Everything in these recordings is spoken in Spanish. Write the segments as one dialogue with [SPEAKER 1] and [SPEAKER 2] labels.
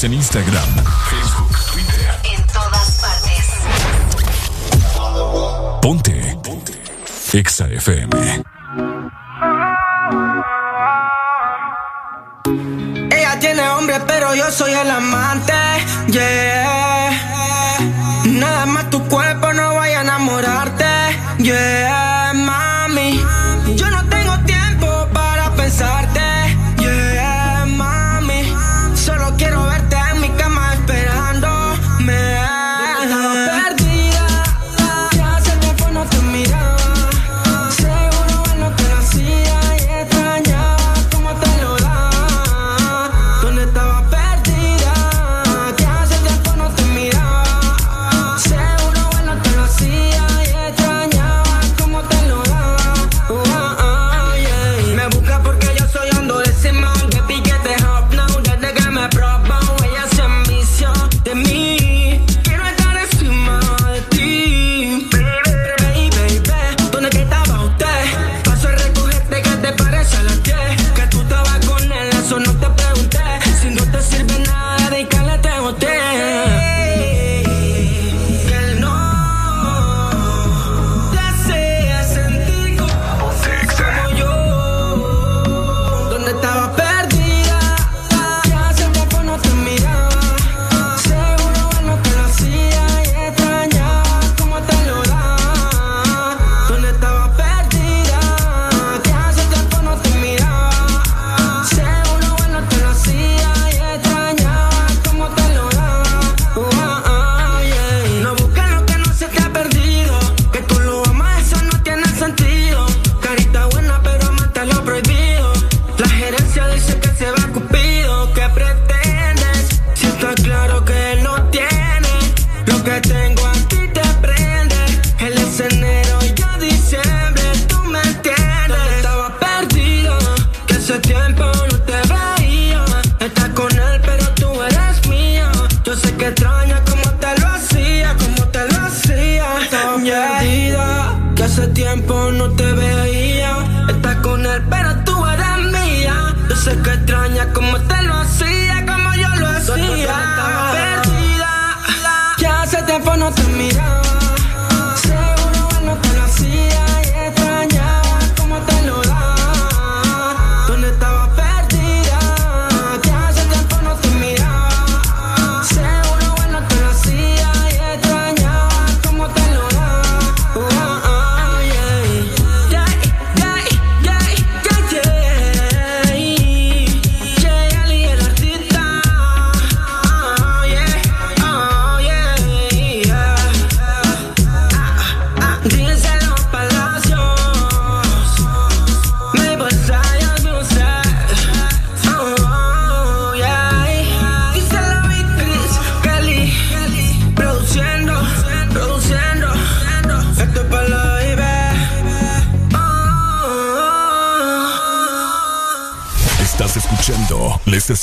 [SPEAKER 1] En Instagram, Facebook, Twitter.
[SPEAKER 2] En todas
[SPEAKER 1] partes. Ponte. Ponte. Exa FM.
[SPEAKER 3] Ella tiene hombre, pero yo soy el amante. Yeah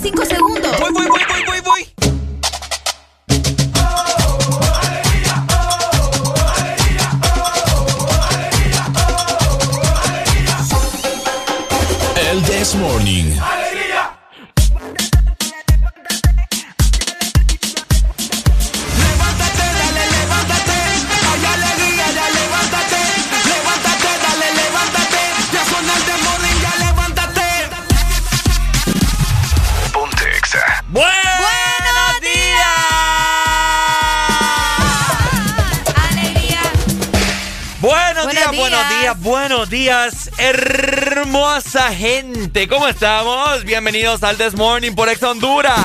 [SPEAKER 4] cinco segundos.
[SPEAKER 5] buenos días, hermosa gente. ¿Cómo estamos? Bienvenidos al This Morning por Ex Honduras.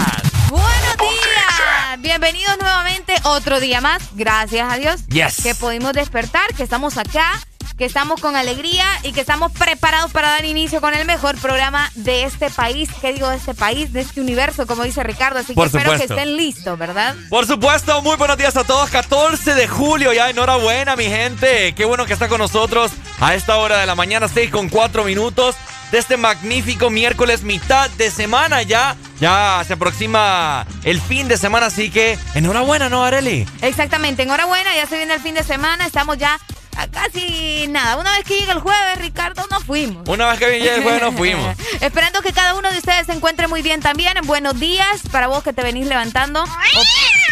[SPEAKER 4] Buenos días, bienvenidos nuevamente otro día más. Gracias a Dios
[SPEAKER 5] yes.
[SPEAKER 4] que pudimos despertar, que estamos acá que estamos con alegría y que estamos preparados para dar inicio con el mejor programa de este país. ¿Qué digo de este país? De este universo, como dice Ricardo. Así que espero que estén listos, ¿verdad?
[SPEAKER 5] Por supuesto, muy buenos días a todos. 14 de julio, ya enhorabuena, mi gente. Qué bueno que está con nosotros a esta hora de la mañana, 6 con 4 minutos de este magnífico miércoles, mitad de semana ya. Ya se aproxima el fin de semana, así que enhorabuena, ¿no, Areli?
[SPEAKER 4] Exactamente, enhorabuena, ya se viene el fin de semana, estamos ya a casi nada. Una vez que llegue el jueves, Ricardo, no fuimos.
[SPEAKER 5] Una vez que llegue el jueves, no fuimos.
[SPEAKER 4] Esperando que cada uno de ustedes se encuentre muy bien también. Buenos días para vos que te venís levantando.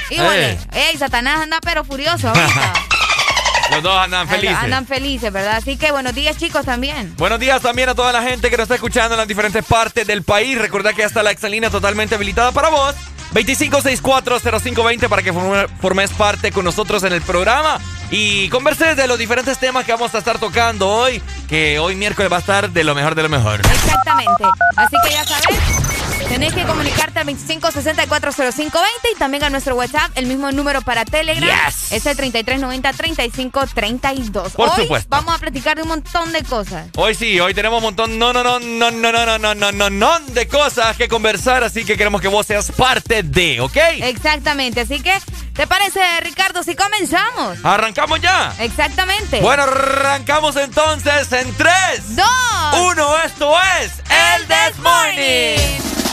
[SPEAKER 4] Igual, ey, eh. Satanás anda pero furioso.
[SPEAKER 5] Los dos andan felices.
[SPEAKER 4] Andan felices, ¿verdad? Así que buenos días, chicos, también.
[SPEAKER 5] Buenos días también a toda la gente que nos está escuchando en las diferentes partes del país. Recuerda que ya está la exalina totalmente habilitada para vos. 25640520 para que formes parte con nosotros en el programa y converses de los diferentes temas que vamos a estar tocando hoy, que hoy miércoles va a estar de lo mejor de lo mejor.
[SPEAKER 4] Exactamente. Así que ya sabes, Tenés que comunicarte al 25640520 y también a nuestro WhatsApp, el mismo número para Telegram.
[SPEAKER 5] Yes.
[SPEAKER 4] Es el 3390-3532.
[SPEAKER 5] Por
[SPEAKER 4] hoy
[SPEAKER 5] supuesto.
[SPEAKER 4] Vamos a platicar de un montón de cosas.
[SPEAKER 5] Hoy sí, hoy tenemos un montón, no, no, no, no, no, no, no, no, no, no, no, de cosas que conversar, así que queremos que vos seas parte de, ¿ok?
[SPEAKER 4] Exactamente, así que, ¿te parece, Ricardo, si comenzamos?
[SPEAKER 5] ¿Arrancamos ya?
[SPEAKER 4] Exactamente.
[SPEAKER 5] Bueno, arrancamos entonces en 3,
[SPEAKER 4] 2,
[SPEAKER 5] 1, esto es El This Morning.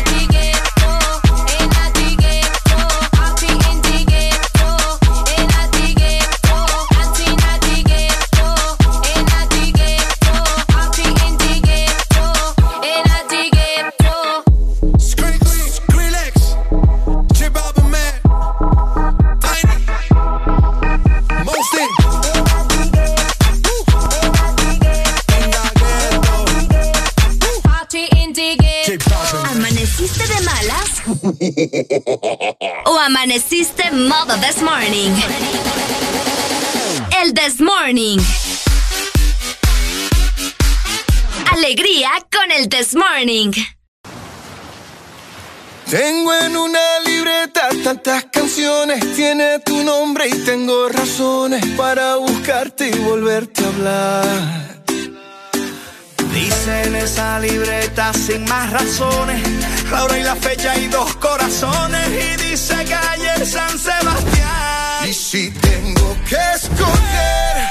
[SPEAKER 6] O amaneciste modo this morning. El this morning. Alegría con el this morning.
[SPEAKER 7] Tengo en una libreta tantas canciones, tiene tu nombre y tengo razones para buscarte y volverte a hablar.
[SPEAKER 8] Dice en esa libreta sin más razones, la hora y la fecha y dos corazones. Y dice calle San Sebastián.
[SPEAKER 7] Y si tengo que escoger,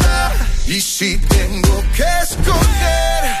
[SPEAKER 2] Y si tengo que escoger,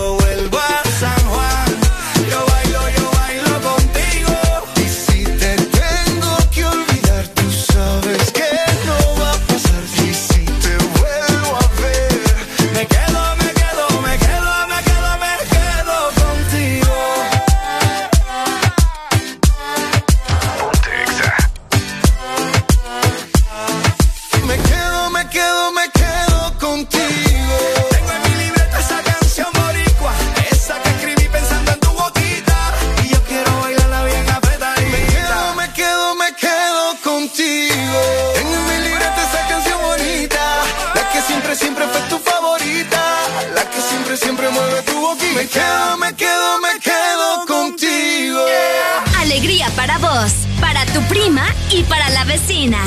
[SPEAKER 2] y
[SPEAKER 6] para la vecina.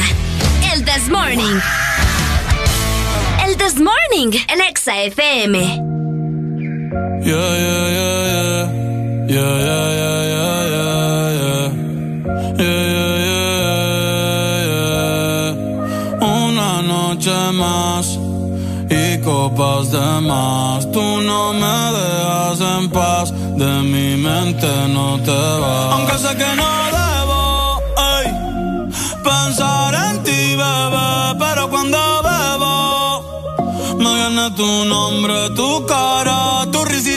[SPEAKER 6] El This Morning. El This Morning, el Exa FM.
[SPEAKER 9] Yeah, yeah, yeah, yeah. Yeah, yeah, yeah, yeah, yeah, yeah. Yeah, yeah, yeah, yeah. Una noche más y copas de más. Tú no me dejas en paz, de mi mente no te vas. Aunque sé que no pero cuando bebo me viene tu nombre, tu cara, tu risa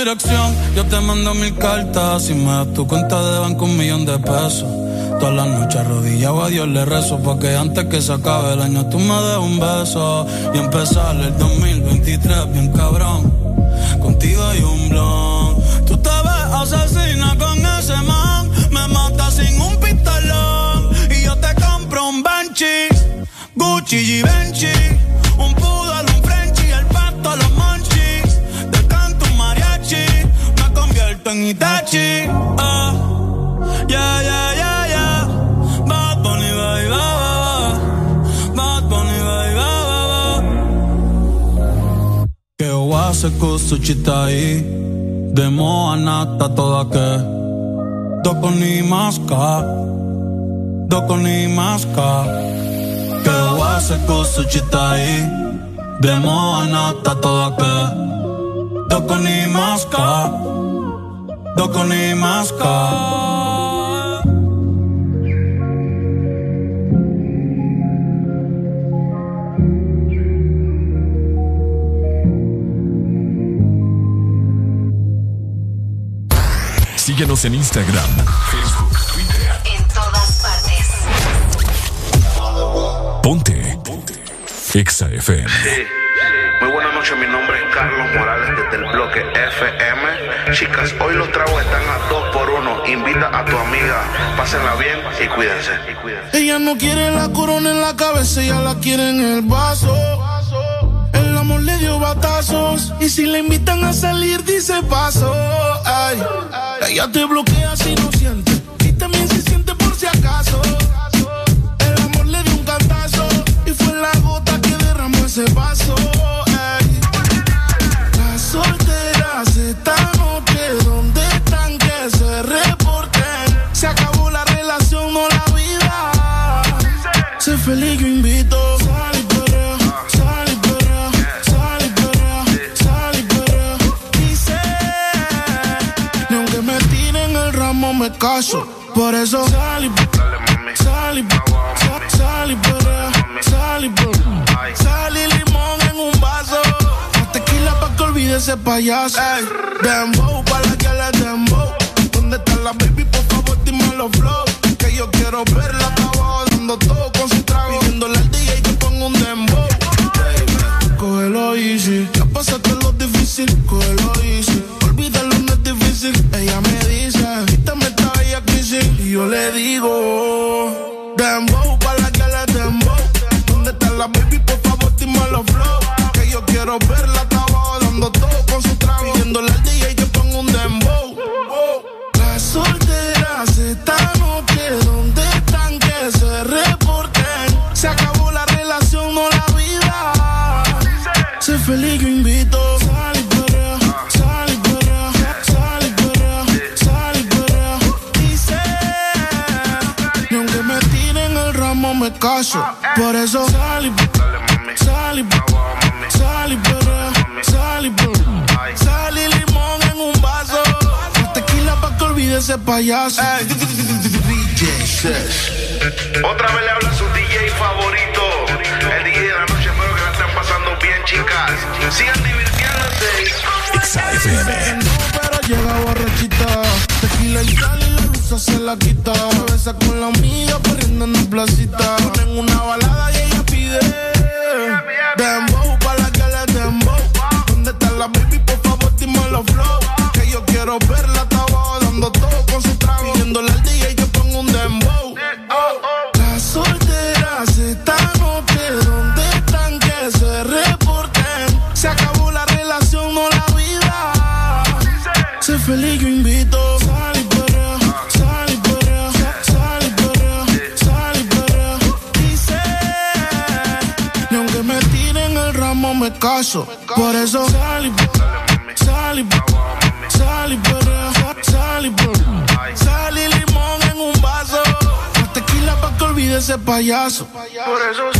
[SPEAKER 9] dirección, yo te mando mil cartas. Si me das tu cuenta de banco, un millón de pesos. Todas las noches arrodillado a Dios le rezo Porque antes que se acabe el año tú me des un beso Y empezar el 2023 bien cabrón kako su čitaji De moa nata todake Doko ni maska Doko ni maska Kewa su čitaji De moa nata todake Doko ni maska Doko ni maska
[SPEAKER 1] Síguenos en Instagram, Facebook, Twitter.
[SPEAKER 6] En todas
[SPEAKER 1] partes. Ponte. Ponte. Exa FM.
[SPEAKER 10] Sí. Muy buenas noches, mi nombre es Carlos Morales desde el bloque FM. Chicas, hoy los tragos están a dos por uno. Invita a tu amiga, pásenla bien y cuídense.
[SPEAKER 11] Ella no quiere la corona en la cabeza, ella la quiere en el vaso. Y si le invitan a salir dice paso. Ay. Ella te bloquea si no. Y también se siente por si acaso. El amor le dio un cantazo. Y fue la gota que derramó ese vaso. Las solteras esta noche, ¿dónde están que se reporten? Se acabó la relación, no la vida. Sé feliz, caso. Por eso sal y sal y sal- y sal y perrea. Sal y limón en un vaso. Más Tequila pa' que olvide ese payaso. Ey, dembow pa' la que le dembow. ¿Dónde está la baby? Por favor, dime los flow. Que yo quiero verla abajo dando todo yo le digo, dembow pa' la que le dembow. ¿Dónde está la baby? Por favor, dime los flow. Que yo quiero verla caso. Por eso sal y sal y sal y perrea, sal y perrea. Sal y limón en un vaso. Tequila pa' que olvide ese payaso.
[SPEAKER 10] Otra vez le habla su DJ favorito. El DJ de la noche, espero que la estén pasando bien, chicas. Sigan divirtiéndose.
[SPEAKER 11] Pero llega borrachita. Tequila y sal se la quita. Se besa con la amiga corriendo en la placita. Ponen una balada y ella pide. Dembow pa' la que le dembow. ¿Dónde está la baby? Por favor, dime los flow. Que yo quiero verla hasta abajo dando todo con su trago. Pidiéndole al DJ que ponga un dembow. Caso. Por eso sal y sal y sal y sal y. Sal y limón en un vaso. Tequila pa' que olvide ese payaso. Por eso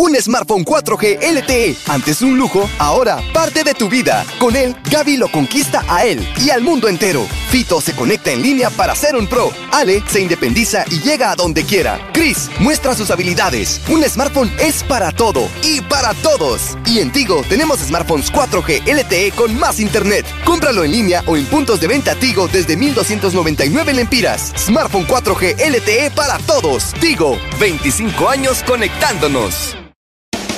[SPEAKER 12] Un smartphone 4G LTE, antes un lujo, ahora parte de tu vida. Con él, Gaby lo conquista a él y al mundo entero. Fito se conecta en línea para ser un pro. Ale se independiza y llega a donde quiera. Chris muestra sus habilidades. Un smartphone es para todo y para todos. Y en Tigo tenemos smartphones 4G LTE con más internet. Cómpralo en línea o en puntos de venta Tigo desde 1299 lempiras. Smartphone 4G LTE para todos. Tigo, 25 años conectándonos.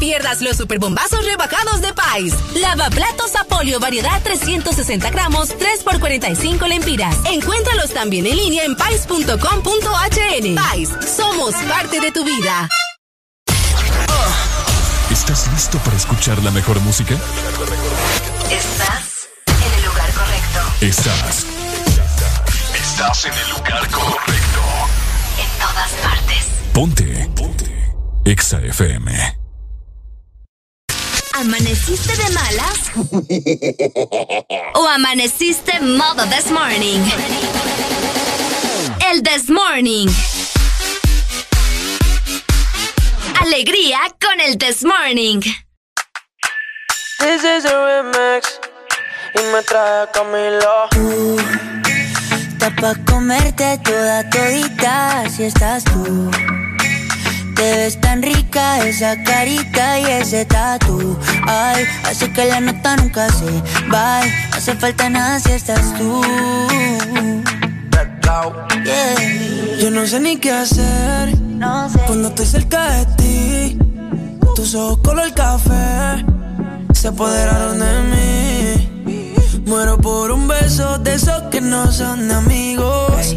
[SPEAKER 13] pierdas los superbombazos rebajados de Pais. Lavaplatos Apolio variedad 360 gramos, 3 por 45 lempiras. Encuéntralos también en línea en pais.com.hn. Pais, somos parte de tu vida.
[SPEAKER 1] ¿Estás listo para escuchar la mejor música?
[SPEAKER 6] Estás en el lugar correcto.
[SPEAKER 1] Estás. Estás en el lugar correcto.
[SPEAKER 6] En todas partes.
[SPEAKER 1] Ponte. Ponte. Exa FM.
[SPEAKER 6] ¿Amaneciste de malas? ¿O amaneciste modo this morning? El this morning. Alegría con el this morning.
[SPEAKER 14] This is a remix y me trae Camilo.
[SPEAKER 15] Tú, está pa' comerte toda todita si estás tú. Te ves tan rica esa carita y ese tatu. Ay, hace que la nota nunca se. No hace falta nada si estás tú.
[SPEAKER 14] Yo no sé ni qué hacer cuando estoy cerca de ti. Tus ojos color café se apoderaron de mí. Muero por un beso de esos que no son amigos.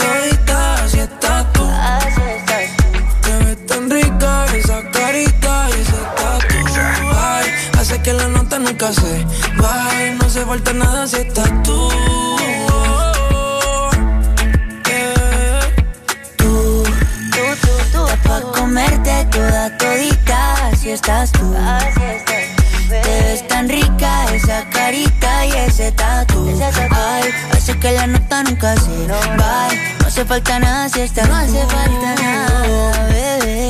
[SPEAKER 14] nunca se vaya. No hace falta nada si estás tú.
[SPEAKER 15] Tú, tú, tú, tú, está pa' comerte toda todita, si estás tú. Te ves tan rica esa carita y ese tatu. Ay, hace que la nota nunca se va. No hace falta nada si estás No hace falta nada, bebé.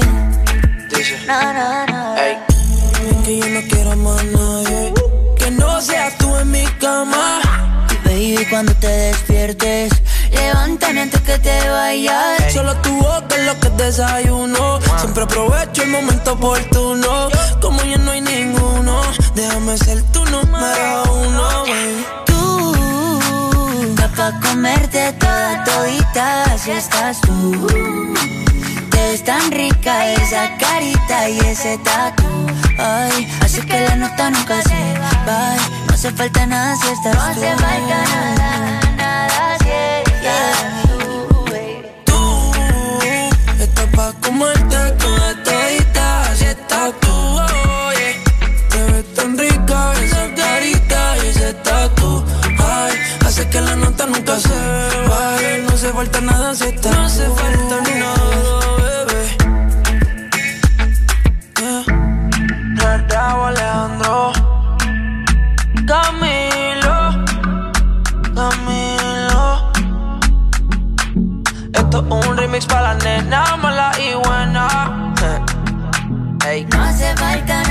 [SPEAKER 15] No, no, no.
[SPEAKER 14] Que yo no quiero más nadie. Que no seas tú en mi cama.
[SPEAKER 15] Baby, cuando te despiertes, levántame antes que te vayas.
[SPEAKER 14] Solo tu boca es lo que desayuno. Siempre aprovecho el momento oportuno. Como ya no hay ninguno, déjame ser tu número uno. baby.
[SPEAKER 15] Tú, pa' comerte toda todita, si estás tú ves tan rica esa carita y ese tatu. Ay, así que la nota nunca se va. No hace falta nada si estás no tú. No hace falta nada, nada si estás tú. Baby.
[SPEAKER 14] Tú, estás pa' comerte toda todita si estás tú. Oh. Te ves tan rica esa
[SPEAKER 16] carita y ese tatu. Ay, hace que la nota nunca se va. No hace falta nada si estás Esto es un remix para la nena mala y buena.
[SPEAKER 15] Hey. No hace falta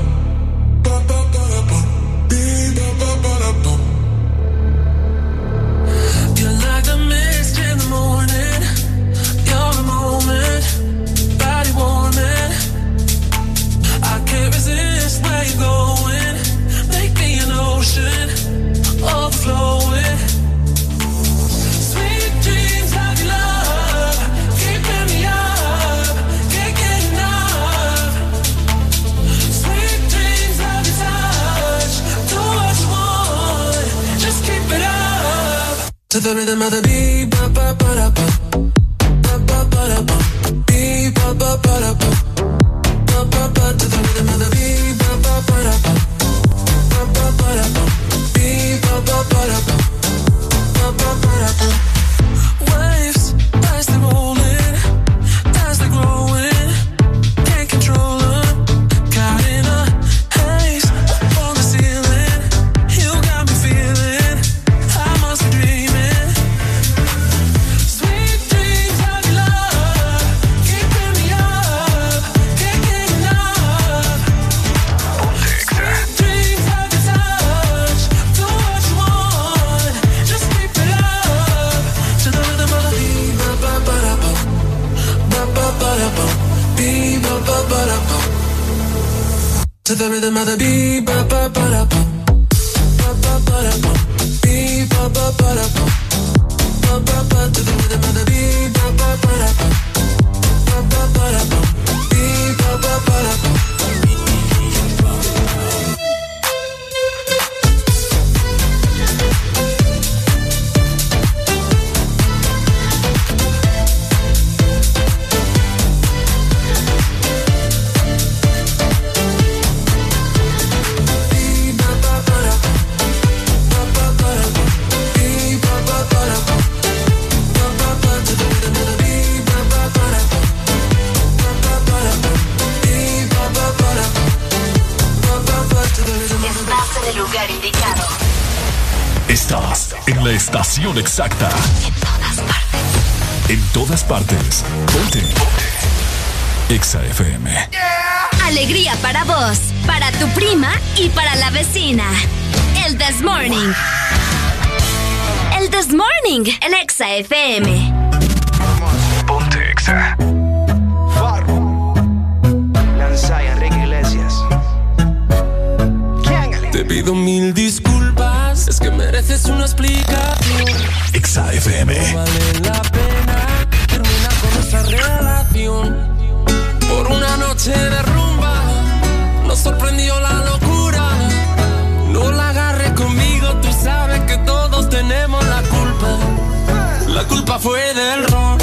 [SPEAKER 16] To the rhythm of the beat, ba ba ba ba, ba ba ba ba, ba ba ba ba, ba ba ba. To the rhythm of the beat, ba ba ba the rhythm of the beat, ba ba ba da ba, ba ba to
[SPEAKER 1] la estación exacta. En todas partes. Ponte. Ponte. Exa FM.
[SPEAKER 6] Alegría para vos, para tu prima y para la vecina. El This Morning. El This Morning en Exa FM.
[SPEAKER 1] Ponte Exa.
[SPEAKER 8] Lanza y Enrique Iglesias.
[SPEAKER 16] Te pido mil disculpas, mereces una explicación.
[SPEAKER 1] Exa FM.
[SPEAKER 16] No vale la pena terminar con nuestra relación. Por una noche de rumba, nos sorprendió la locura. No la agarres conmigo, tú sabes que todos tenemos la culpa. La culpa fue del ron,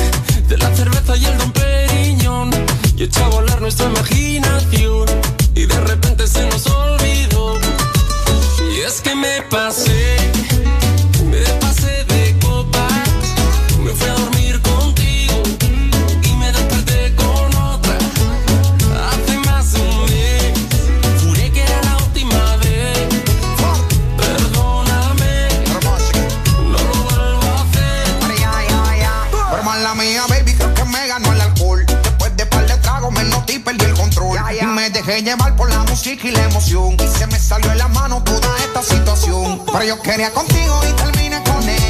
[SPEAKER 16] de la cerveza y el don Periñón. Y echó a volar nuestra imaginación. Y de repente se nos olvidó. Y es que me pasé, y la
[SPEAKER 17] emoción. Y se me salió de la mano toda esta situación. Pero yo quería contigo y terminé con ella.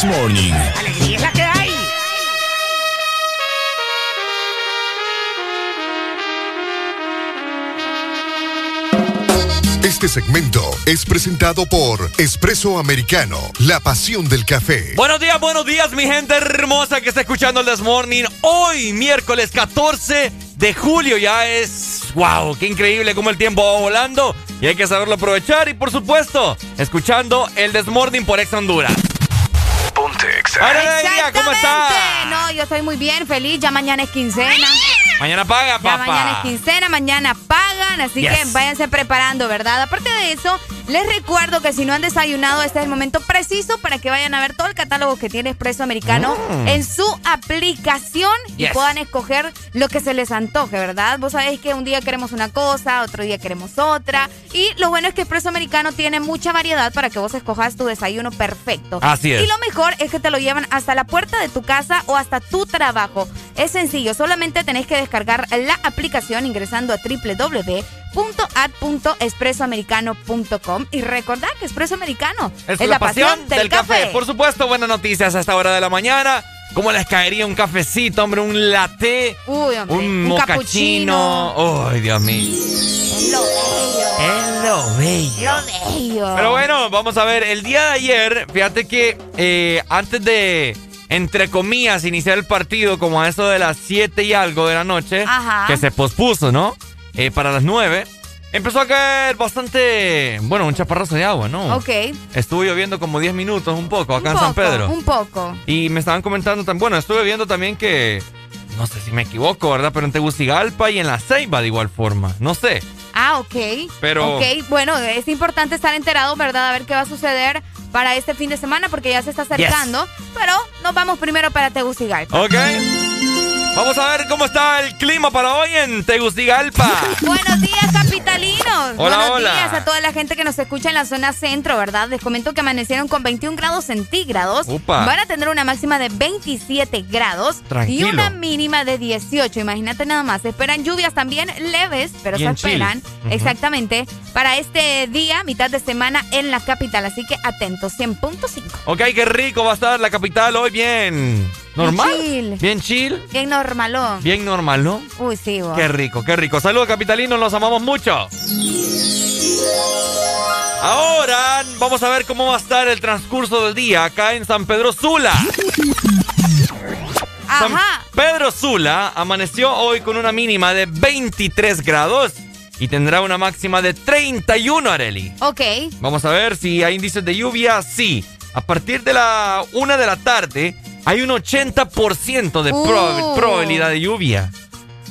[SPEAKER 1] This Morning.
[SPEAKER 14] Alegría es la que hay.
[SPEAKER 18] Este segmento es presentado por Espresso Americano, la pasión del café.
[SPEAKER 5] Buenos días, buenos días, mi gente hermosa que está escuchando el This Morning. Hoy, miércoles 14 de julio, ya es. ¡Wow! ¡Qué increíble cómo el tiempo va volando! Y hay que saberlo aprovechar. Y por supuesto, escuchando el This Morning por Ex Honduras. Alegría, ¿cómo estás?
[SPEAKER 4] No, yo estoy muy bien, feliz. Ya mañana es quincena.
[SPEAKER 5] Mañana paga,
[SPEAKER 4] Ya
[SPEAKER 5] papá.
[SPEAKER 4] mañana es quincena, mañana pagan, así
[SPEAKER 5] Yes.
[SPEAKER 4] que váyanse preparando, ¿verdad? Aparte de eso, les recuerdo que si no han desayunado, este es el momento preciso para que vayan a ver todo el catálogo que tiene Expreso Americano
[SPEAKER 19] Mm.
[SPEAKER 4] en su aplicación y puedan escoger lo que se les antoje, ¿verdad? Vos sabéis que un día queremos una cosa, otro día queremos otra. Y lo bueno es que Expreso Americano tiene mucha variedad para que vos escojas tu desayuno perfecto.
[SPEAKER 5] Así es.
[SPEAKER 4] Y lo mejor es que te lo llevan hasta la puerta de tu casa o hasta tu trabajo. Es sencillo, solamente tenés que descargar la aplicación ingresando a www.ad.expresoamericano.com y recordar que Expreso Americano
[SPEAKER 5] Es, la, pasión, del café. Por supuesto, buenas noticias a esta hora de la mañana. ¿Cómo les caería un cafecito, hombre? Un latte.
[SPEAKER 4] Uy, hombre,
[SPEAKER 5] un,
[SPEAKER 4] un
[SPEAKER 5] mocachino. Ay, Dios mío.
[SPEAKER 4] Es lo bello.
[SPEAKER 5] Es lo bello.
[SPEAKER 4] Lo bello.
[SPEAKER 5] Pero bueno, vamos a ver. El día de ayer, fíjate que eh, antes de, entre comillas, iniciar el partido, como a eso de las 7 y algo de la noche,
[SPEAKER 4] Ajá.
[SPEAKER 5] que se pospuso, ¿no? Eh, para las 9, empezó a caer bastante, bueno, un chaparrazo de agua, ¿no?
[SPEAKER 4] Ok.
[SPEAKER 5] Estuvo lloviendo como 10 minutos, un poco, acá
[SPEAKER 4] Un
[SPEAKER 5] en San Pedro.
[SPEAKER 4] Un poco.
[SPEAKER 5] Y me estaban comentando también, bueno, estuve viendo también que, no sé si me equivoco, ¿verdad? Pero en Tegucigalpa y en La Ceiba de igual forma, no sé.
[SPEAKER 4] Ah, ok.
[SPEAKER 5] Pero-
[SPEAKER 4] Ok, bueno, es importante estar enterado, ¿verdad? A ver qué va a suceder para este fin de semana porque ya se está acercando. Pero nos vamos primero para Tegucigalpa.
[SPEAKER 5] Ok. Vamos a ver cómo está el clima para hoy en Tegucigalpa.
[SPEAKER 4] Buenos días, capitalinos.
[SPEAKER 5] Hola,
[SPEAKER 4] Buenos
[SPEAKER 5] hola.
[SPEAKER 4] días a toda la gente que nos escucha en la zona centro, ¿verdad? Les comento que amanecieron con 21 grados centígrados.
[SPEAKER 5] Upa.
[SPEAKER 4] Van a tener una máxima de 27 grados
[SPEAKER 5] Tranquilo.
[SPEAKER 4] y una mínima de 18. Imagínate nada más. Se esperan lluvias también leves, pero
[SPEAKER 5] Bien
[SPEAKER 4] se esperan
[SPEAKER 5] chill. Ujú.
[SPEAKER 4] exactamente para este día, mitad de semana en la capital. Así que atentos, 100.5.
[SPEAKER 5] Ok, qué rico va a estar la capital hoy bien. ¿Normal?
[SPEAKER 4] chill.
[SPEAKER 5] Bien chill.
[SPEAKER 4] Bien normalón.
[SPEAKER 5] Bien normal, ¿no?
[SPEAKER 4] Uy, sí, vos.
[SPEAKER 5] Qué rico, qué rico. Saludos, capitalinos, los amamos mucho. Ahora vamos a ver cómo va a estar el transcurso del día acá en San Pedro Sula. San
[SPEAKER 4] Ajá.
[SPEAKER 5] Pedro Sula amaneció hoy con una mínima de 23 grados y tendrá una máxima de 31, Areli.
[SPEAKER 4] Ok.
[SPEAKER 5] Vamos a ver si hay índices de lluvia. Sí. A partir de la una de la tarde hay un 80% de prob-
[SPEAKER 4] Uh.
[SPEAKER 5] probabilidad de lluvia.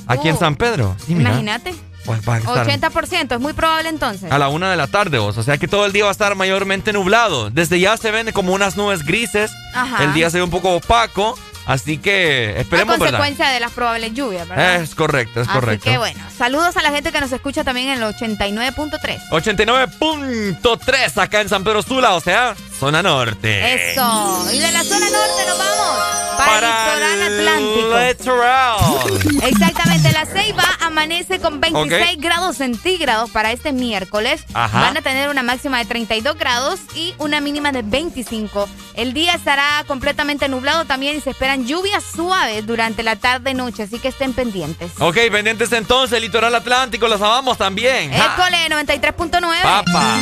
[SPEAKER 5] Aquí en
[SPEAKER 4] Uh.
[SPEAKER 5] San Pedro. Sí, mira.
[SPEAKER 4] Imagínate.
[SPEAKER 5] Pues va a estar
[SPEAKER 4] 80%, es muy probable entonces.
[SPEAKER 5] a la una de la tarde, vos. O sea que todo el día va a estar mayormente nublado. Desde ya se ven como unas nubes grises.
[SPEAKER 4] Ajá.
[SPEAKER 5] El día se ve un poco opaco. Así que
[SPEAKER 4] a
[SPEAKER 5] esperemos, ¿verdad?
[SPEAKER 4] consecuencia de las probables lluvias, ¿verdad?
[SPEAKER 5] Es correcto, es
[SPEAKER 4] Así
[SPEAKER 5] correcto.
[SPEAKER 4] que bueno, saludos a la gente que nos escucha también en el 89.3.
[SPEAKER 5] 89.3 acá en San Pedro Sula, o sea, zona norte.
[SPEAKER 4] Eso. Y de la zona norte nos vamos para, el litoral Atlántico.
[SPEAKER 5] Literal.
[SPEAKER 4] Exactamente, la Ceiba amanece con 26
[SPEAKER 5] Ok.
[SPEAKER 4] grados centígrados para este miércoles.
[SPEAKER 5] Ajá.
[SPEAKER 4] Van a tener una máxima de 32 grados y una mínima de 25. El día estará completamente nublado también y se esperan lluvias suaves durante la tarde-noche, así que estén pendientes.
[SPEAKER 5] Ok, pendientes entonces, litoral atlántico, los amamos también.
[SPEAKER 4] École 93.9.
[SPEAKER 5] Papa.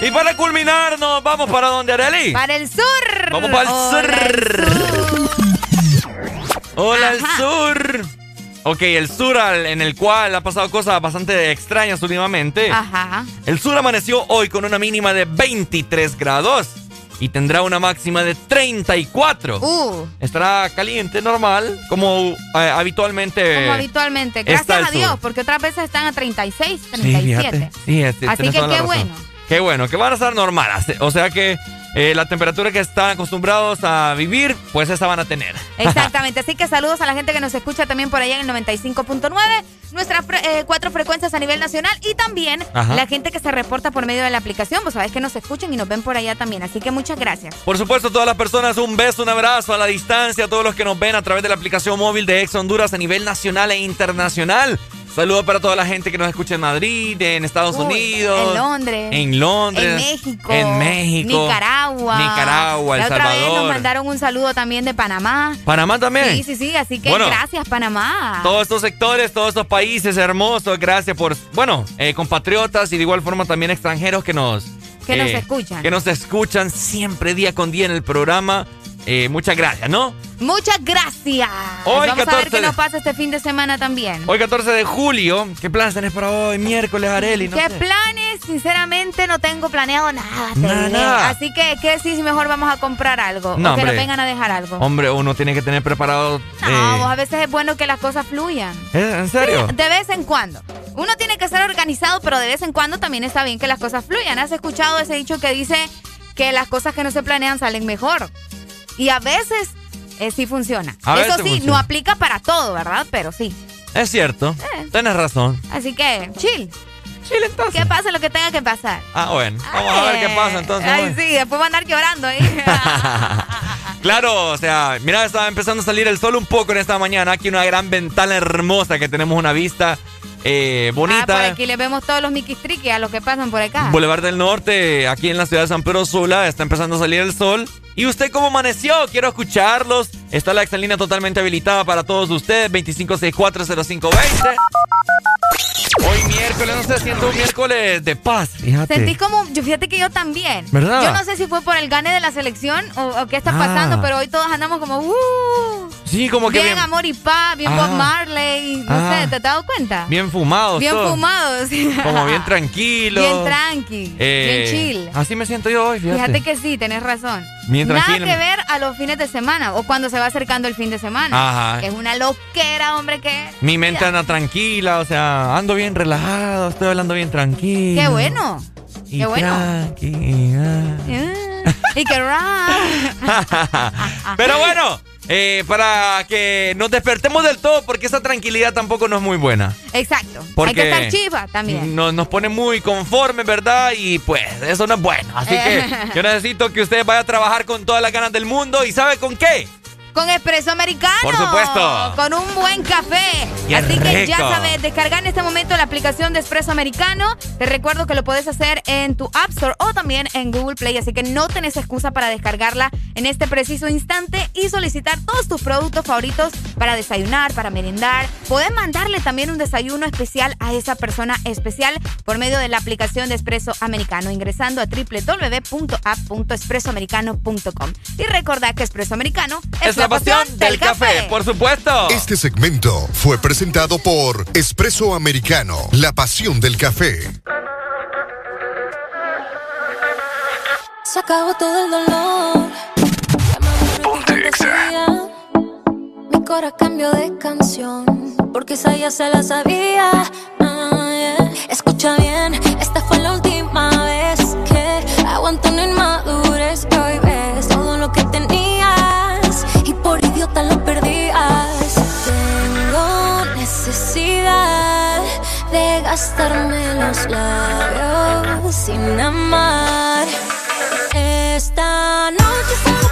[SPEAKER 5] Y para culminar, nos vamos para donde, Areli.
[SPEAKER 4] Para el sur.
[SPEAKER 5] Vamos para el sur. Hola, el sur. Ok, el sur en el cual ha pasado cosas bastante extrañas últimamente.
[SPEAKER 4] Ajá.
[SPEAKER 5] El sur amaneció hoy con una mínima de 23 grados y tendrá una máxima de 34.
[SPEAKER 4] Uh,
[SPEAKER 5] Estará caliente, normal, como eh, habitualmente.
[SPEAKER 4] como habitualmente. Gracias a Dios, porque otras veces están a 36,
[SPEAKER 5] Sí,
[SPEAKER 4] 37.
[SPEAKER 5] fíjate. Sí, este,
[SPEAKER 4] Así que qué
[SPEAKER 5] razón.
[SPEAKER 4] bueno.
[SPEAKER 5] Qué bueno, que van a estar normales. O sea que eh, la temperatura que están acostumbrados a vivir, pues esa van a tener.
[SPEAKER 4] Exactamente, así que saludos a la gente que nos escucha también por allá en el 95.9, nuestras eh, cuatro frecuencias a nivel nacional y también
[SPEAKER 5] Ajá.
[SPEAKER 4] la gente que se reporta por medio de la aplicación, pues sabes que nos escuchan y nos ven por allá también, así que muchas gracias.
[SPEAKER 5] Por supuesto, todas las personas, un beso, un abrazo a la distancia, a todos los que nos ven a través de la aplicación móvil de Ex Honduras a nivel nacional e internacional. Saludos para toda la gente que nos escucha en Madrid, en Estados Unidos.
[SPEAKER 4] En Londres.
[SPEAKER 5] En Londres.
[SPEAKER 4] En México.
[SPEAKER 5] En México.
[SPEAKER 4] Nicaragua.
[SPEAKER 5] Nicaragua, El
[SPEAKER 4] la otra
[SPEAKER 5] Salvador.
[SPEAKER 4] vez nos mandaron un saludo también de Panamá.
[SPEAKER 5] Panamá también.
[SPEAKER 4] Sí, sí, sí. Así que
[SPEAKER 5] Bueno.
[SPEAKER 4] gracias, Panamá.
[SPEAKER 5] Todos estos sectores, todos estos países hermosos, gracias por, bueno, eh, compatriotas y de igual forma también extranjeros que nos...
[SPEAKER 4] Que nos
[SPEAKER 5] eh,
[SPEAKER 4] escuchan.
[SPEAKER 5] Que nos escuchan siempre día con día en el programa. Eh, muchas gracias, ¿no?
[SPEAKER 4] Muchas gracias.
[SPEAKER 5] Hoy,
[SPEAKER 4] Vamos a ver
[SPEAKER 5] 14
[SPEAKER 4] qué
[SPEAKER 5] de-
[SPEAKER 4] nos pasa este fin de semana también.
[SPEAKER 5] Hoy 14 de julio, ¿qué planes tenés para hoy? Miércoles, Areli, no
[SPEAKER 4] ¿Qué
[SPEAKER 5] sé.
[SPEAKER 4] planes? Sinceramente no tengo planeado nada.
[SPEAKER 5] Nada, nada.
[SPEAKER 4] Así que, ¿qué si mejor vamos a comprar algo?
[SPEAKER 5] No,
[SPEAKER 4] o que nos vengan a dejar algo.
[SPEAKER 5] Hombre, uno tiene que tener preparado...
[SPEAKER 4] No,
[SPEAKER 5] eh,
[SPEAKER 4] a veces es bueno que las cosas fluyan.
[SPEAKER 5] ¿eh? ¿En serio?
[SPEAKER 4] Sí, de vez en cuando. Uno tiene que ser organizado, pero de vez en cuando también está bien que las cosas fluyan. ¿Has escuchado ese dicho que dice que las cosas que no se planean salen mejor? Y a veces eh, sí funciona.
[SPEAKER 5] A
[SPEAKER 4] Eso sí,
[SPEAKER 5] funciona.
[SPEAKER 4] no aplica para todo, ¿verdad? Pero sí.
[SPEAKER 5] Es cierto.
[SPEAKER 4] Eh.
[SPEAKER 5] Tienes razón.
[SPEAKER 4] Así que, chill.
[SPEAKER 5] Chill entonces.
[SPEAKER 4] Que pase lo que tenga que pasar.
[SPEAKER 5] Ah, bueno. Vamos a ver qué pasa entonces.
[SPEAKER 4] Ay, sí, después va a andar llorando ahí.
[SPEAKER 5] Claro, o sea, mira, estaba empezando a salir el sol un poco en esta mañana. Aquí una gran ventana hermosa que tenemos una vista eh,
[SPEAKER 4] Ah, por
[SPEAKER 5] bonita.
[SPEAKER 4] aquí le vemos todos los miquistriquis a los que pasan por acá.
[SPEAKER 5] Boulevard del Norte, aquí en la ciudad de San Pedro Sula, está empezando a salir el sol. ¿Y usted cómo amaneció? Quiero escucharlos. Está la exalina totalmente habilitada para todos ustedes, 25640520. Hoy miércoles, no sé, siento un miércoles de paz, fíjate.
[SPEAKER 4] Sentí como, yo fíjate que yo también.
[SPEAKER 5] ¿Verdad?
[SPEAKER 4] Yo no sé si fue por el gane de la selección o, o qué está
[SPEAKER 5] Ah.
[SPEAKER 4] pasando, pero hoy todos andamos como, uh,
[SPEAKER 5] Sí, como que
[SPEAKER 4] bien,
[SPEAKER 5] bien,
[SPEAKER 4] amor y paz, bien
[SPEAKER 5] Ah.
[SPEAKER 4] Bob Marley, no
[SPEAKER 5] Ah.
[SPEAKER 4] sé, ¿te has dado cuenta?
[SPEAKER 5] bien fumados.
[SPEAKER 4] Bien
[SPEAKER 5] todos.
[SPEAKER 4] fumados.
[SPEAKER 5] Como bien tranquilos.
[SPEAKER 4] Bien tranqui,
[SPEAKER 5] Eh,
[SPEAKER 4] bien chill.
[SPEAKER 5] Así me siento yo hoy, fíjate.
[SPEAKER 4] Fíjate que sí, tenés razón.
[SPEAKER 5] Bien
[SPEAKER 4] Nada
[SPEAKER 5] tranquilo.
[SPEAKER 4] que ver a los fines de semana o cuando se va acercando el fin de semana.
[SPEAKER 5] Ajá.
[SPEAKER 4] Que es una loquera, hombre, que...
[SPEAKER 5] Mi mente anda tranquila, o sea, ando bien relajado, estoy hablando bien tranquilo.
[SPEAKER 4] Qué bueno.
[SPEAKER 5] Y
[SPEAKER 4] Qué bueno.
[SPEAKER 5] ah.
[SPEAKER 4] Y que ra.
[SPEAKER 5] Pero bueno, eh, para que nos despertemos del todo, porque esa tranquilidad tampoco no es muy buena.
[SPEAKER 4] Exacto.
[SPEAKER 5] Porque
[SPEAKER 4] Hay que estar chiva también.
[SPEAKER 5] Nos, nos pone muy conformes, ¿verdad? Y pues eso no es bueno. Así que yo necesito que usted vaya a trabajar con todas las ganas del mundo. ¿Y sabe con qué?
[SPEAKER 4] Con espresso americano.
[SPEAKER 5] Por supuesto.
[SPEAKER 4] Con un buen café. Así que ya sabes, descargar en este momento la aplicación de espresso americano. Te recuerdo que lo puedes hacer en tu App Store o también en Google Play. Así que no tenés excusa para descargarla en este preciso instante y solicitar todos tus productos favoritos para desayunar, para merendar. Podés mandarle también un desayuno especial a esa persona especial por medio de la aplicación de Espresso Americano ingresando a www.app.espressoamericano.com. Y recordad que Espresso Americano es, la pasión del café.
[SPEAKER 5] por supuesto.
[SPEAKER 18] Este segmento fue presentado por Espresso Americano, la pasión del café.
[SPEAKER 20] Se acabó todo el dolor. Ponte Mi cora cambió de canción. Porque esa ya se la sabía. Ah, yeah. Escucha bien, esta fue la última vez que aguanto una de gastarme los labios sin amar. Esta noche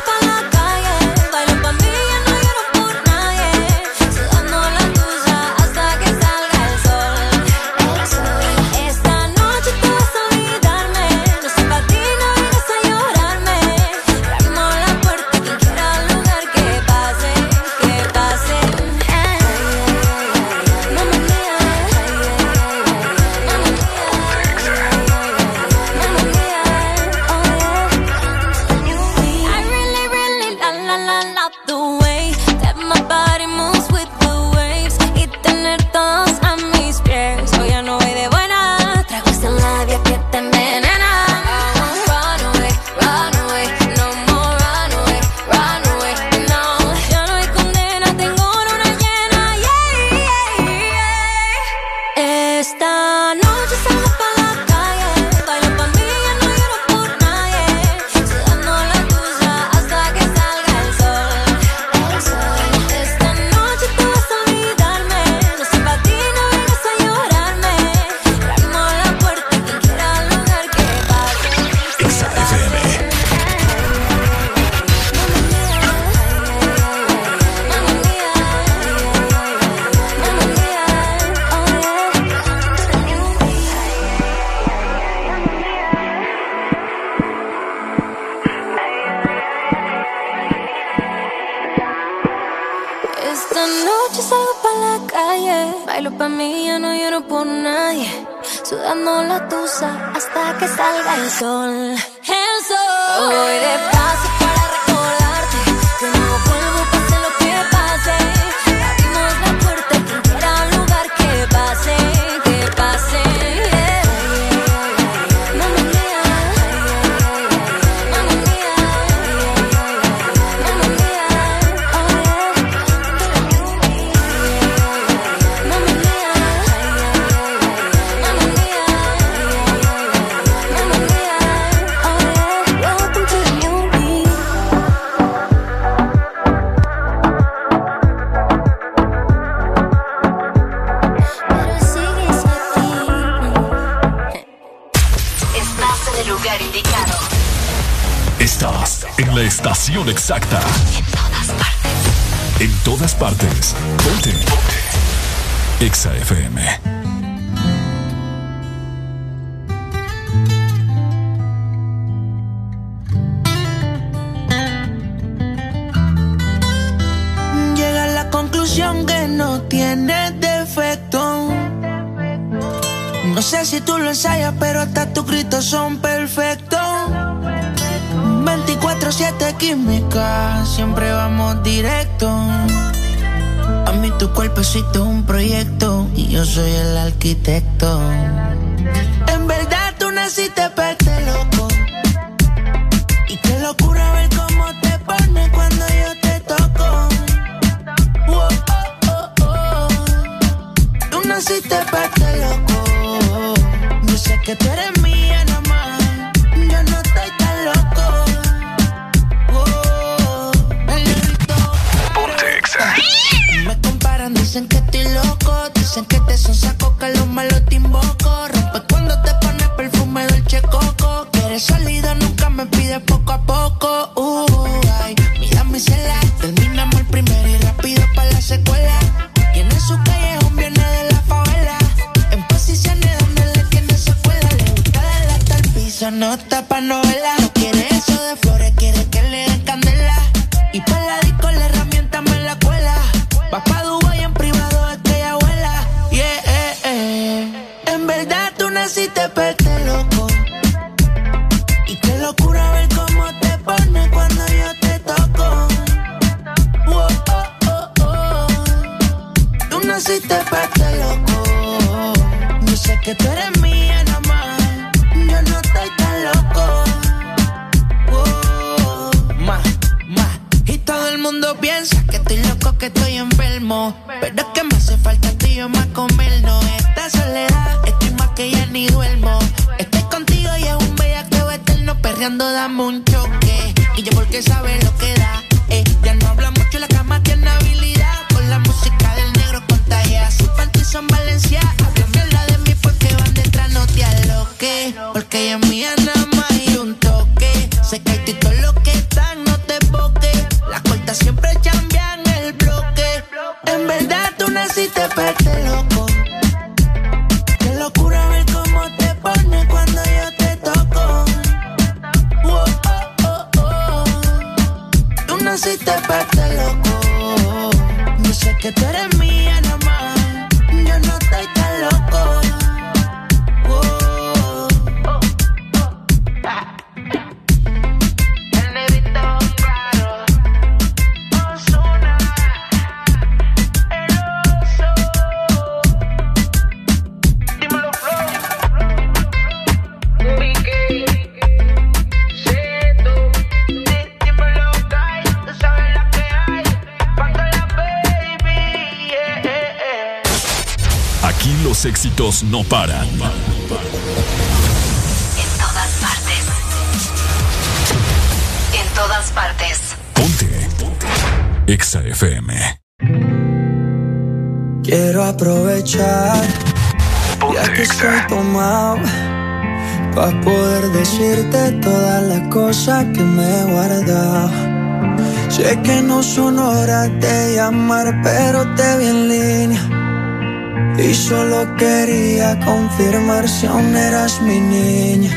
[SPEAKER 19] quería confirmar si aún eras mi niña.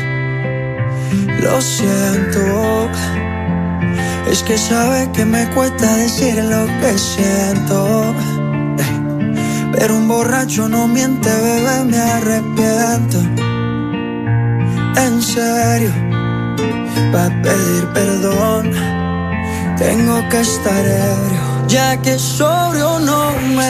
[SPEAKER 19] Lo siento, es que sabe que me cuesta decir lo que siento. Pero un borracho no miente, bebé, me arrepiento. En serio, para pedir perdón, tengo que estar ebrio, ya que sobrio no me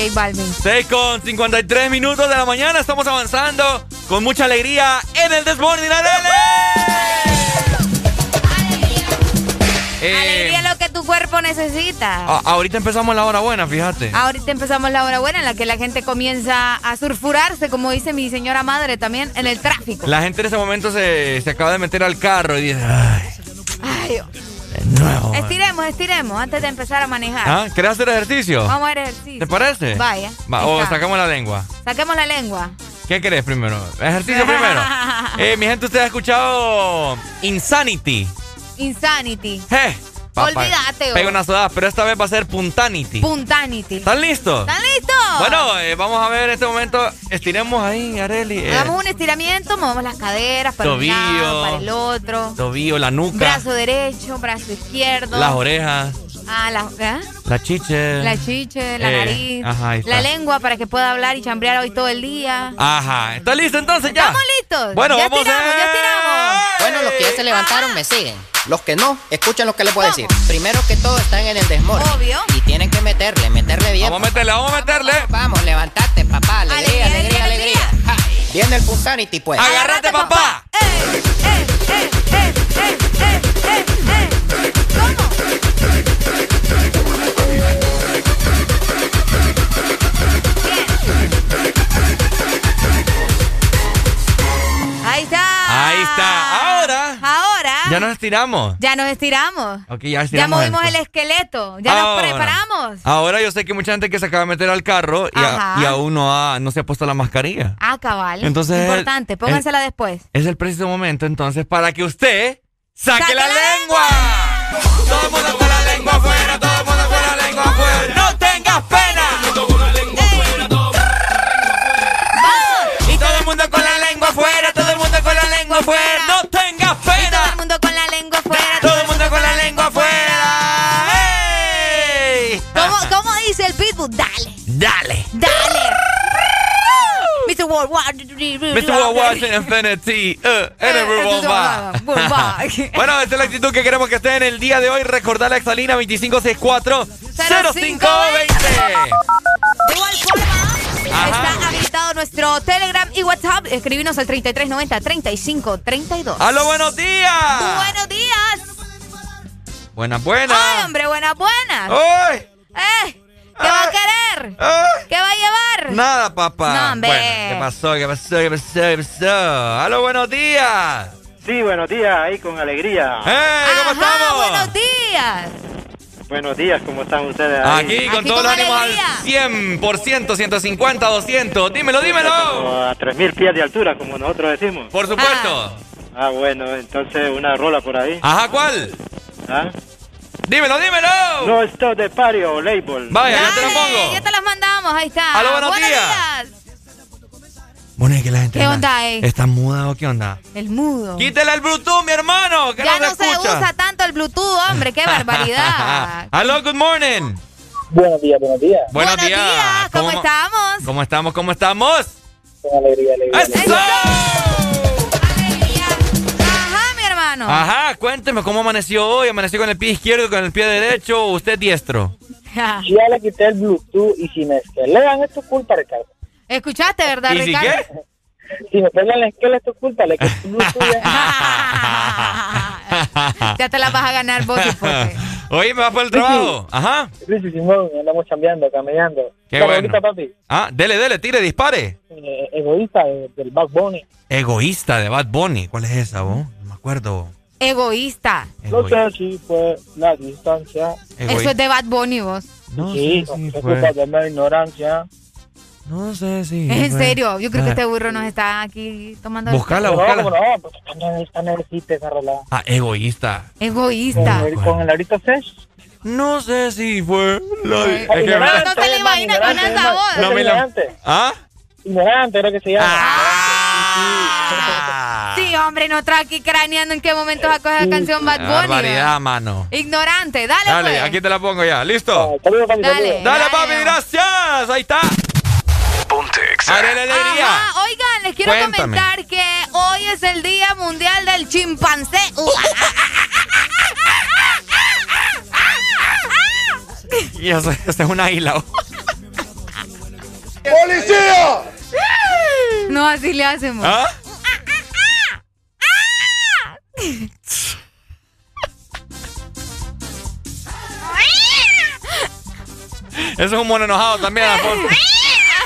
[SPEAKER 4] J Balvin.
[SPEAKER 5] 6 con 53 minutos de la mañana. Estamos avanzando con mucha alegría en el Desmorning.
[SPEAKER 4] Eh, alegría lo que tu cuerpo necesita.
[SPEAKER 5] ahorita empezamos la hora buena, fíjate.
[SPEAKER 4] Ahorita empezamos la hora buena en la que la gente comienza a surfurarse, como dice mi señora madre también, en el tráfico.
[SPEAKER 5] La gente en ese momento se, se acaba de meter al carro y dice. Ay,
[SPEAKER 4] Estiremos, antes de empezar a manejar.
[SPEAKER 5] ¿Ah? ¿Querés hacer ejercicio?
[SPEAKER 4] Vamos a hacer ejercicio.
[SPEAKER 5] ¿Te parece?
[SPEAKER 4] Vaya.
[SPEAKER 5] o sacamos la lengua.
[SPEAKER 4] Saquemos la lengua.
[SPEAKER 5] ¿Qué querés primero? Ejercicio primero. Eh, mi gente, usted ha escuchado Insanity.
[SPEAKER 4] Insanity.
[SPEAKER 5] Eh.
[SPEAKER 4] Olvídate.
[SPEAKER 5] Pega una sudada, pero esta vez va a ser Puntanity.
[SPEAKER 4] Puntanity.
[SPEAKER 5] ¿Están listos?
[SPEAKER 4] ¿Están listos?
[SPEAKER 5] Bueno, eh, vamos a ver en este momento. Estiremos ahí, Areli.
[SPEAKER 4] Eh. Hagamos un estiramiento, movemos las caderas para un lado, para el otro.
[SPEAKER 5] Tobillo, la nuca.
[SPEAKER 4] Brazo derecho, brazo izquierdo.
[SPEAKER 5] Las orejas.
[SPEAKER 4] Ah, la, ¿eh?
[SPEAKER 5] la chiche.
[SPEAKER 4] La chiche, la
[SPEAKER 5] eh,
[SPEAKER 4] nariz.
[SPEAKER 5] Ajá,
[SPEAKER 4] la lengua para que pueda hablar y chambrear hoy todo el día.
[SPEAKER 5] Ajá. ¿Está listo entonces ya?
[SPEAKER 4] ¿Estamos listos?
[SPEAKER 5] Bueno,
[SPEAKER 4] ya
[SPEAKER 5] vamos
[SPEAKER 4] estiramos,
[SPEAKER 5] a...
[SPEAKER 4] ya estiramos.
[SPEAKER 21] Bueno, los que ya se levantaron me siguen. Los que no, escuchen lo que les voy a decir. Primero que todo están en el desmor.
[SPEAKER 4] Obvio.
[SPEAKER 21] Meterle, meterle bien.
[SPEAKER 5] Vamos a meterle, vamos a meterle.
[SPEAKER 21] Vamos, levantate, papá. Alegría, alegría, alegría. Viene el Punsanity, pues.
[SPEAKER 5] Agárrate, papá. Estiramos.
[SPEAKER 4] Ya nos estiramos.
[SPEAKER 5] Ok, ya estiramos.
[SPEAKER 4] Ya movimos el esqueleto. Ya nos preparamos.
[SPEAKER 5] Ahora yo sé que mucha gente que se acaba de meter al carro y, a-
[SPEAKER 4] Ajá.
[SPEAKER 5] y aún no, ha- no se ha puesto la mascarilla.
[SPEAKER 4] Ah, cabal.
[SPEAKER 5] Entonces,
[SPEAKER 4] Importante, póngansela después.
[SPEAKER 5] Es el preciso momento entonces para que usted saque,
[SPEAKER 4] ¡Saque
[SPEAKER 5] la,
[SPEAKER 4] la
[SPEAKER 5] lengua. Todo el mundo con la lengua afuera, todo el mundo con la lengua afuera. ¡No tengas pena! Y todo el mundo con la lengua afuera, todo el mundo con la lengua afuera.
[SPEAKER 4] Pitbull? Dale,
[SPEAKER 5] Dale.
[SPEAKER 4] dale. Mr. Worldwide.
[SPEAKER 5] Mr. Worldwide in Infinity. Uh, and
[SPEAKER 4] Eh,
[SPEAKER 5] everyone va.
[SPEAKER 4] Worldwide.
[SPEAKER 5] Bueno, esta es la actitud que queremos que esté en el día de hoy. Recordar la exalina 2564-0520.
[SPEAKER 4] De igual forma, está habilitado nuestro Telegram y WhatsApp. Escribinos al 3390-3532.
[SPEAKER 5] ¡Aló, buenos días!
[SPEAKER 4] Buenos días.
[SPEAKER 5] Buenas, buenas.
[SPEAKER 4] Ay, hombre, buenas, buenas.
[SPEAKER 5] ¡Ay! Nada, papá.
[SPEAKER 4] No, hombre.
[SPEAKER 5] Bueno, ¿qué pasó? ¿Qué pasó? ¿Qué pasó? ¿Qué pasó? ¡Aló, buenos días!
[SPEAKER 22] Sí, buenos días, ahí con alegría.
[SPEAKER 5] ¡Eh! ¿Cómo estamos?
[SPEAKER 4] buenos días.
[SPEAKER 22] Buenos días, ¿cómo están ustedes? ahí?
[SPEAKER 5] Aquí con todos los ánimos al 100%, 150, 200. Dímelo, dímelo.
[SPEAKER 22] Como a 3.000 pies de altura, como nosotros decimos.
[SPEAKER 5] Por supuesto.
[SPEAKER 22] Ah, bueno, entonces una rola por ahí.
[SPEAKER 5] Ajá, ¿cuál?
[SPEAKER 22] ¿Ah?
[SPEAKER 5] Dímelo, dímelo.
[SPEAKER 22] No stop de party o label.
[SPEAKER 5] Vaya, ya te lo pongo.
[SPEAKER 4] Ya te las mandamos, ahí está.
[SPEAKER 5] Aló, buenos días. Bueno, es que la gente
[SPEAKER 4] ¿Qué onda, eh?
[SPEAKER 5] ¿Está muda o qué onda?
[SPEAKER 4] El mudo.
[SPEAKER 5] Quítele el Bluetooth, mi hermano, que
[SPEAKER 4] ya
[SPEAKER 5] no,
[SPEAKER 4] no
[SPEAKER 5] se escucha.
[SPEAKER 4] usa tanto el Bluetooth, hombre, qué barbaridad.
[SPEAKER 5] Aló, good morning.
[SPEAKER 22] Buenos días, buenos días.
[SPEAKER 5] Buenos,
[SPEAKER 4] Buenos días, ¿cómo estamos?
[SPEAKER 5] ¿Cómo estamos? ¿Cómo estamos?
[SPEAKER 22] Con alegría, alegría.
[SPEAKER 5] ¡Eso!
[SPEAKER 4] Ajá, mi hermano.
[SPEAKER 5] Ajá, cuénteme cómo amaneció hoy. ¿Amaneció con el pie izquierdo, con el pie derecho o usted diestro?
[SPEAKER 22] Ya le quité el Bluetooth y si me esquelean, esto es culpa, Ricardo.
[SPEAKER 4] ¿Escuchaste, verdad,
[SPEAKER 5] ¿Y si
[SPEAKER 4] Ricardo?
[SPEAKER 5] qué?
[SPEAKER 22] Si me pegan la esquela, esto es culpa, le quité el Bluetooth.
[SPEAKER 4] Ya te las vas a ganar vos, hipote.
[SPEAKER 5] Oye, ¿me vas por el trabajo? Ajá.
[SPEAKER 22] Sí, sí, Simón, andamos chambeando, camellando.
[SPEAKER 5] Qué
[SPEAKER 22] La
[SPEAKER 5] bueno.
[SPEAKER 22] papi,
[SPEAKER 5] Ah, dele, dele, tire, dispare.
[SPEAKER 22] eh, egoísta eh, del Back Bunny.
[SPEAKER 5] Egoísta de Bad Bunny. ¿Cuál es esa, vos? No acuerdo.
[SPEAKER 4] Egoísta.
[SPEAKER 22] No sé si fue la distancia.
[SPEAKER 4] Eso es de Bad Bunny, vos.
[SPEAKER 5] No
[SPEAKER 22] sí,
[SPEAKER 5] sé si
[SPEAKER 22] es
[SPEAKER 5] fue.
[SPEAKER 22] culpa de mi ignorancia.
[SPEAKER 5] No sé si.
[SPEAKER 4] Es en
[SPEAKER 5] fue.
[SPEAKER 4] serio. Yo creo que
[SPEAKER 5] Ah,
[SPEAKER 4] este burro nos está aquí tomando.
[SPEAKER 5] Buscala,
[SPEAKER 22] No,
[SPEAKER 5] buscala.
[SPEAKER 22] no, pues esa rola.
[SPEAKER 5] Ah, egoísta.
[SPEAKER 4] Egoísta.
[SPEAKER 22] Con el, con el arito Sesh.
[SPEAKER 5] No sé si fue. la- es que-
[SPEAKER 22] ignorante,
[SPEAKER 4] No te la
[SPEAKER 22] hermano,
[SPEAKER 4] imaginas con esa voz.
[SPEAKER 5] No me la-. ¿Ah?
[SPEAKER 22] Ignorante, creo que se llama.
[SPEAKER 5] Ah.
[SPEAKER 4] Hombre, no trae aquí craneando en qué momento sacó esa canción Bad Bunny.
[SPEAKER 5] Barbaridad, mano.
[SPEAKER 4] Ignorante, dale,
[SPEAKER 5] Dale,
[SPEAKER 4] pues.
[SPEAKER 5] aquí te la pongo ya. ¿Listo?
[SPEAKER 22] Saludos, papi,
[SPEAKER 4] Dale.
[SPEAKER 22] saludos.
[SPEAKER 5] Dale,
[SPEAKER 4] Dale,
[SPEAKER 5] papi, gracias. Ahí está. La.
[SPEAKER 4] Ajá, oigan, les quiero
[SPEAKER 5] Cuéntame.
[SPEAKER 4] comentar que hoy es el Día Mundial del Chimpancé.
[SPEAKER 5] Y eso, eso es un águila.
[SPEAKER 22] ¡Policía!
[SPEAKER 4] No, así le hacemos.
[SPEAKER 5] ¿Ah? Eso es un mono enojado también, Alfonso.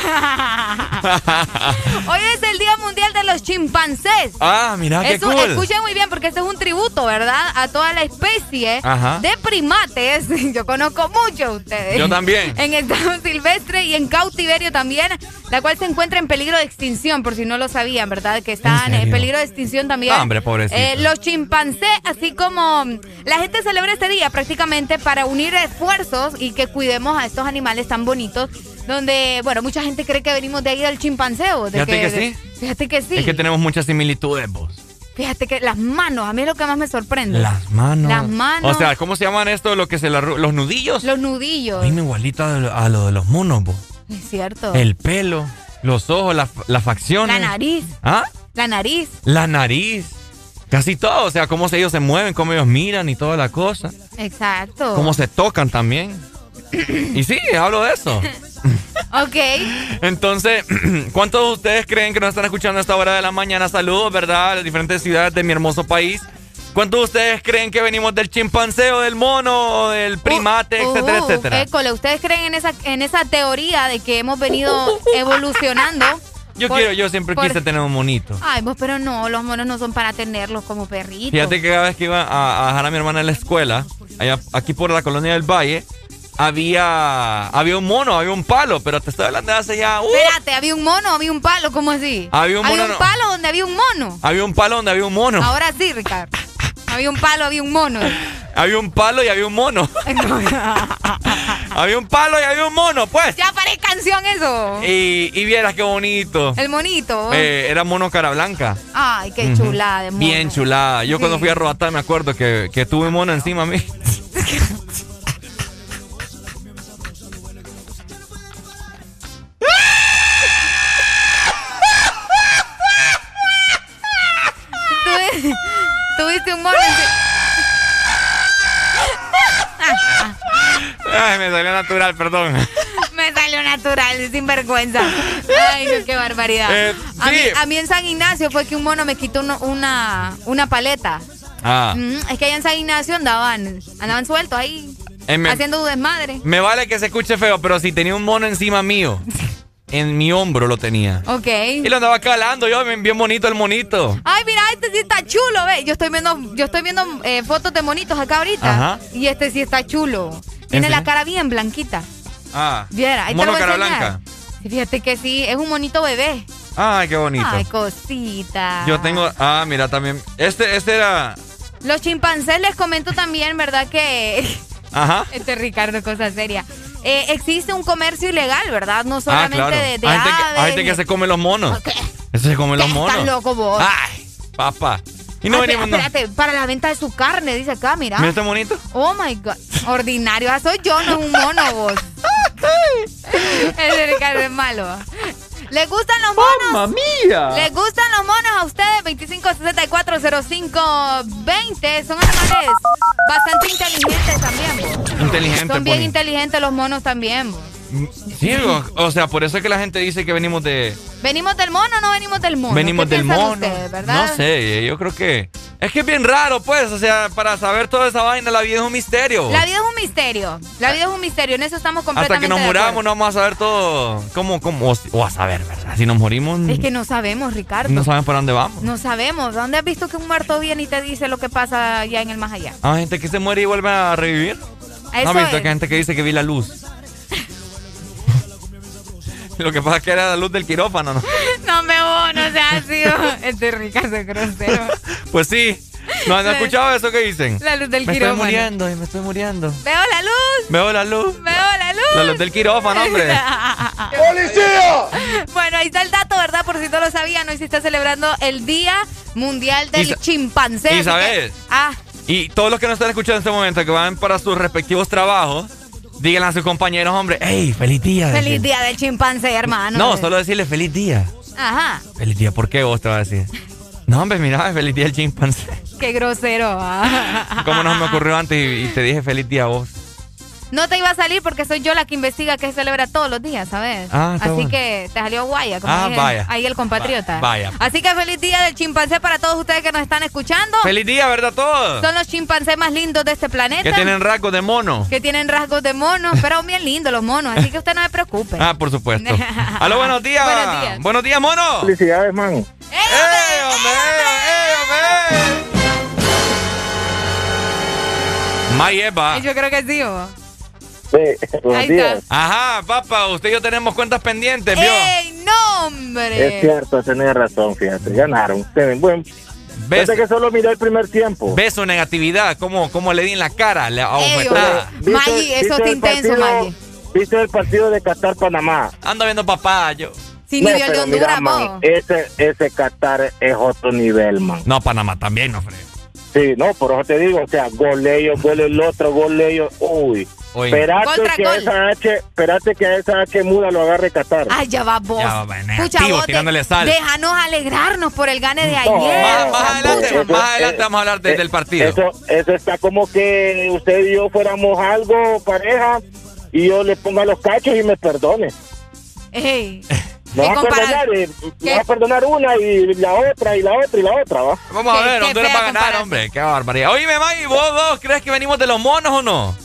[SPEAKER 4] Hoy es el Día Mundial de los Chimpancés.
[SPEAKER 5] Ah, mira qué
[SPEAKER 4] Eso,
[SPEAKER 5] cool.
[SPEAKER 4] Escuchen muy bien porque este es un tributo, ¿verdad? A toda la especie
[SPEAKER 5] Ajá.
[SPEAKER 4] de primates. Yo conozco mucho de ustedes.
[SPEAKER 5] Yo también.
[SPEAKER 4] En estado silvestre y en cautiverio también, la cual se encuentra en peligro de extinción, por si no lo sabían, ¿verdad? Que están en,
[SPEAKER 5] serio?
[SPEAKER 4] peligro de extinción también.
[SPEAKER 5] Hombre, pobrecito.
[SPEAKER 4] Eh, los chimpancés, así como la gente celebra este día prácticamente para unir esfuerzos y que cuidemos a estos animales tan bonitos. Donde, bueno, mucha gente cree que venimos de ahí del chimpanceo. De
[SPEAKER 5] Fíjate que sí.
[SPEAKER 4] de- fíjate que sí.
[SPEAKER 5] Es que tenemos muchas similitudes, vos.
[SPEAKER 4] Fíjate que las manos, a mí es lo que más me sorprende.
[SPEAKER 5] Las manos.
[SPEAKER 4] Las manos.
[SPEAKER 5] O sea, ¿cómo se llaman esto? Lo que se la los nudillos.
[SPEAKER 4] Los nudillos.
[SPEAKER 5] Dime igualito a lo, a lo de los monos, vos.
[SPEAKER 4] Es cierto.
[SPEAKER 5] El pelo, los ojos, las las facciones.
[SPEAKER 4] La nariz.
[SPEAKER 5] ¿Ah?
[SPEAKER 4] La nariz.
[SPEAKER 5] La nariz. Casi todo. O sea, cómo ellos se mueven, cómo ellos miran y toda la cosa.
[SPEAKER 4] Exacto.
[SPEAKER 5] Cómo se tocan también. Y sí, hablo de eso.
[SPEAKER 4] Ok.
[SPEAKER 5] Entonces, ¿cuántos de ustedes creen que nos están escuchando a esta hora de la mañana? Saludos, ¿verdad? A las diferentes ciudades de mi hermoso país. ¿Cuántos de ustedes creen que venimos del chimpanceo, del mono, del primate, etcétera,
[SPEAKER 4] Uh,
[SPEAKER 5] etcétera?
[SPEAKER 4] école, ¿ustedes creen en esa, en esa teoría de que hemos venido evolucionando?
[SPEAKER 5] Yo
[SPEAKER 4] por-
[SPEAKER 5] quiero, yo siempre
[SPEAKER 4] por-
[SPEAKER 5] quise tener un monito.
[SPEAKER 4] Ay, vos, pero no, los monos no son para tenerlos como perritos.
[SPEAKER 5] Fíjate que cada vez que iba a, a dejar a mi hermana en la escuela, allá, aquí por la colonia del Valle, había, había un mono, había un palo, pero te estoy hablando de hace ya... uh,
[SPEAKER 4] Espérate, ¿había un mono había un palo? ¿Cómo así?
[SPEAKER 5] Había un mono,
[SPEAKER 4] un
[SPEAKER 5] no.
[SPEAKER 4] palo donde había un mono.
[SPEAKER 5] había un palo donde había un mono.
[SPEAKER 4] Ahora sí, Ricardo. Había un palo, había un mono.
[SPEAKER 5] Había un palo y había un mono. había un palo y había un mono, pues.
[SPEAKER 4] ya paré canción eso.
[SPEAKER 5] Y, y vieras qué bonito.
[SPEAKER 4] El monito.
[SPEAKER 5] Eh, era mono cara blanca.
[SPEAKER 4] Ay, qué chulada de mono.
[SPEAKER 5] Bien chulada. Yo cuando fui a Roatán me acuerdo que, que tuve mono encima a mí.
[SPEAKER 4] Mono. en-
[SPEAKER 5] Ay, me salió natural, perdón.
[SPEAKER 4] Me salió natural, sin vergüenza. Ay, no, qué barbaridad.
[SPEAKER 5] Eh,
[SPEAKER 4] a, mí, a mí en San Ignacio fue que un mono me quitó uno- una, una paleta.
[SPEAKER 5] Ah.
[SPEAKER 4] Mm, es que allá en San Ignacio andaban, andaban sueltos ahí,
[SPEAKER 5] Eh, me,
[SPEAKER 4] haciendo desmadre.
[SPEAKER 5] me vale que se escuche feo, pero si tenía un mono encima mío, en mi hombro lo tenía.
[SPEAKER 4] Ok.
[SPEAKER 5] Y lo andaba calando yo, bien bonito el monito.
[SPEAKER 4] Ay, mira, este sí está chulo, ve. Yo estoy viendo, yo estoy viendo eh, fotos de monitos acá ahorita.
[SPEAKER 5] Ajá.
[SPEAKER 4] Y este sí está chulo. Tiene la cara bien blanquita.
[SPEAKER 5] Ah.
[SPEAKER 4] Viera, ahí te
[SPEAKER 5] mono
[SPEAKER 4] lo voy a
[SPEAKER 5] cara
[SPEAKER 4] enseñar.
[SPEAKER 5] blanca.
[SPEAKER 4] Fíjate que sí, es un monito bebé.
[SPEAKER 5] Ay, qué bonito.
[SPEAKER 4] Ay, cosita.
[SPEAKER 5] Yo tengo, ah, mira también. Este, este era,
[SPEAKER 4] Los chimpancés les comento también, ¿verdad? Que
[SPEAKER 5] ajá.
[SPEAKER 4] este Ricardo, cosa seria. Eh, existe un comercio ilegal, ¿verdad? No
[SPEAKER 5] Ah,
[SPEAKER 4] solamente
[SPEAKER 5] claro.
[SPEAKER 4] de, de
[SPEAKER 5] hay, gente que, hay
[SPEAKER 4] aves,
[SPEAKER 5] gente que se come los monos.
[SPEAKER 4] ¿Qué?
[SPEAKER 5] Ese se come los monos.
[SPEAKER 4] Estás loco vos.
[SPEAKER 5] Ay, papá. Y no
[SPEAKER 4] Ay,
[SPEAKER 5] venimos, no.
[SPEAKER 4] espérate, para la venta de su carne, dice acá, mira.
[SPEAKER 5] Mira este monito.
[SPEAKER 4] Oh my god. Ordinario. Ah, soy yo, no es un mono vos. Ese Ricardo es malo. ¿Les gustan los monos?
[SPEAKER 5] ¡Mamma mía!
[SPEAKER 4] ¿Les gustan los monos a ustedes? 25640520. Son animales bastante inteligentes también. vos.
[SPEAKER 5] Inteligente,
[SPEAKER 4] Son bien
[SPEAKER 5] Pony.
[SPEAKER 4] inteligentes los monos también. vos.
[SPEAKER 5] Sí, o, o sea, por eso es que la gente dice que venimos de.
[SPEAKER 4] ¿Venimos del mono o no venimos del mono?
[SPEAKER 5] venimos
[SPEAKER 4] ¿Qué
[SPEAKER 5] del mono.
[SPEAKER 4] verdad?
[SPEAKER 5] No sé, yo creo que. Es que es bien raro, pues. O sea, para saber toda esa vaina, la vida es un misterio.
[SPEAKER 4] La vida es un misterio. La vida es un misterio. En eso estamos
[SPEAKER 5] Hasta
[SPEAKER 4] completamente
[SPEAKER 5] que nos
[SPEAKER 4] de acuerdo.
[SPEAKER 5] muramos, no vamos a saber todo. ¿Cómo, cómo? O, o a saber, ¿verdad? Si nos morimos.
[SPEAKER 4] Es que no sabemos, Ricardo.
[SPEAKER 5] no sabemos para dónde vamos.
[SPEAKER 4] No sabemos. ¿Dónde has visto que un muerto viene y te dice lo que pasa allá en el más allá?
[SPEAKER 5] Hay gente que se muere y vuelve a revivir.
[SPEAKER 4] Eso
[SPEAKER 5] ¿No has visto
[SPEAKER 4] es.
[SPEAKER 5] que hay gente que dice que vi la luz? Lo que pasa es que era la luz del quirófano, ¿no?
[SPEAKER 4] No me voy, no sea así. Este Ricardo es grosero.
[SPEAKER 5] Pues sí. ¿No han escuchado eso que dicen?
[SPEAKER 4] La luz del
[SPEAKER 5] me
[SPEAKER 4] quirófano.
[SPEAKER 5] estoy muriendo y me estoy muriendo.
[SPEAKER 4] Veo la luz.
[SPEAKER 5] Veo la luz.
[SPEAKER 4] Veo la luz.
[SPEAKER 5] La luz del quirófano, hombre.
[SPEAKER 4] ¡Policía! Bueno, ahí está el dato, ¿verdad? Por si no lo sabían, hoy se está celebrando el Día Mundial del
[SPEAKER 5] Y sa-
[SPEAKER 4] Chimpancé.
[SPEAKER 5] y
[SPEAKER 4] así que-
[SPEAKER 5] sabes.
[SPEAKER 4] Ah,
[SPEAKER 5] Y todos los que nos están escuchando en este momento, que van para sus respectivos trabajos, díganle a sus compañeros, hombre, ¡Ey, feliz día!
[SPEAKER 4] feliz día del chimpancé, hermano.
[SPEAKER 5] No, solo decirle feliz día.
[SPEAKER 4] Ajá,
[SPEAKER 5] Feliz día, ¿por qué vos te vas a decir? No, hombre, mira, feliz día el chimpancé.
[SPEAKER 4] qué grosero.
[SPEAKER 5] ¿Cómo no me ocurrió antes y, y te dije feliz día a vos?
[SPEAKER 4] No te iba a salir porque soy yo la que investiga que se celebra todos los días, ¿sabes?
[SPEAKER 5] Ah, está
[SPEAKER 4] Así
[SPEAKER 5] bueno.
[SPEAKER 4] que te salió guaya, como
[SPEAKER 5] Ah,
[SPEAKER 4] dije
[SPEAKER 5] vaya.
[SPEAKER 4] ahí el compatriota.
[SPEAKER 5] Va- vaya.
[SPEAKER 4] Así que feliz día del chimpancé para todos ustedes que nos están escuchando.
[SPEAKER 5] ¡Feliz día, verdad, todos!
[SPEAKER 4] Son los chimpancés más lindos de este planeta.
[SPEAKER 5] Que tienen rasgos de mono.
[SPEAKER 4] que tienen rasgos de monos, pero bien lindos los monos, así que usted no se preocupe.
[SPEAKER 5] Ah, por supuesto. Aló, buenos días.
[SPEAKER 4] Buenos días.
[SPEAKER 5] Buenos días, mono.
[SPEAKER 23] Felicidades, man.
[SPEAKER 5] ¡Ey, hombre! ¡Ey, hombre! Mayeva.
[SPEAKER 4] Yo creo que sí, ¿o?
[SPEAKER 23] Sí, buenos días.
[SPEAKER 5] Ajá, papá, usted y yo tenemos cuentas pendientes, ¿vio?
[SPEAKER 4] ¡Ey, no, hombre!
[SPEAKER 23] Es cierto, tenés razón, fíjate. Ganaron. Tienen buen.
[SPEAKER 5] ¿Ves?
[SPEAKER 23] Desde que solo miré el primer tiempo.
[SPEAKER 5] ¿Ves su negatividad? ¿Cómo, cómo le di en la cara? Abofetada.
[SPEAKER 4] hombre. Maggi, eso está
[SPEAKER 23] el
[SPEAKER 4] intenso, Maggi.
[SPEAKER 23] ¿Viste el partido de Qatar-Panamá?
[SPEAKER 5] Ando viendo papá, yo.
[SPEAKER 4] Sí,
[SPEAKER 23] No,
[SPEAKER 4] ni vio el de Honduras,
[SPEAKER 23] mira, man, ese, ese Qatar es otro nivel, man.
[SPEAKER 5] No, Panamá también, no, Fred.
[SPEAKER 23] Sí, no, por eso te digo, o sea, gol ellos, gol el otro, gol ellos, uy.
[SPEAKER 4] Contra
[SPEAKER 23] que, esa H, espérate que a esa H muda lo agarre Qatar.
[SPEAKER 4] Ay, ya va vos.
[SPEAKER 5] Ya va,
[SPEAKER 4] vos,
[SPEAKER 5] tirándole sal.
[SPEAKER 4] Déjanos alegrarnos por el gane de
[SPEAKER 23] No,
[SPEAKER 4] ayer.
[SPEAKER 5] Más, adelante.
[SPEAKER 23] Eso-
[SPEAKER 5] más adelante
[SPEAKER 23] eh,
[SPEAKER 5] vamos a hablar de-
[SPEAKER 23] eh,
[SPEAKER 5] del partido.
[SPEAKER 23] Eso, eso está como que usted y yo fuéramos algo, pareja, y yo le ponga los cachos y me perdone.
[SPEAKER 4] Ey.
[SPEAKER 23] Me
[SPEAKER 4] ¿Qué
[SPEAKER 23] va a perdonar, eh, me va a perdonar una y la otra y la otra y la otra, ¿va?
[SPEAKER 5] Vamos a ver, Honduras va a ganar, hombre. Qué barbaridad. Oíme, Maggie, ¿vos, vos crees que venimos de los monos o no?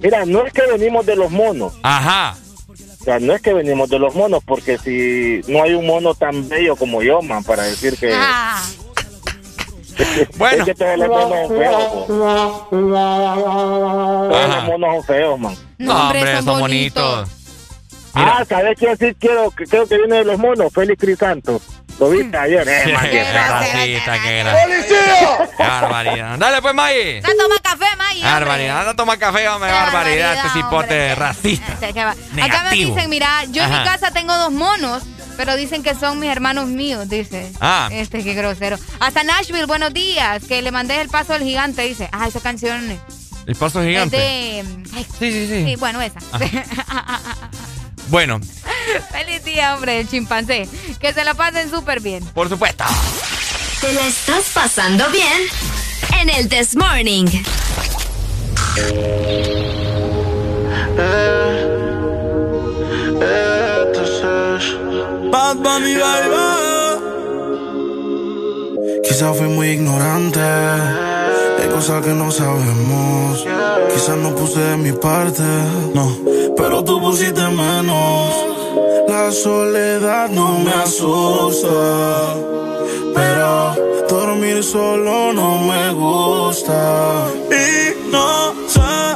[SPEAKER 23] Mira, no es que venimos de los monos,
[SPEAKER 5] Ajá.
[SPEAKER 23] o sea, no es que venimos de los monos, porque si no hay un mono tan bello como yo, man, para decir que...
[SPEAKER 4] Ah,
[SPEAKER 5] Bueno.
[SPEAKER 23] Es que todos los monos son feos, po. Todos los monos son feos, man.
[SPEAKER 4] no, hombre, son, bonitos.
[SPEAKER 23] Ah, ¿sabes quién sí quiero, que creo que viene de los monos? Félix Crisanto. ¿Lo viste ayer? Eh,
[SPEAKER 5] Qué
[SPEAKER 23] qué.
[SPEAKER 5] Qué barbaridad. Dale, pues, Maggie.
[SPEAKER 4] Ya toma café, Maggie.
[SPEAKER 5] Barbaridad. Anda a tomar café, hombre. Barbaridad. Este cipote
[SPEAKER 4] hombre.
[SPEAKER 5] racista.
[SPEAKER 4] Este, Acá me
[SPEAKER 5] Negativo.
[SPEAKER 4] dicen, mira, yo en mi casa tengo dos monos, pero dicen que son mis hermanos míos, dice.
[SPEAKER 5] Ah.
[SPEAKER 4] Este, qué grosero. Hasta Nashville, buenos días, que le mandé el paso del gigante, dice. Ah, esa canción es
[SPEAKER 5] El paso gigante.
[SPEAKER 4] de... ay,
[SPEAKER 5] Sí, sí, sí.
[SPEAKER 4] sí, bueno, esa.
[SPEAKER 5] Bueno,
[SPEAKER 4] Feliz día, hombre, el chimpancé. Que se la pasen súper bien.
[SPEAKER 5] por supuesto.
[SPEAKER 6] ¿Te la estás pasando bien? En el This Morning.
[SPEAKER 11] Bad Bunny, baby. Quizás fui muy ignorante. Hay cosas que no sabemos. Quizás no puse de mi parte. No, pero tú pusiste menos. La
[SPEAKER 9] soledad no me asusta. Pero dormir solo no me gusta. Y no sé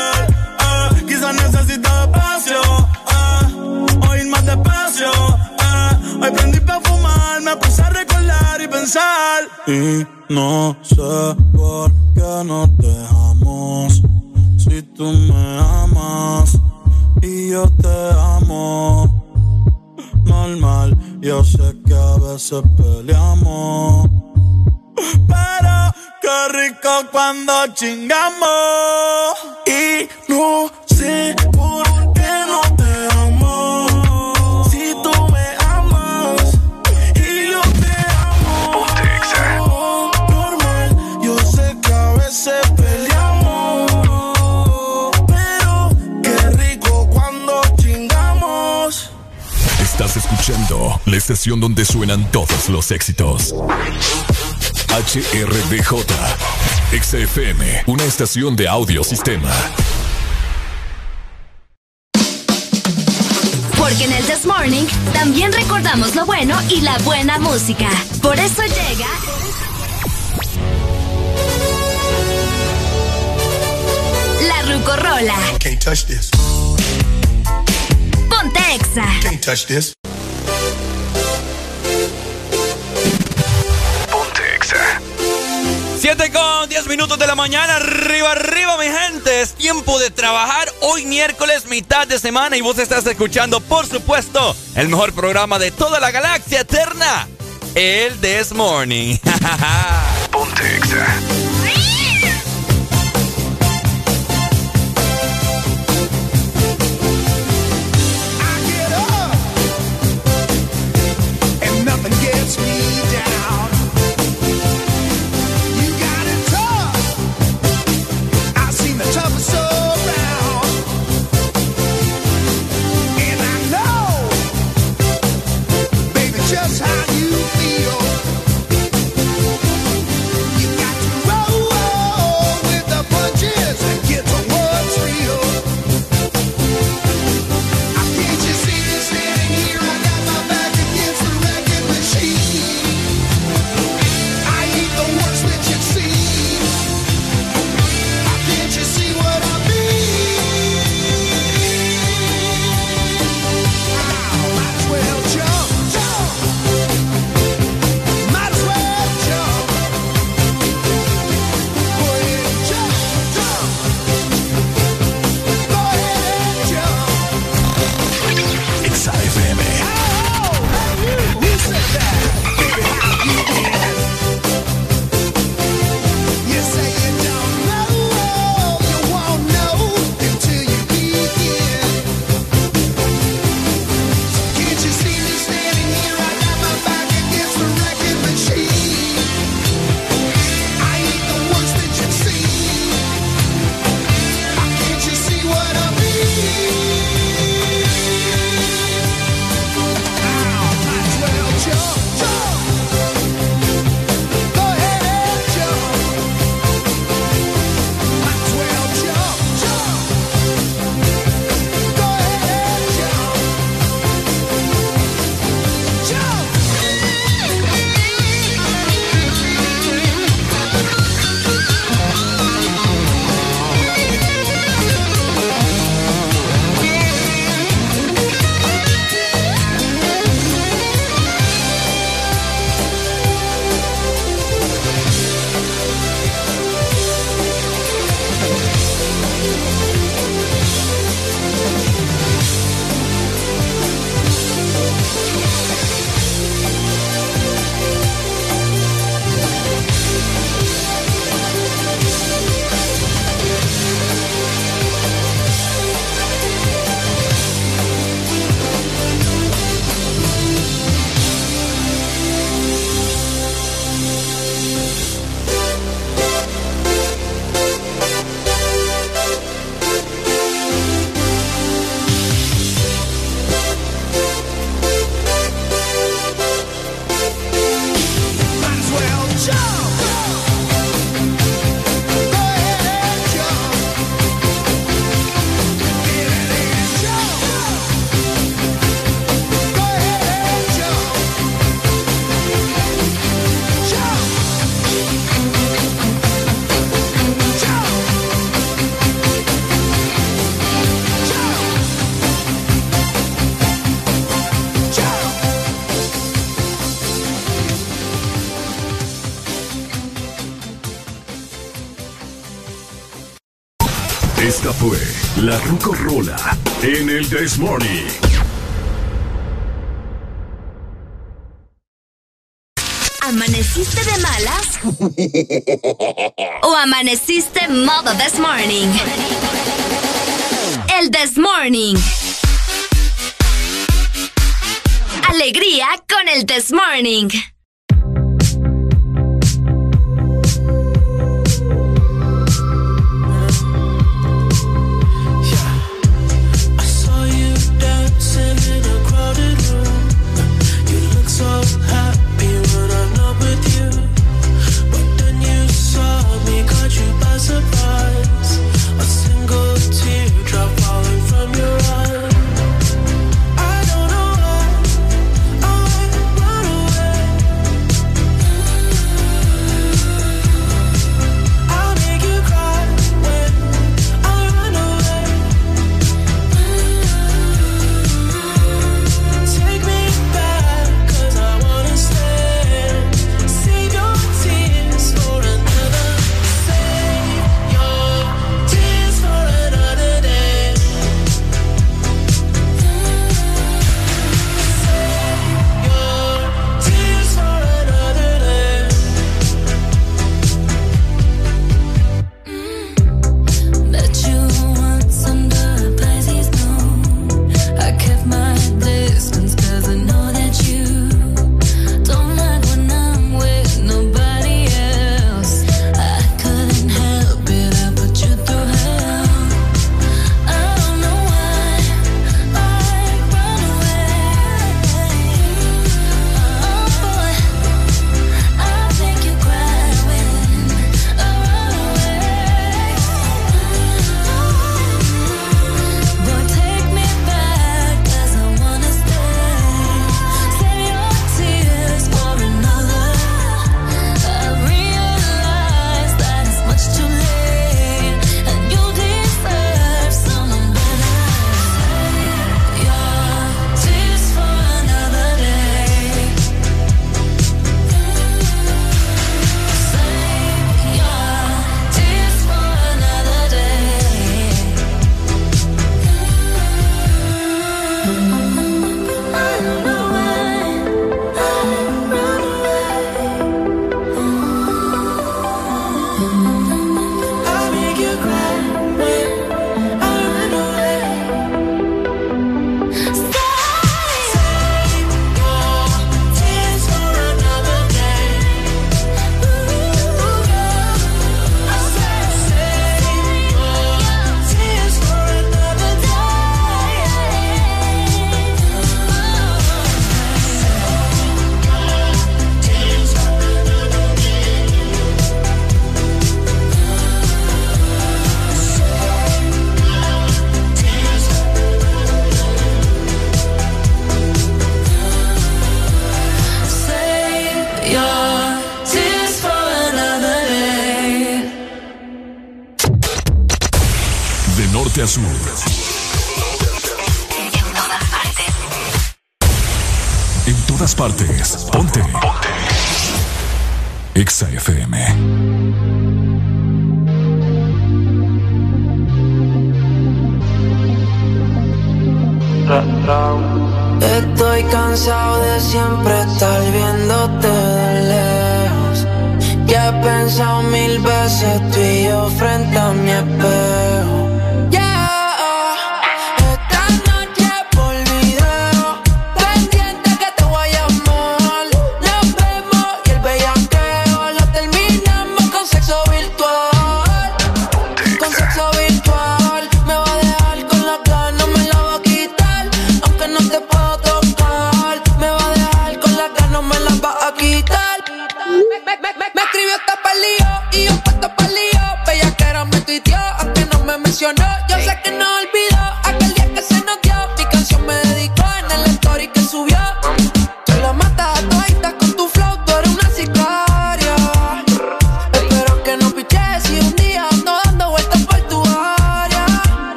[SPEAKER 9] Hoy prendí para fumar, me puse a recordar y pensar. Y no sé por qué nos dejamos. Si tú me amas y yo te amo normal. Yo sé que a veces peleamos. Pero qué rico cuando chingamos. Y no sé por qué no te amo.
[SPEAKER 1] Escuchando la estación donde suenan todos los éxitos. HRDJ, XFM, una estación de audio sistema.
[SPEAKER 6] Porque en el This Morning también recordamos lo bueno y la buena música. Por eso llega. La Rucorola.
[SPEAKER 24] Can't touch this.
[SPEAKER 6] Ponte Exa.
[SPEAKER 24] Can't touch this.
[SPEAKER 5] 7 con 10 minutos de la mañana, arriba, arriba, mi gente. Es tiempo de trabajar hoy miércoles, mitad de semana. Y vos estás escuchando, por supuesto, el mejor programa de toda la galaxia eterna: el This Morning.
[SPEAKER 1] This Morning.
[SPEAKER 20] ¿Amaneciste de malas? ¿O amaneciste modo This Morning? El This Morning.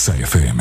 [SPEAKER 1] Exa FM.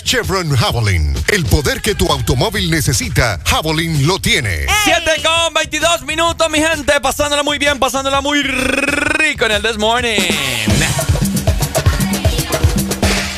[SPEAKER 18] Chevron Javelin. El poder que tu automóvil necesita, Javelin lo tiene.
[SPEAKER 5] 7 con 22 minutos, mi gente. Pasándola muy bien, pasándola muy rico en el This Morning.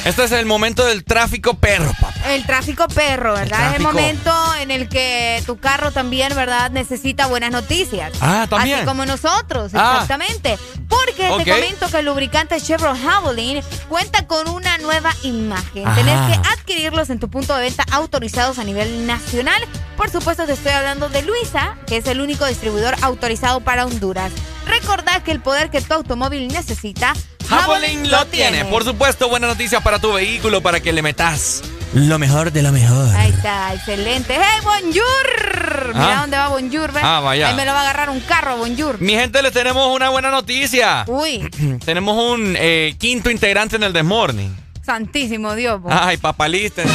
[SPEAKER 5] Este es el momento del tráfico perro, papá.
[SPEAKER 4] El tráfico perro, ¿verdad? es el momento en el que tu carro también, ¿verdad? Necesita buenas noticias.
[SPEAKER 5] Ah, también.
[SPEAKER 4] Así como nosotros, ah. exactamente. Porque te comento que el lubricante Chevron Javelin cuenta con una nueva imagen. Ah. Tenés que adquirirlos en tu punto de venta autorizados a nivel nacional. Por supuesto, te estoy hablando de Luisa, que es el único distribuidor autorizado para Honduras. Recordad que el poder que tu automóvil necesita
[SPEAKER 5] Javelin lo tiene. Por supuesto, buena noticia para tu vehículo, para que le metas Lo mejor de lo mejor.
[SPEAKER 4] Ahí está, excelente. ¡Hey, bonjour! Mira
[SPEAKER 5] Ah.
[SPEAKER 4] dónde va bonjour, ¿ves?
[SPEAKER 5] Ah, vaya.
[SPEAKER 4] Ahí me lo va a agarrar un carro, bonjour.
[SPEAKER 5] Mi gente, les tenemos una buena noticia.
[SPEAKER 4] Uy,
[SPEAKER 5] tenemos un eh, quinto integrante en el Desmorning.
[SPEAKER 4] Santísimo Dios.
[SPEAKER 5] Ay, papalístense.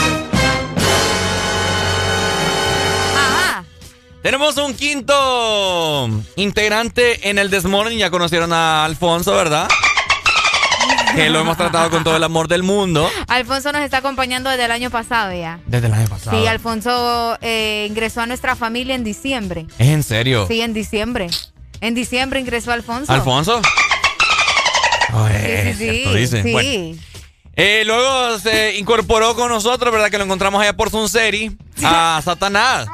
[SPEAKER 4] Ajá.
[SPEAKER 5] Tenemos un quinto integrante en el Desmorning. Ya conocieron a Alfonso, ¿verdad? que lo hemos tratado con todo el amor del mundo.
[SPEAKER 4] Alfonso nos está acompañando desde el año pasado ya.
[SPEAKER 5] Desde el año pasado.
[SPEAKER 4] Sí, Alfonso eh, ingresó a nuestra familia en diciembre.
[SPEAKER 5] ¿Es en serio?
[SPEAKER 4] Sí, en diciembre. En diciembre ingresó Alfonso.
[SPEAKER 5] ¿Alfonso?
[SPEAKER 4] Sí, sí,
[SPEAKER 5] cierto, dice.
[SPEAKER 4] sí.
[SPEAKER 5] Bueno. Eh, luego se incorporó con nosotros, ¿verdad? Que lo encontramos allá por Sunseri. A Satanás.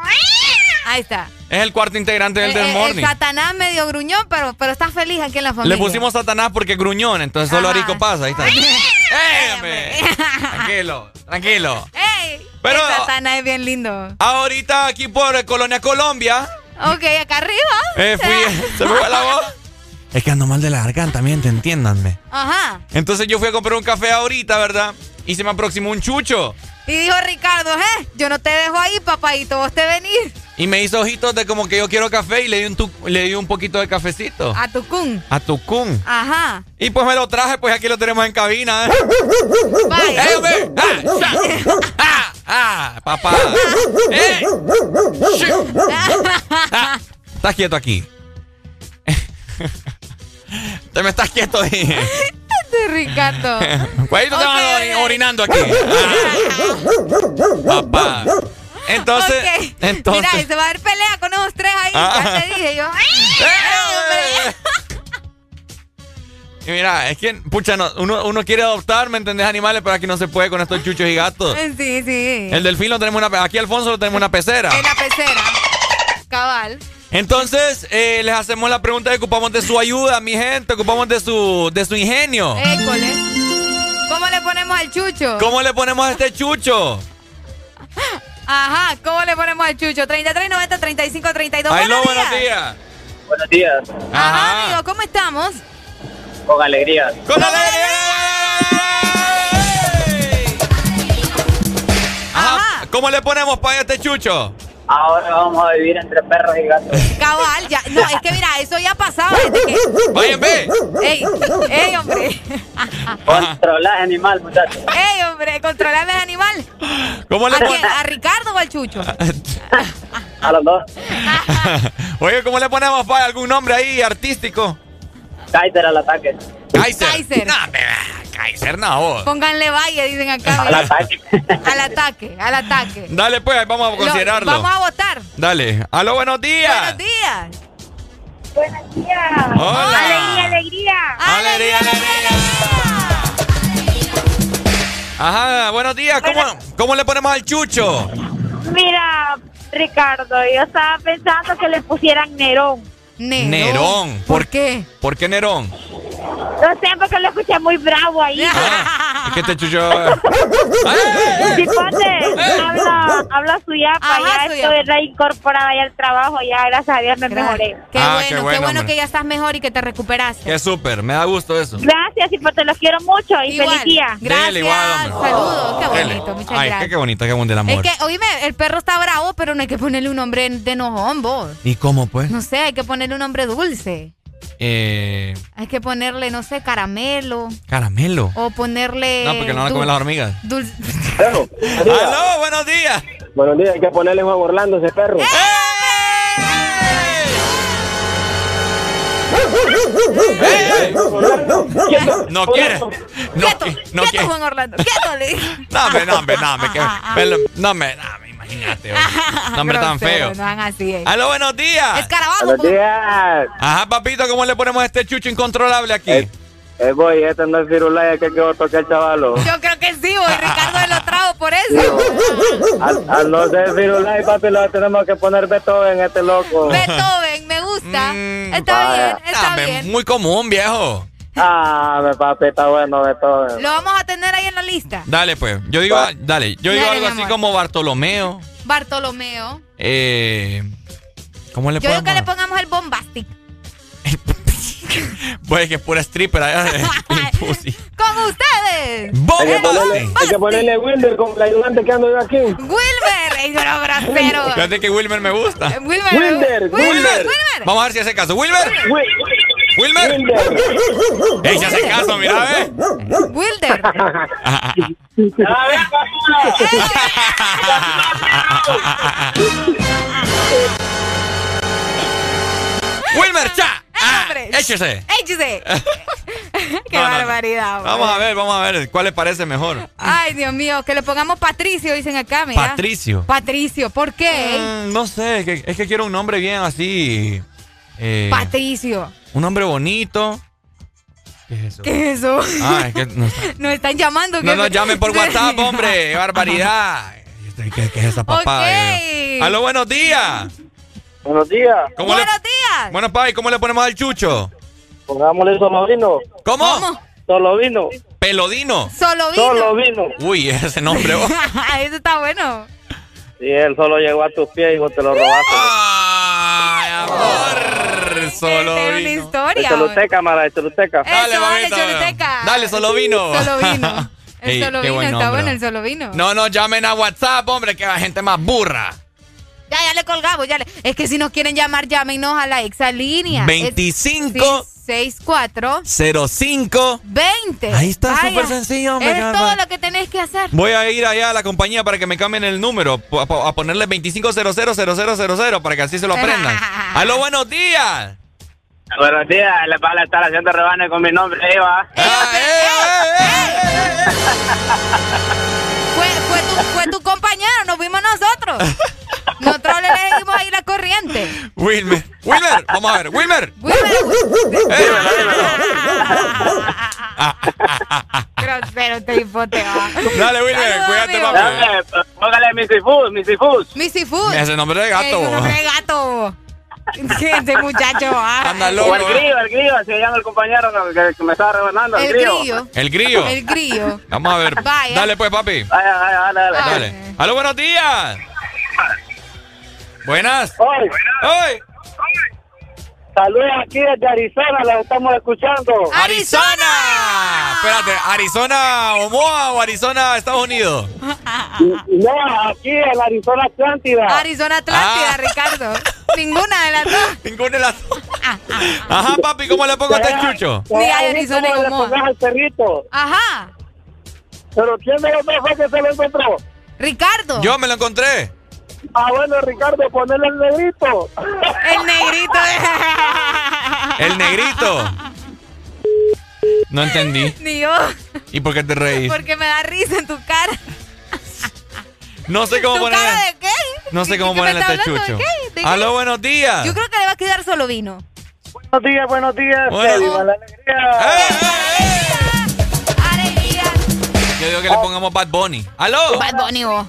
[SPEAKER 4] Ahí está.
[SPEAKER 5] Es el cuarto integrante del
[SPEAKER 4] Eh, eh, el
[SPEAKER 5] Desmorning.
[SPEAKER 4] Satanás medio gruñón, pero, pero está feliz aquí en la familia.
[SPEAKER 5] Le pusimos Satanás porque es gruñón, entonces solo
[SPEAKER 4] Ajá.
[SPEAKER 5] Arico pasa. Ahí está. ¡Eh! Tranquilo, tranquilo.
[SPEAKER 4] ¡Ey!
[SPEAKER 5] Pero-
[SPEAKER 4] El Satanás es bien lindo.
[SPEAKER 5] Ahorita aquí por Colonia Colombia.
[SPEAKER 4] Ok, acá arriba.
[SPEAKER 5] eh, fui, se me fue la voz. Es que ando mal de la garganta, miente, entiéndanme.
[SPEAKER 4] Ajá.
[SPEAKER 5] Entonces yo fui a comprar un café ahorita, ¿verdad? Y se me aproximó un chucho.
[SPEAKER 4] Y dijo Ricardo, ¿eh? Yo no te dejo ahí, papadito, vos te venís
[SPEAKER 5] Y me hizo ojitos de como que yo quiero café y le di un, tu- le di un poquito de cafecito.
[SPEAKER 4] a tu cun.
[SPEAKER 5] A Tucún.
[SPEAKER 4] Ajá.
[SPEAKER 5] Y pues me lo traje, pues aquí lo tenemos en cabina, ¿eh?
[SPEAKER 4] Vaya.
[SPEAKER 5] ¡Eh, hombre! ¡Ah! ¡Ah! ¡Ah! ¡Ah! ¡Papá! ¡Eh! ¡Shh! ¡Ah! Estás quieto aquí. Te me estás quieto, dije.
[SPEAKER 4] Ricardo.
[SPEAKER 5] Cuidado, te van orinando aquí. Ah. Papá. Entonces,
[SPEAKER 4] Ok.
[SPEAKER 5] entonces.
[SPEAKER 4] Mira, y se va a dar pelea con esos tres ahí.
[SPEAKER 5] Ah.
[SPEAKER 4] Ya te dije yo.
[SPEAKER 5] Y mira, es que, pucha, no, uno, uno quiere adoptar, ¿me entendés? Animales, pero aquí no se puede con estos chuchos y gatos.
[SPEAKER 4] Sí, sí.
[SPEAKER 5] El delfín lo tenemos una, aquí Alfonso lo tenemos una pecera.
[SPEAKER 4] En la pecera. Cabal.
[SPEAKER 5] Entonces, eh, les hacemos la pregunta y ocupamos de su ayuda, mi gente, ocupamos de su, de su ingenio.
[SPEAKER 4] École. ¿Cómo le ponemos al chucho?
[SPEAKER 5] ¿Cómo le ponemos a este chucho?
[SPEAKER 4] Ajá, ¿cómo le ponemos al chucho? 33, 90, 35, 32.
[SPEAKER 5] Ay, no,
[SPEAKER 4] buenos
[SPEAKER 5] buenos
[SPEAKER 4] días.
[SPEAKER 25] Buenos días.
[SPEAKER 4] Ajá, amigo, ¿cómo estamos?
[SPEAKER 25] Con alegría.
[SPEAKER 5] ¡Con alegría! Ajá. ¿Cómo le ponemos para este chucho?
[SPEAKER 25] Ahora vamos a vivir entre perros y gatos.
[SPEAKER 4] Cabal, ya. No, es que mira, eso ya pasaba desde que.
[SPEAKER 5] Vayan, ve.
[SPEAKER 4] ¡Ey! ¡Ey, hombre!
[SPEAKER 25] Controlar animal, muchachos.
[SPEAKER 4] ¡Ey, hombre! ¡Controlame animal!
[SPEAKER 5] ¿Cómo le
[SPEAKER 4] ¿A quién? ¿A Ricardo o al chucho?
[SPEAKER 25] A los dos.
[SPEAKER 5] Oye, ¿cómo le ponemos para algún nombre ahí artístico?
[SPEAKER 25] Kaiser al ataque.
[SPEAKER 5] Kaiser.
[SPEAKER 4] Kaiser.
[SPEAKER 5] No, me- Kaiser, no. vos.
[SPEAKER 4] Pónganle valle, dicen acá.
[SPEAKER 25] Al ataque.
[SPEAKER 4] Al ataque, al ataque.
[SPEAKER 5] Dale, pues, vamos a
[SPEAKER 4] Lo-
[SPEAKER 5] considerarlo.
[SPEAKER 4] vamos a votar.
[SPEAKER 5] Dale. Aló, buenos días.
[SPEAKER 4] Buenos días.
[SPEAKER 26] Buenos días.
[SPEAKER 5] Hola.
[SPEAKER 26] Alegría, alegría.
[SPEAKER 5] Alegría, Ajá, buenos días. ¿Cómo, ¿Cómo le ponemos al chucho?
[SPEAKER 26] Mira, Ricardo, yo estaba pensando que le pusieran Nerón.
[SPEAKER 5] Nerón. ¿Por
[SPEAKER 4] qué?
[SPEAKER 5] ¿Por qué Nerón?
[SPEAKER 26] No sé, porque lo escuché muy bravo ahí.
[SPEAKER 5] Es que este chucho.
[SPEAKER 26] Chipote, habla, habla su yapa,
[SPEAKER 4] Ajá,
[SPEAKER 26] ya
[SPEAKER 4] su
[SPEAKER 26] estoy reincorporada ya al trabajo, ya gracias a Dios me mejoré.
[SPEAKER 4] Qué
[SPEAKER 5] Ah,
[SPEAKER 4] bueno,
[SPEAKER 5] qué
[SPEAKER 4] qué
[SPEAKER 5] bueno,
[SPEAKER 4] bueno,
[SPEAKER 5] hombre.
[SPEAKER 4] que ya estás mejor y que te recuperaste.
[SPEAKER 5] Qué súper, me da gusto eso.
[SPEAKER 26] Gracias, Chipote, los quiero mucho y
[SPEAKER 4] Igual.
[SPEAKER 26] feliz día.
[SPEAKER 5] Dele, igual, hombre.
[SPEAKER 4] Saludos, qué
[SPEAKER 5] Dele.
[SPEAKER 4] bonito, muchas
[SPEAKER 5] Ay, qué,
[SPEAKER 4] gracias.
[SPEAKER 5] qué bonito, qué bonito el
[SPEAKER 4] Es
[SPEAKER 5] amor.
[SPEAKER 4] que, oíme, el perro está bravo, pero no hay que ponerle un nombre de enojón, vos.
[SPEAKER 5] ¿Y cómo, pues?
[SPEAKER 4] No sé, hay que ponerle un nombre dulce.
[SPEAKER 5] Eh,
[SPEAKER 4] Hay que ponerle, no sé, caramelo.
[SPEAKER 5] caramelo.
[SPEAKER 4] O ponerle.
[SPEAKER 5] No, porque no van a comer las hormigas.
[SPEAKER 4] Dulce.
[SPEAKER 22] Perro.
[SPEAKER 5] ¡Aló, buenos días!
[SPEAKER 22] Buenos días, hay que ponerle Juan Orlando a ese perro.
[SPEAKER 5] No quiere. No, qui- no
[SPEAKER 4] Quieto,
[SPEAKER 5] quiere.
[SPEAKER 4] Juan Orlando. Quieto, le dije.
[SPEAKER 5] No, hombre, no, hombre, no, que- pero- no, hombre, no, hombre, imagínate. hombre. No, hombre, tan feo.
[SPEAKER 4] No hagan así. eh.
[SPEAKER 5] ¡Aló, buenos días!
[SPEAKER 4] Escarabajo.
[SPEAKER 22] Buenos días.
[SPEAKER 5] Ajá, papito, ¿cómo le ponemos a este chucho incontrolable aquí?
[SPEAKER 22] Eh, voy, este no es Firulaya que quedó tocar el chavalo.
[SPEAKER 4] Yo creo que sí, voy. Ricardo me lo trajo por eso.
[SPEAKER 22] Al, al no ser Firulaya, papi, lo tenemos que poner Beethoven, este loco.
[SPEAKER 4] Beethoven, me gusta. está
[SPEAKER 22] vaya.
[SPEAKER 4] bien, está
[SPEAKER 5] Mm,
[SPEAKER 4] bien.
[SPEAKER 5] Muy común, viejo.
[SPEAKER 22] Ah, mi papi, está bueno Beethoven.
[SPEAKER 4] Lo vamos a tener ahí en la lista.
[SPEAKER 5] Dale, pues. Yo digo, dale, yo digo
[SPEAKER 4] Dale,
[SPEAKER 5] algo así
[SPEAKER 4] amor.
[SPEAKER 5] como Bartolomeo.
[SPEAKER 4] Bartolomeo.
[SPEAKER 5] Eh, ¿Cómo le
[SPEAKER 4] Yo digo
[SPEAKER 5] podemos?
[SPEAKER 4] que le pongamos el bombastic.
[SPEAKER 5] Pues que es pura stripper allá de Pussy.
[SPEAKER 4] Con ustedes.
[SPEAKER 22] Hay que, ponerle, hay que ponerle Wilder como el ayudante que ando yo aquí.
[SPEAKER 4] Wilmer. Ey, pero grosero.
[SPEAKER 5] Fíjate que Wilmer me gusta.
[SPEAKER 4] Wilmer.
[SPEAKER 22] Wilder,
[SPEAKER 4] Wilmer.
[SPEAKER 22] Wilder.
[SPEAKER 5] Vamos a ver si hace caso. Wilmer. Wilmer. Ey, si hace caso, mira, ve.
[SPEAKER 4] Wilder.
[SPEAKER 5] Wilmer, cha. Ah,
[SPEAKER 4] hombre.
[SPEAKER 5] échese.
[SPEAKER 4] Échese. Qué
[SPEAKER 5] No, no, no.
[SPEAKER 4] barbaridad.
[SPEAKER 5] Vamos a ver, vamos a ver cuál le parece mejor.
[SPEAKER 4] Ay, Dios mío, que le pongamos Patricio, dicen acá, mira.
[SPEAKER 5] Patricio.
[SPEAKER 4] Patricio, ¿por qué?
[SPEAKER 5] Mm, no sé, es que, es que quiero un nombre bien así. eh,
[SPEAKER 4] Patricio.
[SPEAKER 5] Un nombre bonito. ¿Qué es eso?
[SPEAKER 4] ¿Qué es eso?
[SPEAKER 5] Ah, es que no,
[SPEAKER 4] Nos están llamando.
[SPEAKER 5] no nos llamen por WhatsApp, hombre. ¡Qué barbaridad! ¿Qué, qué es esa papá?
[SPEAKER 4] Ok.
[SPEAKER 5] Aló, buenos días.
[SPEAKER 22] Buenos días.
[SPEAKER 5] ¿Cómo le-
[SPEAKER 4] Buenos días.
[SPEAKER 5] Bueno, pa, ¿y cómo le ponemos al chucho?
[SPEAKER 22] Pongámosle solo vino.
[SPEAKER 5] ¿Cómo?
[SPEAKER 22] Solo vino.
[SPEAKER 5] Pelodino.
[SPEAKER 4] Solo vino.
[SPEAKER 22] Solo vino.
[SPEAKER 5] Uy, ese nombre. oh.
[SPEAKER 4] Eso está bueno.
[SPEAKER 22] Y él solo llegó a tus pies y vos te lo robaste.
[SPEAKER 5] Ay, amor. Solo
[SPEAKER 4] Tengo una
[SPEAKER 5] vino.
[SPEAKER 4] historia.
[SPEAKER 22] Choluteca, cámara, choluteca.
[SPEAKER 4] Eso, dale,
[SPEAKER 5] mamita.
[SPEAKER 4] Choluteca.
[SPEAKER 5] Dale, solo vino.
[SPEAKER 4] Solo vino. El
[SPEAKER 5] Ey,
[SPEAKER 4] solo vino,
[SPEAKER 5] buen
[SPEAKER 4] está bueno el solo vino.
[SPEAKER 5] No nos llamen a WhatsApp, hombre, que la gente más burra.
[SPEAKER 4] Ya, ya le colgamos, ya le... Es que si nos quieren llamar, llámenos a la exalínea.
[SPEAKER 5] 25
[SPEAKER 4] 64
[SPEAKER 5] 05
[SPEAKER 4] 20.
[SPEAKER 5] Ahí está, súper sencillo, hombre,
[SPEAKER 4] Es
[SPEAKER 5] caramba.
[SPEAKER 4] todo lo que tenés que hacer.
[SPEAKER 5] Voy a ir allá a la compañía para que me cambien el número, a, a ponerle 25000000 para que así se lo aprendan. ¡Aló, buenos días!
[SPEAKER 25] Buenos días, le van a estar haciendo rebane con mi nombre, Eva.
[SPEAKER 4] Fue, fue, tu, fue tu compañero, nos vimos nosotros. Nosotros le dimos ahí la corriente.
[SPEAKER 5] Wilmer, Wilmer, vamos a ver, Wilmer.
[SPEAKER 4] Grosero, te hipoteo.
[SPEAKER 5] Dale, Wilmer,
[SPEAKER 4] Saludos,
[SPEAKER 5] cuídate, papi.
[SPEAKER 25] Póngale Missy Food, Missy Food.
[SPEAKER 4] Missy Food.
[SPEAKER 5] Ese nombre de gato.
[SPEAKER 4] Ese nombre de gato. Ese muchacho. ah.
[SPEAKER 5] Anda
[SPEAKER 25] O el
[SPEAKER 5] loco.
[SPEAKER 25] grillo, el grillo, se llama el compañero que, que me estaba rebanando, el,
[SPEAKER 4] El
[SPEAKER 25] grillo.
[SPEAKER 4] grillo.
[SPEAKER 5] El grillo.
[SPEAKER 4] El grillo.
[SPEAKER 5] Vamos a ver.
[SPEAKER 4] Vaya.
[SPEAKER 5] Dale, pues, papi.
[SPEAKER 25] Vaya, vaya, dale, dale.
[SPEAKER 5] Dale. ¡Aló, buenos días! Buenas.
[SPEAKER 22] Hoy,
[SPEAKER 5] ¡Hoy!
[SPEAKER 22] saludos aquí desde Arizona, los estamos escuchando.
[SPEAKER 5] ¡Arizona! Espérate, ¿Arizona Omoa o Arizona Estados Unidos?
[SPEAKER 22] No, aquí en Arizona Atlántida.
[SPEAKER 4] Arizona Atlántida,
[SPEAKER 5] Ah.
[SPEAKER 4] Ricardo. Ninguna de las dos.
[SPEAKER 5] Ninguna de las dos. Ajá, papi, ¿cómo le pongo a este chucho?
[SPEAKER 4] Hay Arizona
[SPEAKER 22] ¿Cómo
[SPEAKER 4] y
[SPEAKER 22] le
[SPEAKER 4] Omoa.
[SPEAKER 22] pongas al perrito?
[SPEAKER 4] Ajá.
[SPEAKER 22] Pero ¿quién de los dos fue que se lo encontró?
[SPEAKER 4] Ricardo.
[SPEAKER 5] Yo me lo encontré.
[SPEAKER 22] Ah, bueno, Ricardo, ponele el negrito.
[SPEAKER 4] El negrito.
[SPEAKER 5] El negrito. No entendí.
[SPEAKER 4] Ni yo.
[SPEAKER 5] ¿Y por qué te reís?
[SPEAKER 4] Porque me da risa en tu cara.
[SPEAKER 5] No sé cómo
[SPEAKER 4] ¿Tu
[SPEAKER 5] poner.
[SPEAKER 4] cara de qué?
[SPEAKER 5] No sé
[SPEAKER 4] ¿De
[SPEAKER 5] cómo ponerle este chucho.
[SPEAKER 4] ¿De qué? ¿De qué?
[SPEAKER 5] Aló, buenos días.
[SPEAKER 4] Yo creo que le va a quedar solo vino.
[SPEAKER 22] Buenos días, buenos días.
[SPEAKER 5] Bueno.
[SPEAKER 22] que viva la alegría.
[SPEAKER 4] Alegría.
[SPEAKER 5] Yo digo que le pongamos Bad Bunny. ¡Aló!
[SPEAKER 4] Bad Bunny, vos.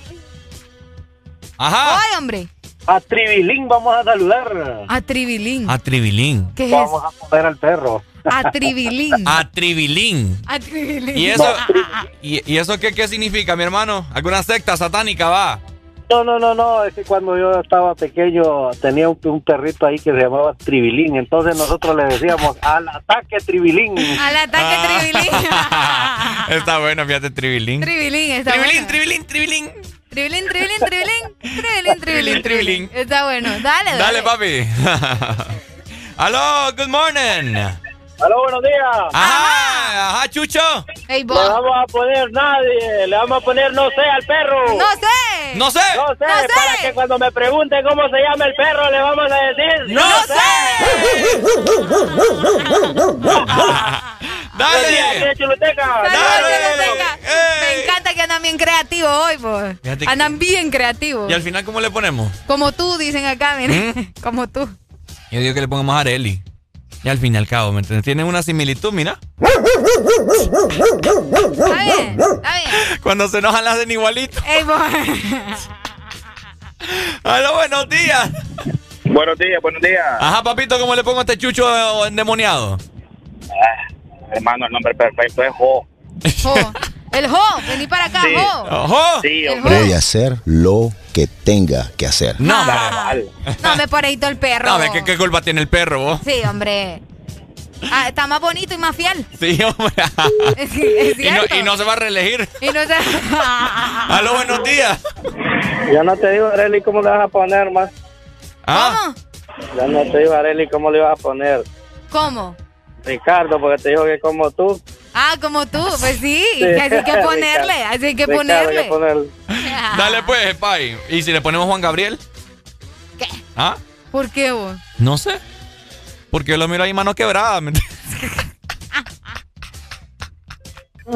[SPEAKER 5] Ajá.
[SPEAKER 4] Ay, hombre.
[SPEAKER 22] A Tribilín vamos a saludar.
[SPEAKER 4] A Tribilín.
[SPEAKER 5] A Tribilín.
[SPEAKER 4] ¿Qué es
[SPEAKER 22] Vamos
[SPEAKER 4] eso?
[SPEAKER 22] a poner al perro.
[SPEAKER 4] A Tribilín.
[SPEAKER 5] A Tribilín.
[SPEAKER 4] A Tribilín.
[SPEAKER 5] ¿Y eso, y, y eso qué, qué significa, mi hermano? ¿Alguna secta satánica va?
[SPEAKER 22] No, no, no, no, es que cuando yo estaba pequeño tenía un, un perrito ahí que se llamaba Tribilín, entonces nosotros le decíamos al ataque Tribilín.
[SPEAKER 4] Al ataque Tribilín.
[SPEAKER 5] Está bueno, fíjate, Tribilín.
[SPEAKER 4] Tribilín, está
[SPEAKER 5] Tribilín,
[SPEAKER 4] bueno.
[SPEAKER 5] Tribilín, Tribilín.
[SPEAKER 4] Tribilín, tribilín, tribilín. Tribilín, tribilín,
[SPEAKER 5] Tribilín.
[SPEAKER 4] tribilín. Está bueno. Dale, dale.
[SPEAKER 5] Dale, papi. Aló, good morning.
[SPEAKER 22] Aló, buenos días.
[SPEAKER 5] Ajá, ajá, Chucho.
[SPEAKER 4] Ey,
[SPEAKER 22] Le vamos a poner nadie, le vamos a poner no sé al perro.
[SPEAKER 4] No sé.
[SPEAKER 5] No sé.
[SPEAKER 22] No sé,
[SPEAKER 4] No sé.
[SPEAKER 22] para que cuando me pregunten cómo se llama el perro le vamos a decir
[SPEAKER 5] No
[SPEAKER 22] Buenos días, aquí
[SPEAKER 5] Dale.
[SPEAKER 22] de Choluteca.
[SPEAKER 4] Me encanta que andan bien creativos hoy, pues. Andan bien creativos.
[SPEAKER 5] ¿Y al final cómo le ponemos?
[SPEAKER 4] Como tú, dicen acá, miren.
[SPEAKER 5] ¿Mm?
[SPEAKER 4] Como tú.
[SPEAKER 5] Yo digo que le pongamos a Areli. Y al fin y al cabo, ¿me entiendes? Tienen una similitud, mira.
[SPEAKER 4] Está bien, está bien.
[SPEAKER 5] Cuando se enojan las hacen igualito.
[SPEAKER 4] Ey, vos.
[SPEAKER 5] Aló, buenos días.
[SPEAKER 22] Buenos días, buenos días.
[SPEAKER 5] Ajá, papito, ¿cómo le pongo a este chucho endemoniado?
[SPEAKER 22] Hermano, el nombre perfecto es Jo.
[SPEAKER 4] Jo. El Jo, vení para acá,
[SPEAKER 22] Sí.
[SPEAKER 4] Jo.
[SPEAKER 5] Ojo.
[SPEAKER 22] Sí, hombre.
[SPEAKER 4] Jo.
[SPEAKER 27] y hacer lo que tenga que hacer.
[SPEAKER 5] No.
[SPEAKER 4] No, me ponedito el perro.
[SPEAKER 5] No, ve, ¿qué, ¿qué culpa tiene el perro, vos?
[SPEAKER 4] Sí, hombre. Ah, está más bonito y más fiel.
[SPEAKER 5] Sí, hombre.
[SPEAKER 4] Es, es
[SPEAKER 5] Y no, y no se va a reelegir.
[SPEAKER 4] Y no se...
[SPEAKER 5] Aló, buenos días.
[SPEAKER 22] Ya no te digo, Areli, cómo le vas a poner más.
[SPEAKER 5] ¿Ah?
[SPEAKER 22] Ya no te digo, Areli, cómo le vas a poner.
[SPEAKER 4] ¿Cómo?
[SPEAKER 22] Ricardo, porque te dijo que como tú.
[SPEAKER 4] Ah, como tú, pues sí, así que ponerle, así hay que
[SPEAKER 22] Ricardo,
[SPEAKER 4] ponerle.
[SPEAKER 22] que ponerle.
[SPEAKER 5] Dale pues, Pai. ¿Y si le ponemos Juan Gabriel?
[SPEAKER 4] ¿Qué?
[SPEAKER 5] ¿Ah?
[SPEAKER 4] ¿Por qué vos?
[SPEAKER 5] No sé. Porque yo lo miro ahí mano quebrada.
[SPEAKER 4] Qué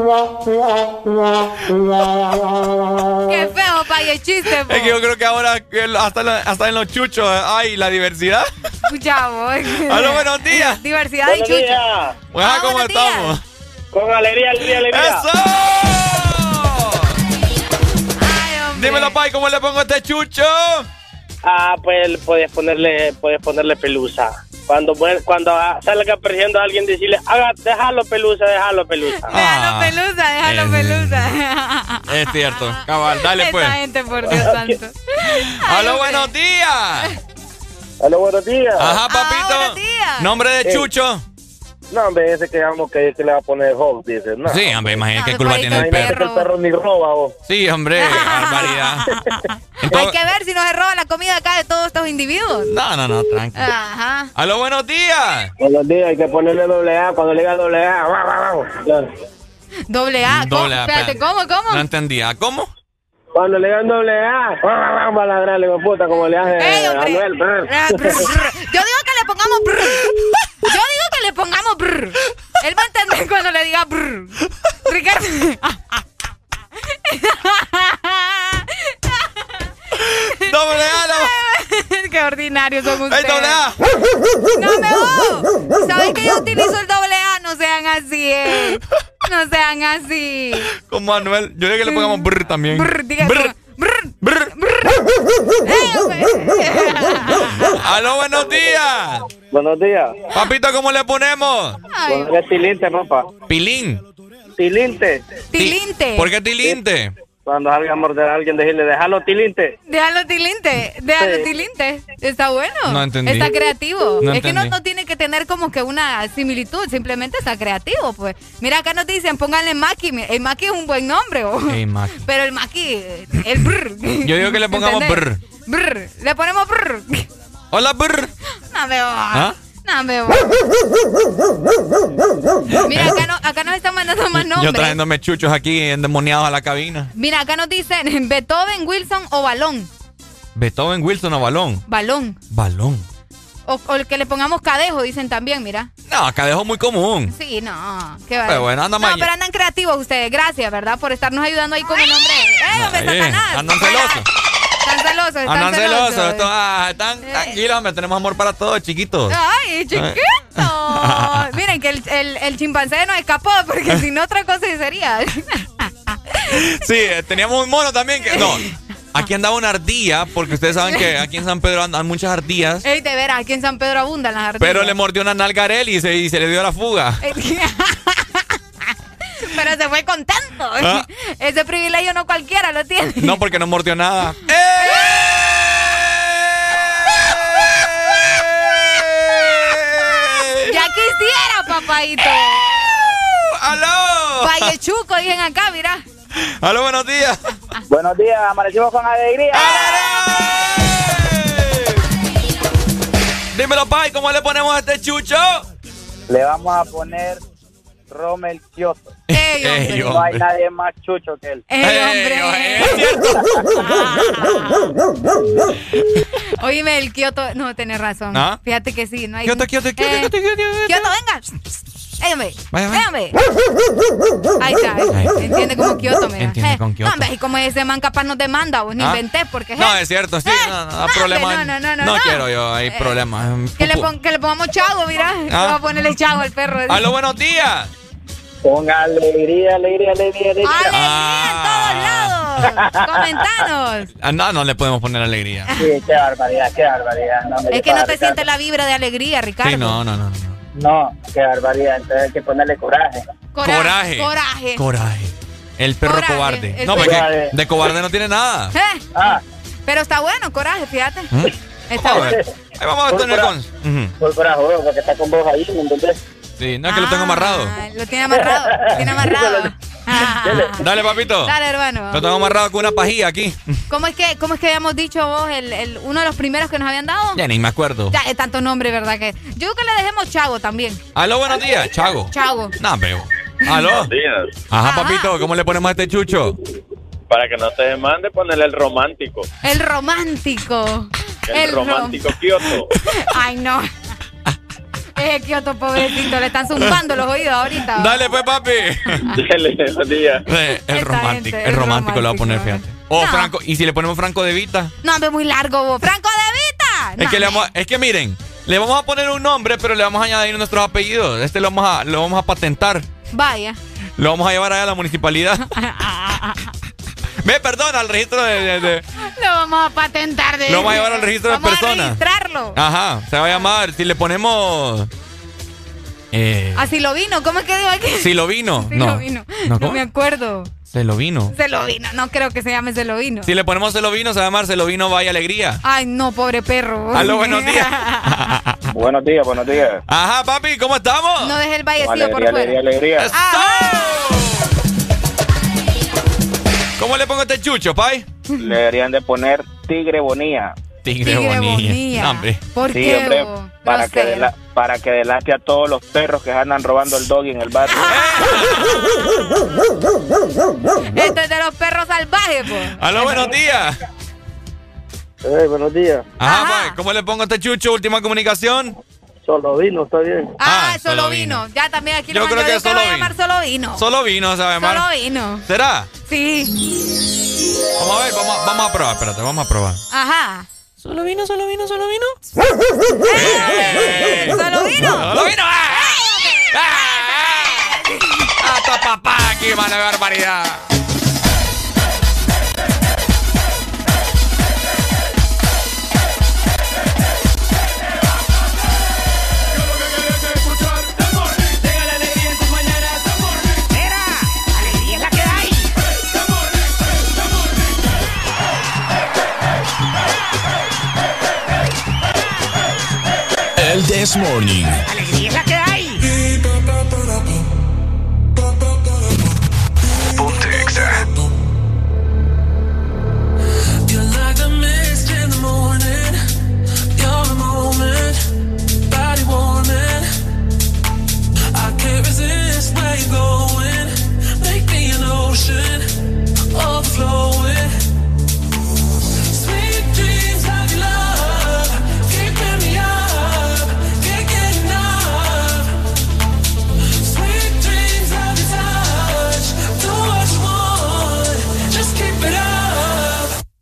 [SPEAKER 4] feo, pa, y el chiste, po.
[SPEAKER 5] Es que yo creo que ahora hasta, la- hasta en los chuchos hay la diversidad.
[SPEAKER 4] Escucha, vos.
[SPEAKER 5] Aló, buenos días.
[SPEAKER 4] Diversidad
[SPEAKER 22] Buenos
[SPEAKER 4] y chucho.
[SPEAKER 22] días.
[SPEAKER 5] Pues, ah, ¿cómo estamos?
[SPEAKER 22] Con alegría, alegría, alegría.
[SPEAKER 5] ¡Eso! Dímelo, Pai, ¿cómo le pongo a este chucho?
[SPEAKER 22] Ah, pues puedes ponerle, puedes ponerle pelusa. Cuando cuando salga persiguiendo a alguien, decirle, haga, déjalo pelusa, déjalo pelusa.
[SPEAKER 5] Ah,
[SPEAKER 4] Déjalo pelusa, déjalo
[SPEAKER 5] eh.
[SPEAKER 4] pelusa.
[SPEAKER 5] Es cierto. Cabal, dale pues.
[SPEAKER 4] Gente, por Dios santo.
[SPEAKER 5] Aló, buenos días.
[SPEAKER 22] Aló, buenos días.
[SPEAKER 5] Ajá, papito.
[SPEAKER 4] Ah, buenos días.
[SPEAKER 5] Nombre de
[SPEAKER 22] Eh.
[SPEAKER 5] Chucho.
[SPEAKER 22] No, hombre, ese que vamos que, que le va a poner Hulk, dice. No.
[SPEAKER 5] Sí, hombre, imagínate qué
[SPEAKER 4] Ah,
[SPEAKER 5] culpa tiene el perro.
[SPEAKER 22] que el perro ni roba, vos.
[SPEAKER 5] Sí, hombre, barbaridad.
[SPEAKER 4] Hay que ver si no se roba la comida acá de todos estos individuos.
[SPEAKER 5] No, no, no, tranquilo.
[SPEAKER 4] Ajá.
[SPEAKER 5] Aló, buenos días.
[SPEAKER 22] Buenos días, hay que ponerle doble A. Cuando le diga doble A.
[SPEAKER 4] Doble A. ¿cómo?
[SPEAKER 5] Doble A,
[SPEAKER 4] Espérate. ¿cómo, cómo?
[SPEAKER 5] No entendía. ¿Cómo?
[SPEAKER 22] Cuando le digan doble A, va a ladrarle, puta, como le hace
[SPEAKER 4] Ey,
[SPEAKER 22] a. Anuel.
[SPEAKER 4] Ah. Yo digo que le pongamos. Yo digo le pongamos brr. Él va a entender cuando le diga brr. Ricardo.
[SPEAKER 5] Doble A, no.
[SPEAKER 4] Qué ordinarios son
[SPEAKER 5] ¡Ey,
[SPEAKER 4] ustedes.
[SPEAKER 5] doble A!
[SPEAKER 4] No me voy. ¿Saben que yo utilizo el doble A? No sean así, eh. No sean así.
[SPEAKER 5] Como Manuel. Yo digo que le pongamos brr también.
[SPEAKER 4] Brr, diga
[SPEAKER 5] Brr. Aló, buenos días.
[SPEAKER 22] Buenos días.
[SPEAKER 5] Papito, ¿cómo le ponemos?
[SPEAKER 4] Ay,
[SPEAKER 22] Ponle tilinte, papá.
[SPEAKER 5] Pilín.
[SPEAKER 22] Tilinte.
[SPEAKER 4] tilinte.
[SPEAKER 5] ¿Por qué tilinte?
[SPEAKER 22] Cuando salga a morder a alguien, decirle, déjalo tilinte.
[SPEAKER 4] Déjalo tilinte, déjalo
[SPEAKER 22] Sí.
[SPEAKER 4] tilinte. Está bueno.
[SPEAKER 5] No entendí.
[SPEAKER 4] Está creativo.
[SPEAKER 5] No
[SPEAKER 4] es que no, no tiene que tener como que una similitud, simplemente está creativo, pues. Mira, acá nos dicen, pónganle Maki. El Maki es un buen nombre, oh.
[SPEAKER 5] Mac.
[SPEAKER 4] Pero el Maki, el brr.
[SPEAKER 5] Yo digo que le pongamos
[SPEAKER 4] ¿Entendés? Brr. Le ponemos brr.
[SPEAKER 5] Hola, brr.
[SPEAKER 4] No va.
[SPEAKER 5] ¿Ah?
[SPEAKER 4] No me va. Mira, acá, no, acá nos están mandando más
[SPEAKER 5] Yo
[SPEAKER 4] nombres.
[SPEAKER 5] trayéndome chuchos aquí endemoniados a la cabina.
[SPEAKER 4] Mira, acá nos dicen Beethoven, Wilson o Balón.
[SPEAKER 5] Beethoven, Wilson o Balón.
[SPEAKER 4] Balón.
[SPEAKER 5] Balón.
[SPEAKER 4] O, o el que le pongamos cadejo, dicen también, mira.
[SPEAKER 5] No, acá dejo muy común.
[SPEAKER 4] Sí, no. Qué va.
[SPEAKER 5] Pero bueno, anda
[SPEAKER 4] No, pero andan creativos ustedes. Gracias, ¿verdad? Por estarnos ayudando ahí con el nombre. ¡Eh, hombre, Satanás!
[SPEAKER 5] Andan celosos.
[SPEAKER 4] Están celosos, están
[SPEAKER 5] Andan celosos.
[SPEAKER 4] celosos.
[SPEAKER 5] Esto, ah, están tranquilos, hombre. Tenemos amor para todos, chiquitos.
[SPEAKER 4] ¡Ay, chiquito! Miren que el, el, el chimpancé nos escapó, porque si no, otra cosa sería.
[SPEAKER 5] Sí, eh, teníamos un mono también que. No. Aquí andaba una ardilla, porque ustedes saben que aquí en San Pedro andan muchas ardillas.
[SPEAKER 4] Ey, de veras, aquí en San Pedro abundan las ardillas.
[SPEAKER 5] Pero le mordió una nalga a y se, y se le dio la fuga.
[SPEAKER 4] Pero se fue contento.
[SPEAKER 5] Ah.
[SPEAKER 4] Ese privilegio no cualquiera lo tiene.
[SPEAKER 5] No, porque no mordió nada.
[SPEAKER 4] Ya quisiera, papadito.
[SPEAKER 5] ¡Aló!
[SPEAKER 4] Valle Chuco, dicen acá, mira.
[SPEAKER 5] ¡Aló, buenos días!
[SPEAKER 25] Buenos días, amanecimos con alegría.
[SPEAKER 5] Dímelo, Pai, ¿cómo le ponemos a este chucho?
[SPEAKER 25] Le vamos a poner Rommel Kioto.
[SPEAKER 4] Ey, hombre.
[SPEAKER 5] Ey,
[SPEAKER 25] No hay nadie más chucho que él.
[SPEAKER 4] Ey, hombre.
[SPEAKER 5] Cierto.
[SPEAKER 4] Oíme, el Kioto. No, tenés razón.
[SPEAKER 5] ¿Ah?
[SPEAKER 4] Fíjate que sí, no hay.
[SPEAKER 5] Kioto, Kioto, Kioto,
[SPEAKER 4] Eh,
[SPEAKER 5] Kioto, Kioto, Kioto.
[SPEAKER 4] Kioto, venga. Ey, hombre.
[SPEAKER 5] Vaya, vaya.
[SPEAKER 4] Ey, hombre. Ahí está.
[SPEAKER 5] Ahí.
[SPEAKER 4] Entiende como Kioto, mira.
[SPEAKER 5] Entiende
[SPEAKER 4] Eh,
[SPEAKER 5] con Kioto.
[SPEAKER 4] No, y como ese man capaz nos demanda, vos ni
[SPEAKER 5] ¿Ah?
[SPEAKER 4] inventé, porque.
[SPEAKER 5] No,
[SPEAKER 4] eh,
[SPEAKER 5] es cierto, sí.
[SPEAKER 4] Eh,
[SPEAKER 5] No, no,
[SPEAKER 4] no,
[SPEAKER 5] problemas.
[SPEAKER 4] hombre, no, no, no, no.
[SPEAKER 5] quiero yo, hay
[SPEAKER 4] Eh,
[SPEAKER 5] problemas.
[SPEAKER 4] Que le, que pongamos chavo, mira. Vamos a ponerle chavo al perro.
[SPEAKER 5] ¡Aló, buenos días!
[SPEAKER 25] Con alegría, alegría, alegría, alegría.
[SPEAKER 4] ¡Alegría en todos lados! ¡Comentanos!
[SPEAKER 5] Ah, no, no le podemos poner alegría.
[SPEAKER 25] Sí, qué barbaridad, qué barbaridad. No,
[SPEAKER 4] Es que no te
[SPEAKER 25] Ricardo.
[SPEAKER 4] siente la vibra de alegría, Ricardo.
[SPEAKER 5] Sí, no, no, no. no.
[SPEAKER 25] No, qué barbaridad. Entonces hay que ponerle coraje.
[SPEAKER 4] Coraje.
[SPEAKER 5] Coraje.
[SPEAKER 4] Coraje.
[SPEAKER 5] Coraje. El perro
[SPEAKER 4] Coraje,
[SPEAKER 5] cobarde.
[SPEAKER 4] el
[SPEAKER 5] No,
[SPEAKER 4] perro-
[SPEAKER 5] porque
[SPEAKER 25] Cobarde.
[SPEAKER 5] de cobarde no tiene nada.
[SPEAKER 4] Eh,
[SPEAKER 25] Ah,
[SPEAKER 4] Pero está bueno, coraje, fíjate.
[SPEAKER 5] ¿Mm?
[SPEAKER 4] Está bueno.
[SPEAKER 5] Ahí vamos a tener con.
[SPEAKER 25] coraje.
[SPEAKER 5] Ujú.
[SPEAKER 25] por coraje, porque está con vos ahí, ¿me entendés?
[SPEAKER 5] Sí, no es que lo tengo amarrado.
[SPEAKER 4] Ah, Lo tiene amarrado. Lo tiene amarrado. Ah.
[SPEAKER 5] Dale, papito.
[SPEAKER 4] Dale, hermano.
[SPEAKER 5] Lo tengo amarrado con una pajilla aquí.
[SPEAKER 4] ¿Cómo es que, cómo es que habíamos dicho vos el, el- uno de los primeros que nos habían dado?
[SPEAKER 5] Ya ni me acuerdo.
[SPEAKER 4] Ya, es tanto nombre, ¿verdad? que Yo creo que le dejemos Chago también.
[SPEAKER 5] Aló, buenos días, Chago.
[SPEAKER 4] Chago.
[SPEAKER 5] No, veo. Aló. Ajá, papito, ¿cómo le ponemos a este chucho?
[SPEAKER 25] Para que no se demande, ponerle el romántico.
[SPEAKER 4] El romántico.
[SPEAKER 25] El, romántico Kioto.
[SPEAKER 4] Ay, no. Es Kioto, pobrecito. Le están zumbando los oídos ahorita.
[SPEAKER 5] Dale, pues, papi.
[SPEAKER 25] Dale, buen día.
[SPEAKER 5] Eh, el
[SPEAKER 4] Esta
[SPEAKER 5] romántico, el romántico lo va a poner, fíjate. O
[SPEAKER 4] No.
[SPEAKER 5] Franco, y si le ponemos Franco de Vita,
[SPEAKER 4] No, hombre, muy largo vos. ¡Franco de Vita!
[SPEAKER 5] es que le vamos a- es que miren, le vamos a poner un nombre, pero le vamos a añadir nuestros apellidos. Este lo vamos a, lo vamos a patentar.
[SPEAKER 4] Vaya.
[SPEAKER 5] Lo vamos a llevar allá a la municipalidad. Ve, perdón, al registro de, de- de-
[SPEAKER 4] Lo vamos a patentar de
[SPEAKER 5] Lo vamos a llevar al registro de
[SPEAKER 4] Vamos
[SPEAKER 5] personas.
[SPEAKER 4] a registrarlo.
[SPEAKER 5] Ajá, se va a llamar, si le ponemos eh,
[SPEAKER 4] Así lo vino. ¿Cómo es que digo aquí?
[SPEAKER 5] si lo vino.
[SPEAKER 4] Sí
[SPEAKER 5] no.
[SPEAKER 4] lo vino.
[SPEAKER 5] No,
[SPEAKER 4] me acuerdo.
[SPEAKER 5] Se lo vino.
[SPEAKER 4] Se lo vino. No creo que se llame se lo vino.
[SPEAKER 5] Si le ponemos se lo vino, se va a llamar se lo vino vaya alegría.
[SPEAKER 4] Ay, no, pobre perro.
[SPEAKER 5] Aló, buenos días.
[SPEAKER 25] buenos días, buenos días.
[SPEAKER 5] Ajá, papi, ¿cómo estamos?
[SPEAKER 4] No deje el vallecillo por
[SPEAKER 25] Alegría,
[SPEAKER 4] fuera.
[SPEAKER 25] alegría, alegría.
[SPEAKER 5] ¿Cómo le pongo este chucho, pai?
[SPEAKER 25] Le deberían de poner Tigre Bonía.
[SPEAKER 5] Tigre,
[SPEAKER 4] Tigre
[SPEAKER 5] bonilla.
[SPEAKER 4] bonilla.
[SPEAKER 5] No, hombre.
[SPEAKER 4] ¿Por
[SPEAKER 25] Sí,
[SPEAKER 4] qué?
[SPEAKER 25] hombre, para que, dela- para que delate a todos los perros que andan robando el doggy en el barrio.
[SPEAKER 4] Este es de los perros salvajes, pues.
[SPEAKER 5] Aló, buenos días.
[SPEAKER 22] Hey, buenos días.
[SPEAKER 5] Ajá, pai, ¿cómo le pongo este chucho? Última comunicación.
[SPEAKER 22] Solo vino, está bien.
[SPEAKER 4] Ah, solo,
[SPEAKER 5] solo
[SPEAKER 4] vino. Ya también aquí
[SPEAKER 5] Yo
[SPEAKER 4] lo
[SPEAKER 5] creo que
[SPEAKER 4] Yo
[SPEAKER 5] solo vino.
[SPEAKER 4] llamar solo vino.
[SPEAKER 5] Solo vino, ¿sabe, Mar?
[SPEAKER 4] Solo vino.
[SPEAKER 5] ¿Será?
[SPEAKER 4] Sí.
[SPEAKER 5] Vamos a ver, vamos a, vamos a probar, espérate, vamos a probar.
[SPEAKER 4] Ajá.
[SPEAKER 5] ¿Solo vino, solo vino, solo vino?
[SPEAKER 4] ¡Eh! ¡Solo vino!
[SPEAKER 5] ¡Solo vino! ¡Hasta papá! ¡Qué mala barbaridad!
[SPEAKER 28] El This Morning.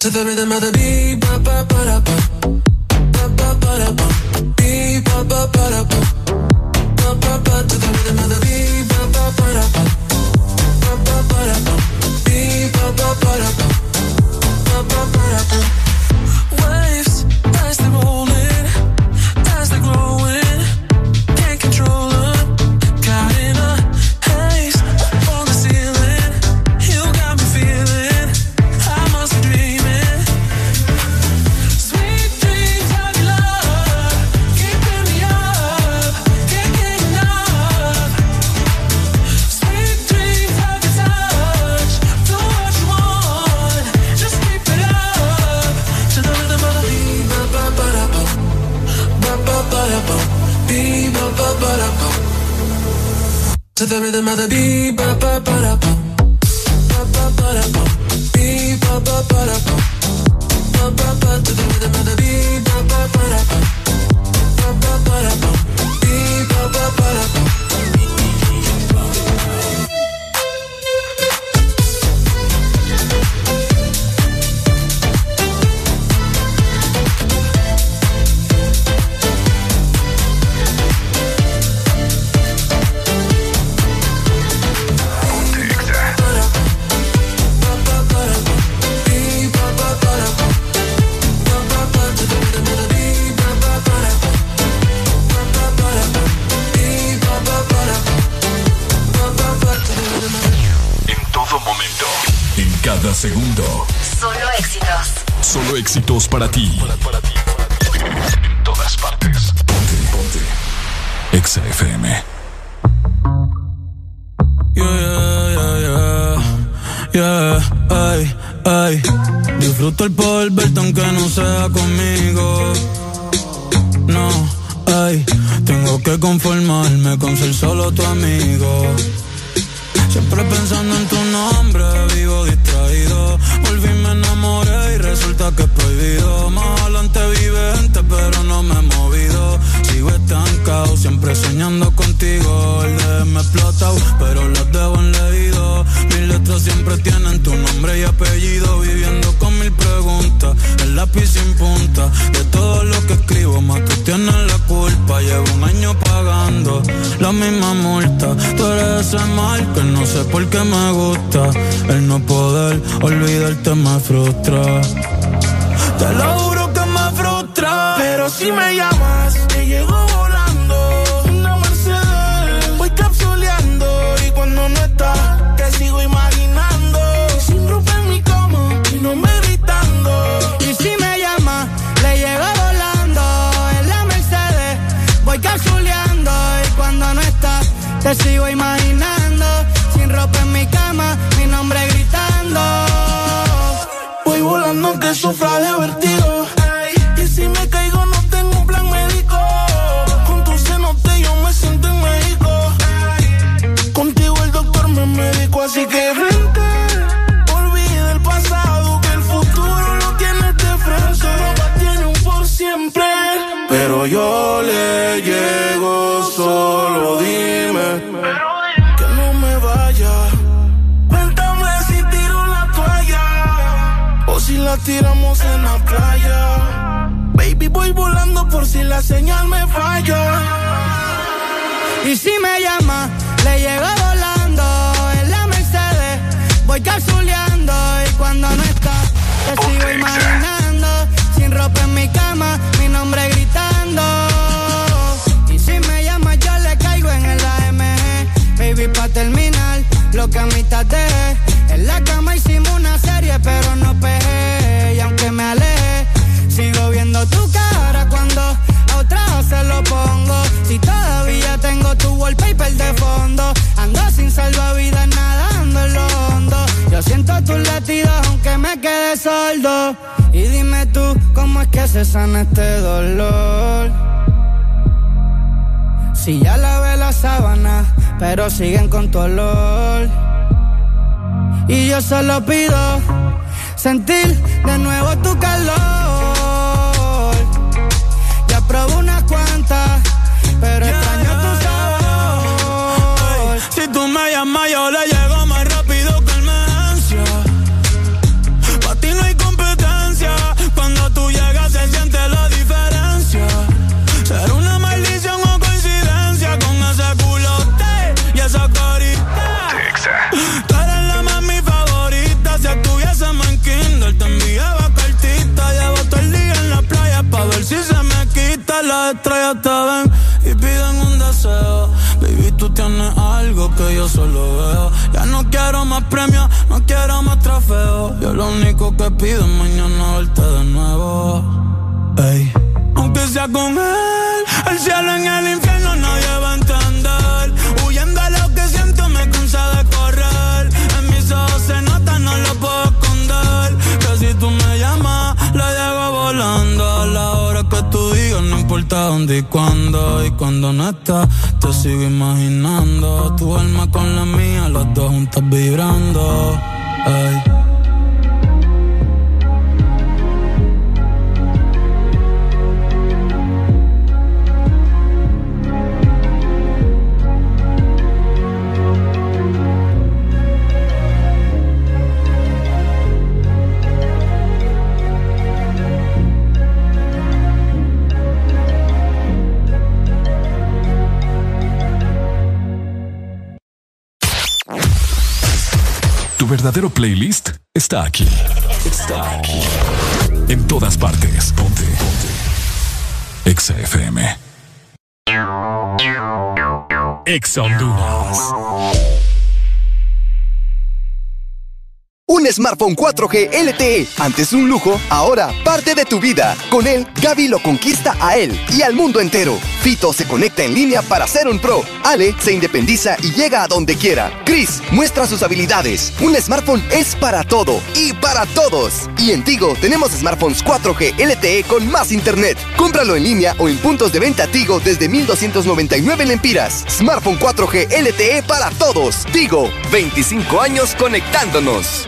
[SPEAKER 16] To the rhythm of the beat, ba ba ba da ba, ba ba ba da ba, ba ba ba ba, ba ba ba. To the rhythm of the beat, ba ba ba ba, ba ba ba ba, ba ba ba, ba the rhythm the beat, ba ba ba da ba, ba ba da beat ba ba ba ba. Ba ba
[SPEAKER 12] smartphone 4G LTE, antes un lujo, ahora parte de tu vida. Con él, Gaby lo conquista a él y al mundo entero. Fito se conecta en línea para ser un pro. Ale se independiza y llega a donde quiera. Chris muestra sus habilidades. Un smartphone es para todo y para todos. Y en Tigo tenemos smartphones 4G LTE con más internet. Cómpralo en línea o en puntos de venta Tigo desde 1299 lempiras. Smartphone 4G LTE para todos. Tigo, 25 años conectándonos.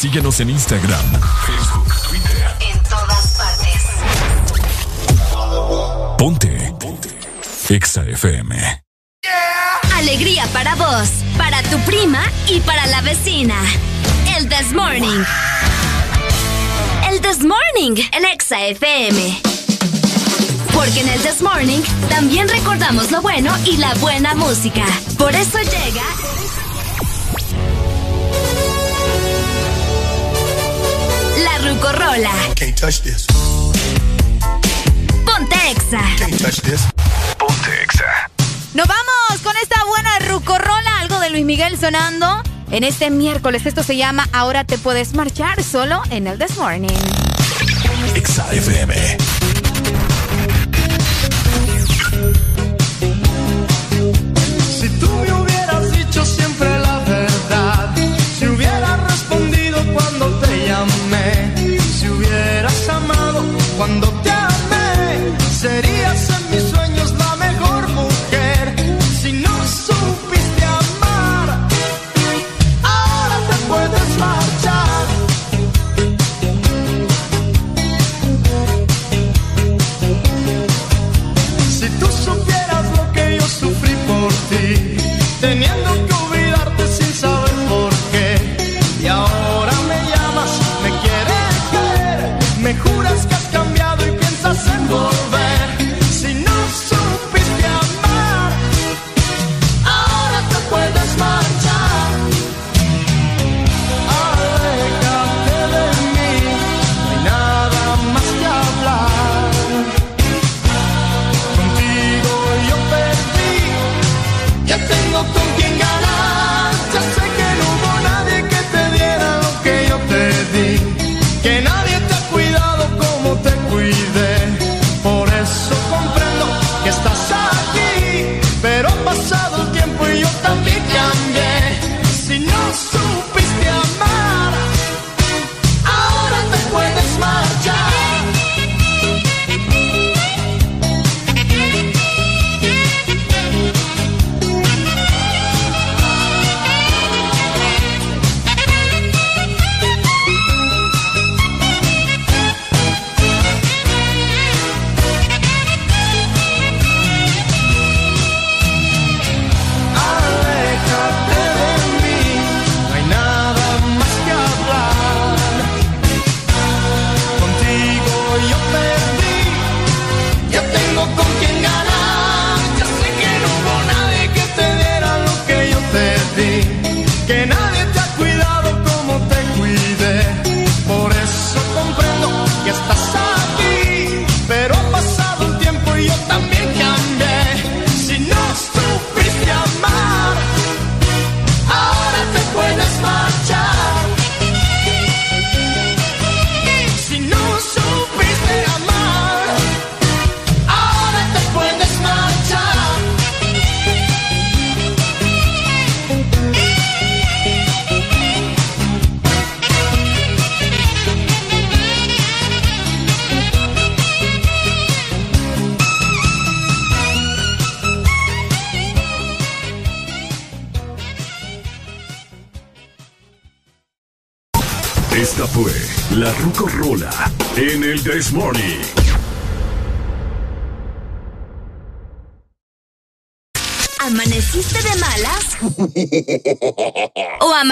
[SPEAKER 1] Síguenos en Instagram, Facebook, Twitter.
[SPEAKER 6] En todas
[SPEAKER 1] partes. Ponte. Ponte. Exa FM.
[SPEAKER 6] Alegría para vos, para tu prima y para la vecina. El This Morning. El This Morning, el Exa FM. Porque en el This Morning también recordamos lo bueno y la buena música. Por eso llega
[SPEAKER 29] Can't touch this.
[SPEAKER 6] Ponte Exa.
[SPEAKER 29] Can't touch this.
[SPEAKER 1] Ponte Exa.
[SPEAKER 4] Nos vamos con esta buena Rucorola, algo de Luis Miguel sonando en este miércoles. Esto se llama Ahora te puedes marchar solo en el This Morning.
[SPEAKER 1] Exa FM.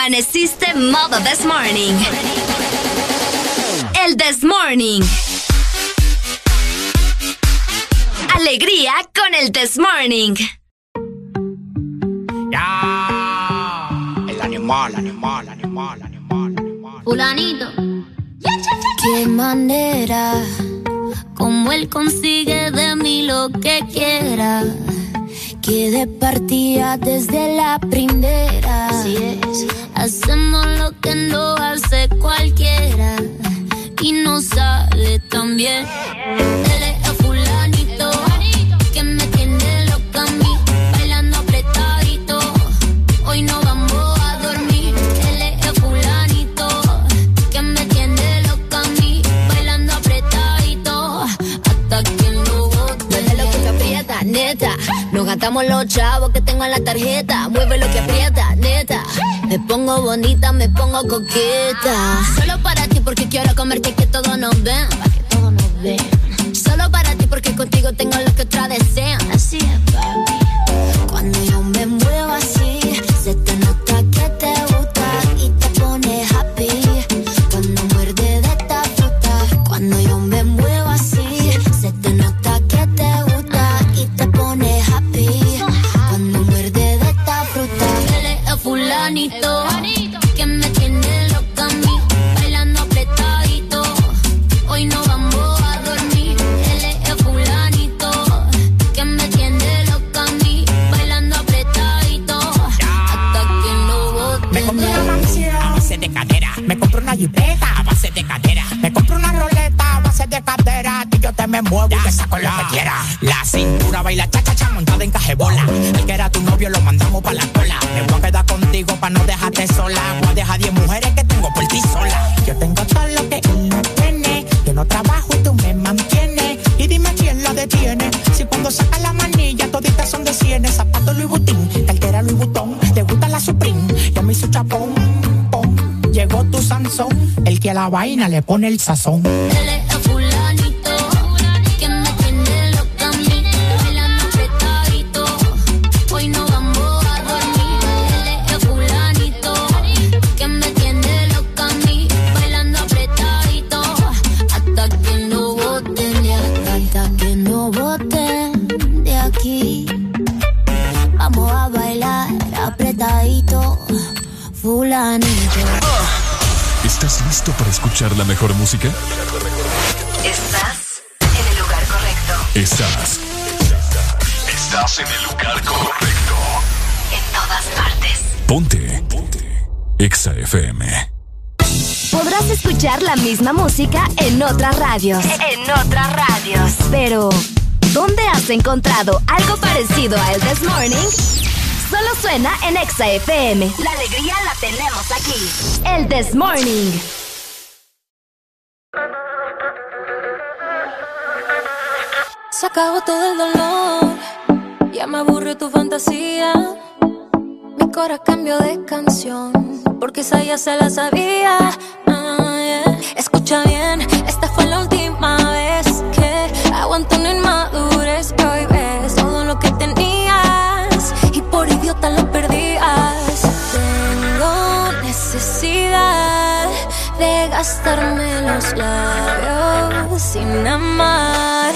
[SPEAKER 6] Amaneciste modo this morning? El this morning. Alegría con el this morning.
[SPEAKER 30] Ya. El animal, animal, animal, animal, animal.
[SPEAKER 20] Fulanito. Qué manera, como él consigue de mí lo que quiera. Que de partida desde la primera. Así es. Hacemos lo que no hace cualquiera. Y no sabe tan bien.
[SPEAKER 31] Nos gastamos los chavos que tengo en la tarjeta. Mueve lo que aprieta, neta. Me pongo bonita, me pongo coqueta. Solo para ti porque quiero comerte que todo nos ven. Pa' que nos ven. Solo para ti porque contigo tengo lo que otra desean. Así es, papi.
[SPEAKER 20] Cuando yo me muevo así, me muevo y te
[SPEAKER 30] saco lo que quiera. La cintura baila cha cha cha montada en cajebola. El que era tu novio lo mandamos pa' la cola. Me voy a quedar contigo pa' no dejarte sola. Voy a dejar 10 mujeres que tengo por ti sola. Yo tengo todo lo que él no tiene. Yo no trabajo y tú me mantienes. Y dime quién lo detiene. Si cuando saca la manilla toditas son de cienes. Zapato Louis Vuitton, cartera Louis Vuitton. Te gusta la Supreme, yo me hice chapón. Llegó tu Sansón, el que a la vaina le pone el sazón.
[SPEAKER 1] Escuchar la mejor música?
[SPEAKER 6] Estás en el lugar correcto.
[SPEAKER 1] Estás. Estás en el lugar correcto.
[SPEAKER 6] En todas partes.
[SPEAKER 1] Ponte. Ponte. Exa FM.
[SPEAKER 6] Podrás escuchar la misma música en otras radios. En otras radios. Pero, ¿dónde has encontrado algo parecido a El This Morning? Solo suena en Exa FM. La alegría la tenemos aquí. El This Morning.
[SPEAKER 20] Acabó todo el dolor, ya me aburrió tu fantasía. Mi cora cambió de canción, porque esa ya se la sabía. Ah. Escucha bien, esta fue la última vez que aguanto una inmadurez. Que hoy ves todo lo que tenías y por idiota lo perdías. Tengo necesidad de gastarme los labios sin amar.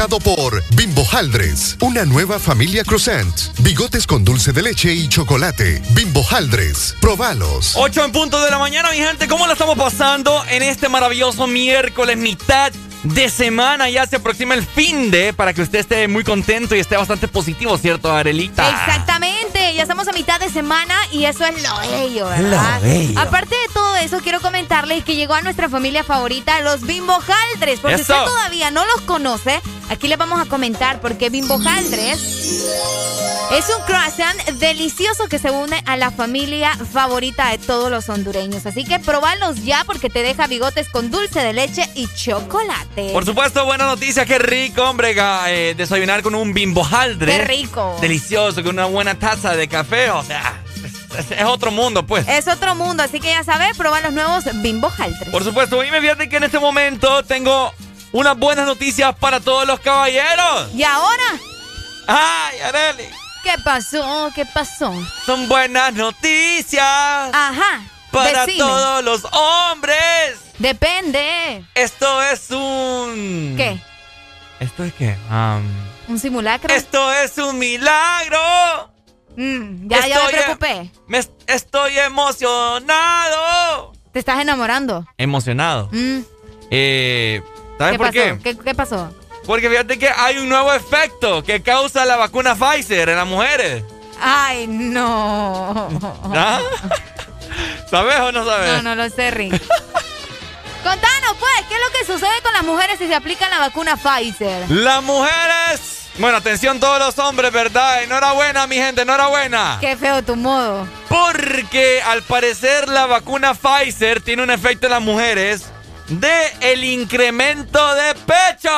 [SPEAKER 18] Presentado por Bimbo Haldres, una nueva familia croissant, bigotes con dulce de leche y chocolate. Bimbo Haldres, probalos.
[SPEAKER 5] 8 en punto de la mañana, mi gente. ¿Cómo la estamos pasando en este maravilloso miércoles, mitad de semana? Ya se aproxima el fin de para que usted esté muy contento y esté bastante positivo, ¿cierto, Arelita?
[SPEAKER 4] Exactamente, ya estamos a mitad de semana y eso es lo bello, ¿verdad?
[SPEAKER 5] Lo bello.
[SPEAKER 4] Aparte de todo eso, quiero comentarles que llegó a nuestra familia favorita, los Bimbo Jaldres. Por si
[SPEAKER 5] Eso.
[SPEAKER 4] usted todavía no los conoce, aquí les vamos a comentar porque Bimbo Jaldres es un croissant delicioso que se une a la familia favorita de todos los hondureños. Así que probalos ya porque te deja bigotes con dulce de leche y chocolate.
[SPEAKER 5] Por supuesto, buena noticia, qué rico, hombre, eh, desayunar con un bimbo haldre.
[SPEAKER 4] Qué rico.
[SPEAKER 5] Delicioso, con una buena taza de café, o sea, es, otro mundo, pues.
[SPEAKER 4] Es otro mundo, así que ya sabes, prueba los nuevos Bimbo Jaldres.
[SPEAKER 5] Por supuesto, y me fíjate que en este momento tengo unas buenas noticias para todos los caballeros.
[SPEAKER 4] ¿Y ahora?
[SPEAKER 5] ¡Ay, Areli!
[SPEAKER 4] ¿Qué pasó? ¿Qué pasó?
[SPEAKER 5] Son buenas noticias.
[SPEAKER 4] Ajá.
[SPEAKER 5] Para
[SPEAKER 4] decime.
[SPEAKER 5] todos los hombres.
[SPEAKER 4] Depende.
[SPEAKER 5] Esto es un.
[SPEAKER 4] ¿Qué?
[SPEAKER 5] ¿Esto es qué?
[SPEAKER 4] ¿Un simulacro?
[SPEAKER 5] Esto es un milagro.
[SPEAKER 4] Mm, ya, ya me
[SPEAKER 5] Estoy-
[SPEAKER 4] preocupé.
[SPEAKER 5] Me es- estoy emocionado.
[SPEAKER 4] ¿Te estás enamorando?
[SPEAKER 5] Emocionado.
[SPEAKER 4] Mm,
[SPEAKER 5] Eh, ¿Sabes
[SPEAKER 4] ¿Qué
[SPEAKER 5] por
[SPEAKER 4] pasó?
[SPEAKER 5] qué?
[SPEAKER 4] ¿Qué, qué pasó?
[SPEAKER 5] Porque fíjate que hay un nuevo efecto que causa la vacuna Pfizer en las mujeres.
[SPEAKER 4] Ay, no.
[SPEAKER 5] ¿Ah? ¿Sabes o no sabes?
[SPEAKER 4] No, no lo sé, Rick. Contanos, pues, ¿qué es lo que sucede con las mujeres si se aplican la vacuna Pfizer?
[SPEAKER 5] Las mujeres. Bueno, atención todos los hombres, ¿verdad? Enhorabuena, mi gente, enhorabuena.
[SPEAKER 4] Qué feo tu modo.
[SPEAKER 5] Porque al parecer la vacuna Pfizer tiene un efecto en las mujeres de el incremento de pecho.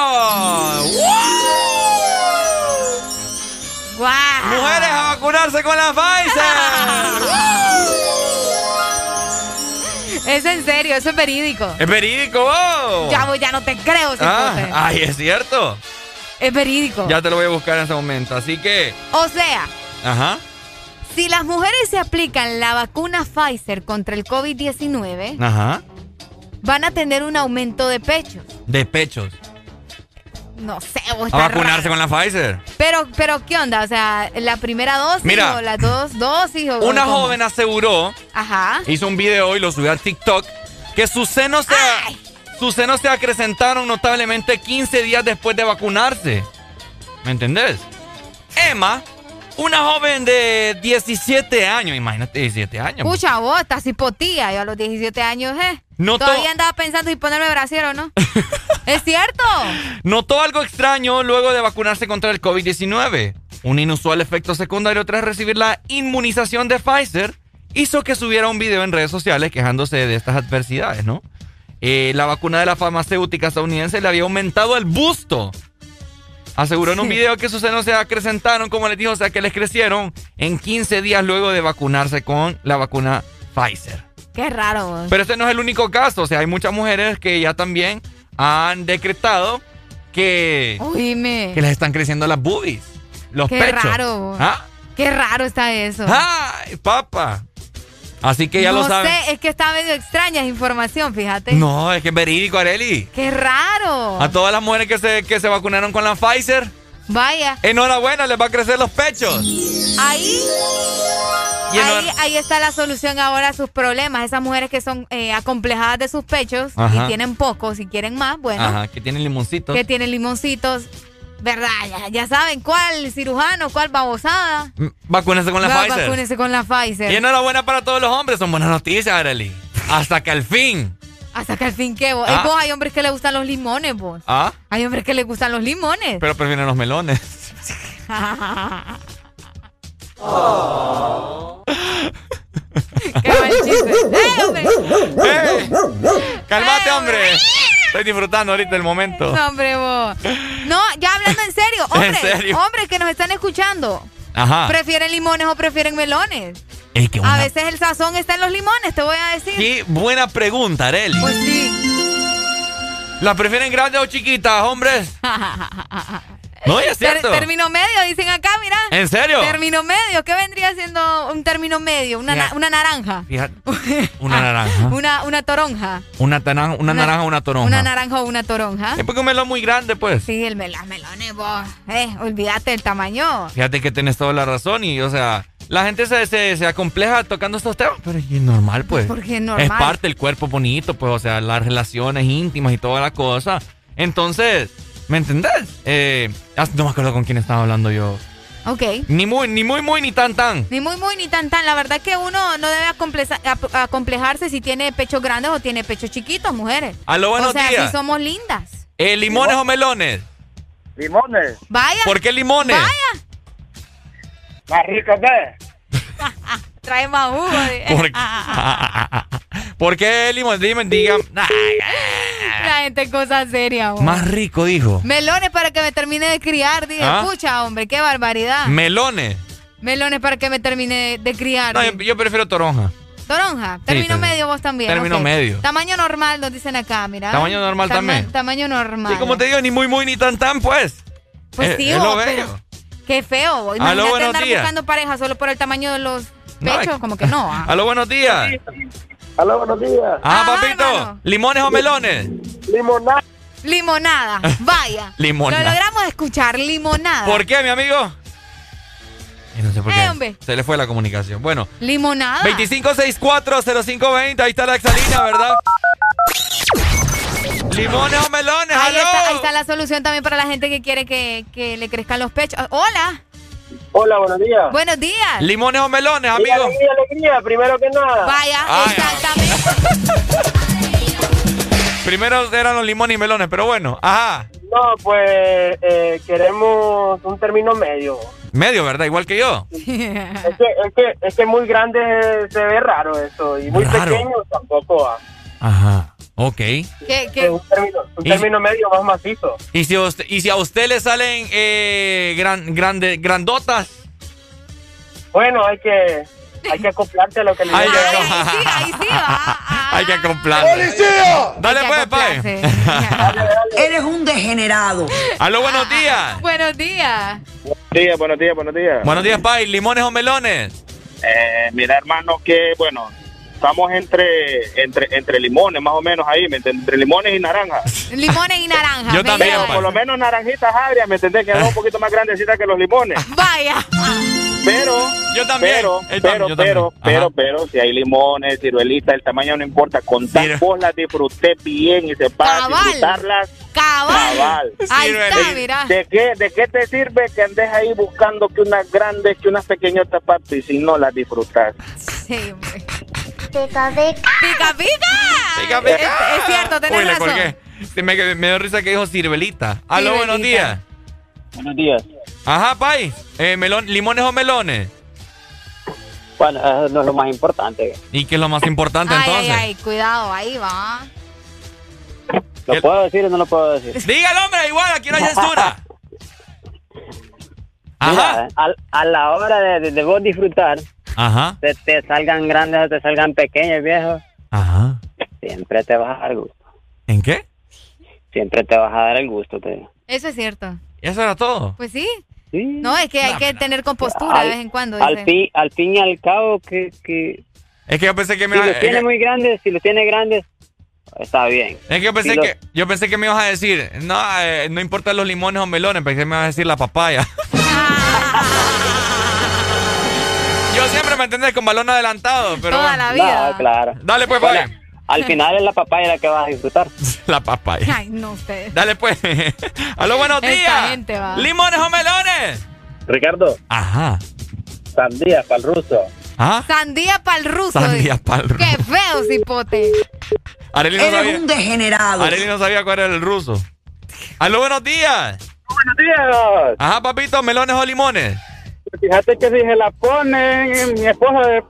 [SPEAKER 4] ¡Guau!
[SPEAKER 5] Mujeres a vacunarse con la Pfizer.
[SPEAKER 4] Es en serio, eso es verídico.
[SPEAKER 5] es verídico.
[SPEAKER 4] Ya, voy, ya no te creo,
[SPEAKER 5] Ah,
[SPEAKER 4] cipote.
[SPEAKER 5] ay, es cierto.
[SPEAKER 4] Es verídico.
[SPEAKER 5] Ya te lo voy a buscar en ese momento. Así que,
[SPEAKER 4] O sea,
[SPEAKER 5] ajá.
[SPEAKER 4] si las mujeres se aplican la vacuna Pfizer contra el COVID-19,
[SPEAKER 5] Ajá.
[SPEAKER 4] Van a tener un aumento de pechos.
[SPEAKER 5] De pechos.
[SPEAKER 4] No sé, vos
[SPEAKER 5] A vacunarse con la Pfizer.
[SPEAKER 4] Pero, pero, ¿qué onda? O sea, ¿la primera dosis
[SPEAKER 5] Mira.
[SPEAKER 4] o las dos dosis? O,
[SPEAKER 5] Una
[SPEAKER 4] cómo?
[SPEAKER 5] joven aseguró,
[SPEAKER 4] Ajá.
[SPEAKER 5] hizo un video y lo subió a TikTok, que sus senos se, sus senos se acrecentaron notablemente 15 días después de vacunarse. ¿Me entendés? Emma, una joven de 17 años, imagínate 17 años.
[SPEAKER 4] Pucha, vos, estás hipotía. Yo a los 17 años, ¿eh?
[SPEAKER 5] No to-
[SPEAKER 4] Todavía andaba pensando en ponerme brasier o no. ¿Es cierto?
[SPEAKER 5] Notó algo extraño luego de vacunarse contra el COVID-19. Un inusual efecto secundario tras recibir la inmunización de Pfizer hizo que subiera un video en redes sociales quejándose de estas adversidades, ¿no? Eh, la vacuna de la farmacéutica estadounidense le había aumentado el busto. Aseguró en un video que sus senos se acrecentaron, como les dijo, o sea que les crecieron en 15 días luego de vacunarse con la vacuna Pfizer.
[SPEAKER 4] Qué raro, vos.
[SPEAKER 5] Pero este no es el único caso, o sea, hay muchas mujeres que ya también han decretado que,
[SPEAKER 4] Oíme.
[SPEAKER 5] que les están creciendo las boobies, los
[SPEAKER 4] Qué
[SPEAKER 5] pechos.
[SPEAKER 4] raro.
[SPEAKER 5] ¿Ah?
[SPEAKER 4] Qué raro está eso.
[SPEAKER 5] ¡Ay, papa! Así que ya
[SPEAKER 4] no
[SPEAKER 5] lo saben.
[SPEAKER 4] sé, es que está medio extraña esa información, fíjate.
[SPEAKER 5] No, es que es verídico, Areli.
[SPEAKER 4] Qué raro.
[SPEAKER 5] A todas las mujeres que se, que se vacunaron con la Pfizer,
[SPEAKER 4] Vaya.
[SPEAKER 5] enhorabuena, les va a crecer los pechos.
[SPEAKER 4] Ahí, ahí, ahí está la solución ahora a sus problemas. Esas mujeres que son eh, acomplejadas de sus pechos
[SPEAKER 5] Ajá.
[SPEAKER 4] y tienen pocos y quieren más, bueno,
[SPEAKER 5] Ajá, que tienen limoncitos.
[SPEAKER 4] que tienen limoncitos, ¿verdad? Ya, ya saben cuál cirujano, cuál babosada.
[SPEAKER 5] Mm, Vacúnense con la
[SPEAKER 4] Va,
[SPEAKER 5] Pfizer.
[SPEAKER 4] Vacúnense con la Pfizer.
[SPEAKER 5] Y enhorabuena para todos los hombres, son buenas noticias, Areli. Hasta que al fin.
[SPEAKER 4] Hasta que al fin que vos.
[SPEAKER 5] Ah.
[SPEAKER 4] Ey, vos, hay hombres que les gustan los limones, vos.
[SPEAKER 5] Ah,
[SPEAKER 4] Hay hombres que les gustan los limones.
[SPEAKER 5] pero prefieren los melones.
[SPEAKER 4] Qué mal chiste. ¡Eh, hombre!
[SPEAKER 5] ¡Eh! ¡Cálmate, hombre! Estoy disfrutando ahorita el momento.
[SPEAKER 4] No, hombre, vos. No, ya hablando en serio.
[SPEAKER 5] ¿En
[SPEAKER 4] Hombres,
[SPEAKER 5] serio?
[SPEAKER 4] hombres que nos están escuchando.
[SPEAKER 5] Ajá.
[SPEAKER 4] ¿Prefieren limones o prefieren melones?
[SPEAKER 5] Ey, qué,
[SPEAKER 4] A
[SPEAKER 5] buena,
[SPEAKER 4] veces el sazón está en los limones, te voy a decir.
[SPEAKER 5] qué buena pregunta, Areli.
[SPEAKER 4] Pues sí.
[SPEAKER 5] ¿La prefieren grandes o chiquitas, hombres? No, es
[SPEAKER 4] Ter-
[SPEAKER 5] cierto.
[SPEAKER 4] término medio, dicen acá, mira.
[SPEAKER 5] ¿En serio?
[SPEAKER 4] Término medio, ¿qué vendría siendo un término medio? Una, na- una naranja.
[SPEAKER 5] Fíjate, una naranja.
[SPEAKER 4] Una, una toronja.
[SPEAKER 5] Una, tana- una naranja o una toronja.
[SPEAKER 4] Una naranja o una toronja.
[SPEAKER 5] Es porque un melón muy grande, pues.
[SPEAKER 4] Sí, el mel- las melones, vos. Eh, olvídate del tamaño.
[SPEAKER 5] Fíjate que tienes toda la razón y, o sea, la gente se, se, se acompleja tocando estos temas, pero es normal, pues.
[SPEAKER 4] Porque es normal.
[SPEAKER 5] Es parte del cuerpo bonito, pues, o sea, las relaciones íntimas y toda la cosa. Entonces, ¿me entendés? Eh, ah, no me acuerdo con quién estaba hablando yo.
[SPEAKER 4] Ok.
[SPEAKER 5] Ni muy, ni muy, muy, ni tan, tan.
[SPEAKER 4] Ni muy, muy, ni tan, tan. La verdad que uno no debe acomplejarse si tiene pechos grandes o tiene pechos chiquitos, mujeres.
[SPEAKER 5] Aló, buenos
[SPEAKER 4] o sea,
[SPEAKER 5] días.
[SPEAKER 4] si somos lindas.
[SPEAKER 5] Eh, ¿Limones o melones?
[SPEAKER 32] Limones.
[SPEAKER 4] Vaya.
[SPEAKER 5] ¿Por qué limones?
[SPEAKER 4] Vaya.
[SPEAKER 32] Más ricos de.
[SPEAKER 4] Trae más jugo. de-
[SPEAKER 5] ¿Por qué? ¿Por qué limones? Dime, digan.
[SPEAKER 4] La gente cosa seria. vos.
[SPEAKER 5] Más rico, dijo.
[SPEAKER 4] Melones para que me termine de criar. Dije,
[SPEAKER 5] ¿Ah?
[SPEAKER 4] escucha, hombre, qué barbaridad.
[SPEAKER 5] Melones.
[SPEAKER 4] Melones para que me termine de, de criar.
[SPEAKER 5] No, yo, yo prefiero toronja.
[SPEAKER 4] Toronja. Término
[SPEAKER 5] sí.
[SPEAKER 4] medio vos también.
[SPEAKER 5] Término
[SPEAKER 4] ok.
[SPEAKER 5] medio.
[SPEAKER 4] Tamaño normal, nos dicen acá, mira.
[SPEAKER 5] Tamaño normal
[SPEAKER 4] Tama-
[SPEAKER 5] también.
[SPEAKER 4] Tamaño normal.
[SPEAKER 5] Sí, como te digo, ni muy, muy, ni tan, tan, pues.
[SPEAKER 4] Pues
[SPEAKER 5] Es-
[SPEAKER 4] sí,
[SPEAKER 5] es
[SPEAKER 4] vos,
[SPEAKER 5] lo bello.
[SPEAKER 4] pero qué feo. vos.
[SPEAKER 5] Aló,
[SPEAKER 4] Imagínate
[SPEAKER 5] buenos
[SPEAKER 4] andar
[SPEAKER 5] días.
[SPEAKER 4] buscando pareja solo por el tamaño de los pechos, como que no. ah.
[SPEAKER 5] Aló, buenos días.
[SPEAKER 32] Aló, buenos días.
[SPEAKER 5] Ah,
[SPEAKER 4] Ajá,
[SPEAKER 5] papito.
[SPEAKER 4] hermano.
[SPEAKER 5] ¿Limones o melones?
[SPEAKER 32] Limonada.
[SPEAKER 4] Limonada, vaya.
[SPEAKER 5] Limonada.
[SPEAKER 4] Lo logramos escuchar, limonada.
[SPEAKER 5] ¿Por qué, mi amigo? Y no sé por qué.
[SPEAKER 4] Eh.
[SPEAKER 5] Se le fue la comunicación. Bueno,
[SPEAKER 4] Limonada.
[SPEAKER 5] 25640520, ahí está la exalina, ¿verdad? ¿Limones o melones?
[SPEAKER 4] Ahí está, ahí está la solución también para la gente que quiere que, que le crezcan los pechos. Ah, Hola,
[SPEAKER 32] Hola, buenos días.
[SPEAKER 4] buenos días.
[SPEAKER 5] ¿Limones o melones,
[SPEAKER 32] Y
[SPEAKER 5] amigo?
[SPEAKER 32] alegría, alegría, primero que nada.
[SPEAKER 4] Vaya,
[SPEAKER 5] Ay,
[SPEAKER 4] exactamente.
[SPEAKER 5] Primero eran los limones y melones, pero bueno. Ajá.
[SPEAKER 32] No, pues eh, queremos un término medio.
[SPEAKER 5] Medio, ¿verdad? Igual que yo.
[SPEAKER 32] Es que, es que, es que muy grande se ve raro eso y muy
[SPEAKER 5] Raro.
[SPEAKER 32] pequeño tampoco va.
[SPEAKER 5] Ajá. Ok.
[SPEAKER 4] ¿Qué,
[SPEAKER 32] Es
[SPEAKER 4] qué?
[SPEAKER 32] un término, un medio más macizo.
[SPEAKER 5] ¿Y si, a usted- y si a usted le salen eh, gran, grande, grandotas?
[SPEAKER 32] Bueno, hay que, hay que acoplarse a lo que le
[SPEAKER 5] Ay,
[SPEAKER 32] diga.
[SPEAKER 5] ya.
[SPEAKER 4] Ay, ahí sí, ahí sí va.
[SPEAKER 5] Hay que acoplarse. Dale
[SPEAKER 4] Hay que
[SPEAKER 5] pues, pai.
[SPEAKER 4] acoplarse.
[SPEAKER 33] Eres un degenerado.
[SPEAKER 5] Aló, buenos días.
[SPEAKER 4] Buenos días.
[SPEAKER 32] Buenos días, buenos días, buenos días.
[SPEAKER 5] Buenos días, pai. ¿Limones o melones?
[SPEAKER 32] Eh, mira, hermano, que bueno, estamos entre, entre, entre limones, más o menos ahí, ¿me entiendes? Entre limones y naranjas.
[SPEAKER 4] Limones y naranjas.
[SPEAKER 5] Yo también.
[SPEAKER 32] Por lo menos naranjitas agrias, ¿me entendés? Que son un poquito más grandecitas que los limones.
[SPEAKER 4] Vaya.
[SPEAKER 32] Pero,
[SPEAKER 5] Yo también.
[SPEAKER 32] pero, pero,
[SPEAKER 5] también, yo
[SPEAKER 32] pero,
[SPEAKER 5] también.
[SPEAKER 32] pero, si hay limones, ciruelitas, el tamaño no importa. Con tal
[SPEAKER 5] Mira.
[SPEAKER 32] vos las disfruté bien y sepas
[SPEAKER 4] Cabal.
[SPEAKER 32] disfrutarlas.
[SPEAKER 4] Cabal.
[SPEAKER 32] Cabal.
[SPEAKER 4] Ahí está, mira.
[SPEAKER 32] ¿De qué, ¿De qué te sirve que andes ahí buscando que unas grandes, que unas pequeñotas, papi, si no las disfrutas?
[SPEAKER 4] Sí, hombre.
[SPEAKER 31] Pica, pica.
[SPEAKER 4] Pica, pica.
[SPEAKER 5] Pica, pica.
[SPEAKER 4] Es, es cierto, tenés
[SPEAKER 5] Uy, le
[SPEAKER 4] razón.
[SPEAKER 5] colgué. Sí, me, me dio risa que dijo cirbelita. Aló, buenos días.
[SPEAKER 32] Buenos días.
[SPEAKER 5] Ajá, pai. Eh, melón, ¿Limones o melones?
[SPEAKER 22] Bueno, eso no es lo más importante.
[SPEAKER 5] ¿Y qué es lo más importante
[SPEAKER 4] Ay,
[SPEAKER 5] entonces?
[SPEAKER 4] ay, ay, cuidado, ahí va.
[SPEAKER 22] ¿Lo puedo decir o no lo puedo decir?
[SPEAKER 5] Dígalo, hombre, igual, aquí no hay censura. Ajá.
[SPEAKER 22] Mira, a, la hora de, de- de vos disfrutar,
[SPEAKER 5] Ajá.
[SPEAKER 22] te, te salgan grandes o te salgan pequeños, viejos,
[SPEAKER 5] Ajá.
[SPEAKER 22] siempre te vas a dar el gusto.
[SPEAKER 5] ¿En qué?
[SPEAKER 22] Siempre te vas a dar el gusto, te digo.
[SPEAKER 4] Eso es cierto.
[SPEAKER 5] Eso era todo.
[SPEAKER 4] Pues sí.
[SPEAKER 22] Sí.
[SPEAKER 4] No, es que hay que tener compostura de vez en cuando.
[SPEAKER 22] al, fin, al fin y al cabo, que, que
[SPEAKER 5] Es que yo pensé que me
[SPEAKER 25] Si los tiene muy grandes, si los tiene grandes, está bien.
[SPEAKER 5] Es que yo pensé
[SPEAKER 25] Si los-
[SPEAKER 5] que yo pensé que me ibas a decir, no, eh, no importa los limones o melones, pensé que me ibas a decir la papaya. yo siempre me entendés con balón adelantado, pero
[SPEAKER 4] Toda la vida.
[SPEAKER 25] No, claro.
[SPEAKER 5] Dale pues,
[SPEAKER 25] Bueno,
[SPEAKER 5] Fabi.
[SPEAKER 25] Al final es la papaya la que vas a disfrutar.
[SPEAKER 5] La papaya.
[SPEAKER 4] Ay, no ustedes.
[SPEAKER 5] Dale pues. Aló, buenos
[SPEAKER 4] Esta
[SPEAKER 5] días.
[SPEAKER 4] gente va.
[SPEAKER 5] ¿Limones o melones?
[SPEAKER 32] Ricardo,
[SPEAKER 5] Ajá.
[SPEAKER 32] sandía para el ruso.
[SPEAKER 5] ¿Ah?
[SPEAKER 4] Sandía para el ruso.
[SPEAKER 5] Sandía pa'l ruso.
[SPEAKER 4] Qué feo, cipote.
[SPEAKER 5] Arely no
[SPEAKER 33] Eres
[SPEAKER 5] sabía.
[SPEAKER 33] un degenerado.
[SPEAKER 5] Arely no sabía cuál era el ruso. Aló, buenos días.
[SPEAKER 32] Buenos días.
[SPEAKER 5] Ajá, papito, melones o limones.
[SPEAKER 32] Fíjate que si se la ponen, mi esposa de,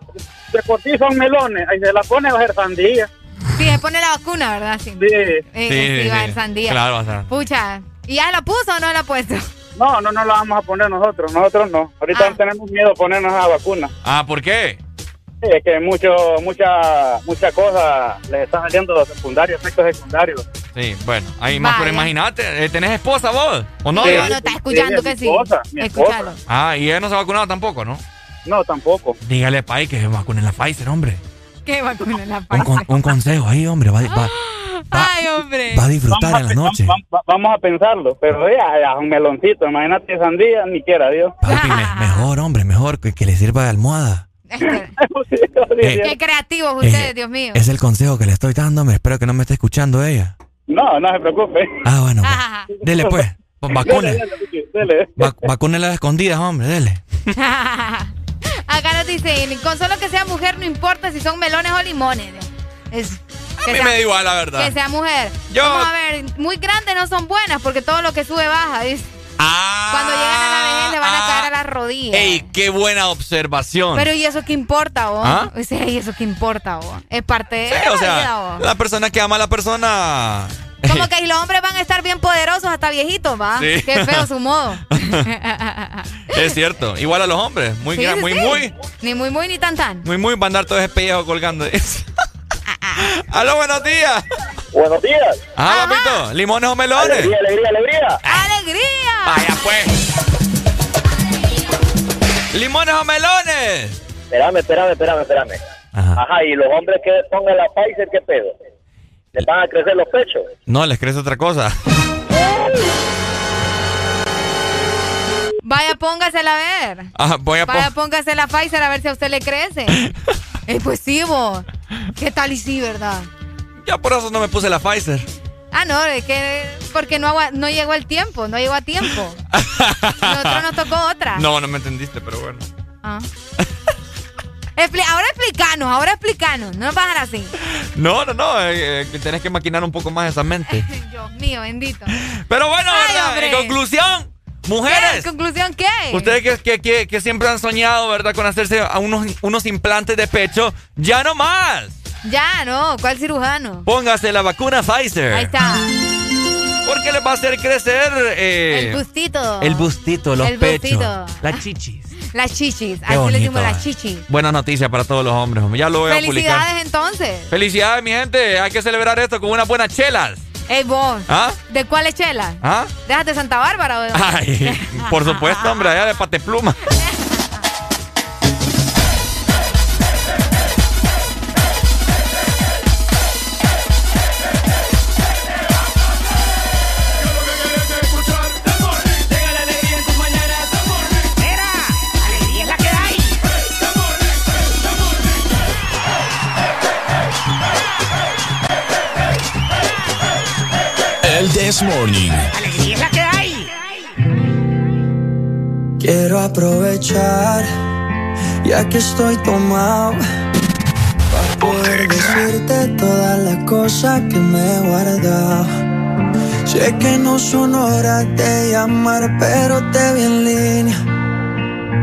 [SPEAKER 32] de por sí son melones. Ahí se la pone va a ser sandía.
[SPEAKER 4] Sí, se pone la vacuna, ¿verdad? Sí.
[SPEAKER 32] Sí.
[SPEAKER 4] Eh, sí, va a ser sandía.
[SPEAKER 5] Claro, va a ser.
[SPEAKER 4] Pucha. ¿Y ya la puso o no la ha puesto?
[SPEAKER 32] No, no, no la vamos a poner nosotros. Nosotros no. Ahorita
[SPEAKER 4] Ah.
[SPEAKER 32] tenemos miedo de ponernos la vacuna.
[SPEAKER 5] Ah, ¿por qué?
[SPEAKER 32] Sí, es que mucho, mucha, mucha cosa les está saliendo los secundarios, efectos secundarios.
[SPEAKER 5] Sí, bueno, ahí más, pero imagínate, eh, ¿tenés esposa vos? ¿O no?
[SPEAKER 32] Sí.
[SPEAKER 4] No, no, está escuchando
[SPEAKER 32] Sí,
[SPEAKER 4] que
[SPEAKER 32] mi
[SPEAKER 4] sí.
[SPEAKER 32] esposa, mi esposa.
[SPEAKER 4] Escúchalo.
[SPEAKER 5] Ah, y ella no se ha vacunado tampoco, ¿no?
[SPEAKER 32] No, tampoco.
[SPEAKER 5] Dígale, Pai, que se vacune la Pfizer, hombre.
[SPEAKER 4] ¿Qué vacuna la
[SPEAKER 5] Un,
[SPEAKER 4] Pfizer?
[SPEAKER 5] con- un consejo ahí, hombre. Va, va-
[SPEAKER 4] Ay, hombre.
[SPEAKER 5] va a disfrutar en la noche.
[SPEAKER 32] Vamos, vamos- vamos a pensarlo, pero ya, ya, un meloncito, imagínate sandía, ni quiera Dios.
[SPEAKER 5] Papi, me- mejor, hombre, mejor que, que le sirva de almohada. Eh,
[SPEAKER 4] Qué creativos ustedes,
[SPEAKER 5] eh,
[SPEAKER 4] Dios mío.
[SPEAKER 5] Es el consejo que le estoy dando, hombre. Espero que no me esté escuchando ella.
[SPEAKER 32] No, no se preocupe.
[SPEAKER 5] Ah, bueno. pues, dele, pues. Pues, Vacune.
[SPEAKER 32] Dele, dele, dele.
[SPEAKER 5] Va- vacúnela a las escondidas, hombre. Dele.
[SPEAKER 4] Acá nos dicen, con solo que sea mujer no importa si son melones o limones. Es,
[SPEAKER 5] A mí
[SPEAKER 4] sea-
[SPEAKER 5] me da igual, la verdad.
[SPEAKER 4] Que sea mujer.
[SPEAKER 5] Yo-
[SPEAKER 4] Vamos a ver, muy grandes no son buenas porque todo lo que sube baja. dice. Cuando llegan a la vejez le van a caer a las rodillas.
[SPEAKER 5] Ah, Ey, qué buena observación.
[SPEAKER 4] Pero ¿y eso qué importa, vos?
[SPEAKER 5] ¿Ah?
[SPEAKER 4] O sea, ¿y eso qué importa, vos? Es parte de
[SPEAKER 5] Sí,
[SPEAKER 4] la
[SPEAKER 5] o
[SPEAKER 4] vida,
[SPEAKER 5] sea,
[SPEAKER 4] vos.
[SPEAKER 5] la persona que ama a la persona.
[SPEAKER 4] Como que los hombres van a estar bien poderosos hasta viejitos, ¿va?
[SPEAKER 5] Sí.
[SPEAKER 4] Qué feo su modo.
[SPEAKER 5] Es cierto. Igual a los hombres. Muy,
[SPEAKER 4] Sí,
[SPEAKER 5] gran- muy,
[SPEAKER 4] sí.
[SPEAKER 5] muy,
[SPEAKER 4] Ni muy, muy, ni tan, tan.
[SPEAKER 5] muy, muy, va a andar todo ese pellejo colgando. Aló, buenos días.
[SPEAKER 32] Buenos días.
[SPEAKER 5] Ah, papito, limones o melones.
[SPEAKER 32] Alegría, alegría, alegría.
[SPEAKER 4] ¡Alegría!
[SPEAKER 5] Vaya, pues. Limones o melones.
[SPEAKER 32] Espérame, espérame, espérame, espérame. Ajá. y los hombres que pongan la Pfizer, ¿qué pedo? ¿Les van a crecer los pechos?
[SPEAKER 5] No, les crece otra cosa.
[SPEAKER 4] Vaya, póngasela a ver.
[SPEAKER 5] Ah, voy a
[SPEAKER 4] Vaya, póngase la Pfizer a ver si a usted le crece. Eh, pues sí, vos. ¿Qué tal y sí, verdad?
[SPEAKER 5] Ya por eso no me puse la Pfizer.
[SPEAKER 4] Ah, no, es que porque no, no llegó el tiempo, no llegó a tiempo. Nosotros nos tocó otra.
[SPEAKER 5] No, no me entendiste, pero bueno.
[SPEAKER 4] Ah. Expli- ahora explícanos, ahora explícanos. No nos dejar así.
[SPEAKER 5] No, no, no. eh, eh, tenés que maquinar un poco más esa mente.
[SPEAKER 4] Dios mío, bendito.
[SPEAKER 5] Pero bueno,
[SPEAKER 4] Ay,
[SPEAKER 5] ¿verdad? En conclusión, mujeres.
[SPEAKER 4] ¿Conclusión qué?
[SPEAKER 5] Ustedes que, que, que, que siempre han soñado, ¿verdad? Con hacerse a unos, unos implantes de pecho, ya no más.
[SPEAKER 4] Ya, no. ¿Cuál cirujano?
[SPEAKER 5] Póngase la vacuna Pfizer.
[SPEAKER 4] Ahí está.
[SPEAKER 5] Porque les va a hacer crecer eh,
[SPEAKER 4] el bustito.
[SPEAKER 5] el bustito, los
[SPEAKER 4] El
[SPEAKER 5] pechos,
[SPEAKER 4] bustito.
[SPEAKER 5] las chichis.
[SPEAKER 4] Las chichis.
[SPEAKER 5] Qué
[SPEAKER 4] Aquí le decimos las chichis.
[SPEAKER 5] Buena noticia para todos los hombres, hombre. Ya lo voy a publicar.
[SPEAKER 4] Felicidades entonces.
[SPEAKER 5] Felicidades, mi gente. Hay que celebrar esto con unas buenas chelas.
[SPEAKER 4] Ey, vos.
[SPEAKER 5] ¿Ah?
[SPEAKER 4] ¿De cuál chela?
[SPEAKER 5] ¿Ah?
[SPEAKER 4] Déjate Santa Bárbara. ¿o de?
[SPEAKER 5] Ay, por supuesto, hombre, allá de patepluma.
[SPEAKER 1] This Morning.
[SPEAKER 3] Alegría es la que hay.
[SPEAKER 19] Quiero aprovechar, ya que estoy tomado, para poder decirte todas las cosas que me he guardado. Sé que no son horas de llamar, pero te vi en línea.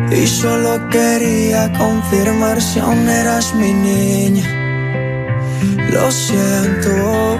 [SPEAKER 19] Y solo quería confirmar si aún eras mi niña. Lo siento,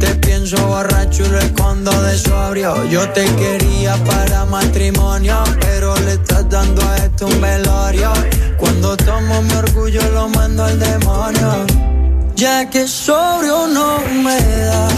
[SPEAKER 19] Te pienso borracho y lo escondo de sobrio. Yo te quería para matrimonio, pero le estás dando a esto un velorio. Cuando tomo mi orgullo lo mando al demonio. Ya que sobrio no me da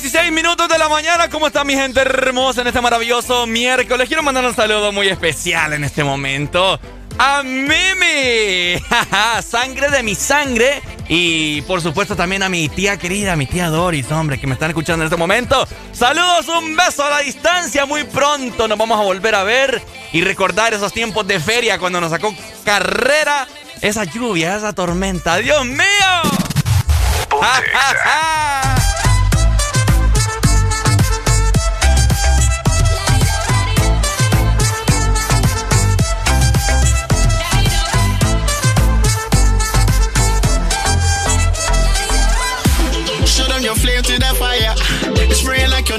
[SPEAKER 5] 16 minutos de la mañana. ¿Cómo está mi gente hermosa en este maravilloso miércoles? Quiero mandar un saludo muy especial en este momento a Mimi. sangre de mi sangre. Y por supuesto también a mi tía querida, mi tía Doris, hombre, que me están escuchando en este momento. Saludos, un beso a la distancia. Muy pronto nos vamos a volver a ver y recordar esos tiempos de feria cuando nos sacó carrera esa lluvia, esa tormenta. ¡Dios mío!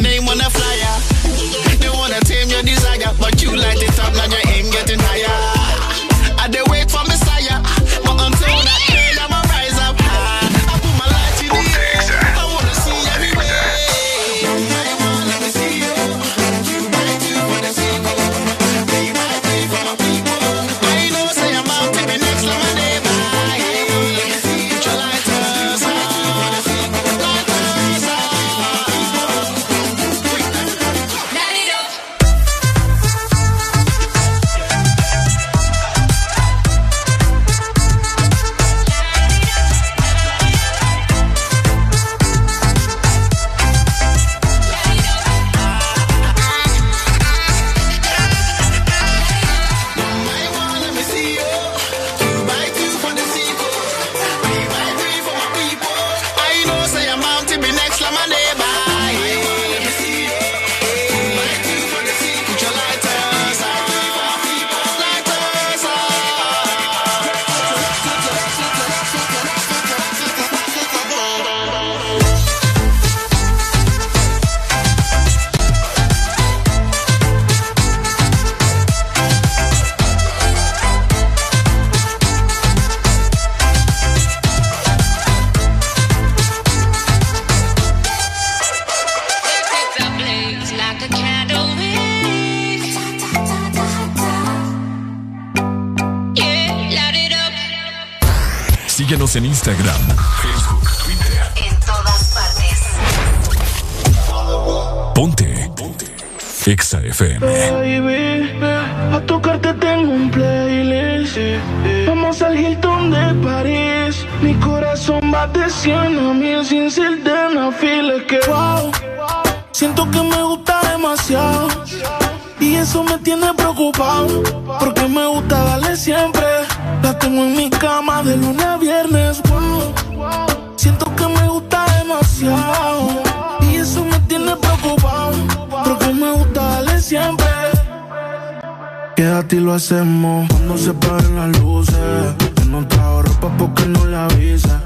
[SPEAKER 11] Name on a flyer.
[SPEAKER 1] Síguenos en Instagram, Facebook, Twitter.
[SPEAKER 3] En todas partes.
[SPEAKER 1] Ponte. Ponte. XAFM.
[SPEAKER 11] Baby, a tocarte tengo un playlist. Vamos al Hilton de París. Mi corazón va de 100 a mil sin ser de una fila. Que wow, siento que me gusta demasiado. Y eso me tiene preocupado. Porque me gusta darle siempre la tengo en mi cama de lunes a viernes. Wow, siento que me gusta demasiado. Y eso me tiene preocupado. Porque me gusta darle siempre. Quédate y lo hacemos cuando se paren las luces. Yo no trajo ropa porque no la avisa.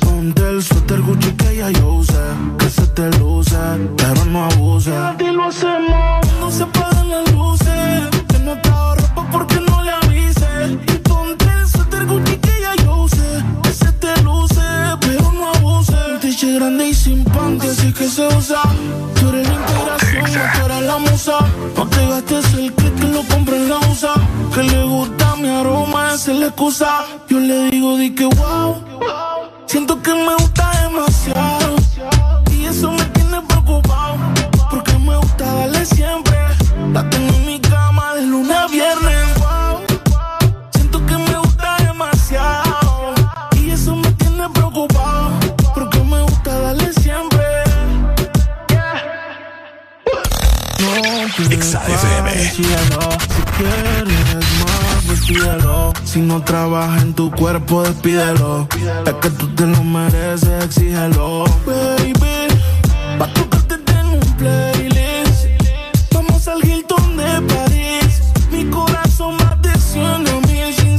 [SPEAKER 11] Ponte el suéter Gucci que ya yo usé. Que se te luce, pero no abuse. Quédate y lo hacemos cuando se paren las luces. Yo no trajo se usa. Tú eres la inspiración, tú eres la musa. No te gastes el que lo compres la usa. Que le gusta mi aroma, esa es la excusa. Yo le digo, di que wow. Siento que me gusta demasiado. Si quieres más, pues pídelo. Si no trabaja en tu cuerpo, despídelo. Es que tú te lo mereces, exígelo. Baby, pa' tocarte tengo un playlist. Vamos al Hilton de París. Mi corazón más de 100 mil sin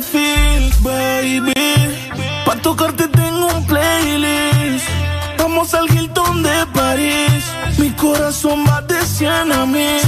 [SPEAKER 11] feel, baby. Pa' tocarte tengo un playlist. Vamos al Hilton de París. Mi corazón más de 100 a
[SPEAKER 14] mí.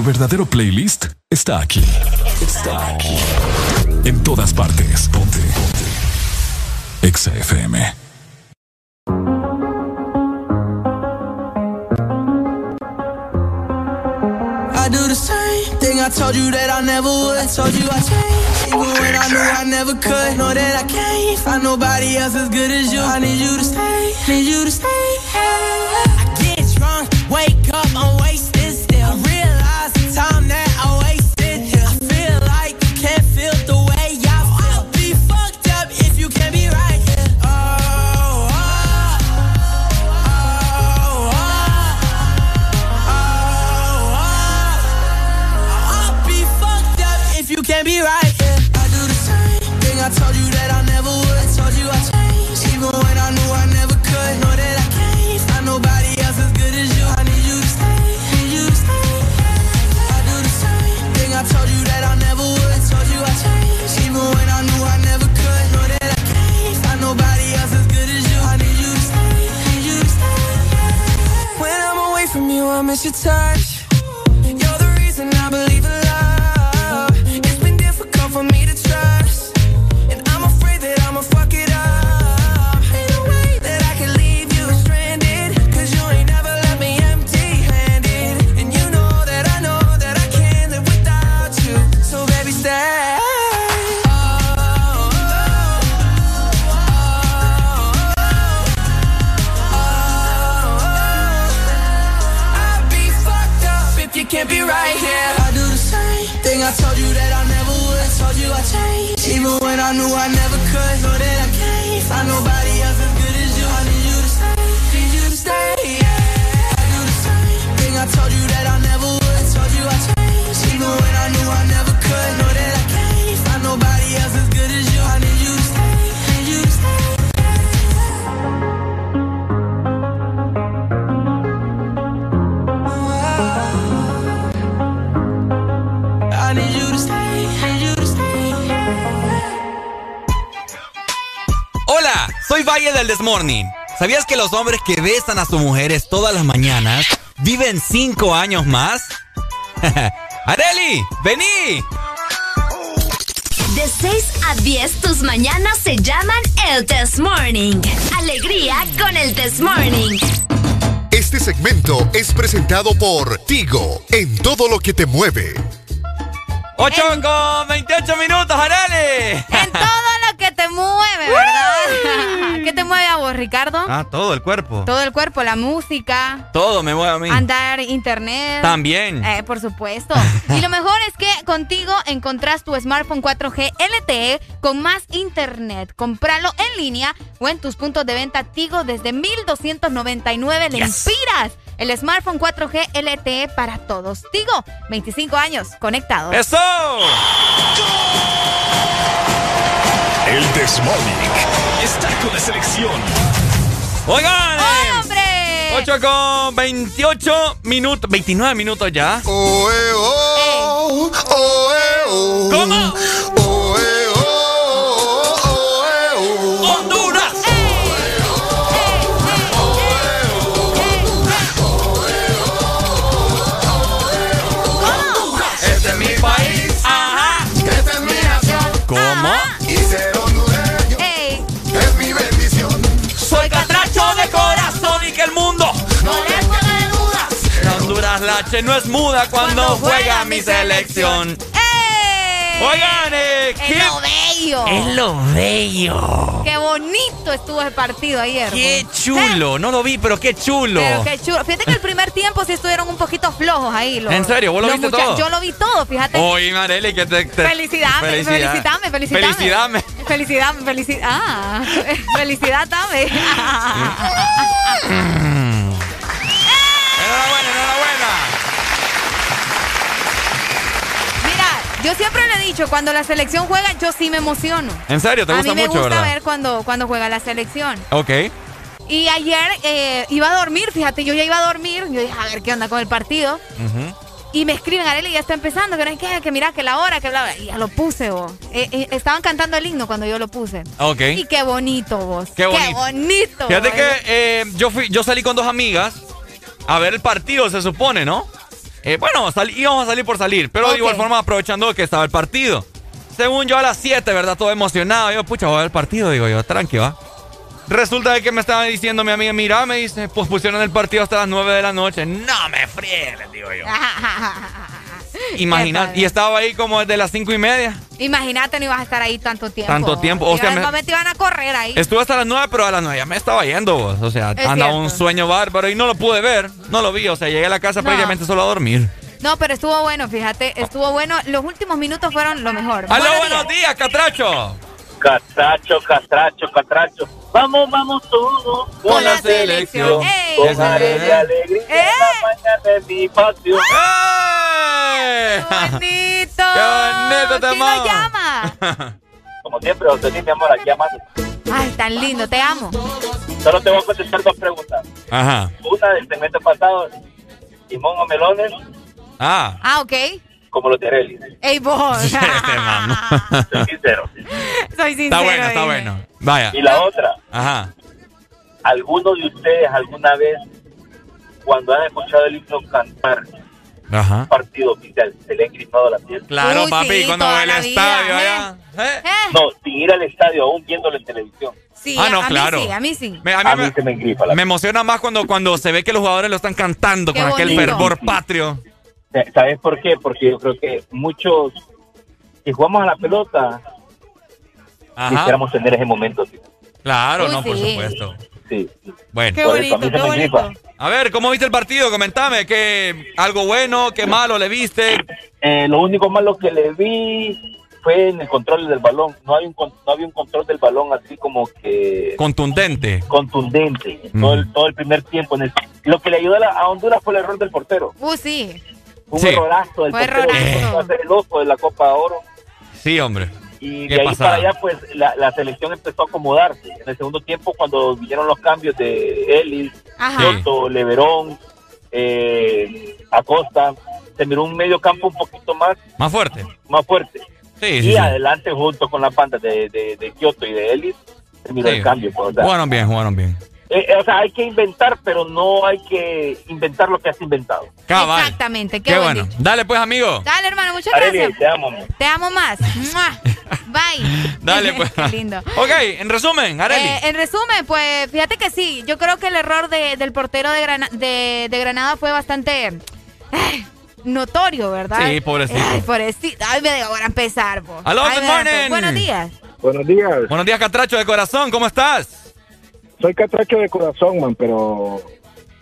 [SPEAKER 1] Tu verdadero playlist está aquí. Está aquí. En todas partes. Ponte. Ponte. Exa FM.
[SPEAKER 3] I do the same thing I told you that I never would. I told you I changed, even when I knew I never could. Know that I can't find nobody else as good as you. I need you to stay, need you to stay. I get drunk, wake up, I'm
[SPEAKER 5] los hombres que besan a sus mujeres todas las mañanas viven cinco años más? ¡Areli! ¡Vení!
[SPEAKER 6] De 6 a 10 tus mañanas se llaman el Test Morning. Alegría con el Test Morning.
[SPEAKER 18] Este segmento es presentado por Tigo, en todo lo que te mueve.
[SPEAKER 5] 8 con 28 minutos, Areli.
[SPEAKER 4] En todo Ricardo?
[SPEAKER 5] Ah, todo el cuerpo.
[SPEAKER 4] Todo el cuerpo, la música,
[SPEAKER 5] Todo me mueve a mí.
[SPEAKER 4] andar internet.
[SPEAKER 5] También.
[SPEAKER 4] Eh, por supuesto. Y lo mejor es que contigo encontrás tu smartphone 4G LTE con más internet. Compralo en línea o en tus puntos de venta Tigo desde 1299 lempiras. El smartphone 4G LTE para todos. Tigo, 25 años conectados.
[SPEAKER 5] ¡Eso!
[SPEAKER 1] El Desmorning está con la selección.
[SPEAKER 5] Oigan. eh,
[SPEAKER 4] ¡Hombre!
[SPEAKER 5] 8 con 28 minutos. 29 minutos ya.
[SPEAKER 18] Oh, eh, oh,
[SPEAKER 5] no es muda cuando, juega, mi selección.
[SPEAKER 4] ¡Eh!
[SPEAKER 5] Oigan, eh,
[SPEAKER 4] Es lo bello.
[SPEAKER 5] Es lo bello.
[SPEAKER 4] Qué bonito estuvo ese partido ayer.
[SPEAKER 5] Qué chulo. No lo vi, pero qué chulo.
[SPEAKER 4] Pero qué chulo. Fíjate que el primer tiempo sí estuvieron un poquito flojos ahí. los-
[SPEAKER 5] ¿En serio? ¿Vos lo viste todo?
[SPEAKER 4] Yo lo vi todo, fíjate.
[SPEAKER 5] Oye, Marely, que te... te-
[SPEAKER 4] Felicidame,
[SPEAKER 5] Felicidad.
[SPEAKER 4] felicitame, felicitame.
[SPEAKER 5] Felicidame.
[SPEAKER 4] Felicidad, felicidad. Ah, felicidad, dame.
[SPEAKER 5] Enhorabuena.
[SPEAKER 4] Mira, yo siempre le he dicho, cuando la selección juega, yo sí me emociono.
[SPEAKER 5] ¿En serio? ¿Te
[SPEAKER 4] a
[SPEAKER 5] gusta
[SPEAKER 4] mí me
[SPEAKER 5] mucho,
[SPEAKER 4] gusta
[SPEAKER 5] verdad?
[SPEAKER 4] ver cuando, cuando juega la selección.
[SPEAKER 5] Ok.
[SPEAKER 4] Y ayer eh, iba a dormir, fíjate, yo ya iba a dormir. Yo dije, a ver qué onda con el partido. Y me escriben, Arely, ya está empezando, que no hay que, que mira, que la hora, que bla, bla. Y ya lo puse, vos. Eh, eh, estaban cantando el himno cuando yo lo puse.
[SPEAKER 5] Ok.
[SPEAKER 4] Y qué bonito, vos.
[SPEAKER 5] Qué bonito.
[SPEAKER 4] bonito.
[SPEAKER 5] Fíjate
[SPEAKER 4] vos.
[SPEAKER 5] que yo, fui, yo salí con dos amigas a ver el partido, se supone, ¿no? Eh, bueno, íbamos a salir por salir, pero de igual forma aprovechando que estaba el partido. Según yo a las 7, ¿verdad? Todo emocionado. Yo, pucha, voy a ver el partido, digo yo, tranqui, va. Resulta de que me estaba diciendo mi amiga, mira, me dice, pues pusieron el partido hasta las 9 de la noche. No me friegues, digo yo. Imagínate, y estaba ahí como desde las 5 y media.
[SPEAKER 4] Imagínate, no ibas a estar ahí tanto tiempo.
[SPEAKER 5] Tanto tiempo, o sea, me-
[SPEAKER 4] iban a correr ahí.
[SPEAKER 5] Estuve hasta las 9, pero a las 9 ya me estaba yendo, vos. O sea,
[SPEAKER 4] Es
[SPEAKER 5] andaba
[SPEAKER 4] cierto.
[SPEAKER 5] un sueño bárbaro y no lo pude ver, no lo vi. O sea, llegué a la casa
[SPEAKER 4] No.
[SPEAKER 5] prácticamente solo a dormir.
[SPEAKER 4] No, pero estuvo bueno, fíjate, estuvo bueno. Los últimos minutos fueron lo mejor.
[SPEAKER 5] ¡Aló,
[SPEAKER 4] Buenos
[SPEAKER 5] buenos días, Catracho!
[SPEAKER 32] Catracho, catracho, catracho. Vamos, vamos todos
[SPEAKER 5] Con la selección.
[SPEAKER 4] ¡Ey!
[SPEAKER 32] Con y alegría en la mañana de mi patio.
[SPEAKER 5] ¡Eh!
[SPEAKER 4] ¡Bonito!
[SPEAKER 5] ¡Qué bonito te
[SPEAKER 4] ¿Quién
[SPEAKER 5] amaba.
[SPEAKER 4] nos llama?
[SPEAKER 32] Como siempre, José, mi amor, aquí amando.
[SPEAKER 4] Ay, tan lindo, te amo.
[SPEAKER 32] Solo te voy a contestar dos preguntas.
[SPEAKER 5] Ajá.
[SPEAKER 32] Una del segmento pasado, limón o melones,
[SPEAKER 5] Ah.
[SPEAKER 4] Ah, ok.
[SPEAKER 32] Como los de Arely.
[SPEAKER 4] Ey, vos.
[SPEAKER 5] Este.
[SPEAKER 32] Soy sincero.
[SPEAKER 4] Soy sincero.
[SPEAKER 5] Está bueno, está bueno. Vaya.
[SPEAKER 32] Y la otra,
[SPEAKER 5] Ajá.
[SPEAKER 32] ¿alguno de ustedes alguna vez, cuando han escuchado el himno cantar
[SPEAKER 5] Ajá.
[SPEAKER 32] un partido oficial, se le han gritado la piel?
[SPEAKER 5] Claro,
[SPEAKER 4] Uy,
[SPEAKER 5] papi,
[SPEAKER 4] sí,
[SPEAKER 5] cuando ve el estadio
[SPEAKER 4] ¿eh?
[SPEAKER 5] allá. ¿Eh?
[SPEAKER 4] ¿Eh?
[SPEAKER 32] No, sin ir al estadio, aún viéndolo en televisión.
[SPEAKER 4] Sí,
[SPEAKER 5] Ah, no,
[SPEAKER 4] a
[SPEAKER 5] claro.
[SPEAKER 4] mí sí, a mí sí.
[SPEAKER 5] Me, a mí
[SPEAKER 32] A mí
[SPEAKER 5] me,
[SPEAKER 32] se me engripa la
[SPEAKER 5] me emociona más cuando, cuando se ve que los jugadores lo están cantando
[SPEAKER 4] Qué
[SPEAKER 5] con aquel fervor patrio.
[SPEAKER 32] ¿Sabes por qué? Porque yo creo que muchos, si jugamos a la pelota,
[SPEAKER 5] Ajá.
[SPEAKER 32] quisiéramos tener ese momento. tío.
[SPEAKER 5] Claro,
[SPEAKER 4] Uy,
[SPEAKER 5] no, por supuesto.
[SPEAKER 32] Sí.
[SPEAKER 5] Bueno.
[SPEAKER 4] Qué
[SPEAKER 32] Por eso, a
[SPEAKER 4] qué bonito.
[SPEAKER 5] ver, ¿cómo viste el partido? Comentame, ¿qué, algo bueno, qué malo le viste?
[SPEAKER 32] Eh, lo único malo que le vi fue en el control del balón. No, hay un, no había un control del balón así como que
[SPEAKER 5] Contundente.
[SPEAKER 32] contundente.
[SPEAKER 5] Mm.
[SPEAKER 32] Todo, el, todo el primer tiempo. En el- lo que le ayudó a, la- a Honduras fue el error del portero.
[SPEAKER 4] Uh, sí.
[SPEAKER 32] Un
[SPEAKER 5] Sí.
[SPEAKER 32] errorazo del portero. el oso de la Copa de Oro.
[SPEAKER 5] Sí, hombre.
[SPEAKER 32] Y de ahí
[SPEAKER 5] pasada.
[SPEAKER 32] para allá, pues, la, la selección empezó a acomodarse. En el segundo tiempo, cuando vinieron los cambios de Ellis. Soto, Leverón, eh, Acosta, se miró un medio campo un poquito más,
[SPEAKER 5] Más fuerte.
[SPEAKER 32] más fuerte.
[SPEAKER 5] Sí,
[SPEAKER 32] y
[SPEAKER 5] sí,
[SPEAKER 32] adelante, junto con las bandas de, de, de Kioto y de Ellis, se miró
[SPEAKER 5] Sí.
[SPEAKER 32] el cambio. pues,
[SPEAKER 5] Jugaron bien, jugaron bien.
[SPEAKER 32] Eh, eh, o sea, hay que inventar, pero no hay que inventar lo que has inventado.
[SPEAKER 5] Cabal.
[SPEAKER 4] Exactamente, qué,
[SPEAKER 5] Qué
[SPEAKER 4] buen
[SPEAKER 5] bueno.
[SPEAKER 4] dicho.
[SPEAKER 5] Dale pues, amigo.
[SPEAKER 4] Dale, hermano, muchas
[SPEAKER 32] Arely,
[SPEAKER 4] gracias.
[SPEAKER 32] te amo. man.
[SPEAKER 4] Te amo más. Bye.
[SPEAKER 5] Dale pues.
[SPEAKER 4] Qué lindo.
[SPEAKER 5] Ok, en resumen, Areli.
[SPEAKER 4] Eh, en resumen, pues fíjate que sí, yo creo que el error de- del portero de, Grana- de, de Granada fue bastante eh, notorio, ¿verdad?
[SPEAKER 5] Sí, pobrecito.
[SPEAKER 4] Ay, pobrecito. Ay, me digo, a empezar, po.
[SPEAKER 5] Aló,
[SPEAKER 4] Ay,
[SPEAKER 5] good morning.
[SPEAKER 4] Buenos días.
[SPEAKER 23] Buenos días.
[SPEAKER 5] Buenos días, Catracho de corazón, ¿cómo estás?
[SPEAKER 23] Soy catracho de corazón, man, pero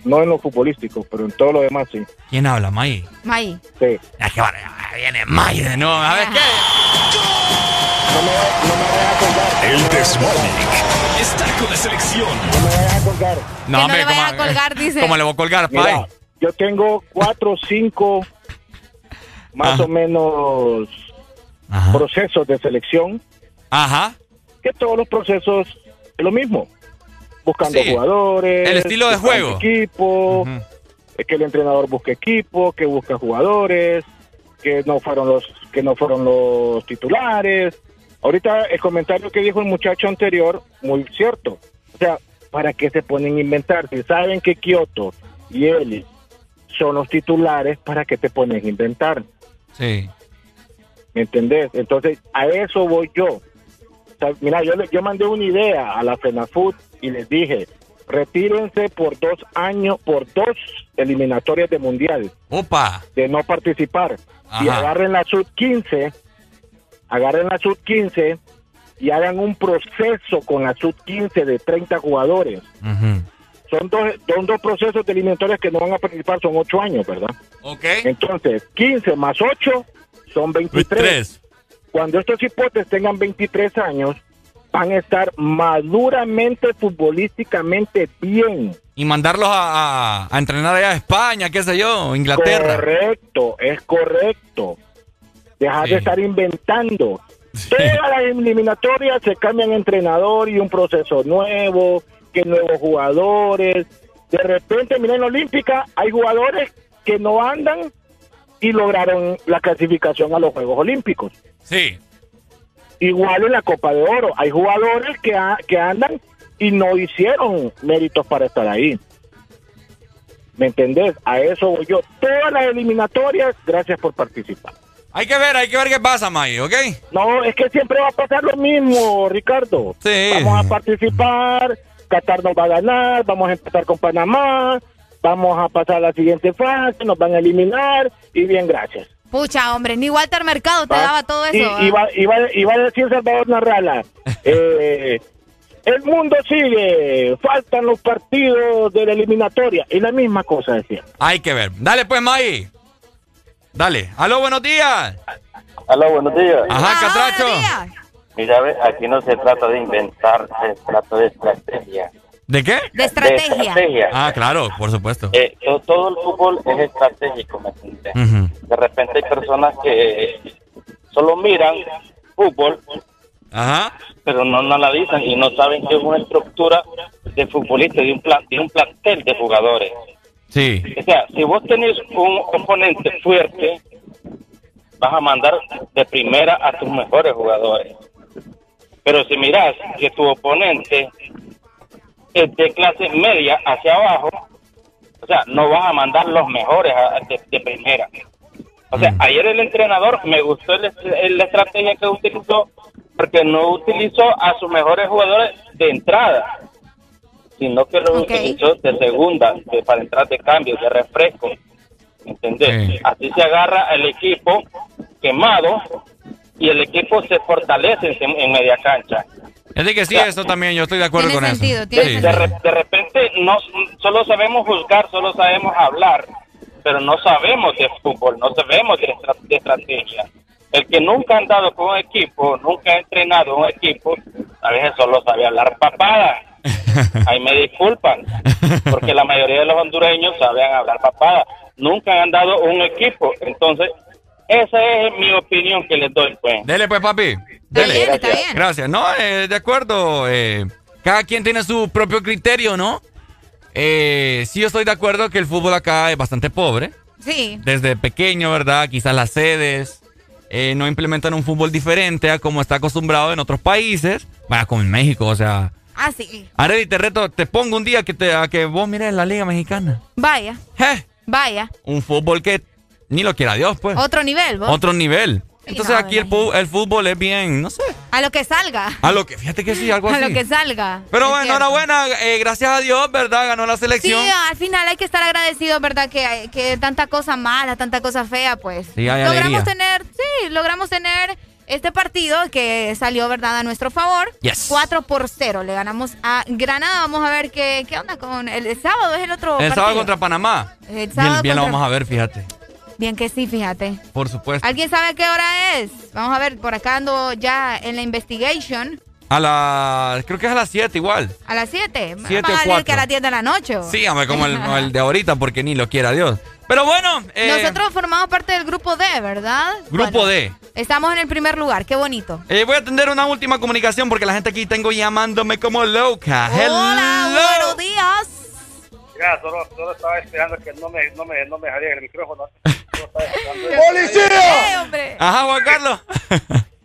[SPEAKER 23] no en lo futbolístico, pero en todo lo demás sí.
[SPEAKER 5] ¿Quién habla, May?
[SPEAKER 4] May.
[SPEAKER 23] Sí.
[SPEAKER 5] Es que ahora viene May de nuevo. A ver qué.
[SPEAKER 1] El Desmonic está con la selección.
[SPEAKER 23] No me vayas a colgar.
[SPEAKER 5] No,
[SPEAKER 4] no
[SPEAKER 5] hombre,
[SPEAKER 4] le vaya
[SPEAKER 5] ¿cómo,
[SPEAKER 4] a colgar, dice.
[SPEAKER 5] ¿Cómo le voy a colgar, Pai?
[SPEAKER 23] Mira, yo tengo cuatro o cinco más
[SPEAKER 5] Ajá.
[SPEAKER 23] o menos
[SPEAKER 5] Ajá.
[SPEAKER 23] procesos de selección,
[SPEAKER 5] Ajá.
[SPEAKER 23] que todos los procesos es lo mismo. Buscando
[SPEAKER 5] Sí.
[SPEAKER 23] jugadores.
[SPEAKER 5] El estilo de juego.
[SPEAKER 23] Equipo, es que el entrenador busque equipo, que busca jugadores, que no fueron los que no fueron los titulares. Ahorita el comentario que dijo el muchacho anterior, muy cierto. O sea, ¿para qué se ponen a inventar? Si saben que Kioto y Eli son los titulares, ¿para qué te pones a inventar?
[SPEAKER 5] Sí.
[SPEAKER 23] ¿Me entendés? Entonces, a eso voy yo. O sea, mira, yo, le- yo mandé una idea a la FENAFUT y les dije, retírense por dos años, por dos eliminatorias de mundial.
[SPEAKER 5] Opa.
[SPEAKER 23] De no participar. Y
[SPEAKER 5] Ajá.
[SPEAKER 23] agarren la sub 15, agarren la sub 15 y hagan un proceso con la sub 15 de 30 jugadores. Son dos, son dos procesos de eliminatorias que no van a participar, son ocho años, ¿verdad?
[SPEAKER 5] Ok.
[SPEAKER 23] Entonces, 15 más 8 son 23. Cuando estos hipotes tengan 23 años, van a estar maduramente futbolísticamente bien.
[SPEAKER 5] Y mandarlos a, a- a entrenar allá a España, qué sé yo, Inglaterra.
[SPEAKER 23] Correcto, es correcto. Dejar
[SPEAKER 5] Sí.
[SPEAKER 23] de estar inventando. Todas las eliminatorias se cambian entrenador y un proceso nuevo, que nuevos jugadores. De repente, miren, en la Olímpica hay jugadores que no andan y lograron la clasificación a los Juegos Olímpicos.
[SPEAKER 5] Sí.
[SPEAKER 23] Igual en la Copa de Oro, hay jugadores que, a- que andan y no hicieron méritos para estar ahí. ¿Me entendés? A eso voy yo. Todas las eliminatorias, gracias por participar.
[SPEAKER 5] Hay que ver, hay que ver qué pasa, May, ¿ok?
[SPEAKER 23] No, es que siempre va a pasar lo mismo, Ricardo.
[SPEAKER 5] Sí.
[SPEAKER 23] Vamos a participar, Qatar nos va a ganar, vamos a empezar con Panamá, vamos a pasar a la siguiente fase, nos van a eliminar y bien, gracias.
[SPEAKER 4] Pucha, hombre, ni Walter Mercado te daba todo eso.
[SPEAKER 23] Y,
[SPEAKER 4] ¿ah?
[SPEAKER 23] iba, iba, iba a decir Salvador Narrala, eh, el mundo sigue, faltan los partidos de la eliminatoria, y la misma cosa decía.
[SPEAKER 5] Hay que ver. Dale pues, May. Dale. Aló, buenos días.
[SPEAKER 34] Aló, buenos días.
[SPEAKER 5] Ajá, Catracho.
[SPEAKER 34] Mira, ve, aquí no se trata de inventar, se trata de estrategia.
[SPEAKER 5] ¿De qué?
[SPEAKER 4] De estrategia.
[SPEAKER 34] De estrategia.
[SPEAKER 5] Ah, claro, por supuesto.
[SPEAKER 34] Eh, to- todo el fútbol es estratégico, ¿me entiendes? De repente hay personas que solo miran fútbol,
[SPEAKER 5] Ajá.
[SPEAKER 34] pero no, no analizan y no saben que es una estructura de futbolistas, de un, plan, de un plantel de jugadores.
[SPEAKER 5] Sí.
[SPEAKER 34] O sea, si vos tenés un oponente fuerte, vas a mandar de primera a tus mejores jugadores. Pero si miras que tu oponente de clase media hacia abajo, o sea, no vas a mandar los mejores a- de, de primera. O sea, ayer el entrenador me gustó el- el- la estrategia que utilizó porque no utilizó a sus mejores jugadores de entrada, sino que lo utilizó de segunda, de, para entrar de cambio, de refresco. ¿Entendés? Así se agarra el equipo quemado y el equipo se fortalece en, en media cancha.
[SPEAKER 5] Es de que sí, eso también, yo estoy de acuerdo con eso.
[SPEAKER 34] De, de re- de repente no solo sabemos juzgar, solo sabemos hablar, pero no sabemos de fútbol, no sabemos de, estra- de estrategia. El que nunca ha andado con un equipo, nunca ha entrenado un equipo, a veces solo sabe hablar papada. Ahí me disculpan, porque la mayoría de los hondureños saben hablar papada. Nunca han andado un equipo, entonces esa es mi opinión que les doy, pues.
[SPEAKER 5] Dele pues, papi. Dele. Gracias. No, eh, de acuerdo. eh, cada quien tiene su propio criterio, ¿no? Eh, sí, yo estoy de acuerdo que el fútbol acá es bastante pobre.
[SPEAKER 4] Sí.
[SPEAKER 5] Desde pequeño, ¿verdad? Quizás las sedes eh, no implementan un fútbol diferente a como está acostumbrado en otros países. Vaya, como en México, o sea.
[SPEAKER 4] Ah, sí.
[SPEAKER 5] Areli, te reto, te pongo un día que, te, a que vos mires la Liga Mexicana.
[SPEAKER 4] Vaya. Vaya.
[SPEAKER 5] Un fútbol que ni lo quiera Dios, pues.
[SPEAKER 4] Otro nivel, vos.
[SPEAKER 5] Otro nivel. Entonces
[SPEAKER 4] no,
[SPEAKER 5] aquí el, el fútbol es bien, no sé.
[SPEAKER 4] A lo que salga.
[SPEAKER 5] A lo que, fíjate que sí, algo
[SPEAKER 4] A
[SPEAKER 5] así.
[SPEAKER 4] lo que salga.
[SPEAKER 5] Pero
[SPEAKER 4] Es
[SPEAKER 5] bueno,
[SPEAKER 4] cierto.
[SPEAKER 5] enhorabuena, eh, gracias a Dios, ¿verdad? Ganó la
[SPEAKER 4] Sí,
[SPEAKER 5] selección.
[SPEAKER 4] al final hay que estar agradecidos, ¿verdad? Que, que tanta cosa mala, tanta cosa fea, pues.
[SPEAKER 5] Sí, hay
[SPEAKER 4] logramos
[SPEAKER 5] alegría.
[SPEAKER 4] tener, sí, logramos tener este partido que salió, ¿verdad? A nuestro favor.
[SPEAKER 5] Yes.
[SPEAKER 4] 4 por 0. Le ganamos a Granada. Vamos a ver qué, qué onda con el, el sábado. Es el otro
[SPEAKER 5] El sábado contra Panamá.
[SPEAKER 4] El sábado
[SPEAKER 5] bien bien lo vamos a ver, fíjate.
[SPEAKER 4] Bien que sí, fíjate.
[SPEAKER 5] Por supuesto.
[SPEAKER 4] ¿Alguien sabe qué hora es? Vamos a ver, por acá ando ya en la investigation.
[SPEAKER 5] A las. Creo que es a las 7 igual.
[SPEAKER 4] A las 7.
[SPEAKER 5] Siete
[SPEAKER 4] Vamos
[SPEAKER 5] o
[SPEAKER 4] a salir
[SPEAKER 5] cuatro.
[SPEAKER 4] que a las 10 de la noche.
[SPEAKER 5] Sí, hombre, como el, el de ahorita, porque ni lo quiera Dios. Pero bueno, eh,
[SPEAKER 4] Nosotros formamos parte del grupo D, ¿verdad?
[SPEAKER 5] grupo
[SPEAKER 4] Bueno,
[SPEAKER 5] D.
[SPEAKER 4] Estamos en el primer lugar, qué bonito.
[SPEAKER 5] Eh, voy a atender una última comunicación porque la gente aquí tengo llamándome como loca.
[SPEAKER 4] Hola,
[SPEAKER 5] Hello.
[SPEAKER 4] buenos días.
[SPEAKER 35] Ya, solo, solo estaba esperando que no me, no me, no me el micrófono.
[SPEAKER 4] ¡Eh, hombre!
[SPEAKER 5] Ajá, Juan Carlos.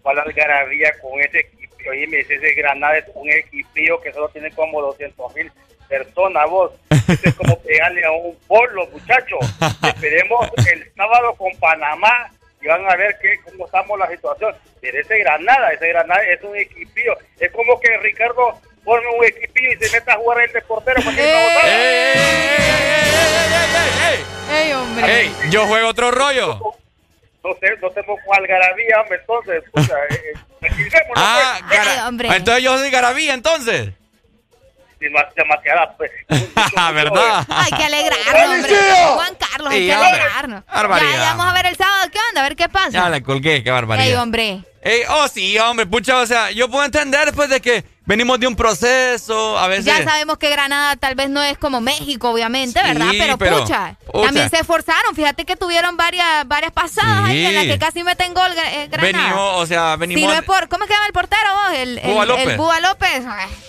[SPEAKER 35] La algarabía con ese equipo. Oye, me dice ese Granada es un equipillo que solo tiene como 200 mil personas, vos. Eso es como pegarle a un pueblo, muchachos. Esperemos el sábado con Panamá y van a ver qué, cómo estamos la situación. Pero ese Granada, ese Granada es un equipillo. Es como que Ricardo forme un equipillo y se meta a jugar el de portero para que
[SPEAKER 5] ¡Ey,
[SPEAKER 35] no
[SPEAKER 4] ¡Ey, hombre!
[SPEAKER 5] ¡Ey! Yo juego otro rollo.
[SPEAKER 35] No sé, no con algarabía, hombre, entonces, pucha, eh, eh,
[SPEAKER 5] Ah,
[SPEAKER 35] pues.
[SPEAKER 5] gara-
[SPEAKER 4] hombre.
[SPEAKER 5] entonces yo soy garabía, entonces.
[SPEAKER 35] Demas- demasiada, pues.
[SPEAKER 5] ¿Verdad?
[SPEAKER 4] Hay que alegrarnos, hombre. Juan Carlos, hay
[SPEAKER 5] Sí,
[SPEAKER 4] que alegrarnos.
[SPEAKER 5] Barbaridad.
[SPEAKER 4] Ya, ya vamos a ver el sábado qué onda, a ver qué pasa.
[SPEAKER 5] Ya la colgué, qué barbaridad.
[SPEAKER 4] Ey, hombre.
[SPEAKER 5] Ey, oh, sí, hombre, pucha, o sea, yo puedo entender después de que venimos de un proceso, a veces...
[SPEAKER 4] Ya sabemos que Granada tal vez no es como México, obviamente, ¿verdad? Pero,
[SPEAKER 5] pero,
[SPEAKER 4] pucha,
[SPEAKER 5] pucha.
[SPEAKER 4] también se esforzaron. Fíjate que tuvieron varias varias pasadas ahí en las que casi meten gol eh, Granada.
[SPEAKER 5] Venimos, o sea, venimos...
[SPEAKER 4] Si no es por, ¿cómo es que llama el portero vos? El, el,
[SPEAKER 5] López.
[SPEAKER 4] el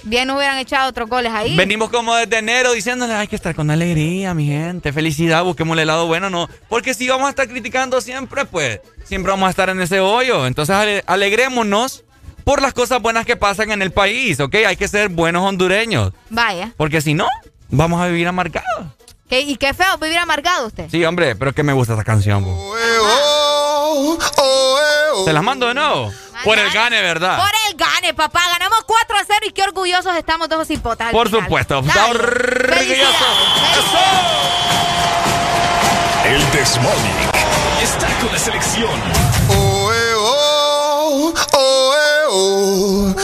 [SPEAKER 4] Bien hubieran echado otros goles ahí.
[SPEAKER 5] Venimos como desde enero diciéndole, hay que estar con alegría, mi gente, felicidad, busquemos el lado bueno, no. Porque si vamos a estar criticando siempre, pues siempre vamos a estar en ese hoyo. Entonces ale- alegrémonos por las cosas buenas que pasan en el país, ¿ok? Hay que ser buenos hondureños.
[SPEAKER 4] Vaya.
[SPEAKER 5] Porque si no, vamos a vivir amargados.
[SPEAKER 4] ¿Qué- y qué feo vivir amargado usted.
[SPEAKER 5] Sí, hombre, pero que me gusta esa canción. bo. ¿Se las mando de nuevo? Por el gane, ¿verdad?
[SPEAKER 4] Por el gane, papá. Ganamos 4 a 0 y qué orgullosos estamos de esos hipotas.
[SPEAKER 5] Por
[SPEAKER 4] final.
[SPEAKER 5] supuesto.
[SPEAKER 4] Dale.
[SPEAKER 5] Orgulloso.
[SPEAKER 1] El Desmonic está con la selección.
[SPEAKER 7] Oh, eh, oh, oh, eh, oh. Oh,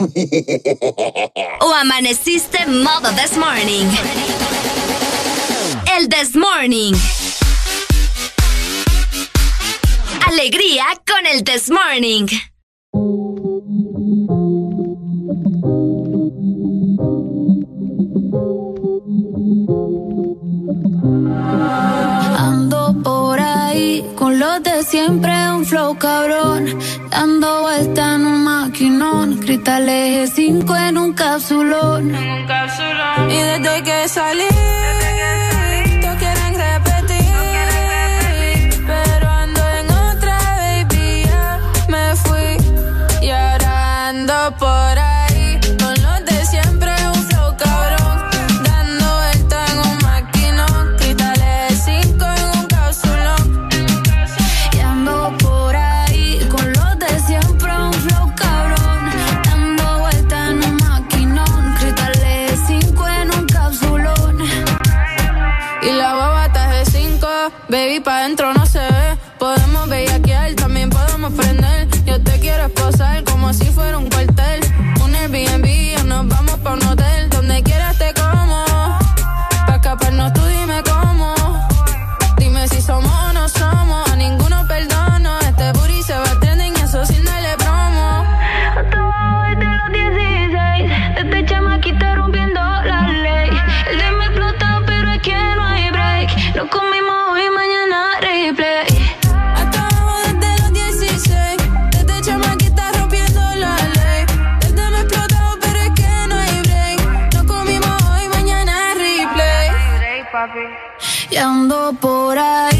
[SPEAKER 6] ¿O amaneciste modo this morning? El this morning. Alegría con el this morning.
[SPEAKER 14] Ahí con los de siempre, un flow cabrón. Dando vuelta en un maquinón. Cristales 5 en un capsulón. Y desde que salí, todos Y ando por ahí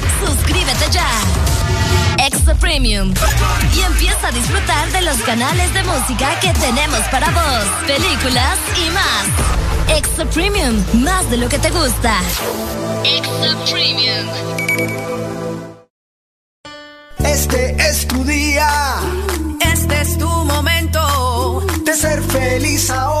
[SPEAKER 6] Suscríbete ya. Extra Premium. Y empieza a disfrutar de los canales de música que tenemos para vos, películas y más. Extra Premium, más de lo que te gusta. Extra Premium.
[SPEAKER 17] Este es tu día.
[SPEAKER 36] Este es tu momento.
[SPEAKER 17] De ser feliz ahora.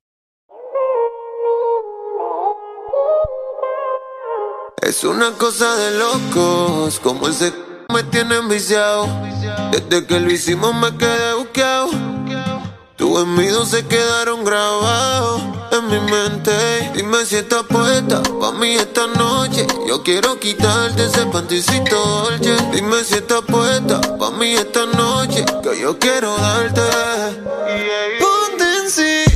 [SPEAKER 37] Es una cosa de locos, como ese me tiene enviciado. Desde que lo hicimos me quedé buqueado. Tus envidios se quedaron grabados en mi mente. Dime si estás puesta pa' mí esta noche. Yo quiero quitarte ese panticito dolce. Dime si estás puesta pa' mí esta noche. Que yo quiero darte. Ponte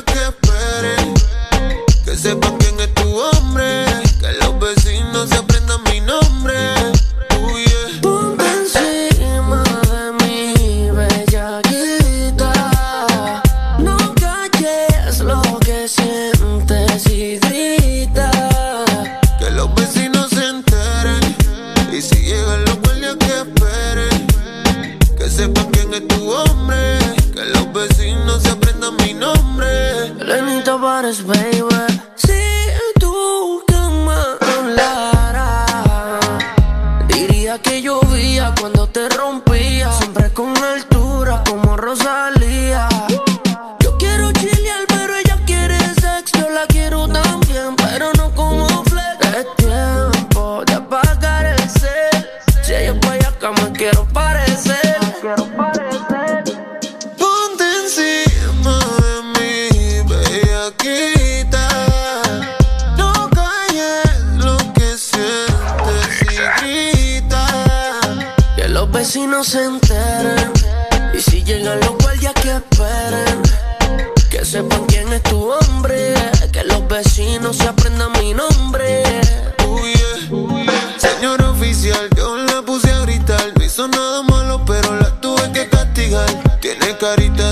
[SPEAKER 37] que esperen. Que sepan quién es tu hombre. Que los vecinos se aprendan mi nombre.
[SPEAKER 16] Lenita pares, se enteren. Y si llegan los guardias que esperen. Que sepan quién es tu hombre. Que los vecinos se aprendan mi nombre.
[SPEAKER 37] Uh, yeah. Señor oficial, yo la puse a gritar. No hizo nada malo, pero la tuve que castigar. Tiene carita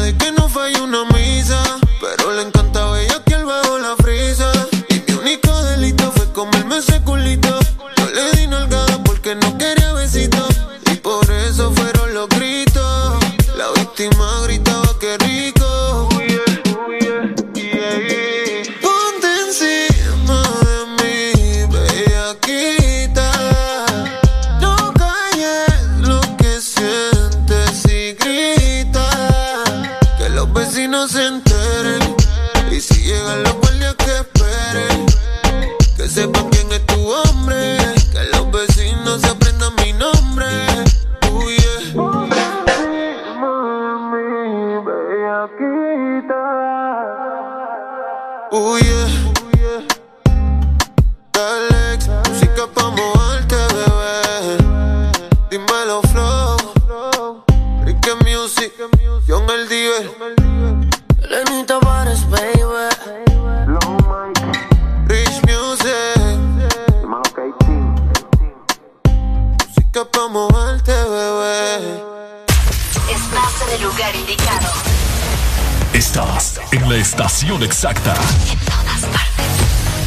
[SPEAKER 1] exacta.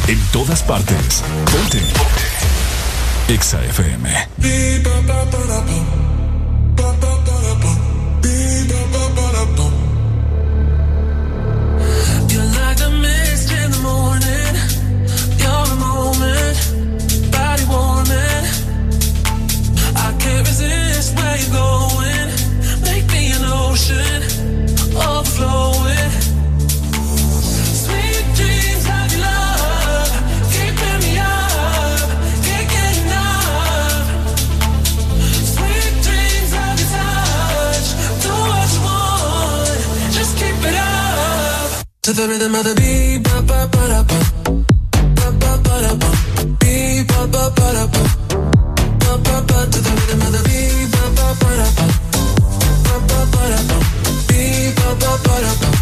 [SPEAKER 1] En todas partes. Ponte. Exa FM.
[SPEAKER 16] You're like a mist in the morning. You're a moment, body warming. I can't resist where going. Make me an ocean, overflowing. To the rhythm of the beat, ba ba ba da ba, ba ba ba ba, ba ba ba ba, ba ba ba. To the rhythm of the beat, ba ba ba da ba, ba ba ba da ba, beat ba ba ba, ba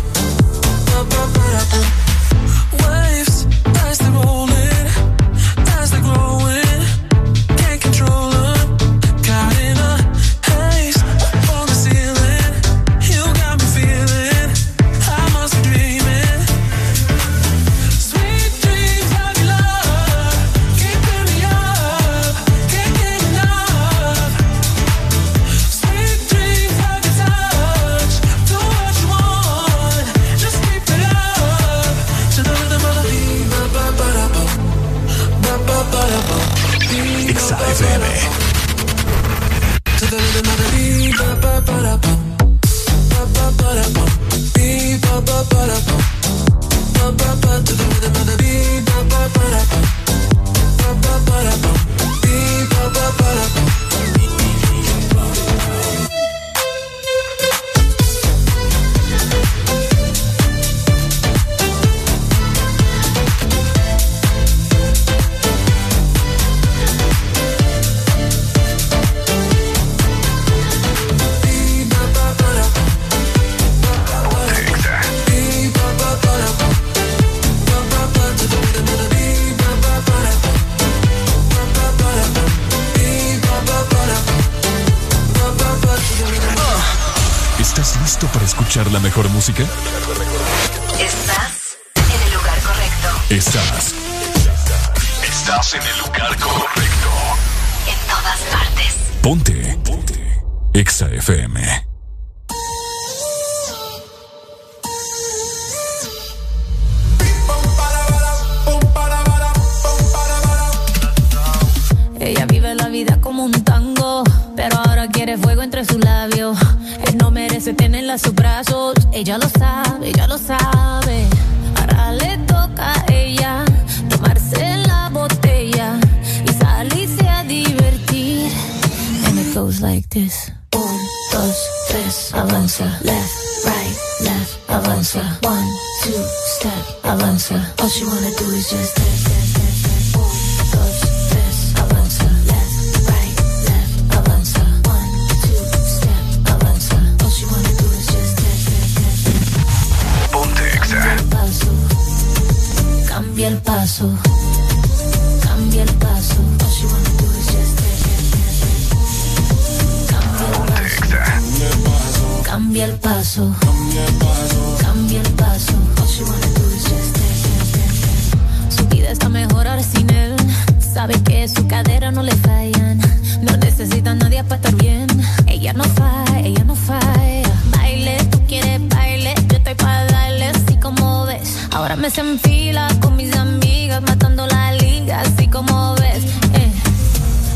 [SPEAKER 6] mes en
[SPEAKER 14] fila con mis amigas, matando la liga, así como ves. Eh.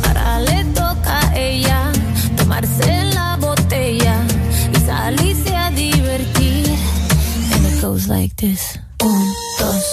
[SPEAKER 14] Ahora le toca a ella tomarse la botella y salirse a divertir. And it goes like this: Un, dos,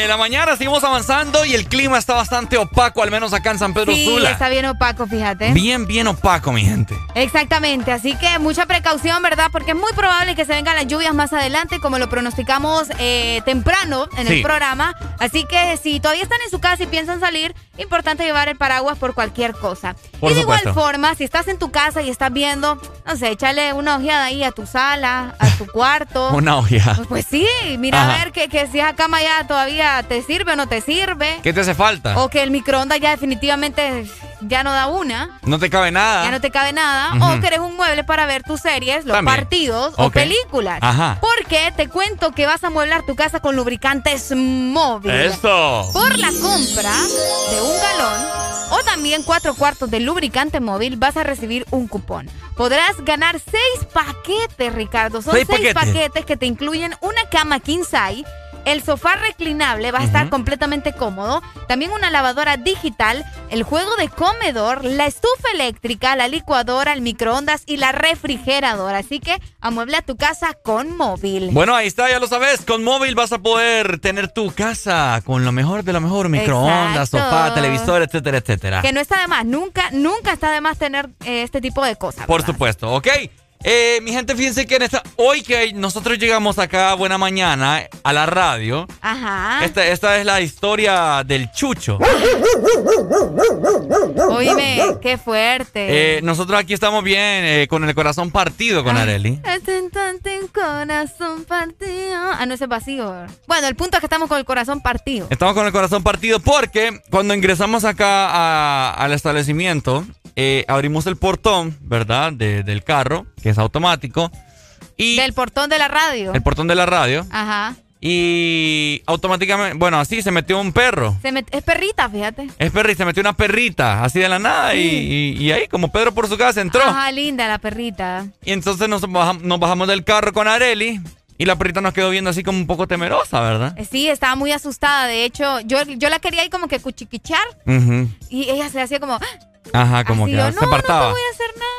[SPEAKER 5] de la mañana, seguimos avanzando y el clima está bastante opaco, al menos acá en San Pedro
[SPEAKER 4] Sí,
[SPEAKER 5] Sula.
[SPEAKER 4] está bien opaco, fíjate.
[SPEAKER 5] Bien, bien opaco, mi gente.
[SPEAKER 4] Exactamente, así que mucha precaución, ¿verdad? Porque es muy probable que se vengan las lluvias más adelante, como lo pronosticamos eh, temprano en
[SPEAKER 5] Sí.
[SPEAKER 4] el programa. Así que si todavía están en su casa y piensan salir, importante llevar el paraguas por cualquier cosa.
[SPEAKER 5] Por
[SPEAKER 4] y de igual forma, si estás en tu casa y estás viendo, no sé, échale una ojeada ahí a tu sala, a tu cuarto.
[SPEAKER 5] Una ojeada.
[SPEAKER 4] Pues sí, mira
[SPEAKER 5] Ajá.
[SPEAKER 4] a ver que, que si esa cama ya todavía te sirve o no te sirve.
[SPEAKER 5] ¿Qué te hace falta?
[SPEAKER 4] O que el microondas ya definitivamente ya no da una.
[SPEAKER 5] No te cabe nada.
[SPEAKER 4] Ya no te cabe nada. O querés un mueble para ver tus series, los
[SPEAKER 5] También.
[SPEAKER 4] partidos o películas.
[SPEAKER 5] Ajá.
[SPEAKER 4] Porque te cuento que vas a mueblar tu casa con lubricantes móvil.
[SPEAKER 5] Eso.
[SPEAKER 4] Por la compra de un galón o también cuatro cuartos de lubricante móvil vas a recibir un cupón. Podrás ganar seis paquetes, Ricardo. Son
[SPEAKER 5] Seis
[SPEAKER 4] seis,
[SPEAKER 5] paquetes.
[SPEAKER 4] paquetes que te incluyen una cama king size. El sofá reclinable va a estar completamente cómodo. También una lavadora digital, el juego de comedor, la estufa eléctrica, la licuadora, el microondas y la refrigeradora. Así que amuebla tu casa con móvil.
[SPEAKER 5] Bueno, ahí está, ya lo sabes. Con móvil vas a poder tener tu casa con lo mejor de lo mejor: microondas,
[SPEAKER 4] Exacto.
[SPEAKER 5] sofá, televisor, etcétera, etcétera.
[SPEAKER 4] Que no está de más, nunca, nunca está de más tener eh, este tipo de cosas.
[SPEAKER 5] Por supuesto, ok. Eh, mi gente, fíjense que en esta, hoy que nosotros llegamos acá, buena mañana, a la radio,
[SPEAKER 4] Ajá.
[SPEAKER 5] esta, esta es la historia del Chucho.
[SPEAKER 4] Oíme, qué fuerte.
[SPEAKER 5] Eh, nosotros aquí estamos bien, eh, con el corazón partido con Areli.
[SPEAKER 4] Este instante en corazón partido. Ah, no, ese es vacío. Bueno, el punto es que estamos con el corazón partido.
[SPEAKER 5] Estamos con el corazón partido porque cuando ingresamos acá a- al establecimiento, eh, abrimos el portón, ¿verdad? De- del carro, que es automático, y
[SPEAKER 4] Del portón de la radio.
[SPEAKER 5] el portón de la radio,
[SPEAKER 4] Ajá.
[SPEAKER 5] y automáticamente, bueno, así se metió un perro.
[SPEAKER 4] Se met- es perrita, fíjate.
[SPEAKER 5] Es perrita, se metió una perrita, así de la nada, y, y- y ahí, como Pedro por su casa, entró.
[SPEAKER 4] Ajá, linda la perrita.
[SPEAKER 5] Y entonces nos bajamos, nos bajamos del carro con Areli, y la perrita nos quedó viendo así como un poco temerosa, ¿verdad?
[SPEAKER 4] Eh, Sí, estaba muy asustada. De hecho, yo, yo la quería ahí como que cuchiquichar y ella se hacía como, "Ah",
[SPEAKER 5] Ajá, como
[SPEAKER 4] así,
[SPEAKER 5] que
[SPEAKER 4] yo,
[SPEAKER 5] se
[SPEAKER 4] no, no te
[SPEAKER 5] apartaba.
[SPEAKER 4] voy a hacer nada.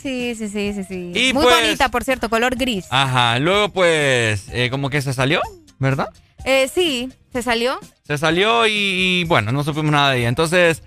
[SPEAKER 4] Sí, sí, sí, sí, sí.
[SPEAKER 5] Y
[SPEAKER 4] muy
[SPEAKER 5] pues-
[SPEAKER 4] bonita, por cierto, color gris.
[SPEAKER 5] Ajá, luego pues eh, como que se salió, ¿verdad?
[SPEAKER 4] Eh, sí, se salió.
[SPEAKER 5] Se salió y, y, bueno, no supimos nada de ella. Entonces,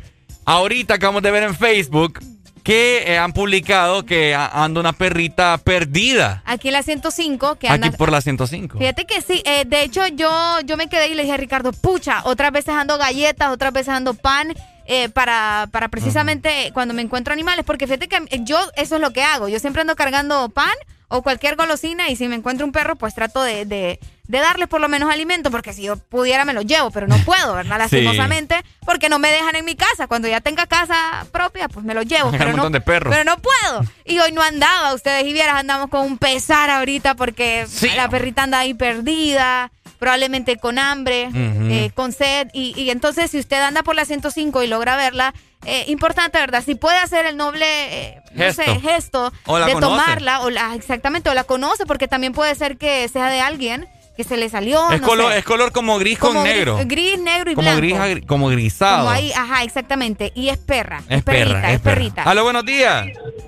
[SPEAKER 5] ahorita acabamos de ver en Facebook que eh, han publicado que anda una perrita perdida
[SPEAKER 4] Aquí en la 105, que anda...
[SPEAKER 5] aquí por la 105.
[SPEAKER 4] Fíjate que sí, eh, de hecho yo, yo me quedé y le dije a Ricardo, pucha, otras veces ando galletas, otras veces ando pan, eh, para, para precisamente cuando me encuentro animales, porque fíjate que yo eso es lo que hago, yo siempre ando cargando pan o cualquier golosina y si me encuentro un perro pues trato de, de, de darles por lo menos alimento, porque si yo pudiera me lo llevo, pero no puedo, ¿verdad?
[SPEAKER 5] Sí.
[SPEAKER 4] Lastimosamente, porque no me dejan en mi casa, cuando ya tenga casa propia pues me lo llevo,
[SPEAKER 5] Hay un
[SPEAKER 4] pero no,
[SPEAKER 5] de perros.
[SPEAKER 4] pero no puedo. Y hoy no andaba, ustedes y vieras, andamos con un pesar ahorita porque la perrita anda ahí perdida, probablemente con hambre, eh, con sed. Y, y entonces, si usted anda por la 105 y logra verla, eh, importante, ¿verdad? Si puede hacer el noble, eh, no
[SPEAKER 5] Gesto.
[SPEAKER 4] sé, gesto
[SPEAKER 5] O la
[SPEAKER 4] de
[SPEAKER 5] conoce.
[SPEAKER 4] tomarla, o la, exactamente, o la conoce, porque también puede ser que sea de alguien que se le salió.
[SPEAKER 5] es,
[SPEAKER 4] no
[SPEAKER 5] color,
[SPEAKER 4] sé,
[SPEAKER 5] es color como gris
[SPEAKER 4] como
[SPEAKER 5] con
[SPEAKER 4] gris-
[SPEAKER 5] negro.
[SPEAKER 4] Gris, negro y
[SPEAKER 5] como
[SPEAKER 4] blanco.
[SPEAKER 5] gris, como grisado.
[SPEAKER 4] Como ahí, ajá, exactamente. Y es perra.
[SPEAKER 5] es
[SPEAKER 4] perrita,
[SPEAKER 5] perra,
[SPEAKER 4] es, perrita.
[SPEAKER 5] Aló, buenos días.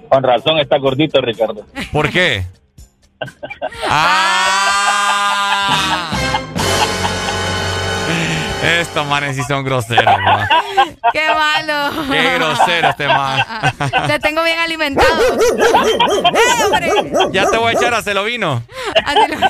[SPEAKER 38] Con razón está gordito, Ricardo.
[SPEAKER 5] ¿Por qué? Ah. Estos manes sí son groseros, man.
[SPEAKER 4] ¡Qué malo!
[SPEAKER 5] Qué grosero este man.
[SPEAKER 4] Te tengo bien alimentado. ¡Eh, hombre!
[SPEAKER 5] Ya te voy a echar a se lo vino.
[SPEAKER 4] Así lo-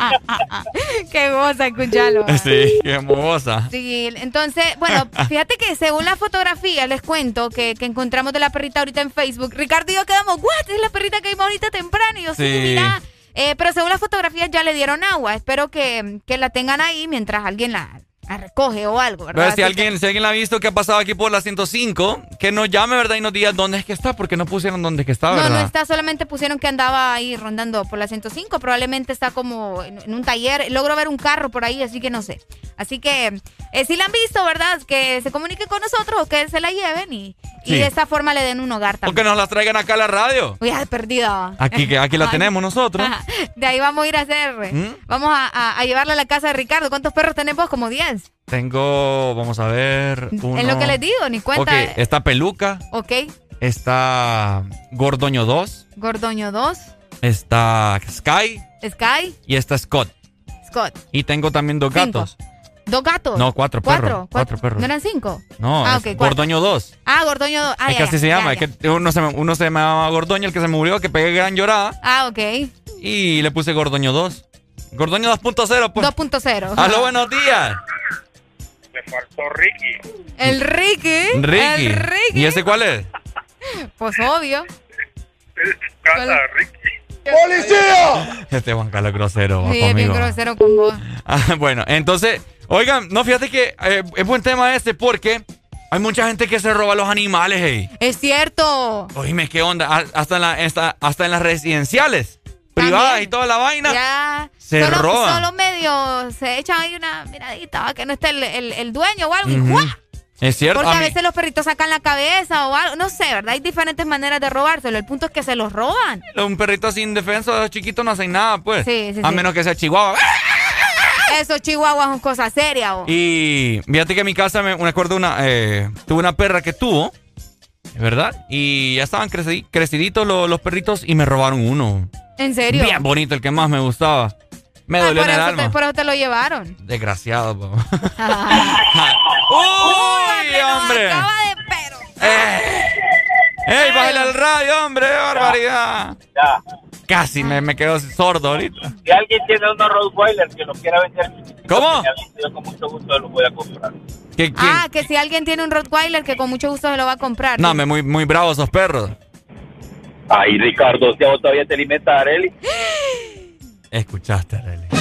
[SPEAKER 4] Ah, ah, ah. ¡Qué goza escucharlo!
[SPEAKER 5] Sí, qué mohosa.
[SPEAKER 4] Sí, entonces, bueno, fíjate que según la fotografía, les cuento que, que encontramos de la perrita ahorita en Facebook, Ricardo y yo quedamos, ¿what? Es la perrita que vimos ahorita temprano. Y yo, sí,
[SPEAKER 5] Sí.
[SPEAKER 4] mira. Eh, pero según las fotografías ya le dieron agua. Espero que, que la tengan ahí mientras alguien la recoge o algo, ¿verdad?
[SPEAKER 5] Pero si alguien, si alguien la ha visto que ha pasado aquí por la 105, que nos llame, ¿verdad? Y nos diga dónde es que está, porque no pusieron dónde es que está,
[SPEAKER 4] No,
[SPEAKER 5] ¿verdad?
[SPEAKER 4] no está, solamente pusieron que andaba ahí rondando por la 105, probablemente está como en, un taller, logro ver un carro por ahí, así que no sé. Así que eh, si la han visto, ¿verdad? Que se comunique con nosotros o que se la lleven y, de esta forma le den un hogar
[SPEAKER 5] O
[SPEAKER 4] también.
[SPEAKER 5] que nos las traigan acá a la radio.
[SPEAKER 4] Uy, perdida.
[SPEAKER 5] Aquí, aquí la tenemos nosotros.
[SPEAKER 4] Ajá. De ahí vamos a ir a hacer,
[SPEAKER 5] ¿Mm?
[SPEAKER 4] vamos a, a- a llevarla a la casa de Ricardo. ¿Cuántos perros tenemos? Como 10.
[SPEAKER 5] Tengo, vamos a ver. Uno.
[SPEAKER 4] En lo que les digo, ni cuenta.
[SPEAKER 5] Ok, está Peluca,
[SPEAKER 4] Ok.
[SPEAKER 5] está Gordoño 2,
[SPEAKER 4] Gordoño 2,
[SPEAKER 5] está Sky
[SPEAKER 4] Sky,
[SPEAKER 5] y está Scott.
[SPEAKER 4] Scott.
[SPEAKER 5] Y tengo también dos
[SPEAKER 4] Cinco.
[SPEAKER 5] gatos.
[SPEAKER 4] Dos gatos.
[SPEAKER 5] No, cuatro
[SPEAKER 4] ¿Cuatro?
[SPEAKER 5] perros. Cuatro perros.
[SPEAKER 4] ¿No eran cinco?
[SPEAKER 5] No,
[SPEAKER 4] Ah,
[SPEAKER 5] es
[SPEAKER 4] ok, cuatro.
[SPEAKER 5] Gordoño 2.
[SPEAKER 4] Ah, Gordoño 2. Ah,
[SPEAKER 5] es que así se llama.
[SPEAKER 4] ya.
[SPEAKER 5] Es que uno se, uno se llamaba Gordoño, el que se murió, que pegué gran llorada.
[SPEAKER 4] Ah, ok.
[SPEAKER 5] Y le puse Gordoño 2. Gordoño 2.0, pues.
[SPEAKER 4] 2.0.
[SPEAKER 5] Aló, buenos días.
[SPEAKER 32] Me faltó Ricky.
[SPEAKER 4] El Ricky.
[SPEAKER 5] Ricky.
[SPEAKER 4] El Ricky.
[SPEAKER 5] ¿Y ese cuál es?
[SPEAKER 4] Pues obvio.
[SPEAKER 32] Casa, Ricky.
[SPEAKER 5] ¡Policía! Este Juan Carlos grosero va
[SPEAKER 4] Sí, es bien
[SPEAKER 5] conmigo.
[SPEAKER 4] grosero con vos.
[SPEAKER 5] Ah, bueno, entonces, oigan, no, fíjate que eh, es buen tema este porque hay mucha gente que se roba los animales, hey.
[SPEAKER 4] Es cierto.
[SPEAKER 5] Oíme, ¿qué onda? Ha- Hasta en, la- hasta, hasta en las residenciales, privadas
[SPEAKER 4] También.
[SPEAKER 5] y toda la vaina.
[SPEAKER 4] Ya.
[SPEAKER 5] Se
[SPEAKER 4] solo,
[SPEAKER 5] roban.
[SPEAKER 4] Solo medio se echan ahí una miradita, que no esté el, el- el dueño o algo. y. ¡guau!
[SPEAKER 5] Es cierto.
[SPEAKER 4] Porque a,
[SPEAKER 5] a mí-
[SPEAKER 4] veces los perritos sacan la cabeza o algo. No sé, ¿verdad? Hay diferentes maneras de robárselo. El punto es que se los roban.
[SPEAKER 5] un perrito sin defensa, chiquito, no hacen nada, pues.
[SPEAKER 4] Sí, sí,
[SPEAKER 5] a
[SPEAKER 4] sí.
[SPEAKER 5] menos que sea chihuahua.
[SPEAKER 4] Esos chihuahuas son cosas serias. ¿o?
[SPEAKER 5] Y fíjate que en mi casa me, me acuerdo una, eh, tuve una perra que tuvo, ¿verdad? Y ya estaban creci- creciditos los, los perritos y me robaron uno.
[SPEAKER 4] ¿En serio?
[SPEAKER 5] Bien bonito, el que más me gustaba. Me
[SPEAKER 4] Ah,
[SPEAKER 5] dolió en el alma.
[SPEAKER 4] te, por eso te lo llevaron.
[SPEAKER 5] Desgraciado, po.
[SPEAKER 4] ¡Uy,
[SPEAKER 5] hombre!
[SPEAKER 4] Acaba de pero.
[SPEAKER 5] ¡Ey, bájale al radio, hombre! ¡Qué barbaridad! Casi me, me quedo sordo ahorita.
[SPEAKER 38] Si alguien tiene unos Rottweiler que los quiera vender,
[SPEAKER 5] ¿Cómo?
[SPEAKER 38] yo con mucho gusto los voy a comprar.
[SPEAKER 4] Ah, que si alguien tiene un Rottweiler que con mucho gusto se lo va a comprar.
[SPEAKER 5] No, me muy, muy bravos esos perros.
[SPEAKER 38] Ay, Ricardo, si a vos todavía te alimenta Areli.
[SPEAKER 5] Escuchaste, Arely.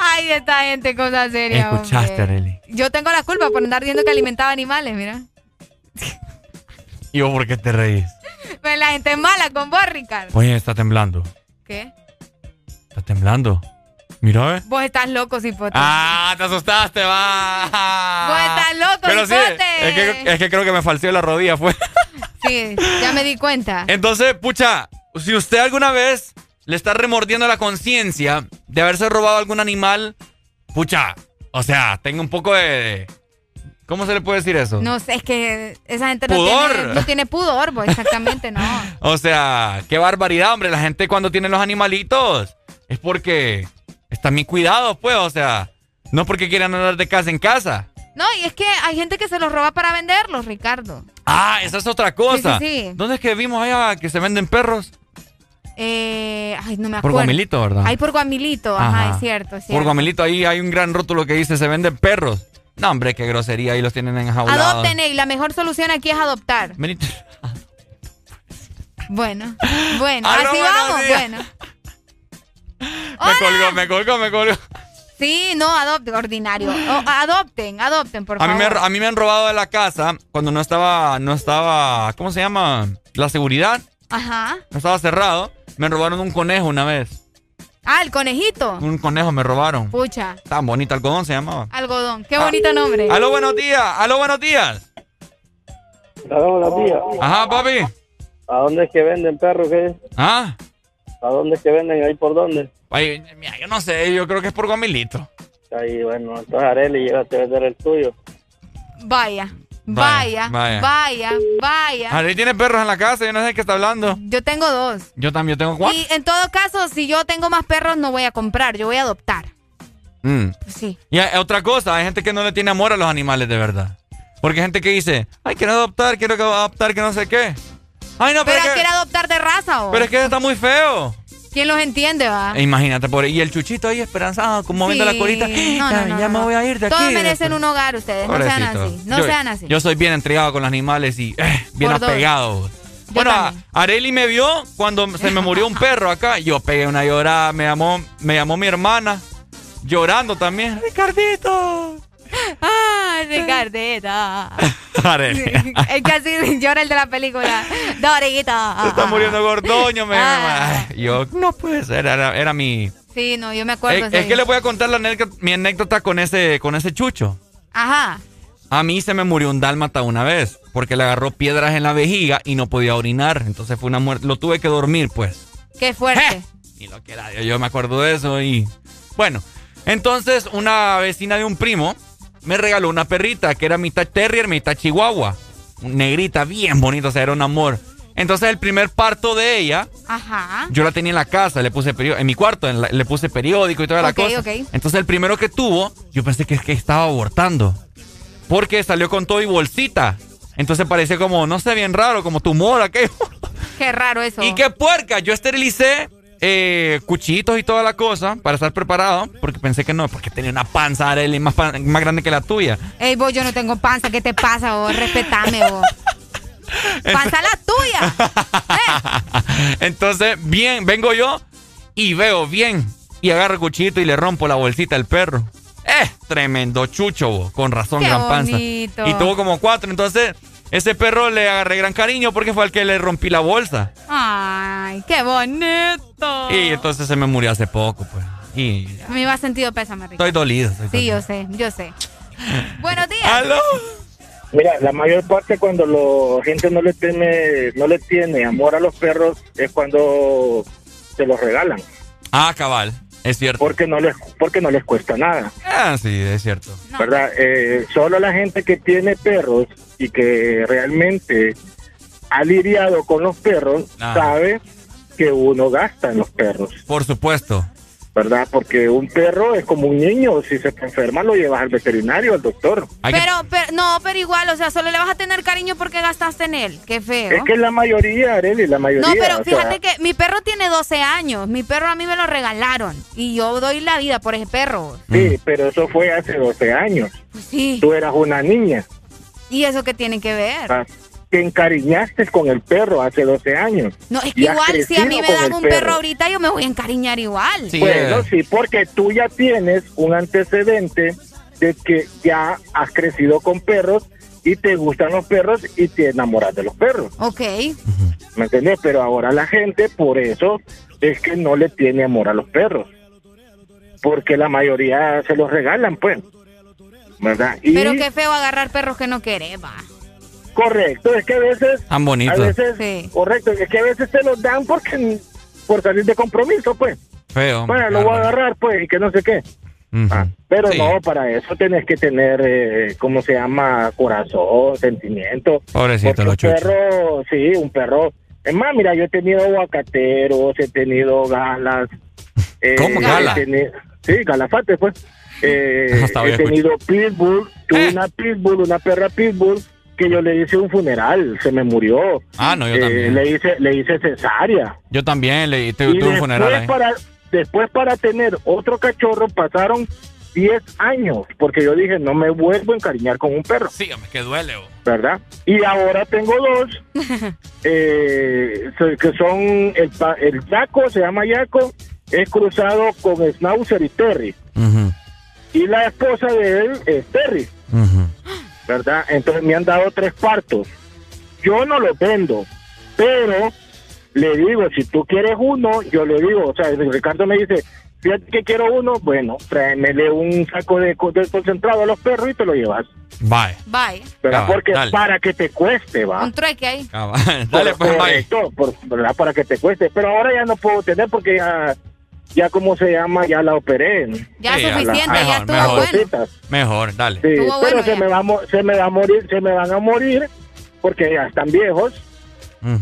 [SPEAKER 4] Ay, esta gente, cosa seria.
[SPEAKER 5] Escuchaste. Arely.
[SPEAKER 4] Yo tengo la culpa por andar diciendo que alimentaba animales, mira.
[SPEAKER 5] ¿Y vos por qué te reís?
[SPEAKER 4] Pues la gente es mala con vos, Ricardo.
[SPEAKER 5] Oye, está temblando.
[SPEAKER 4] ¿Qué?
[SPEAKER 5] Está temblando. Mira, eh.
[SPEAKER 4] Vos estás loco, cipote.
[SPEAKER 5] Ah, te asustaste, va.
[SPEAKER 4] Vos estás loco,
[SPEAKER 5] Pero sí,
[SPEAKER 4] cipote.
[SPEAKER 5] es que, es que creo que me falseó la rodilla, fue.
[SPEAKER 4] Sí, ya me di cuenta.
[SPEAKER 5] Entonces, pucha, si usted alguna vez le está remordiendo la conciencia de haberse robado algún animal, pucha, o sea, tenga un poco de... ¿Cómo se le puede decir eso?
[SPEAKER 4] No sé, es que esa gente no
[SPEAKER 5] Pudor.
[SPEAKER 4] tiene, no tiene pudor, pues, exactamente, no.
[SPEAKER 5] O sea, qué barbaridad, hombre. La gente cuando tiene los animalitos es porque están bien cuidados, pues. O sea, no porque quieran andar de casa en casa.
[SPEAKER 4] No, y es que hay gente que se los roba para venderlos, Ricardo.
[SPEAKER 5] Ah, esa es otra cosa.
[SPEAKER 4] Sí, sí, sí.
[SPEAKER 5] ¿Dónde es que vimos allá que se venden perros?
[SPEAKER 4] Eh, ay, no me
[SPEAKER 5] Por
[SPEAKER 4] acuerdo.
[SPEAKER 5] Guamilito, ¿verdad?
[SPEAKER 4] Ay, por Guamilito, ajá,
[SPEAKER 5] Ajá.
[SPEAKER 4] es cierto, es
[SPEAKER 5] Por. Guamilito ahí hay un gran rótulo que dice se venden perros. No, hombre, qué grosería. Ahí los tienen enjaulados.
[SPEAKER 4] Adopten, y la mejor solución aquí es adoptar. Bueno, bueno,
[SPEAKER 5] Aló,
[SPEAKER 4] así vamos,
[SPEAKER 5] días.
[SPEAKER 4] bueno.
[SPEAKER 5] Me colgó, me colgó, me colgó.
[SPEAKER 4] Sí, no, adopten, ordinario. Adopten, adopten, por
[SPEAKER 5] A mí,
[SPEAKER 4] favor.
[SPEAKER 5] me, a mí me han robado de la casa cuando no estaba, no estaba, ¿cómo se llama? La seguridad.
[SPEAKER 4] Ajá.
[SPEAKER 5] No estaba cerrado. Me robaron un conejo una vez.
[SPEAKER 4] Ah, el conejito.
[SPEAKER 5] Un conejo me robaron.
[SPEAKER 4] Pucha,
[SPEAKER 5] Tan bonito algodón se llamaba.
[SPEAKER 4] algodón. Qué bonito nombre.
[SPEAKER 5] Ah. Aló, buenos días. Aló, buenos días.
[SPEAKER 39] Aló, buenos días.
[SPEAKER 5] Ajá, papi.
[SPEAKER 39] ¿A dónde es que venden perros? ¿Qué?
[SPEAKER 5] Ah.
[SPEAKER 39] ¿A dónde es que venden? ¿Ahí por dónde?
[SPEAKER 5] Ay, mira, yo no sé, yo creo que es por Guamilito.
[SPEAKER 39] Ahí, bueno, entonces Areli, llévate a vender el tuyo.
[SPEAKER 4] Vaya, vaya,
[SPEAKER 5] Vaya,
[SPEAKER 4] vaya, vaya.
[SPEAKER 5] Ari tiene perros en la casa, yo no sé de qué está hablando.
[SPEAKER 4] Yo tengo dos.
[SPEAKER 5] Yo también tengo cuatro.
[SPEAKER 4] Y en todo caso, si yo tengo más perros, no voy a comprar, yo voy a adoptar.
[SPEAKER 5] Mm.
[SPEAKER 4] Pues sí.
[SPEAKER 5] Y hay otra cosa, hay gente que no le tiene amor a los animales de verdad. Porque hay gente que dice, ay, quiero adoptar, quiero que adoptar, que no sé qué. Ay, no, pero,
[SPEAKER 4] Pero
[SPEAKER 5] es que,
[SPEAKER 4] quiere adoptar de raza o.
[SPEAKER 5] pero es que está muy feo.
[SPEAKER 4] ¿Quién los entiende, va?
[SPEAKER 5] E imagínate, pobre. Y el chuchito ahí esperanzado, como
[SPEAKER 4] Sí.
[SPEAKER 5] la colita.
[SPEAKER 4] No,
[SPEAKER 5] ya
[SPEAKER 4] no, no,
[SPEAKER 5] ya me
[SPEAKER 4] no.
[SPEAKER 5] voy a ir de
[SPEAKER 4] Todos
[SPEAKER 5] aquí.
[SPEAKER 4] merecen un hogar ustedes, no sean así. No
[SPEAKER 5] Yo-
[SPEAKER 4] sean así.
[SPEAKER 5] Yo soy bien entregado con los animales y eh, bien
[SPEAKER 4] Por dos.
[SPEAKER 5] apegado. Bueno, Areli me vio cuando se me murió un perro acá. Yo pegué una llorada, me llamó, me llamó mi hermana, llorando también. ¡Ricardito!
[SPEAKER 4] Ay, Ricardita. Es que así llora el de la película. Dorita.
[SPEAKER 5] Se está muriendo gordoño, me
[SPEAKER 4] Ah.
[SPEAKER 5] Yo, no puede ser, era, era mi...
[SPEAKER 4] Sí, no, yo me acuerdo.
[SPEAKER 5] Es,
[SPEAKER 4] ese
[SPEAKER 5] es que le voy a contar la anécdota- mi anécdota con ese, con ese chucho.
[SPEAKER 4] Ajá.
[SPEAKER 5] A mí se me murió un dálmata una vez, porque le agarró piedras en la vejiga y no podía orinar. Entonces fue una muerte. Lo tuve que dormir, pues.
[SPEAKER 4] Qué fuerte.
[SPEAKER 5] Ni lo que era, yo, yo me acuerdo de eso y. Bueno, entonces una vecina de un primo me regaló una perrita que era mitad terrier, mitad chihuahua. Negrita, bien bonita, o sea, era un amor. Entonces el primer parto de ella,
[SPEAKER 4] Ajá.
[SPEAKER 5] yo la tenía en la casa, le puse periódico, en mi cuarto, en la- le puse periódico y toda la
[SPEAKER 4] Ok,
[SPEAKER 5] cosa. Entonces el primero que tuvo, yo pensé que, que estaba abortando. Porque salió con todo y bolsita. Entonces parecía como, no sé, bien raro, como tumor aquello.
[SPEAKER 4] Qué raro eso.
[SPEAKER 5] Y qué puerca, yo esterilicé eh, cuchillitos y toda la cosa para estar preparado, porque pensé que no, porque tenía una panza, Arely, más, pan- más grande que la tuya.
[SPEAKER 4] Ey, vos, yo no tengo panza. ¿Qué te pasa, vos? Respetame, vos. Panza la tuya.
[SPEAKER 5] Entonces, bien, vengo yo y veo bien. Y agarro el cuchillito y le rompo la bolsita al perro. ¡Eh! Tremendo chucho, bo, con razón,
[SPEAKER 4] Qué
[SPEAKER 5] gran panza.
[SPEAKER 4] bonito.
[SPEAKER 5] Y tuvo como cuatro. Entonces, ese perro le agarré gran cariño porque fue al que le rompí la bolsa.
[SPEAKER 4] Ay, qué bonito.
[SPEAKER 5] Y entonces se me murió hace poco, pues. Y
[SPEAKER 4] Me iba sentido pésame, Ricardo.
[SPEAKER 5] estoy dolido. estoy
[SPEAKER 4] Sí,
[SPEAKER 5] dolido.
[SPEAKER 4] yo sé, yo sé. Buenos días.
[SPEAKER 5] ¡Aló!
[SPEAKER 23] Mira, la mayor parte cuando la gente no le tiene, no le tiene amor a los perros es cuando se los regalan.
[SPEAKER 5] Ah, cabal. Es cierto.
[SPEAKER 23] Porque no les, porque no les cuesta nada.
[SPEAKER 5] Ah, sí, es cierto.
[SPEAKER 23] ¿verdad? Eh, solo la gente que tiene perros y que realmente ha lidiado con los perros
[SPEAKER 5] Ah.
[SPEAKER 23] sabe que uno gasta en los perros,
[SPEAKER 5] Por supuesto.
[SPEAKER 23] ¿verdad? Porque un perro es como un niño, si se te enferma lo llevas al veterinario, al doctor.
[SPEAKER 4] Pero, pero, no, pero igual, o sea, solo le vas a tener cariño porque gastaste en él. Qué feo.
[SPEAKER 23] Es que la mayoría, Arely, la mayoría.
[SPEAKER 4] No, pero
[SPEAKER 23] sea,
[SPEAKER 4] fíjate que mi perro tiene 12 años. Mi perro a mí me lo regalaron. Y yo doy la vida por ese perro.
[SPEAKER 23] Sí, pero eso fue hace 12 años.
[SPEAKER 4] Pues sí.
[SPEAKER 23] Tú eras una niña.
[SPEAKER 4] ¿Y eso qué tiene que ver?
[SPEAKER 23] ah, Te encariñaste con el perro hace 12 años.
[SPEAKER 4] No, es que igual, si a mí me dan un perro.
[SPEAKER 23] perro.
[SPEAKER 4] ahorita, yo me voy a encariñar igual.
[SPEAKER 23] bueno, sí, porque tú ya tienes un antecedente de que ya has crecido con perros y te gustan los perros y te enamoras de los perros.
[SPEAKER 4] Ok.
[SPEAKER 23] ¿Me entiendes? Pero ahora la gente, por eso, es que no le tiene amor a los perros. Porque la mayoría se los regalan, pues. ¿Verdad? Y
[SPEAKER 4] Pero qué feo agarrar perros que no querés, va.
[SPEAKER 23] correcto, es que a veces
[SPEAKER 5] Tan bonito.
[SPEAKER 23] A veces, correcto, es que a veces te los dan porque por salir de compromiso, pues.
[SPEAKER 5] Feo.
[SPEAKER 23] Bueno, lo voy a agarrar, pues, y que no sé qué. Ah, pero no, para eso tenés que tener, eh, ¿cómo se llama? Corazón, sentimiento.
[SPEAKER 5] Pobrecito,
[SPEAKER 23] Porque
[SPEAKER 5] los
[SPEAKER 23] un perro, sí, un perro. Es más, mira, yo he tenido aguacateros, he tenido galas. eh,
[SPEAKER 5] ¿Cómo,
[SPEAKER 23] he
[SPEAKER 5] gala?
[SPEAKER 23] teni- sí, galafates, pues. Eh, he tenido pitbull, tuve una pitbull, una perra pitbull que yo le hice un funeral, se me murió.
[SPEAKER 5] Ah, no, yo
[SPEAKER 23] Eh,
[SPEAKER 5] también.
[SPEAKER 23] Le hice, le hice cesárea.
[SPEAKER 5] Yo también le tuve un funeral ahí.
[SPEAKER 23] para, después para tener otro cachorro pasaron 10 años, porque yo dije, no me vuelvo a encariñar con un perro,
[SPEAKER 5] Sí, hombre, que duele. oh.
[SPEAKER 23] ¿verdad? Y ahora tengo dos, eh, que son, el, el Yaco, se llama Yaco, es cruzado con Schnauzer y Terry. Y la esposa de él es Terry, ¿verdad? Entonces me han dado tres partos. Yo no los vendo, pero le digo, si tú quieres uno, yo le digo, o sea, Ricardo me dice, fíjate que quiero uno, bueno, tráemele un saco de, co- de concentrado a los perros y te lo llevas.
[SPEAKER 5] Bye.
[SPEAKER 4] Bye.
[SPEAKER 23] ¿Verdad?
[SPEAKER 5] Cabal,
[SPEAKER 23] Porque
[SPEAKER 5] dale.
[SPEAKER 23] para que te cueste, va.
[SPEAKER 4] Un trueque ahí.
[SPEAKER 5] Cabal. Dale,
[SPEAKER 23] Por-
[SPEAKER 5] pues, bye.
[SPEAKER 23] por- ¿verdad? Para que te cueste. Pero ahora ya no puedo tener porque ya, ya como se llama, ya la operé.
[SPEAKER 4] Ya
[SPEAKER 5] Sí,
[SPEAKER 4] suficiente,
[SPEAKER 5] mejor,
[SPEAKER 4] ya estuvo
[SPEAKER 5] mejor.
[SPEAKER 4] bueno.
[SPEAKER 5] Mejor, dale.
[SPEAKER 23] Sí,
[SPEAKER 4] Estuvo
[SPEAKER 23] pero
[SPEAKER 4] bueno
[SPEAKER 23] se
[SPEAKER 4] ya.
[SPEAKER 23] me, va se me va a morir, se me van a morir porque ya están viejos,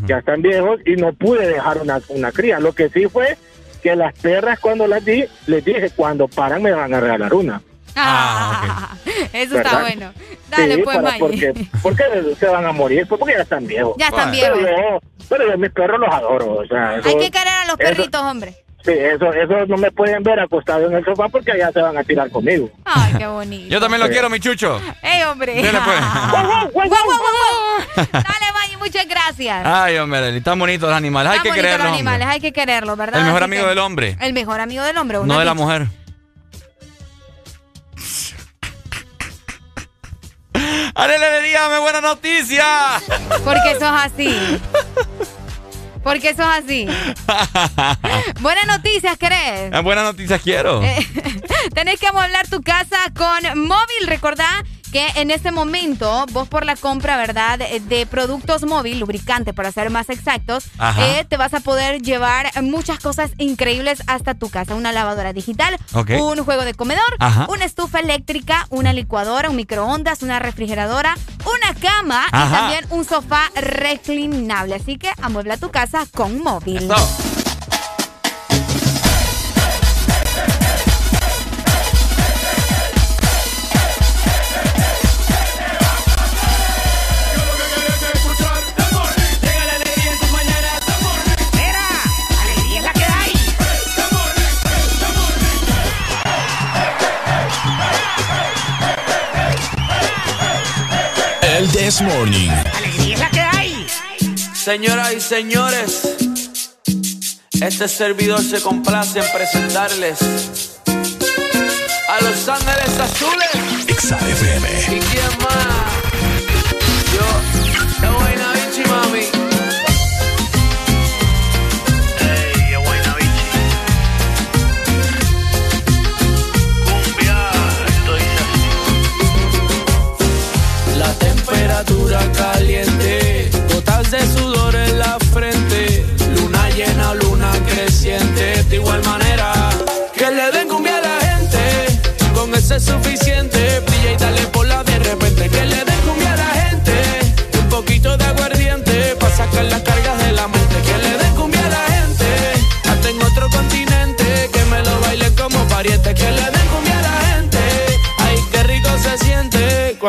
[SPEAKER 23] ya están viejos y no pude dejar una, una cría. Lo que sí fue que las perras cuando las di, les dije, cuando paran me van a regalar una.
[SPEAKER 4] Ah, Eso está bueno. Dale,
[SPEAKER 23] Sí,
[SPEAKER 4] pues,
[SPEAKER 23] porque, porque se van a morir, pues porque ya están viejos.
[SPEAKER 4] Ya están
[SPEAKER 23] Pero
[SPEAKER 4] viejos.
[SPEAKER 23] yo, pero yo mis perros los adoro, o sea, eso-
[SPEAKER 4] Hay que querer a los
[SPEAKER 23] eso-
[SPEAKER 4] perritos, hombre.
[SPEAKER 23] Sí, eso, eso no me pueden ver acostado en el sofá porque allá se van a tirar conmigo.
[SPEAKER 4] Ay, qué bonito.
[SPEAKER 5] Yo también lo quiero, mi chucho.
[SPEAKER 4] ¡Ey, hombre!
[SPEAKER 5] Dele, pues.
[SPEAKER 4] Guau, guau, guau, guau. Dale, May, muchas gracias.
[SPEAKER 5] Ay, hombre, están bonitos los animales. Hay que quererlos.
[SPEAKER 4] los animales, hay que quererlos, ¿verdad?
[SPEAKER 5] El mejor
[SPEAKER 4] Así
[SPEAKER 5] amigo
[SPEAKER 4] que-
[SPEAKER 5] del hombre,
[SPEAKER 4] El mejor amigo del hombre.
[SPEAKER 5] no de la mujer. Arely, dígame buena noticia.
[SPEAKER 4] Porque sos así. Porque sos así. Buenas noticias, ¿querés?
[SPEAKER 5] Eh, Buenas noticias quiero.
[SPEAKER 4] Eh, Tenés que amueblar tu casa con móvil. Recordá que en este momento vos por la compra, ¿verdad? eh, De productos móvil, lubricante para ser más exactos, eh, te vas a poder llevar muchas cosas increíbles hasta tu casa. Una lavadora digital, un juego de comedor,
[SPEAKER 5] Ajá.
[SPEAKER 4] una estufa eléctrica, una licuadora, un microondas, una refrigeradora, una cama y también un sofá reclinable. Así que amuebla tu casa con móvil.
[SPEAKER 1] This Morning.
[SPEAKER 40] Alegría es la que hay.
[SPEAKER 41] Señoras y señores, este servidor se complace en presentarles a Los Ángeles Azules.
[SPEAKER 1] XAFM.
[SPEAKER 41] ¿Y quién más? Yo, yo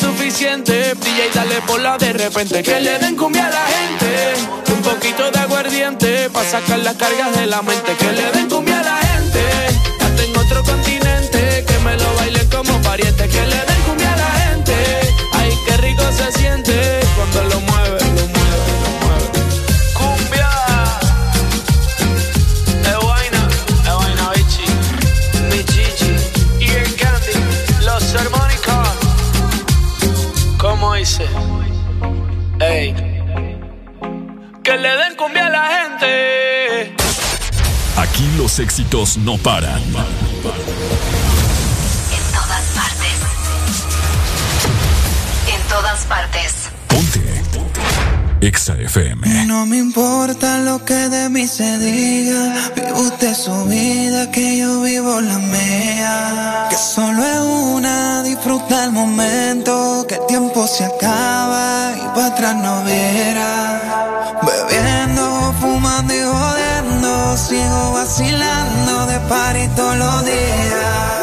[SPEAKER 41] suficiente. Brilla y dale por la de repente. Que le den cumbia a la gente, un poquito de aguardiente, para sacar las cargas de la mente. Que le den cumbia a la gente, que le den cumbia a la gente.
[SPEAKER 1] Aquí los éxitos no paran.
[SPEAKER 6] En todas partes. En todas partes.
[SPEAKER 1] Exa FM.
[SPEAKER 19] No me importa lo que de mí se diga. Vive usted su vida, que yo vivo la mía. Que solo es una, disfruta el momento. Que el tiempo se acaba y para atrás no viera. Sigo vacilando de party todos los días.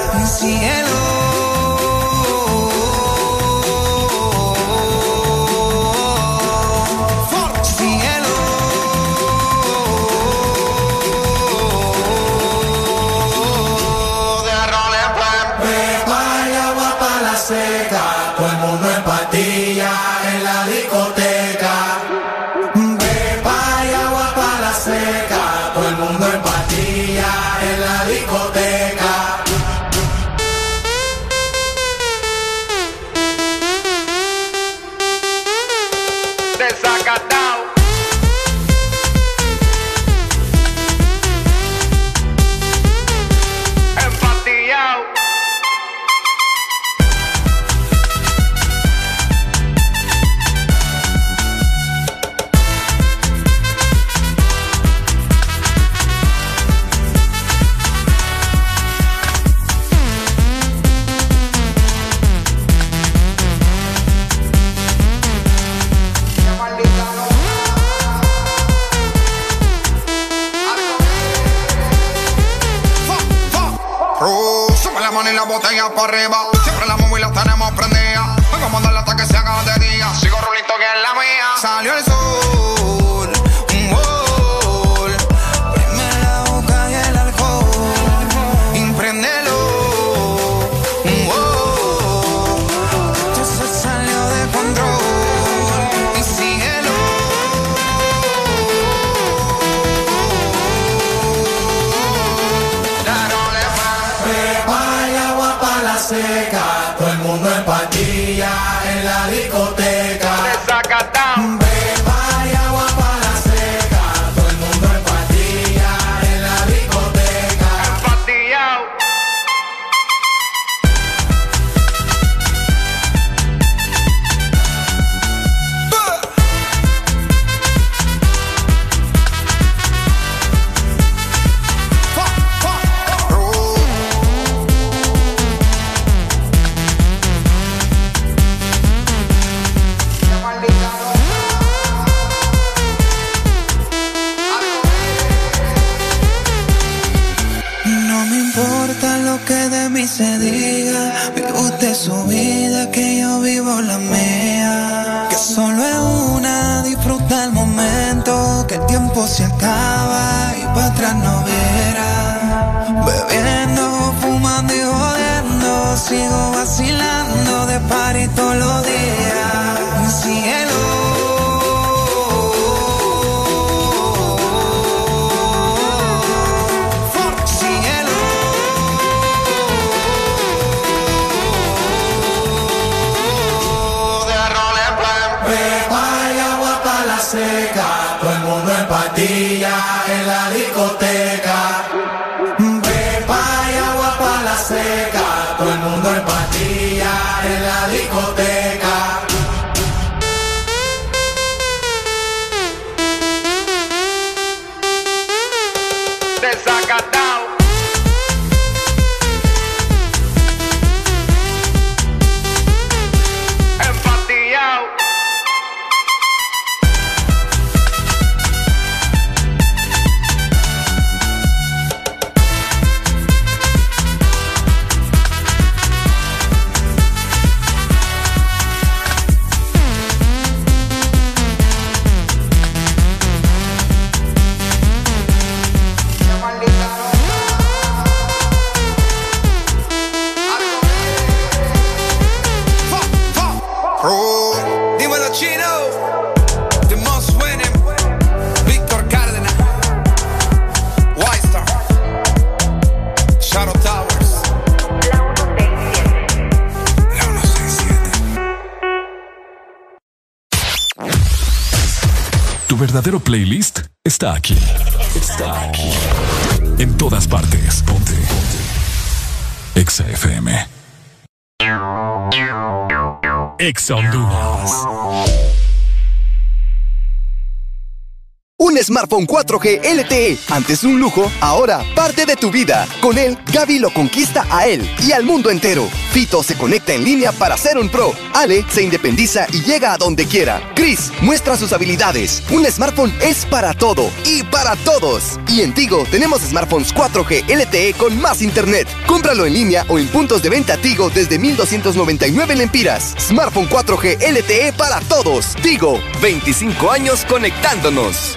[SPEAKER 12] destaque. smartphone 4G LTE. Antes un lujo, ahora parte de tu vida. Con él, Gaby lo conquista a él y al mundo entero. Fito se conecta en línea para ser un pro. Ale se independiza y llega a donde quiera. Chris muestra sus habilidades. Un smartphone es para todo y para todos. Y en Tigo tenemos smartphones 4G LTE con más internet. Cómpralo en línea o en puntos de venta Tigo desde 1299 lempiras. Smartphone 4G LTE para todos. Tigo, 25 años conectándonos.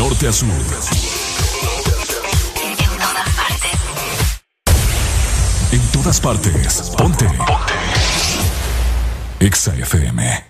[SPEAKER 42] norte a sur. En todas partes.
[SPEAKER 43] En todas
[SPEAKER 1] partes.
[SPEAKER 42] Ponte. Ponte. Exa FM.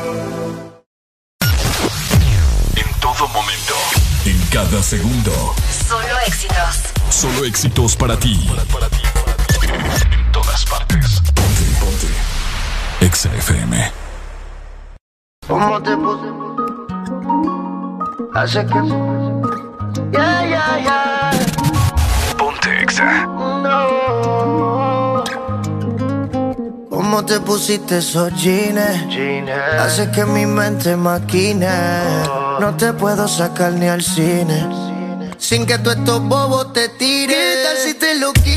[SPEAKER 1] Segundo.
[SPEAKER 6] Solo éxitos.
[SPEAKER 1] Solo éxitos para ti. En todas partes. Ponte, ponte. Exa FM.
[SPEAKER 40] ¿Cómo te puse? Hace que. Ya, ya, ya.
[SPEAKER 1] Ponte Exa.
[SPEAKER 40] No. ¿Cómo te pusiste esos jeans? Hace que mi mente maquine. No te puedo sacar ni al cine. Sin que tú estos bobos te tires. ¿Qué tal si te lo quito?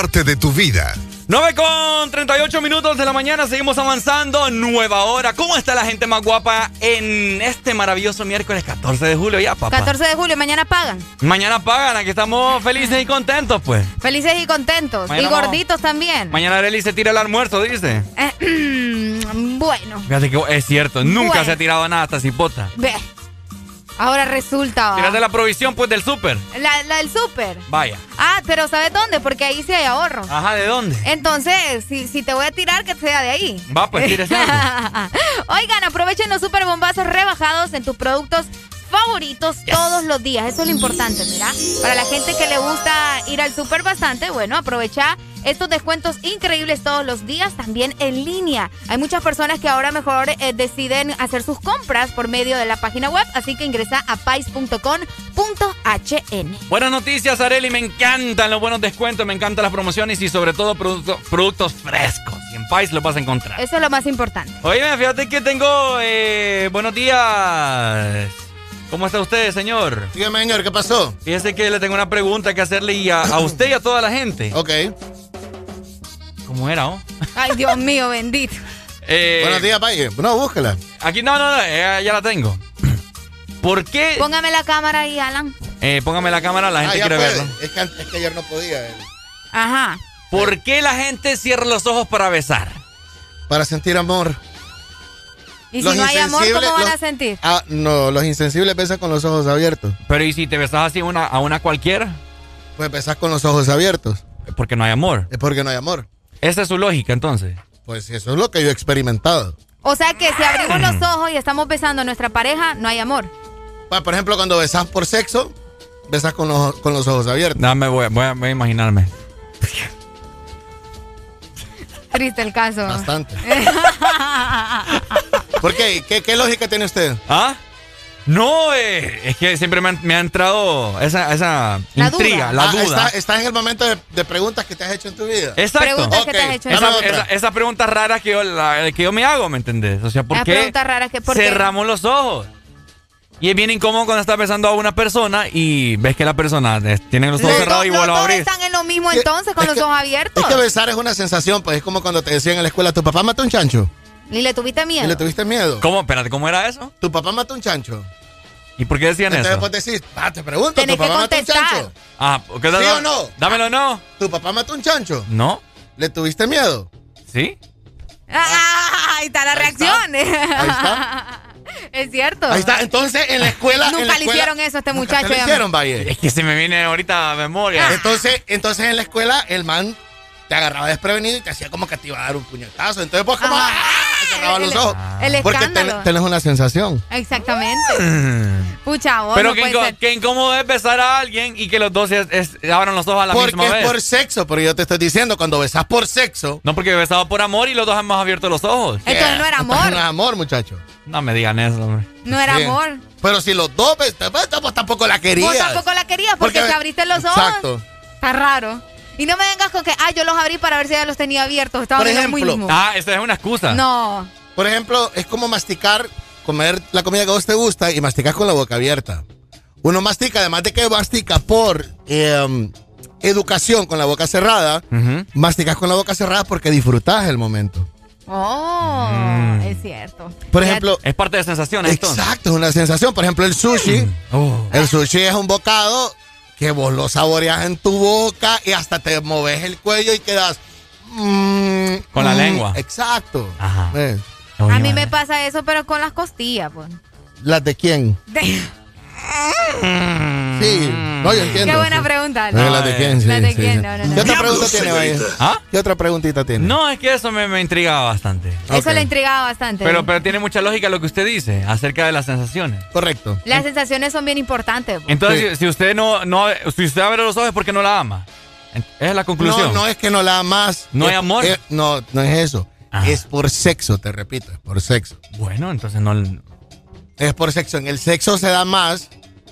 [SPEAKER 18] Parte de tu vida.
[SPEAKER 5] 9 con 38 minutos de la mañana, seguimos avanzando, nueva hora. ¿Cómo está la gente más guapa en este maravilloso miércoles 14 de julio ya, papá?
[SPEAKER 4] 14 de julio, mañana pagan.
[SPEAKER 5] Mañana pagan, aquí estamos felices y contentos, pues.
[SPEAKER 4] Felices y contentos.
[SPEAKER 5] Mañana
[SPEAKER 4] y
[SPEAKER 5] vamos-
[SPEAKER 4] gorditos también.
[SPEAKER 5] Mañana Arely se tira el almuerzo, dice.
[SPEAKER 4] Eh, bueno,
[SPEAKER 5] Fíjate que es cierto, nunca
[SPEAKER 4] Bueno.
[SPEAKER 5] se ha tirado nada hasta cipota.
[SPEAKER 4] ve. Ahora resulta.
[SPEAKER 5] Tírate la provisión, pues, del súper.
[SPEAKER 4] La, la del súper.
[SPEAKER 5] Vaya.
[SPEAKER 4] Ah, pero ¿sabes dónde? Porque ahí sí hay ahorro.
[SPEAKER 5] Ajá, ¿de dónde?
[SPEAKER 4] Entonces, si, si te voy a tirar, que sea de ahí.
[SPEAKER 5] Va, pues, algo.
[SPEAKER 4] Oigan, aprovechen los super bombazos rebajados en tus productos favoritos todos los días. Eso es lo importante, mira. Para la gente que le gusta ir al super bastante, bueno, aprovecha estos descuentos increíbles todos los días, también en línea. Hay muchas personas que ahora mejor eh, deciden hacer sus compras por medio de la página web, así que ingresa a pais.com.hn.
[SPEAKER 5] Buenas noticias, Areli. Me encantan los buenos descuentos, me encantan las promociones y sobre todo producto- productos frescos. Y en Pais los vas a encontrar.
[SPEAKER 4] Eso es lo más importante.
[SPEAKER 5] Oye, fíjate que tengo. eh, buenos días. ¿Cómo está usted, señor?
[SPEAKER 44] Dígame, señor, ¿qué pasó?
[SPEAKER 5] Fíjese que le tengo una pregunta que hacerle y a, a usted y a toda la gente.
[SPEAKER 44] Ok.
[SPEAKER 5] ¿Cómo era, oh?
[SPEAKER 4] Ay, Dios mío, bendito.
[SPEAKER 5] Eh,
[SPEAKER 44] Buenos días, Valle. No, búscala.
[SPEAKER 5] Aquí no, no, no, eh, ya la tengo. ¿Por qué?
[SPEAKER 4] Póngame la cámara ahí, Alan.
[SPEAKER 5] Eh, póngame la cámara, la
[SPEAKER 44] Ah,
[SPEAKER 5] gente quiere
[SPEAKER 44] puede.
[SPEAKER 5] verlo.
[SPEAKER 44] Es que, es que ayer no podía. eh.
[SPEAKER 4] Ajá.
[SPEAKER 5] ¿Por qué la gente cierra los ojos para besar?
[SPEAKER 44] Para sentir amor.
[SPEAKER 4] Y
[SPEAKER 44] Los
[SPEAKER 4] si no hay amor, ¿cómo van a sentir?
[SPEAKER 44] Ah, no, los insensibles besan con los ojos abiertos.
[SPEAKER 5] Pero ¿y si te besas así una, a una cualquiera?
[SPEAKER 44] Pues besas con los ojos abiertos.
[SPEAKER 5] Porque no hay amor.
[SPEAKER 44] Es porque no hay amor.
[SPEAKER 5] Esa es su lógica, entonces.
[SPEAKER 44] Pues eso es lo que yo he experimentado.
[SPEAKER 4] O sea que si abrimos los ojos y estamos besando a nuestra pareja, no hay amor.
[SPEAKER 44] Bueno, por ejemplo, cuando besas por sexo, besas con los, con los ojos abiertos.
[SPEAKER 5] Dame, voy, a- voy a, voy a imaginarme.
[SPEAKER 4] Triste el caso.
[SPEAKER 44] Bastante. ¿Por qué? ¿Qué, qué lógica tiene usted?
[SPEAKER 5] ¿Ah? No, eh, es que siempre me, han- me ha entrado esa, esa
[SPEAKER 4] La
[SPEAKER 5] intriga,
[SPEAKER 4] duda.
[SPEAKER 5] la
[SPEAKER 44] Ah,
[SPEAKER 5] duda.
[SPEAKER 44] está- estás en el momento de, de preguntas que te has hecho en tu vida.
[SPEAKER 5] Exacto.
[SPEAKER 4] Preguntas que te has hecho en
[SPEAKER 5] Esa-
[SPEAKER 4] tu vida.
[SPEAKER 5] esa- Esas preguntas raras que yo, la- que yo me hago, ¿me entendés? O sea, ¿por
[SPEAKER 4] Las
[SPEAKER 5] qué
[SPEAKER 4] preguntas raras que- ¿por qué?
[SPEAKER 5] cerramos los ojos? Y es bien incómodo cuando estás besando a una persona y ves que la persona tiene los ojos
[SPEAKER 44] Los
[SPEAKER 5] cerrados y
[SPEAKER 4] los
[SPEAKER 5] vuelve a abrir.
[SPEAKER 4] están en lo mismo entonces con
[SPEAKER 44] es
[SPEAKER 4] los
[SPEAKER 44] que-
[SPEAKER 4] ojos abiertos.
[SPEAKER 44] Es que besar es una sensación, pues es como cuando te decían en la escuela, tu papá mató un chancho.
[SPEAKER 4] ¿Y le tuviste miedo?
[SPEAKER 44] ¿Y le tuviste miedo?
[SPEAKER 5] ¿Cómo? Espérate, ¿cómo era eso?
[SPEAKER 44] Tu papá mató un chancho.
[SPEAKER 5] ¿Y por qué decían
[SPEAKER 44] Entonces
[SPEAKER 5] eso?
[SPEAKER 44] después decís, ah, te pregunto,
[SPEAKER 4] Tenés
[SPEAKER 44] ¿tu
[SPEAKER 4] que
[SPEAKER 44] papá mató un
[SPEAKER 4] contestar.
[SPEAKER 44] chancho?
[SPEAKER 5] Ah, ¿qué
[SPEAKER 44] ¿Sí o no?
[SPEAKER 5] Dámelo, no.
[SPEAKER 44] ¿Tu papá mató un chancho?
[SPEAKER 5] ¿No?
[SPEAKER 44] ¿Le tuviste miedo?
[SPEAKER 5] ¿Sí?
[SPEAKER 4] Ah, ahí está la reacción.
[SPEAKER 44] Ahí está.
[SPEAKER 4] es cierto.
[SPEAKER 44] Ahí está. Entonces, en la escuela. en
[SPEAKER 4] Nunca
[SPEAKER 44] la
[SPEAKER 4] le
[SPEAKER 44] escuela-
[SPEAKER 4] hicieron eso a este
[SPEAKER 44] Nunca
[SPEAKER 4] muchacho.
[SPEAKER 44] lo
[SPEAKER 4] ya.
[SPEAKER 44] hicieron, Valle.
[SPEAKER 5] Es que se me viene ahorita a memoria.
[SPEAKER 44] Entonces, entonces en la escuela, el man te agarraba desprevenido y te hacía como que te iba a dar un puñetazo. Entonces, pues, como. ¡ah!
[SPEAKER 4] El-
[SPEAKER 44] los ojos.
[SPEAKER 4] el
[SPEAKER 44] Porque ten- tenés una sensación.
[SPEAKER 4] Exactamente. Pucha, vos
[SPEAKER 5] Pero
[SPEAKER 4] no
[SPEAKER 5] inco-
[SPEAKER 4] ser.
[SPEAKER 5] incómodo es besar a alguien y que los dos es- es- abran los ojos a la
[SPEAKER 44] Porque
[SPEAKER 5] misma
[SPEAKER 44] es
[SPEAKER 5] vez.
[SPEAKER 44] por sexo, pero yo te estoy diciendo, cuando besas por sexo.
[SPEAKER 5] No, porque he besado por amor y los dos hemos abierto los ojos.
[SPEAKER 4] Entonces no era
[SPEAKER 44] Entonces
[SPEAKER 4] amor.
[SPEAKER 44] No es amor, muchacho.
[SPEAKER 5] No me digan eso, hombre.
[SPEAKER 4] No era
[SPEAKER 44] Sí.
[SPEAKER 4] amor.
[SPEAKER 44] Pero si los dos pues, pues, tampoco la querías.
[SPEAKER 4] Vos tampoco la querías porque,
[SPEAKER 44] Porque-
[SPEAKER 4] te abriste los ojos.
[SPEAKER 44] Exacto.
[SPEAKER 4] Está raro. Y no me vengas con que, ah, yo los abrí para ver si ya los tenía abiertos. Estaban
[SPEAKER 44] Por ejemplo,
[SPEAKER 4] mismo.
[SPEAKER 5] Ah, esa es una excusa.
[SPEAKER 4] No.
[SPEAKER 44] Por ejemplo, es como masticar, comer la comida que a vos te gusta y masticar con la boca abierta. Uno mastica, además de que mastica por eh, educación con la boca cerrada, masticas con la boca cerrada porque disfrutas el momento.
[SPEAKER 4] Oh,
[SPEAKER 5] Mm.
[SPEAKER 4] es cierto.
[SPEAKER 44] Por ejemplo,
[SPEAKER 5] Es parte de sensaciones,
[SPEAKER 44] exacto, es una sensación. Por ejemplo, el sushi.
[SPEAKER 5] Oh.
[SPEAKER 44] El sushi es un bocado que vos lo saboreas en tu boca y hasta te moves el cuello y quedas. mm,
[SPEAKER 5] Con la
[SPEAKER 44] mm,
[SPEAKER 5] lengua.
[SPEAKER 44] Exacto.
[SPEAKER 5] Ajá.
[SPEAKER 44] ¿Ves?
[SPEAKER 4] a mí me pasa eso, pero con las costillas, pues.
[SPEAKER 44] ¿Las de quién?
[SPEAKER 4] De-
[SPEAKER 44] Sí, no, yo entiendo.
[SPEAKER 4] Qué buena pregunta.
[SPEAKER 44] No, la de quién, sí,
[SPEAKER 4] La de quién,
[SPEAKER 44] sí.
[SPEAKER 4] no, no, no.
[SPEAKER 44] ¿Qué otra pregunta tiene, Valle?
[SPEAKER 5] ¿Ah?
[SPEAKER 44] ¿Qué otra preguntita tiene?
[SPEAKER 5] No, es que eso me, me intrigaba bastante.
[SPEAKER 4] Eso le intrigaba bastante.
[SPEAKER 5] Pero, pero tiene mucha lógica lo que usted dice acerca de las sensaciones.
[SPEAKER 44] Correcto.
[SPEAKER 4] Las sensaciones son bien importantes. po.
[SPEAKER 5] Entonces, si, si usted no, no, si usted abre los ojos es porque no la ama. Esa es la conclusión.
[SPEAKER 44] No, no es que no la amas.
[SPEAKER 5] ¿No hay amor?
[SPEAKER 44] es- no, no es eso. Es por sexo, te repito, es por sexo.
[SPEAKER 5] Bueno, entonces no.
[SPEAKER 44] Es por sexo. En el sexo se da más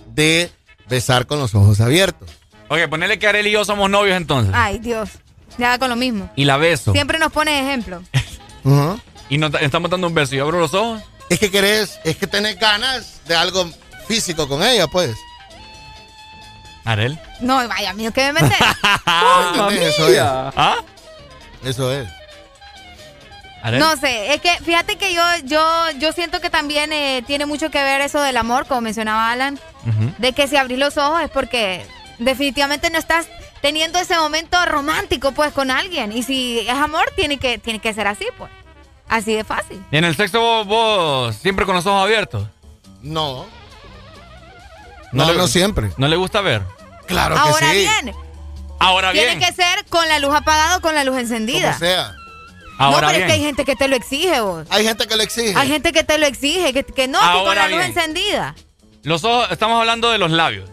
[SPEAKER 44] de besar con los ojos abiertos.
[SPEAKER 5] Ok, ponele que Arel y yo somos novios entonces.
[SPEAKER 4] Ay, Dios. Ya con lo mismo.
[SPEAKER 5] Y la beso.
[SPEAKER 4] Siempre nos pone ejemplo.
[SPEAKER 5] Y nos estamos dando un beso y abro los ojos.
[SPEAKER 44] Es que querés, es que tenés ganas de algo físico con ella, pues.
[SPEAKER 5] Arel.
[SPEAKER 4] No, vaya, mío, que me metes.
[SPEAKER 44] Eso es.
[SPEAKER 5] ¿Ah?
[SPEAKER 44] Eso es.
[SPEAKER 4] No sé, es que fíjate que yo, yo, yo siento que también eh, tiene mucho que ver eso del amor, como mencionaba Alan, de que si abrís los ojos es porque definitivamente no estás teniendo ese momento romántico pues con alguien. Y si es amor, tiene que, tiene que ser así, pues. Así de fácil.
[SPEAKER 5] ¿Y en el sexo vos, vos siempre con los ojos abiertos?
[SPEAKER 44] No. No,
[SPEAKER 5] le-
[SPEAKER 44] no siempre.
[SPEAKER 5] ¿No le gusta ver?
[SPEAKER 44] Claro que
[SPEAKER 4] Ahora
[SPEAKER 44] sí.
[SPEAKER 4] bien,
[SPEAKER 5] Ahora
[SPEAKER 4] tiene
[SPEAKER 5] bien.
[SPEAKER 4] que ser con la luz apagada o con la luz encendida.
[SPEAKER 44] Como sea.
[SPEAKER 5] Ahora
[SPEAKER 4] no, pero
[SPEAKER 5] bien.
[SPEAKER 4] es que hay gente que te lo exige vos.
[SPEAKER 44] Hay gente que lo exige.
[SPEAKER 4] Hay gente que te lo exige, que, que no, que con
[SPEAKER 5] Ahora
[SPEAKER 4] la luz
[SPEAKER 5] bien.
[SPEAKER 4] encendida.
[SPEAKER 5] Los ojos, estamos hablando de los labios.